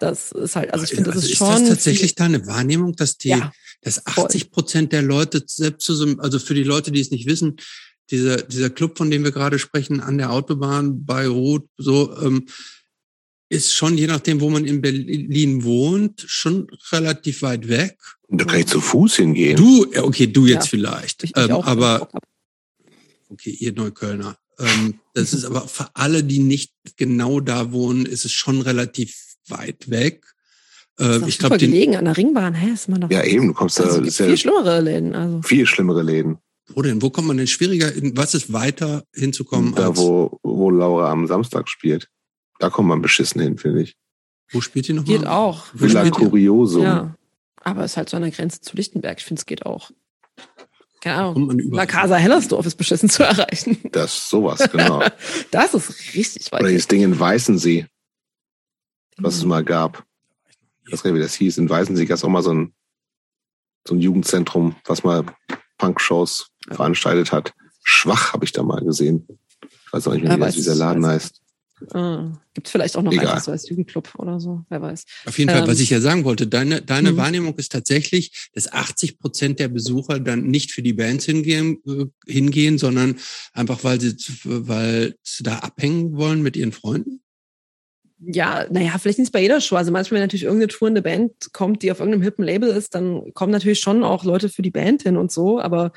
Das ist halt, also ich finde, das also ist, ist schon. Ist das tatsächlich deine Wahrnehmung, dass die, ja, dass 80 Prozent der Leute selbst zu so, also für die Leute, die es nicht wissen, dieser, dieser Club, von dem wir gerade sprechen, an der Autobahn bei Rot, so, ähm, ist schon, je nachdem, wo man in Berlin wohnt, schon relativ weit weg. Da kann ich zu Fuß hingehen. Du, okay, du jetzt ja, vielleicht. Ähm, aber, okay, ihr Neuköllner. Ähm, das ist aber für alle, die nicht genau da wohnen, ist es schon relativ weit weg. Ähm, ich glaube, gelegen an der Ringbahn, hä? Ist man doch ja, eben, du kommst also da. Viel schlimmere Läden, also. Viel schlimmere Läden. Wo denn? Wo kommt man denn schwieriger? In, was ist weiter hinzukommen? Da, wo, wo Laura am Samstag spielt. Da kommt man beschissen hin, finde ich. Wo spielt ihr nochmal? Geht auch. Villa Curioso. Ja. Aber es ist halt so an der Grenze zu Lichtenberg. Ich finde, es geht auch. Keine Ahnung. La Casa Hellersdorf ist beschissen zu erreichen. Das ist sowas, genau. das ist richtig weit. Oder das Ding in Weißensee, was es mal gab. Ich weiß gar nicht, wie das hieß. In Weißensee gab es auch mal so ein, so ein Jugendzentrum, was mal Punk-Shows ja. veranstaltet hat. Schwach habe ich da mal gesehen. Ich weiß auch nicht mehr, wie dieser Laden heißt. Ah, Gibt vielleicht auch noch Egal. einfach so als Jugendclub oder so, wer weiß. Auf jeden ähm, Fall, was ich ja sagen wollte, deine, deine mhm. Wahrnehmung ist tatsächlich, dass 80 Prozent der Besucher dann nicht für die Bands hingehen, äh, hingehen, sondern einfach, weil sie, weil sie da abhängen wollen mit ihren Freunden? Ja, naja, vielleicht nicht bei jeder Show. Also manchmal, wenn natürlich irgendeine tourende Band kommt, die auf irgendeinem hippen Label ist, dann kommen natürlich schon auch Leute für die Band hin und so, aber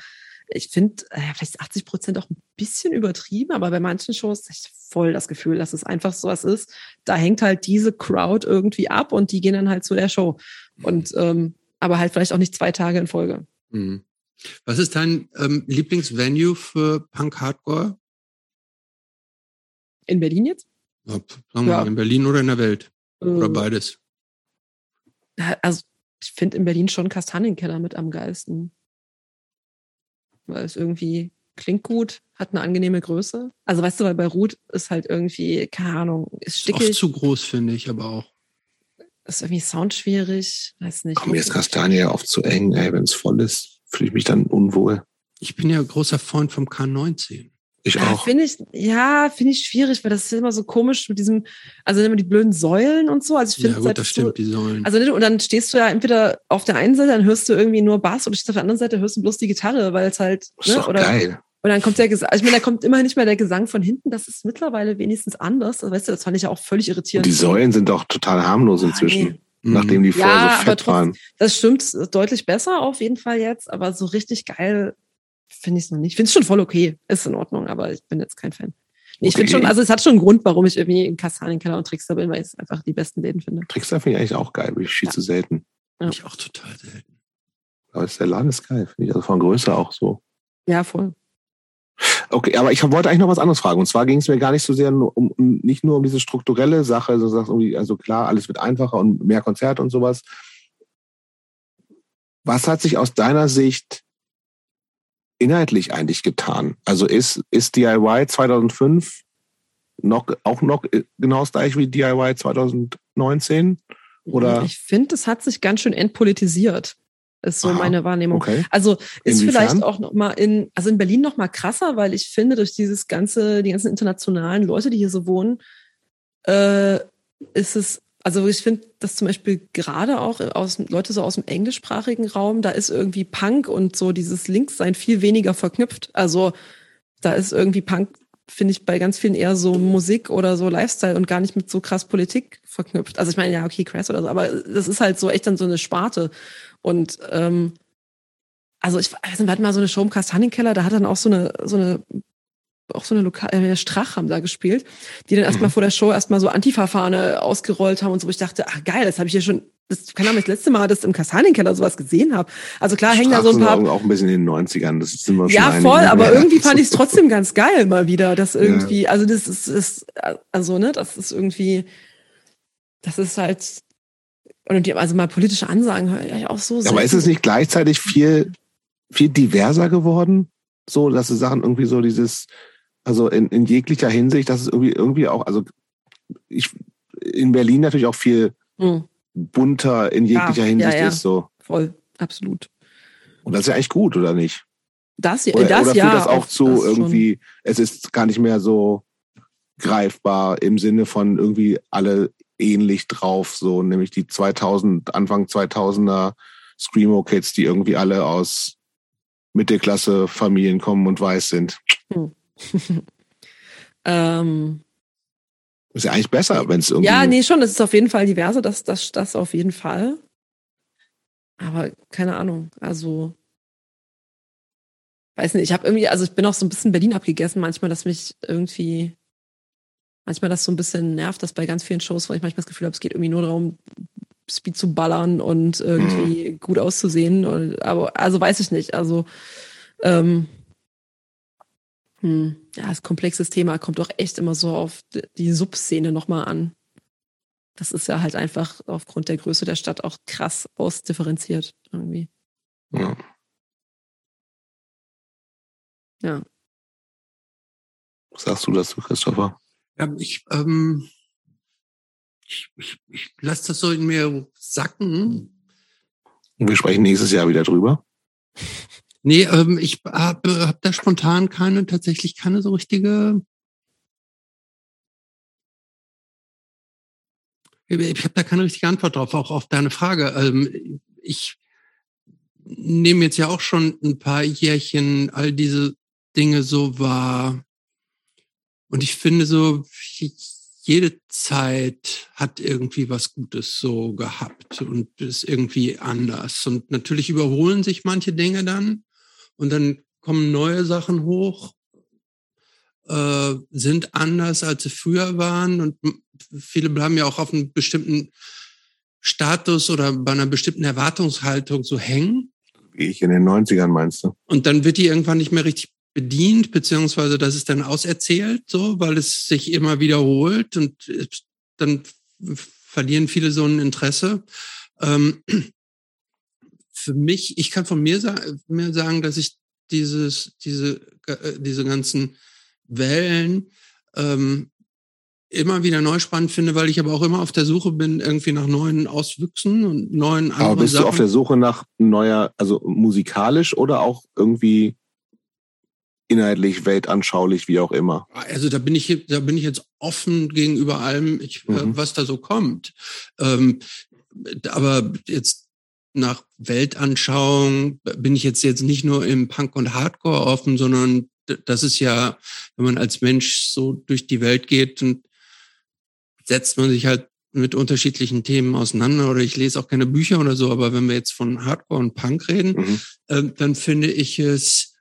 ich finde, äh, vielleicht 80 Prozent auch ein bisschen übertrieben, aber bei manchen Shows habe ich voll das Gefühl, dass es einfach so was ist. Da hängt halt diese Crowd irgendwie ab und die gehen dann halt zu der Show. Und ähm, aber halt vielleicht auch nicht zwei Tage in Folge. Mhm. Was ist dein ähm, Lieblingsvenue für Punk Hardcore? In Berlin jetzt? Ja, sagen wir ja. mal, in Berlin oder in der Welt? Oder äh, beides? Also ich finde in Berlin schon Kastanienkeller mit am geilsten. Weil es irgendwie klingt gut, hat eine angenehme Größe. Also weißt du, weil bei Ruth ist halt irgendwie, keine Ahnung, ist stickig. Oft zu groß, finde ich, aber auch. Ist irgendwie soundschwierig, weiß nicht. Komm, mir ist Kastanie oft zu eng, ey. Wenn es voll ist, fühle ich mich dann unwohl. Ich bin ja großer Freund vom K19. Ich Ja, auch. finde ich, ja, finde ich schwierig, weil das ist immer so komisch mit diesem, also immer die blöden Säulen und so. Also ich Ja finde, gut, das stimmt, die sollen. Also ne, und dann stehst du ja entweder auf der einen Seite, dann hörst du irgendwie nur Bass oder stehst auf der anderen Seite, hörst du bloß die Gitarre, weil es halt, ist doch oder geil. und dann kommt der Gesang, ich meine, da kommt immerhin nicht mehr der Gesang von hinten, das ist mittlerweile wenigstens anders. Also, weißt du, das fand ich ja auch völlig Und irritierend. die Säulen sind doch total harmlos Ah, inzwischen, nee. Mhm. nachdem die vorher Ja, so fett trotzdem- waren. Das stimmt deutlich besser auf jeden Fall jetzt, aber so richtig geil finde ich es noch nicht. Ich finde es schon voll okay, ist in Ordnung, aber ich bin jetzt kein Fan. Nee, ich finde Okay. schon, also es hat schon einen Grund, warum ich irgendwie in Kastanienkeller und Trickster bin, weil ich es einfach die besten Läden finde. Trickster finde ich eigentlich auch geil, aber ich viel Ja. zu selten. Finde ich auch total selten. Aber der Laden ist geil, finde ich. Also von Größe auch so. Ja, voll. Okay, aber ich wollte eigentlich noch was anderes fragen. Und zwar ging es mir gar nicht so sehr nur um, um nicht nur um diese strukturelle Sache, also, sagst irgendwie, also klar, alles wird einfacher und mehr Konzerte und sowas. Was hat sich aus deiner Sicht inhaltlich eigentlich getan? Also ist, ist DIY 2005 noch, auch noch genau das gleiche wie DIY 2019? Oder- Ich finde, es hat sich ganz schön entpolitisiert. Ist so Aha, meine Wahrnehmung. Okay. Also ist Inwiefern? vielleicht auch noch mal in, also in Berlin noch mal krasser, weil ich finde, durch dieses ganze, die ganzen internationalen Leute, die hier so wohnen, äh, ist es, also ich finde, dass zum Beispiel gerade auch aus, Leute so aus dem englischsprachigen Raum, da ist irgendwie Punk und so dieses Linkssein viel weniger verknüpft. Also da ist irgendwie Punk, finde ich, bei ganz vielen eher so Musik oder so Lifestyle und gar nicht mit so krass Politik verknüpft. Also ich meine, ja, okay, Crash oder so, aber das ist halt so echt dann so eine Sparte. Und ähm, also ich weiß nicht, wir hatten mal so eine Show im Kastanienkeller, da hat dann auch so eine, so eine, auch so eine Lokal, äh, Strach haben da gespielt, die dann erstmal Mhm. vor der Show erstmal so Antifa-Fahne ausgerollt haben und so, wo ich dachte, ach geil, das habe ich ja schon, das kann nicht das letzte Mal, dass ich im Kastanienkeller sowas gesehen habe. Also klar hängen da so ein paar. sind auch ein bisschen in den 90ern. Das sind wir schon Ja, voll, mehr. aber irgendwie fand ich es trotzdem ganz geil mal wieder, dass irgendwie, also das ist, ist, also ne, das ist irgendwie, das ist halt, und die, also mal politische Ansagen höre ich auch so. Aber ist es nicht gleichzeitig viel, viel diverser geworden? So, dass die Sachen irgendwie so dieses, also in, in jeglicher Hinsicht, dass es irgendwie, irgendwie auch, also ich, in Berlin natürlich auch viel Hm, bunter in Ja, jeglicher Hinsicht ja, ja. ist so. voll, absolut. Und das ist ja eigentlich gut, oder nicht? Das, ja- Oder, das oder ja. führt das auch zu das schon. irgendwie, es ist gar nicht mehr so greifbar im Sinne von irgendwie alle ähnlich drauf, so nämlich die 2000, Anfang 2000er Screamo Kids, die irgendwie alle aus Mittelklasse Familien kommen und weiß sind. ähm, Ist ja eigentlich besser, wenn es irgendwie. ja, nee, schon, das ist auf jeden Fall diverse, das, das, das auf jeden Fall. Aber keine Ahnung, also weiß nicht, ich habe irgendwie, also ich bin auch so ein bisschen Berlin abgegessen, manchmal, dass mich irgendwie, manchmal das so ein bisschen nervt, dass bei ganz vielen Shows, wo ich manchmal das Gefühl habe, es geht irgendwie nur darum, Speed zu ballern und irgendwie gut auszusehen. Und, aber also weiß ich nicht. Also ähm, hm, ja, ist ein komplexes Thema, kommt doch echt immer so auf die- die Subszene nochmal an. Das ist ja halt einfach aufgrund der Größe der Stadt auch krass ausdifferenziert irgendwie. Ja. Ja. Was sagst du dazu, Christopher? Ja, ich, ähm, ich, ich, ich lasse das so in mir sacken. Und wir sprechen nächstes Jahr wieder drüber. Nee, ähm, ich habe hab da spontan keine, tatsächlich keine so richtige. Ich habe da keine richtige Antwort drauf, auch auf deine Frage. Ähm, ich nehme jetzt ja auch schon ein paar Jährchen all diese Dinge so wahr. Und ich finde so, jede Zeit hat irgendwie was Gutes so gehabt und ist irgendwie anders. Und natürlich überholen sich manche Dinge dann und dann kommen neue Sachen hoch, äh, sind anders, als sie früher waren und viele bleiben ja auch auf einem bestimmten Status oder bei einer bestimmten Erwartungshaltung so hängen. Wie ich in den 90ern meinst du? Und dann wird die irgendwann nicht mehr richtig bedient, beziehungsweise das ist dann auserzählt, so, weil es sich immer wiederholt und es- dann verlieren viele so ein Interesse. Ähm, für mich, ich kann von mir, sa mir sagen, dass ich dieses, diese, äh, diese ganzen Wellen ähm, immer wieder neu spannend finde, weil ich aber auch immer auf der Suche bin, irgendwie nach neuen Auswüchsen und neuen anderen Aber bist Sachen. du auf der Suche nach neuer, also musikalisch oder auch irgendwie inhaltlich, weltanschaulich, wie auch immer? Also da bin ich, da bin ich jetzt offen gegenüber allem, ich, äh, mhm. was da so kommt. Ähm, aber jetzt nach Weltanschauung bin ich jetzt jetzt nicht nur im Punk und Hardcore offen, sondern das ist ja, wenn man als Mensch so durch die Welt geht und setzt man sich halt mit unterschiedlichen Themen auseinander oder ich lese auch keine Bücher oder so, aber wenn wir jetzt von Hardcore und Punk reden, mhm. äh, dann finde ich es,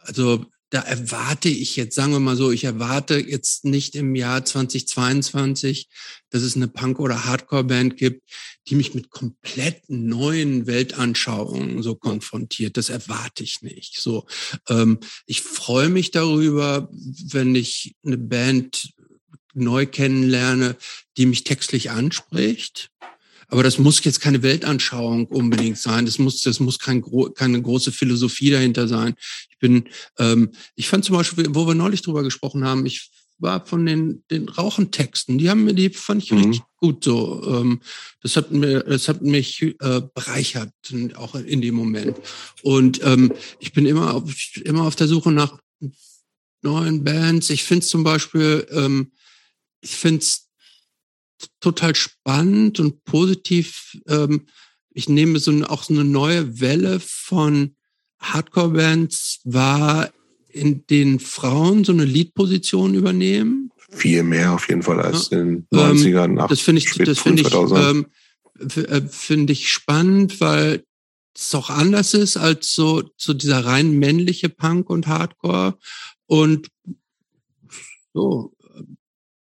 also da erwarte ich jetzt, sagen wir mal so, ich erwarte jetzt nicht im Jahr 2022, dass es eine Punk- oder Hardcore-Band gibt, die mich mit komplett neuen Weltanschauungen so konfrontiert. Das erwarte ich nicht. So, ähm, ich freue mich darüber, wenn ich eine Band neu kennenlerne, die mich textlich anspricht. Aber das muss jetzt keine Weltanschauung unbedingt sein. Das muss, das muss kein, keine große Philosophie dahinter sein. Ich bin, ähm, ich fand zum Beispiel, wo wir neulich drüber gesprochen haben, ich war von den, den Rauchentexten, die haben mir, die fand ich mhm. richtig gut so. Ähm, das hat mir, das hat mich äh, bereichert, auch in dem Moment. Und ähm, ich bin immer auf, immer auf der Suche nach neuen Bands. Ich finde zum Beispiel, ähm, ich finde es total spannend und positiv. Ähm, ich nehme so eine, auch so eine neue Welle von Hardcore-Bands wahr, in denen Frauen so eine Lead-Position übernehmen. Viel mehr auf jeden Fall als ja. in den 90ern. Ähm, das finde ich, das finde ich, ähm, äh, finde ich spannend, weil es auch anders ist als so, so dieser rein männliche Punk und Hardcore. Und so,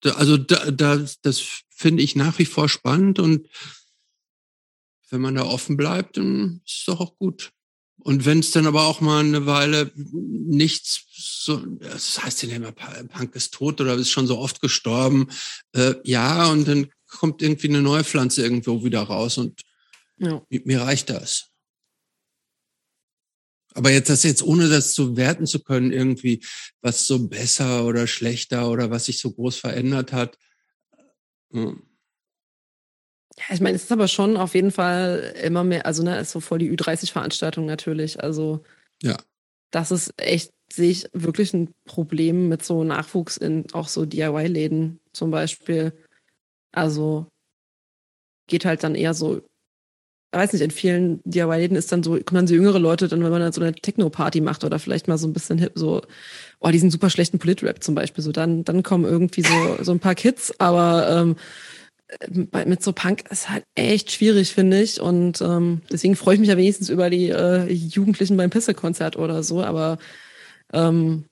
also da, da, das finde ich nach wie vor spannend und wenn man da offen bleibt, dann ist es doch auch gut. Und wenn es dann aber auch mal eine Weile nichts so, das heißt ja immer, Punk ist tot oder ist schon so oft gestorben, äh, ja, und dann kommt irgendwie eine neue Pflanze irgendwo wieder raus und ja. mir reicht das. Aber jetzt das jetzt, ohne das zu werten zu können, irgendwie, was so besser oder schlechter oder was sich so groß verändert hat. Hm. Ja, ich meine, es ist aber schon auf jeden Fall immer mehr, also ne, ist so voll die Ü30-Veranstaltung natürlich. Also ja. das ist echt, sehe ich wirklich ein Problem mit so Nachwuchs in auch so DIY-Läden zum Beispiel. Also geht halt dann eher so weiß nicht, in vielen DIY-Läden ist dann so, kommen dann so jüngere Leute, dann wenn man dann so eine Techno-Party macht oder vielleicht mal so ein bisschen hip, so, oh, diesen super schlechten Polit-Rap zum Beispiel, so dann, dann kommen irgendwie so, so ein paar Kids, aber ähm, mit so Punk ist halt echt schwierig, finde ich. Und ähm, deswegen freue ich mich ja wenigstens über die äh, Jugendlichen beim Pisse-Konzert oder so, aber ähm,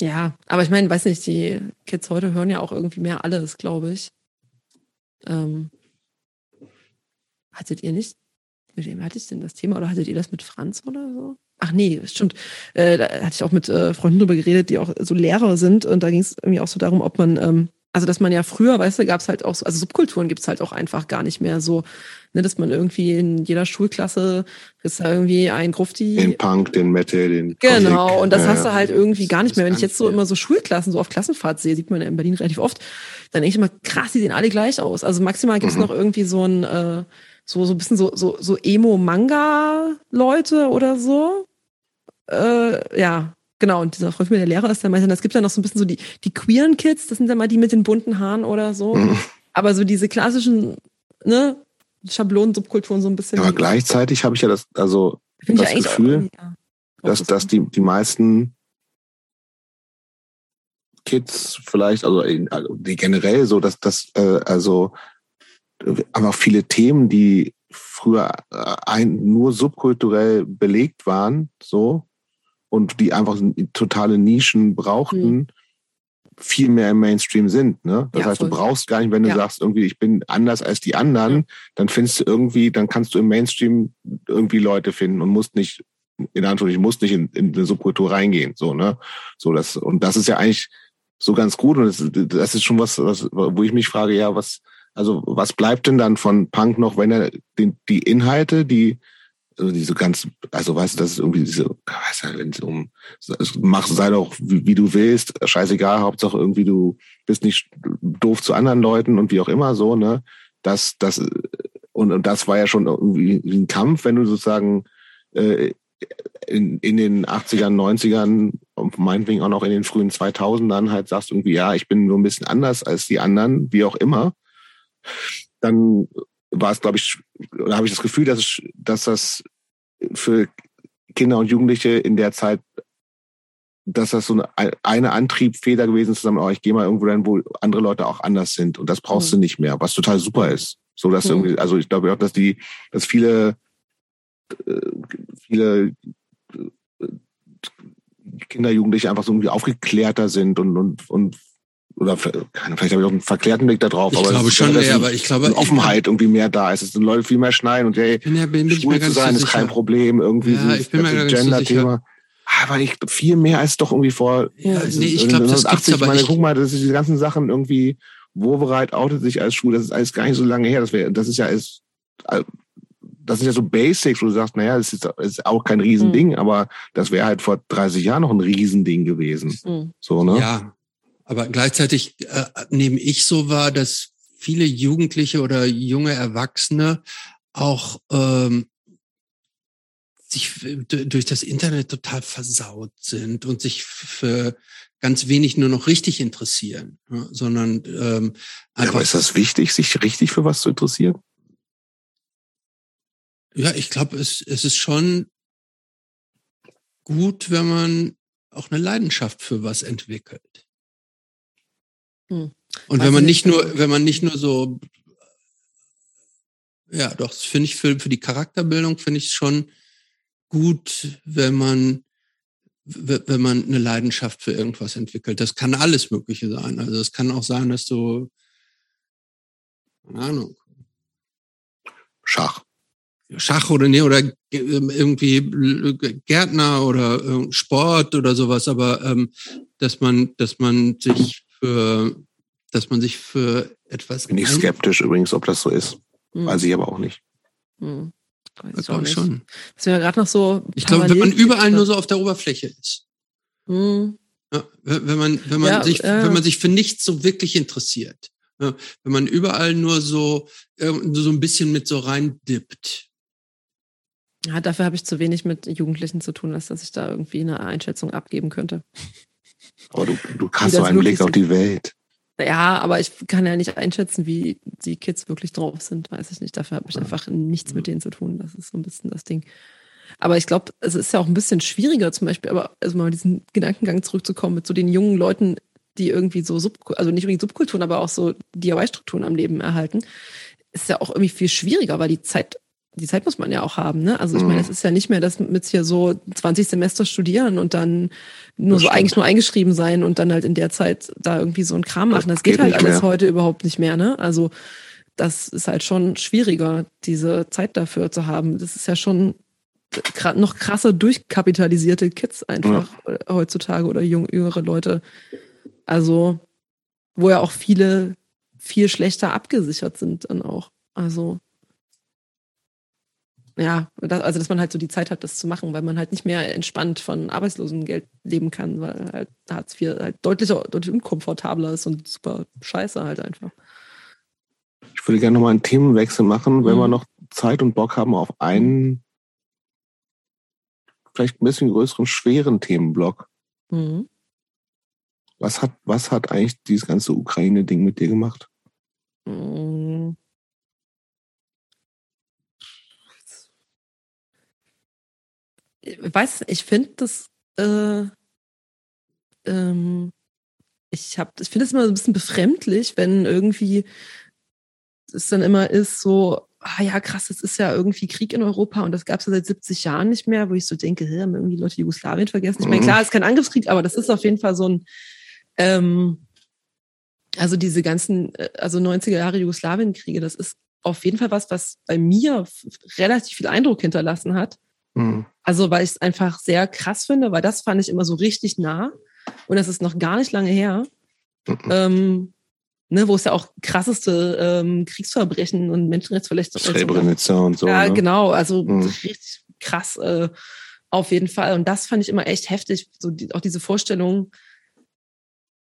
ja, aber ich meine, weiß nicht, die Kids heute hören ja auch irgendwie mehr alles, glaube ich. Ähm, Hattet ihr nicht? Mit wem hatte ich denn das Thema? Oder hattet ihr das mit Franz oder so? Ach nee, stimmt. Äh, da hatte ich auch mit äh, Freunden drüber geredet, die auch so Lehrer sind. Und da ging es irgendwie auch so darum, ob man, ähm, also dass man ja früher, weißt du, gab es halt auch so, also Subkulturen gibt es halt auch einfach gar nicht mehr so, ne, dass man irgendwie in jeder Schulklasse ist da irgendwie ein Grufti. Den Punk, den Metal, den Genau, Gothic. und das ja, hast du halt irgendwie gar nicht mehr. Wenn ich jetzt so immer so Schulklassen so auf Klassenfahrt sehe, sieht man ja in Berlin relativ oft, dann denke ich immer, krass, die sehen alle gleich aus. Also maximal gibt's mhm. noch irgendwie so ein äh, so, so ein bisschen so, so, so Emo-Manga-Leute oder so. Äh, ja, genau. Und dieser Freund mir der Lehrer ist, der meinte, es gibt ja noch so ein bisschen so die, die queeren Kids, das sind ja mal die mit den bunten Haaren oder so. Mhm. Aber so diese klassischen, ne, Schablonen, Subkulturen so ein bisschen. Aber gleichzeitig habe ich ja das, also Find das Gefühl, auch, ja, dass, dass die, die meisten Kids vielleicht, also, also die generell so, dass das, äh, also aber viele Themen, die früher äh, ein, nur subkulturell belegt waren, so, und die einfach totale Nischen brauchten, mhm. viel mehr im Mainstream sind. Ne? Das ja, heißt, voll. du brauchst gar nicht, wenn du ja. sagst, irgendwie, ich bin anders als die anderen, ja. dann findest du irgendwie, dann kannst du im Mainstream irgendwie Leute finden und musst nicht, in Anführungszeichen, musst nicht in, in eine Subkultur reingehen. So, ne? So, das, und das ist ja eigentlich so ganz gut. Und das, das ist schon was, was, wo ich mich frage, ja, was, Also was bleibt denn dann von Punk noch, wenn er den, die Inhalte, die also diese ganz, also weißt du, das ist irgendwie diese, weiß nicht, wenn es um, mach, sei doch wie, wie, du willst, scheißegal, Hauptsache irgendwie du bist nicht doof zu anderen Leuten und wie auch immer so, ne? Das, das, und, und das war ja schon irgendwie ein Kampf, wenn du sozusagen äh, in, in den 80ern, 90ern und meinetwegen auch noch in den frühen 2000ern halt sagst irgendwie, ja, ich bin nur ein bisschen anders als die anderen, wie auch immer, dann war es, glaube ich, oder habe ich das Gefühl, dass, es, dass das für Kinder und Jugendliche in der Zeit, dass das so eine, eine Antriebfeder gewesen ist, zu sagen, oh, ich gehe mal irgendwo rein, wo andere Leute auch anders sind und das brauchst mhm. du nicht mehr, was total super ist. So dass mhm. irgendwie, also ich glaube auch, dass die, dass viele, äh, viele äh, Kinder, Jugendliche einfach so irgendwie aufgeklärter sind und, und, und oder vielleicht habe ich auch einen verklärten Blick da drauf. Ich aber glaube schon, nee, aber ich glaube, eine Offenheit irgendwie mehr da ist. Es sind Leute viel mehr schneiden und hey, bin ja, bin, bin schwul zu sein ist kein Problem. Irgendwie ja, ich bin mir Gender-Thema. Aber ich viel mehr als doch irgendwie vor. Ja, nee, ich glaube, das gibt's aber meine, Guck mal, das ist diese ganzen Sachen irgendwie. Wovereit outet sich als schwul. Das ist alles gar nicht so lange her. Das, wär, das ist ja alles, das sind ja so Basics, wo du sagst, naja, das ist, ist auch kein Riesending, mhm. aber das wäre halt vor 30 Jahren noch ein Riesending gewesen. Mhm. So, ne? Ja, aber gleichzeitig äh, nehme ich so wahr, dass viele Jugendliche oder junge Erwachsene auch ähm, sich durch das Internet total versaut sind und sich für ganz wenig nur noch richtig interessieren, ja, sondern ähm, einfach. Ja, aber ist das wichtig, sich richtig für was zu interessieren? Ja, ich glaube, es, es ist schon gut, wenn man auch eine Leidenschaft für was entwickelt. Hm. Und wenn man nicht nur, wenn man nicht nur so, ja, doch, finde ich für, für die Charakterbildung finde ich es schon gut, wenn man, wenn man eine Leidenschaft für irgendwas entwickelt. Das kann alles Mögliche sein. Also es kann auch sein, dass du, keine Ahnung. Schach. Schach oder nee, oder irgendwie Gärtner oder Sport oder sowas, aber ähm, dass man, dass man sich für, dass man sich für etwas. Bin ich skeptisch übrigens, ob das so ist. Hm. Weiß ich aber auch nicht. Hm. Weiß ich glaube schon. Das wäre gerade noch so. Ich glaube, wenn man überall nur so auf der Oberfläche ist. Hm. Ja, wenn man, wenn man ja, sich, ja. wenn man sich für nichts so wirklich interessiert. Ja, wenn man überall nur so, so ein bisschen mit so rein dippt. Ja, dafür habe ich zu wenig mit Jugendlichen zu tun, dass ich da irgendwie eine Einschätzung abgeben könnte. Aber du, du hast so einen Blick auf die Welt. Ja, aber ich kann ja nicht einschätzen, wie die Kids wirklich drauf sind, weiß ich nicht. Dafür habe ich einfach nichts mit denen zu tun. Das ist so ein bisschen das Ding. Aber ich glaube, es ist ja auch ein bisschen schwieriger, zum Beispiel, aber also mal diesen Gedankengang zurückzukommen mit so den jungen Leuten, die irgendwie so Sub, also nicht unbedingt Subkulturen, aber auch so DIY-Strukturen am Leben erhalten, ist ja auch irgendwie viel schwieriger, weil die Zeit die Zeit muss man ja auch haben. Ne? Also ich meine, mhm. es ist ja nicht mehr das mit hier so 20 Semester studieren und dann nur das so stimmt. eigentlich nur eingeschrieben sein und dann halt in der Zeit da irgendwie so ein Kram machen. Das, das geht, geht halt alles mehr. heute überhaupt nicht mehr. Ne? Also das ist halt schon schwieriger, diese Zeit dafür zu haben. Das ist ja schon noch krasser durchkapitalisierte Kids einfach ja. heutzutage oder jung, jüngere Leute. Also wo ja auch viele viel schlechter abgesichert sind dann auch. Also ja, also dass man halt so die Zeit hat, das zu machen, weil man halt nicht mehr entspannt von Arbeitslosengeld leben kann, weil halt Hartz IV halt deutlich, deutlich unkomfortabler ist und super scheiße halt einfach. Ich würde gerne nochmal einen Themenwechsel machen, wenn mhm. wir noch Zeit und Bock haben auf einen vielleicht ein bisschen größeren, schweren Themenblock. Mhm. Was hat, was hat eigentlich dieses ganze Ukraine-Ding mit dir gemacht? Mhm. Weiß, ich finde das, äh, ähm, ich habe, ich finde es immer so ein bisschen befremdlich, wenn irgendwie es dann immer ist so, ah ja, krass, es ist ja irgendwie Krieg in Europa und das gab es ja seit 70 Jahren nicht mehr, wo ich so denke, hey, haben irgendwie Leute Jugoslawien vergessen. Ich meine, mhm. klar, es ist kein Angriffskrieg, aber das ist auf jeden Fall so ein, ähm, also diese ganzen, äh, also 90er Jahre Jugoslawienkriege, das ist auf jeden Fall was, was bei mir relativ viel Eindruck hinterlassen hat. Mhm. Also, weil ich es einfach sehr krass finde, weil das fand ich immer so richtig nah. Und das ist noch gar nicht lange her. Mhm. Ähm, ne, wo es ja auch krasseste ähm, Kriegsverbrechen und Menschenrechtsverletzungen Srebrenica und so. Ja, ne? genau. Also Mhm. richtig krass äh, auf jeden Fall. Und das fand ich immer echt heftig. So die, auch diese Vorstellung,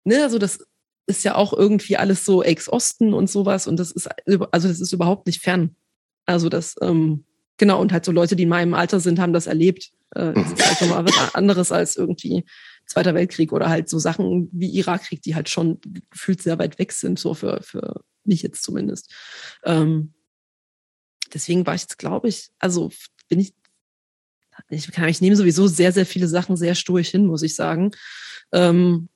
ne, also das ist ja auch irgendwie alles so Ex-Osten und sowas. Und das ist, also das ist überhaupt nicht fern. Also das, ähm, genau, und halt so Leute, die in meinem Alter sind, haben das erlebt. Äh, das ist halt nochmal was anderes als irgendwie Zweiter Weltkrieg oder halt so Sachen wie Irakkrieg, die halt schon gefühlt sehr weit weg sind, so für, für mich jetzt zumindest. Ähm, deswegen war ich jetzt, glaube ich, also bin ich, ich, kann, ich nehme sowieso sehr, sehr viele Sachen sehr stoisch hin, muss ich sagen. Ähm,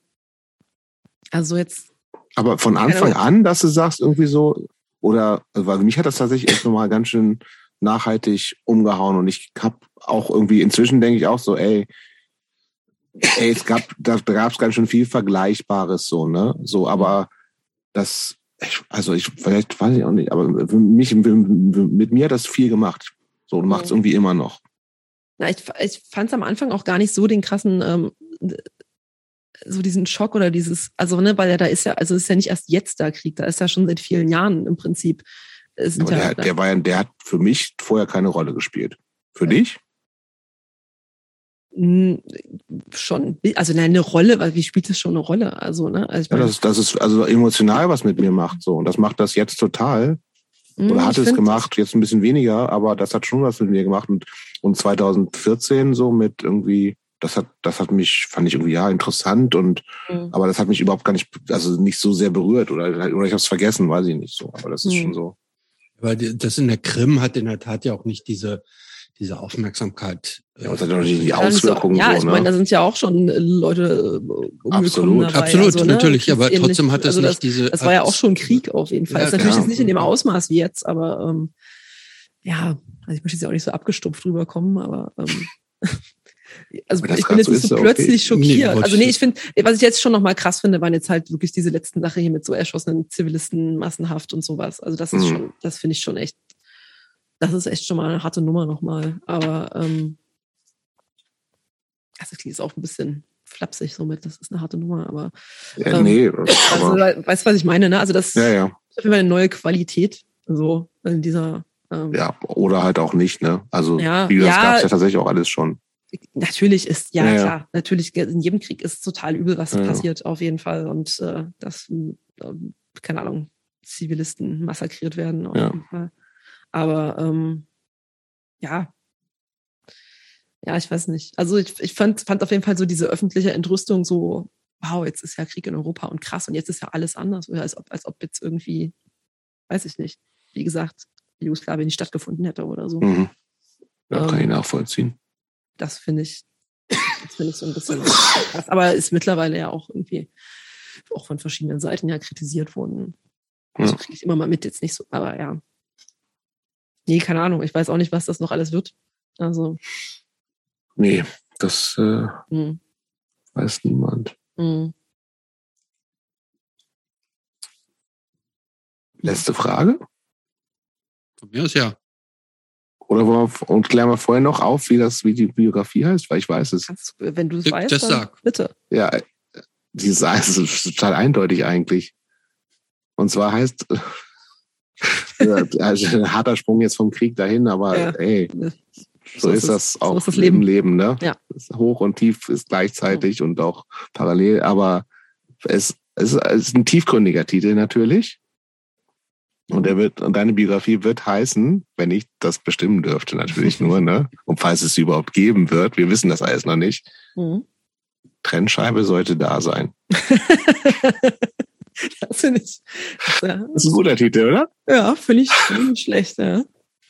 also jetzt, Aber von Anfang an, dass du sagst, irgendwie so, oder, weil mich hat das tatsächlich echt nochmal ganz schön nachhaltig umgehauen und ich habe auch irgendwie, inzwischen denke ich auch so, ey, ey, es gab, da gab es ganz schön viel Vergleichbares so, ne? So, aber das, also ich, vielleicht weiß ich auch nicht, aber für mich, mit mir hat das viel gemacht. So, und macht es Mhm. irgendwie immer noch. na, ich, ich fand es am Anfang auch gar nicht so den krassen, ähm, so diesen Schock oder dieses, also ne, weil ja da ist ja, also ist ja nicht erst jetzt der Krieg, da ist ja schon seit vielen Jahren im Prinzip. Aber ja, der, der war ja, der hat für mich vorher keine Rolle gespielt. Für dich? mh, schon, also nein, eine Rolle, weil wie spielt es schon eine Rolle? Also, ne? Also Ja, das, ist- das ist also emotional, was mit mir macht. So. Und das macht das jetzt total. mh, Oder hat es gemacht, jetzt ein bisschen weniger, aber das hat schon was mit mir gemacht. Und, und 2014 so mit irgendwie, das hat, das hat mich, fand ich irgendwie ja interessant und mh. aber das hat mich überhaupt gar nicht, also nicht so sehr berührt oder, oder ich habe es vergessen, weiß ich nicht so. Aber das ist Hm. schon so. Weil die- das in der Krim hat in der Tat ja auch nicht diese, diese Aufmerksamkeit. äh, Ja, und dann die nicht Auswirkungen ja, so, ich ne? meine, da sind ja auch schon äh, Leute äh, Absolut. dabei. Absolut, also, ne, natürlich, aber trotzdem hat das also nicht diese. Das war ja auch schon Krieg auf jeden Fall. Ja, ist natürlich jetzt nicht in dem Ausmaß wie jetzt, aber ähm, ja, also ich möchte jetzt auch nicht so abgestumpft rüberkommen, aber ähm, also ich bin jetzt so ist, so okay. plötzlich schockiert. Nee, also nee, ich finde, was ich jetzt schon noch mal krass finde, waren jetzt halt wirklich diese letzten Sache hier mit so erschossenen Zivilisten massenhaft und sowas. Also das ist Mhm. schon, das finde ich schon echt, das ist echt schon mal eine harte Nummer nochmal. Aber ähm, also klingt jetzt auch ein bisschen flapsig somit, das ist eine harte Nummer, aber ja, ähm, nee, also, aber, weißt du, was ich meine, ne? Also das ja, ja. ist auf jeden Fall eine neue Qualität, so in dieser. Ähm, Ja, oder halt auch nicht, ne? Also, Ja, wie gesagt, ja. gab's ja tatsächlich auch alles schon. Natürlich ist, ja, Ja, ja. klar, natürlich in jedem Krieg ist total übel, was Ja, passiert, auf jeden Fall. Und äh, dass, ähm, keine Ahnung, Zivilisten massakriert werden, auf jeden Fall. Aber ähm, ja. Ja, ich weiß nicht. Also ich, ich fand, fand auf jeden Fall so diese öffentliche Entrüstung so, wow, jetzt ist ja Krieg in Europa und krass und jetzt ist ja alles anders. Oder als ob, als ob jetzt irgendwie, weiß ich nicht, wie gesagt, Jugoslawien nicht stattgefunden hätte oder so. Mhm. Ja, kann ich Ähm, nachvollziehen. Das finde ich, das finde ich so ein bisschen krass. Aber ist mittlerweile ja auch irgendwie auch von verschiedenen Seiten ja kritisiert worden. Also Ja. kriege ich immer mal mit, jetzt nicht so, aber ja. Nee, keine Ahnung. Ich weiß auch nicht, was das noch alles wird. Also, Nee, das äh, mh, weiß niemand. mh. Letzte Frage? Von mir aus ja. Oder wollen wir, und klären wir vorher noch auf, wie das, wie die Biografie heißt, weil ich weiß es. Wenn du es Das weißt, dann sag. bitte. Ja, äh, dieses es ist total eindeutig eigentlich. Und zwar heißt, ja, also ein harter Sprung jetzt vom Krieg dahin, aber Ja. ey, so, ist das auch so ist das im Leben. Leben, ne? Ja. Hoch und tief ist gleichzeitig und auch parallel, aber es, es ist ein tiefgründiger Titel natürlich. Und er wird, und deine Biografie wird heißen, wenn ich das bestimmen dürfte, natürlich nur, ne? Und falls es sie überhaupt geben wird, wir wissen das alles noch nicht. Mhm. Trennscheibe sollte da sein. das finde ich. Ja, Das ist ein guter Titel, oder? ja finde ich, find ich nicht schlecht, ja.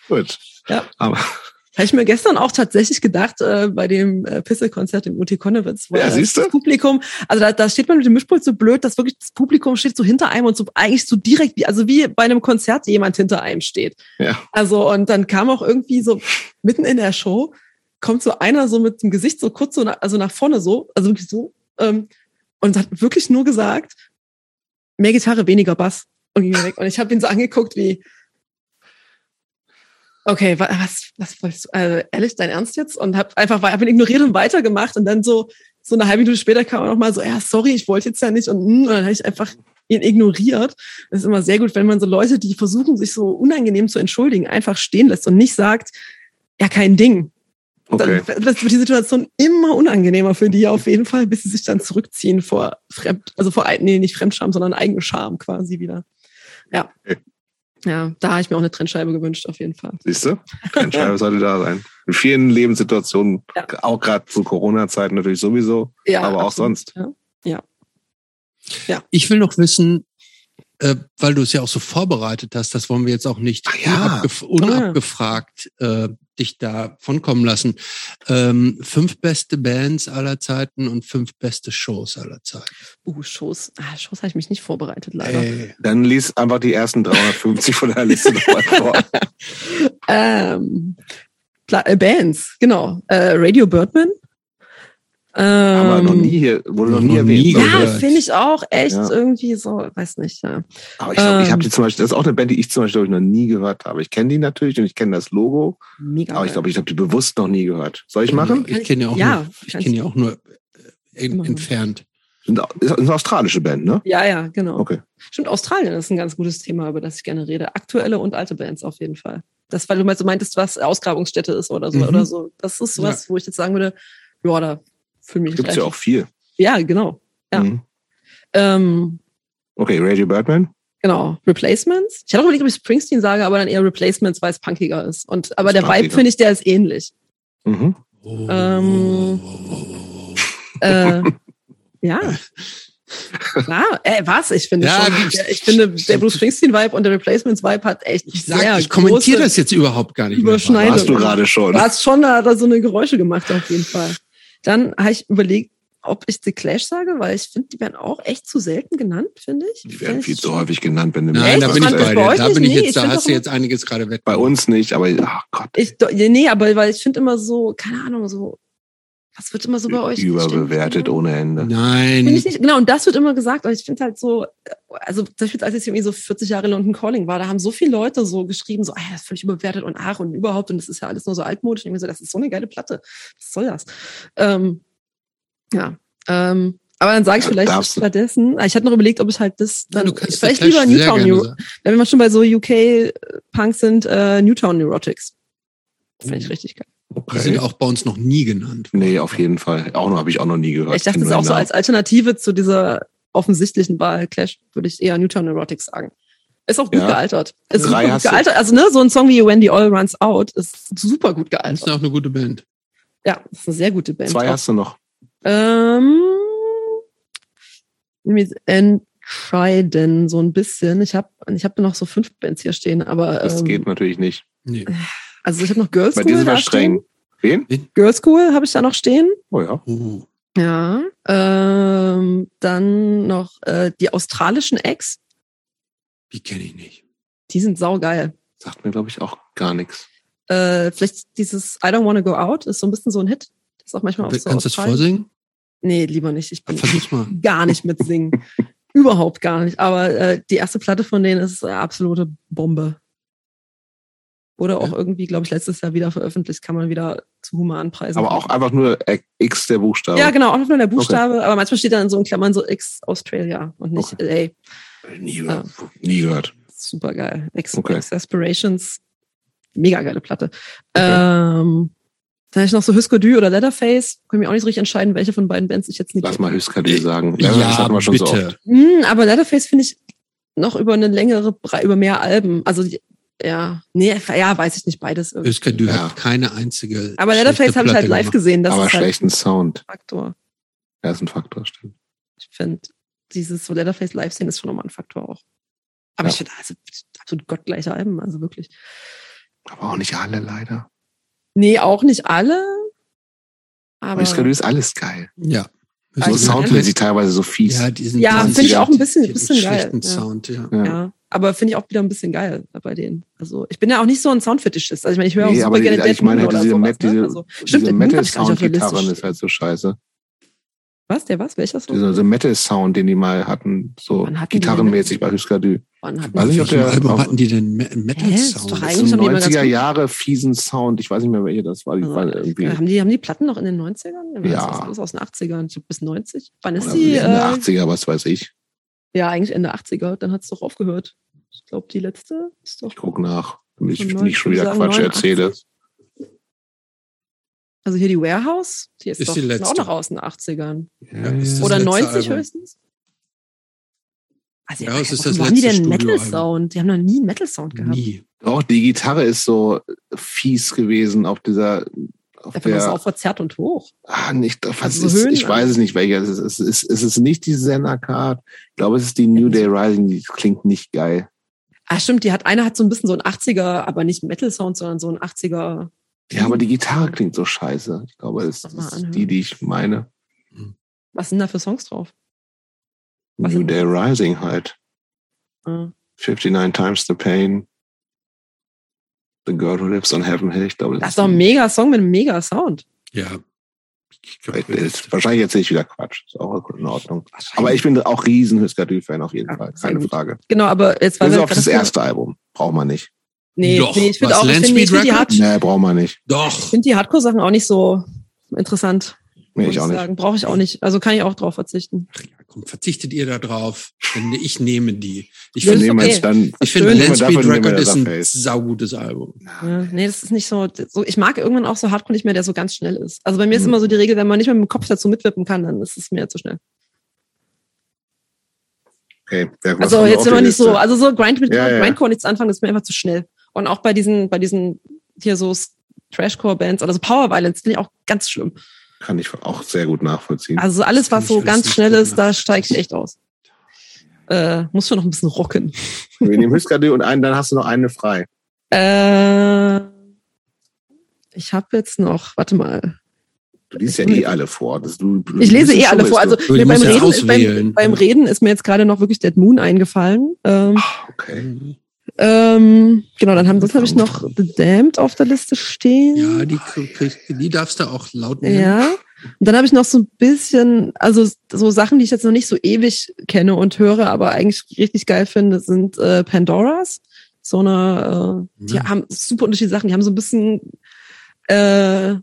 Gut. Ja. Aber Habe ich mir gestern auch tatsächlich gedacht, äh, bei dem äh, Pisse-Konzert im UT Konnewitz. wo Ja, das siehst du? Publikum, also da, da steht man mit dem Mischpult so blöd, dass wirklich das Publikum steht so hinter einem und so eigentlich so direkt, wie, also wie bei einem Konzert jemand hinter einem steht. ja, Also und dann kam auch irgendwie so mitten in der Show, kommt so einer so mit dem Gesicht so kurz so, nach, also nach vorne so, also wirklich so, ähm, und hat wirklich nur gesagt, mehr Gitarre, weniger Bass. Und ging weg. Und ich habe ihn so angeguckt wie, okay, wa- was, was wolltest du, also ehrlich, dein Ernst jetzt? Und hab einfach, hab ihn ignoriert und weitergemacht. Und dann so, so eine halbe Minute später kam er noch mal so, ja, sorry, ich wollte jetzt ja nicht. Und, mm, und dann habe ich einfach ihn ignoriert. Es ist immer sehr gut, wenn man so Leute, die versuchen, sich so unangenehm zu entschuldigen, einfach stehen lässt und nicht sagt, ja, kein Ding. Okay. Dann das wird die Situation immer unangenehmer für die auf jeden Fall, bis sie sich dann zurückziehen vor Fremd, also vor, nee, nicht Fremdscham, sondern eigene Scham quasi wieder. Ja. Okay. Ja, da habe ich mir auch eine Trennscheibe gewünscht, auf jeden Fall. Siehst du? Trennscheibe sollte da sein. In vielen Lebenssituationen, Ja. auch gerade zu Corona-Zeiten natürlich sowieso, Ja, aber auch absolut. sonst. Ja. Ich will noch wissen, äh, weil du es ja auch so vorbereitet hast, das wollen wir jetzt auch nicht Ach ja. unabgef unabgefragt äh, dich da vonkommen lassen. Ähm, fünf beste Bands aller Zeiten und fünf beste Shows aller Zeiten. Uh, Shows. Ah, Shows habe ich mich nicht vorbereitet, leider. Ey, Dann lies einfach die ersten 350 von der Liste nochmal vor. Ähm, äh, Bands, genau. Äh, Radio Birdman. Ähm, Aber noch nie hier, wurde noch nie erwähnt. Ja, finde ich auch echt Ja. irgendwie so, weiß nicht, ja. Aber ich glaube, ich Ähm. habe die zum Beispiel, das ist auch eine Band, die ich zum Beispiel ich, noch nie gehört habe. Ich kenne die natürlich und ich kenne das Logo, Mega. aber ich glaube, ich habe die bewusst noch nie gehört. Soll ich machen? Ich kenne ja auch Ja, nur, ich kenne ja auch nur äh, entfernt. Sind, ist eine australische Band, ne? ja, ja, genau. Okay. Stimmt, Australien ist ein ganz gutes Thema, über das ich gerne rede. Aktuelle und alte Bands auf jeden Fall. Das, weil du mal so meintest, was Ausgrabungsstätte ist oder so Mhm. oder so. Das ist sowas, wo ich jetzt sagen würde, ja, da fühle mich Gibt's ja relativ- auch viel. Ja, genau. Ja. Mhm. Ähm, Okay, Radio Birdman. Genau, Replacements. Ich hatte auch überlegt, ob ich Springsteen sage, aber dann eher Replacements, weil es punkiger ist. Und aber Ist der Vibe punkiger. finde ich, der ist ähnlich. Mhm. Ähm, Äh, ja. Ja, äh, was? Ich finde Ja, schon, ich- der, ich finde, der Bruce Springsteen-Vibe und der Replacements-Vibe hat echt ich sehr sag, ich kommentiere große- das jetzt überhaupt gar nicht mehr. Überschneidung. Warst du gerade schon. Du hast schon da, da so eine Geräusche gemacht, auf jeden Fall. Dann habe ich überlegt, ob ich The Clash sage, weil ich finde, die werden auch echt zu selten genannt, finde ich. Die werden viel zu häufig genannt, wenn du Nein, mir da bin ich bei das dir. bei euch Da nicht? bin ich Nee, jetzt, ich da hast du jetzt einiges gerade weg. Bei uns nicht, aber ach Gott, Ich, nee, aber weil ich finde immer so, keine Ahnung, so, was wird immer so bei euch? überbewertet ohne Ende. Nein. ich nicht, genau, und das wird immer gesagt, aber ich finde halt so, also zum Beispiel, als ich irgendwie so 40 Jahre London Calling war, da haben so viele Leute so geschrieben, so, ah, das ist völlig überbewertet und ach und überhaupt und das ist ja alles nur so altmodisch. Und ich mir so, das ist so eine geile Platte. Was soll das? Ähm, ja, ähm, aber dann sage ich Ja, vielleicht darfst stattdessen, ich hatte noch überlegt, ob ich halt das Ja, dann, du kannst vielleicht lieber Newtown, sagen. wenn wir schon bei so UK-Punks sind, äh, Newtown Neurotics. Finde ich richtig geil. Die sind Okay. auch bei uns noch nie genannt. Nee, auf jeden Fall. Auch noch habe ich auch noch nie gehört. Ich dachte, das ist auch so als Alternative zu dieser offensichtlichen Wahl Clash, würde ich eher Newtown Neurotics sagen. Ist auch gut Ja. gealtert. Ist Drei super gut gealtert. Also, ne, so ein Song wie When the All Runs Out ist super gut Das ist gealtert. auch eine gute Band. Ja, ist eine sehr gute Band. Zwei Auch- hast du noch. Ähm, entscheiden so ein bisschen. Ich habe ich hab noch so fünf Bands hier stehen, aber Das ähm, geht natürlich nicht. Nee. also ich habe noch Girls Bei School sind wir da streng. stehen. Wen? Girls School habe ich da noch stehen. Oh ja. Uh, Ja. Ähm, dann noch äh, die australischen Acts. die kenne ich nicht. Die sind saugeil. Sagt mir, glaube ich, auch gar nichts. Äh, vielleicht dieses I Don't Wanna Go Out ist so ein bisschen so ein Hit. Das ist auch manchmal auch so Kannst du das vorsingen? Nee, lieber nicht. Ich bin Versuch's mal. gar nicht mit singen. Überhaupt gar nicht. Aber äh, die erste Platte von denen ist eine absolute Bombe. Wurde auch Ja. irgendwie, glaube ich, letztes Jahr wieder veröffentlicht. Kann man wieder zu human preisen. Aber auch einfach nur X der Buchstabe. Ja, genau, auch nur der Buchstabe. Aber manchmal steht dann so in Klammern so X Australia und nicht LA. Nie, gehört. nie gehört. Super geil. Ex Okay. Ex Aspirations. Mega geile Platte. Ähm, dann habe ich noch so Husker Du oder Leatherface. Können mir auch nicht so richtig entscheiden, welche von beiden Bands ich jetzt nicht Lass mal Hüskadü sagen. Ja, das hatten wir schon so bitte. oft. Hm, aber Leatherface finde ich noch über eine längere, über mehr Alben. Also die- ja, nee, ja, weiß ich nicht beides. irgendwie. Özkan, du Ja. hast keine einzige. Aber Leatherface habe ich halt live gemacht. gesehen. Das Aber ist halt schlechten Sound. ein Faktor. Ja, ist ein Faktor, stimmt. Ich finde, dieses so Leatherface live sehen ist schon nochmal ein Faktor auch. Aber Ja. ich finde, also absolut gottgleiche Alben, also wirklich. Aber auch nicht alle, leider. Nee, auch nicht alle. Aber Hüskadü ist alles geil. Ja. So Also, soundmäßig teilweise so fies. Ja, die sind ja, finde ich auch ein bisschen, bisschen geil. schlechten Ja. Sound, ja. Ja. Aber finde ich auch wieder ein bisschen geil bei denen. Also ich bin ja auch nicht so ein Soundfetischist. Also ich meine, ich höre auch Nee, super aber die, gerne Dead ich meine, Moon oder diese, sowas. Met, diese, ne? also, diese stimmt, der Liste Metal-Sound-Gitarren stehen. ist halt so scheiße. Was? Der was? Welcher Song? Dieser so Metal-Sound, den die mal hatten, so hatten gitarrenmäßig bei. Wann hatten Weiß die- nicht, ob der- Album auf- hatten die denn Me- Hä? Ist Metal-Sound? doch Eigentlich ganz 90er gut- Jahre fiesen Sound. Ich weiß nicht mehr, welche das war. Die Also, waren irgendwie haben, die, haben die Platten noch in den 90ern? Ja. Das ist alles aus den 80ern. Ich glaub, bis 90. Wann ist oder die? in den Äh, 80er, was weiß ich. Ja, eigentlich Ende 80er, dann hat es doch aufgehört. Ich glaube, die letzte ist doch. Ich guck nach, damit ich nicht schon wieder Quatsch 89. erzähle. Also hier die Warehouse, die ist, Ist doch die letzte. auch noch aus den 80ern. Ja, Oder letzte 90 Album. höchstens. Also, Ja, es ist warum das haben die letzte denn Studioalbum. Metal-Sound? Die haben noch nie einen Metal-Sound gehabt. Nie. Auch die Gitarre ist so fies gewesen auf dieser, Dafür ist es auch verzerrt und hoch. ah, nicht, was Also ist, Höhen- ich weiß es nicht, welcher. Es ist, es ist, es ist nicht die Zenna Card. Ich glaube, es ist die New Day Rising, die klingt nicht geil. Ah, stimmt, die hat, eine hat so ein bisschen so ein 80er, aber nicht Metal-Sound, sondern so ein 80er. Ja, aber die Gitarre klingt so scheiße. Ich glaube, mal ist anhören. die, die ich meine. Was sind da für Songs drauf? Was New Day Rising halt. Ah. 59 Times the Pain. The Girl Who Lives on Heaven Hill. Ich glaube, Das ist doch ein mega Song mit einem mega Sound. Ja. Ich glaub, ist, wahrscheinlich erzähle ich wieder Quatsch. Ist auch in Ordnung. Aber ich bin auch riesen Huskadü-Fan auf jeden Ja, Fall. Keine. Frage. Genau, aber jetzt war Bis auf das erste Album. Braucht man nicht. Nee, Doch, nee ich finde auch, ich finde ich find die? Hard, Nee, braucht man nicht. Doch. ich find die Hardcore-Sachen auch nicht so interessant. Nee, ich auch nicht. sagen. Brauche ich auch nicht. Also kann ich auch drauf verzichten. Komm, verzichtet ihr da drauf? Denn Ich nehme die. Ich wir okay. dann. Ich finde, schön. Land Dafür Speed nehmen wir Record das ist ein saugutes Album. Ja, nee, das ist nicht so, so. Ich mag irgendwann auch so Hardcore nicht mehr, der so ganz schnell ist. Also bei mir ist Mhm. immer so die Regel, wenn man nicht mehr mit dem Kopf dazu mitwippen kann, dann ist es mir zu schnell. Okay. Ja, Also jetzt immer nicht so, also so Grind mit Ja, ja. Grindcore nichts anfangen, das ist mir einfach zu schnell. Und auch bei diesen, bei diesen hier so Trashcore-Bands oder so Power Violence finde ich auch ganz schlimm. Kann ich auch sehr gut nachvollziehen. Also alles, was so ganz schnell ist, da steige ich echt aus. Äh, muss schon noch ein bisschen rocken. Wir nehmen Huskadü und einen, dann hast du noch eine frei. Äh, ich habe jetzt noch, warte mal. Du liest ja eh alle vor. Das, du, du Ich lese eh alle vor. Also mir beim, Reden, ist- beim, beim Reden ist mir jetzt gerade noch wirklich Dead Moon eingefallen. Ähm, Okay. Ähm, genau, dann haben, sonst habe ich noch The Damned auf der Liste stehen. Ja, die, krieg- die darfst du auch laut nennen. Ja. Und dann habe ich noch so ein bisschen, also so Sachen, die ich jetzt noch nicht so ewig kenne und höre, aber eigentlich richtig geil finde, sind äh, Pandoras. So eine, äh, die Ja. haben super unterschiedliche Sachen. Die haben so ein bisschen äh,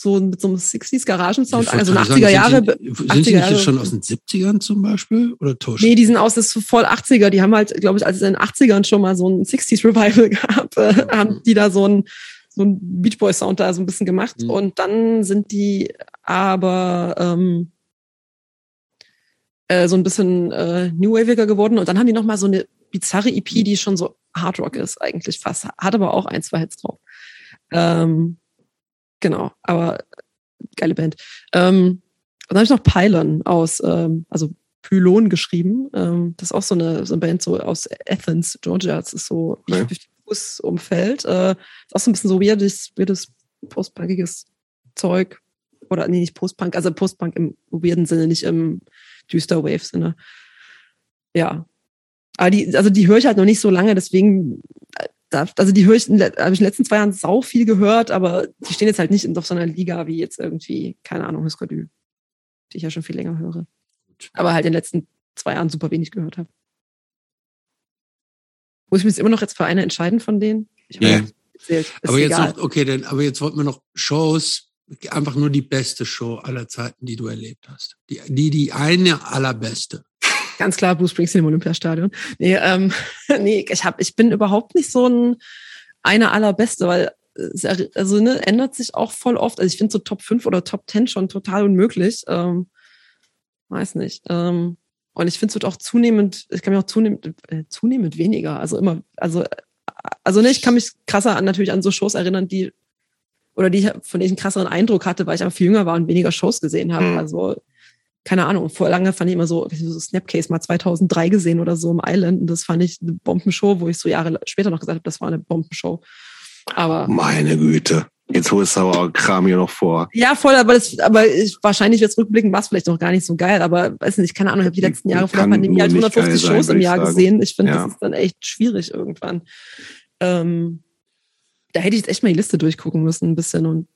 so mit so einem 60s Garagensound, also gerade 80er sagen, Jahre. Sind, die- sind die 80er nicht Jahre- jetzt schon aus den 70ern zum Beispiel? Oder täuscht? Nee, die sind aus, das ist voll 80er. Die haben halt, glaube ich, als es in den 80ern schon mal so ein 60s Revival gab, äh, haben die da so ein, so ein Beach Boy Sound da so ein bisschen gemacht. Mhm. Und dann sind die aber ähm, äh, so ein bisschen äh, New Waviger geworden. Und dann haben die noch mal so eine bizarre EP, die schon so Hard Rock ist eigentlich fast. Hat aber auch ein, zwei Hits drauf. Ähm, genau, aber geile Band. Ähm, und dann habe ich noch Pylon aus, ähm, also Pylon geschrieben. Ähm, das ist auch so eine, so eine Band so aus Athens, Georgia. Das ist so Okay. durch die Fußumfeld. Äh, ist auch so ein bisschen so weirdes, weirdes postpunkiges Zeug. Oder nee, nicht Postpunk, also Postpunk im weirden Sinne, nicht im düster Wave-Sinne. Ja. Aber die, also die höre ich halt noch nicht so lange, deswegen, äh, also die höre ich, habe ich in den letzten zwei Jahren sau viel gehört, aber die stehen jetzt halt nicht in auf so einer Liga wie jetzt irgendwie, keine Ahnung, Husker Dü, die ich ja schon viel länger höre. Aber halt in den letzten zwei Jahren super wenig gehört habe. Muss ich mich jetzt immer noch jetzt für eine entscheiden von denen? Ich. Ist aber jetzt egal. noch, okay, dann, aber jetzt wollten wir noch Shows, einfach nur die beste Show aller Zeiten, die du erlebt hast. Die, die, die eine allerbeste. Ganz klar, Bruce Springsteen im Olympiastadion. Nee, ähm, nee ich, hab, ich bin überhaupt nicht so ein einer allerbeste, weil es, er- also ne, ändert sich auch voll oft. Also ich finde so Top 5 oder Top 10 schon total unmöglich. Ähm, weiß nicht. Ähm, und ich finde es wird auch zunehmend, ich kann mich auch zunehmend, äh, zunehmend weniger. Also immer, also, äh, also ne, ich kann mich krasser an natürlich an so Shows erinnern, die oder die ich, von denen ich einen krasseren Eindruck hatte, weil ich einfach viel jünger war und weniger Shows gesehen habe. Mhm. Also keine Ahnung, vor lange fand ich immer so, so Snapcase mal 2003 gesehen oder so im Island und das fand ich eine Bombenshow, wo ich so Jahre später noch gesagt habe, das war eine Bombenshow. Aber Meine Güte. Jetzt holst du aber Kram hier noch vor. ja, voll, aber das, aber ich, wahrscheinlich jetzt rückblickend war es vielleicht noch gar nicht so geil, aber weiß nicht, keine Ahnung, ich habe die letzten Jahre vor der Pandemie halt nicht 150 geil sein, Shows im Jahr sagen. gesehen. Ich finde, Ja. das ist dann echt schwierig irgendwann. Ähm, da hätte ich jetzt echt mal die Liste durchgucken müssen ein bisschen und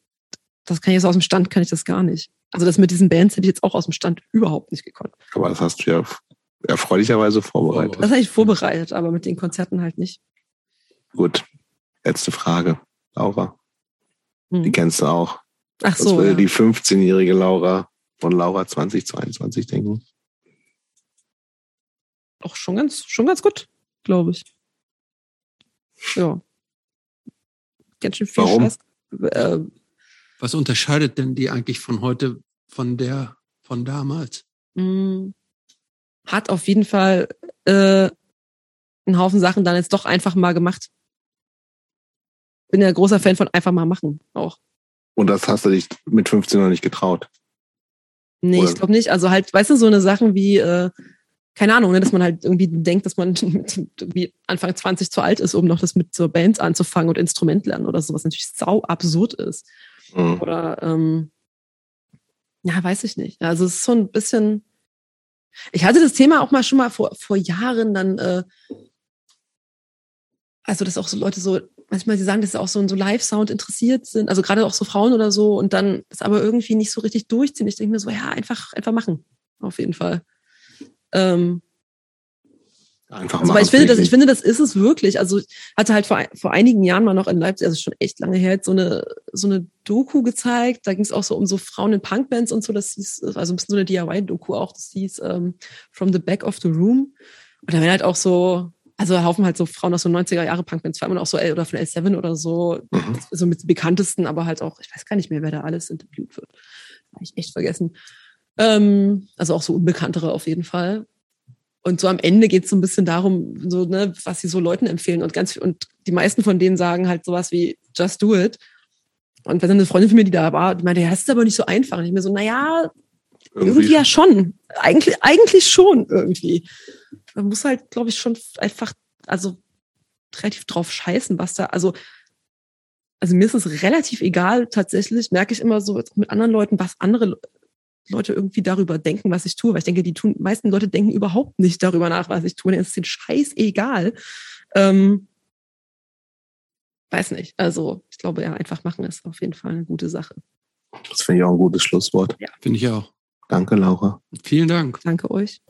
das kann ich jetzt aus dem Stand, kann ich das gar nicht. Also das mit diesen Bands hätte ich jetzt auch aus dem Stand überhaupt nicht gekonnt. Aber das hast du ja erfreulicherweise vorbereitet. Das habe ich vorbereitet, aber mit den Konzerten halt nicht. Gut. Letzte Frage. Laura. Hm. Die kennst du auch. Ach Was so. würde Ja. die 15-jährige Laura von Laura 2022 denken? auch schon ganz, schon ganz gut, glaube ich. Ja. Ganz schön viel Warum? Scheiß. Äh, Was unterscheidet denn die eigentlich von heute von der von damals? mh, hat auf jeden Fall äh, einen Haufen Sachen dann jetzt doch einfach mal gemacht. Bin ja großer Fan von einfach mal machen auch. Und das hast du dich mit 15 noch nicht getraut. Nee, Oder- ich glaube nicht. Also halt, weißt du, so eine Sachen wie, äh, keine Ahnung, ne, dass man halt irgendwie denkt, dass man mit irgendwie Anfang 20 zu alt ist, um noch das mit so Bands anzufangen und Instrument lernen oder so, was natürlich sau absurd ist. Mhm. Oder ähm, ja, weiß ich nicht. Also es ist so ein bisschen. Ich hatte das Thema auch mal schon mal vor, vor Jahren dann, äh, also dass auch so Leute so, manchmal sie sagen, dass sie auch so in so Live-Sound interessiert sind, also gerade auch so Frauen oder so, und dann das aber irgendwie nicht so richtig durchziehen. Ich denke mir so, ja, einfach, einfach machen. Auf jeden Fall. Ähm, Einfach also, machen. ich finde, das, ich finde, das ist es wirklich. Also ich hatte halt vor, vor einigen Jahren mal noch in Leipzig, also schon echt lange her, so eine, so eine Doku gezeigt. Da ging es auch so um so Frauen in Punkbands und so. Das hieß, also ein bisschen so eine DIY-Doku auch. Das hieß ähm, From the Back of the Room. Und da werden halt auch so, also Haufen halt so Frauen aus so 90er Jahre Punkbands, vor allem auch so L oder von L7 oder so, Mhm. so mit den bekanntesten, aber halt auch, ich weiß gar nicht mehr, wer da alles interviewt wird. Habe ich echt vergessen. Ähm, also auch so unbekanntere auf jeden Fall. Und so am Ende geht es so ein bisschen darum, so, ne, was sie so Leuten empfehlen. Und ganz und die meisten von denen sagen halt sowas wie just do it. Und wenn dann eine Freundin von mir, die da war, die meinte, ja, das ist aber nicht so einfach. Und ich mir so, naja, irgendwie ja schon. Eigentlich, eigentlich schon irgendwie. Man muss halt, glaube ich, schon einfach, also relativ drauf scheißen, was da, also, also mir ist es relativ egal, tatsächlich, merke ich immer so mit anderen Leuten, was andere Leute irgendwie darüber denken, was ich tue. Weil ich denke, die tun, meisten Leute denken überhaupt nicht darüber nach, was ich tue. Denen ist den Scheiß egal. Ähm, weiß nicht. Also, ich glaube, ja, einfach machen ist auf jeden Fall eine gute Sache. Das finde ich auch ein gutes Schlusswort. Finde ich auch. Danke, Laura. Vielen Dank. Danke euch.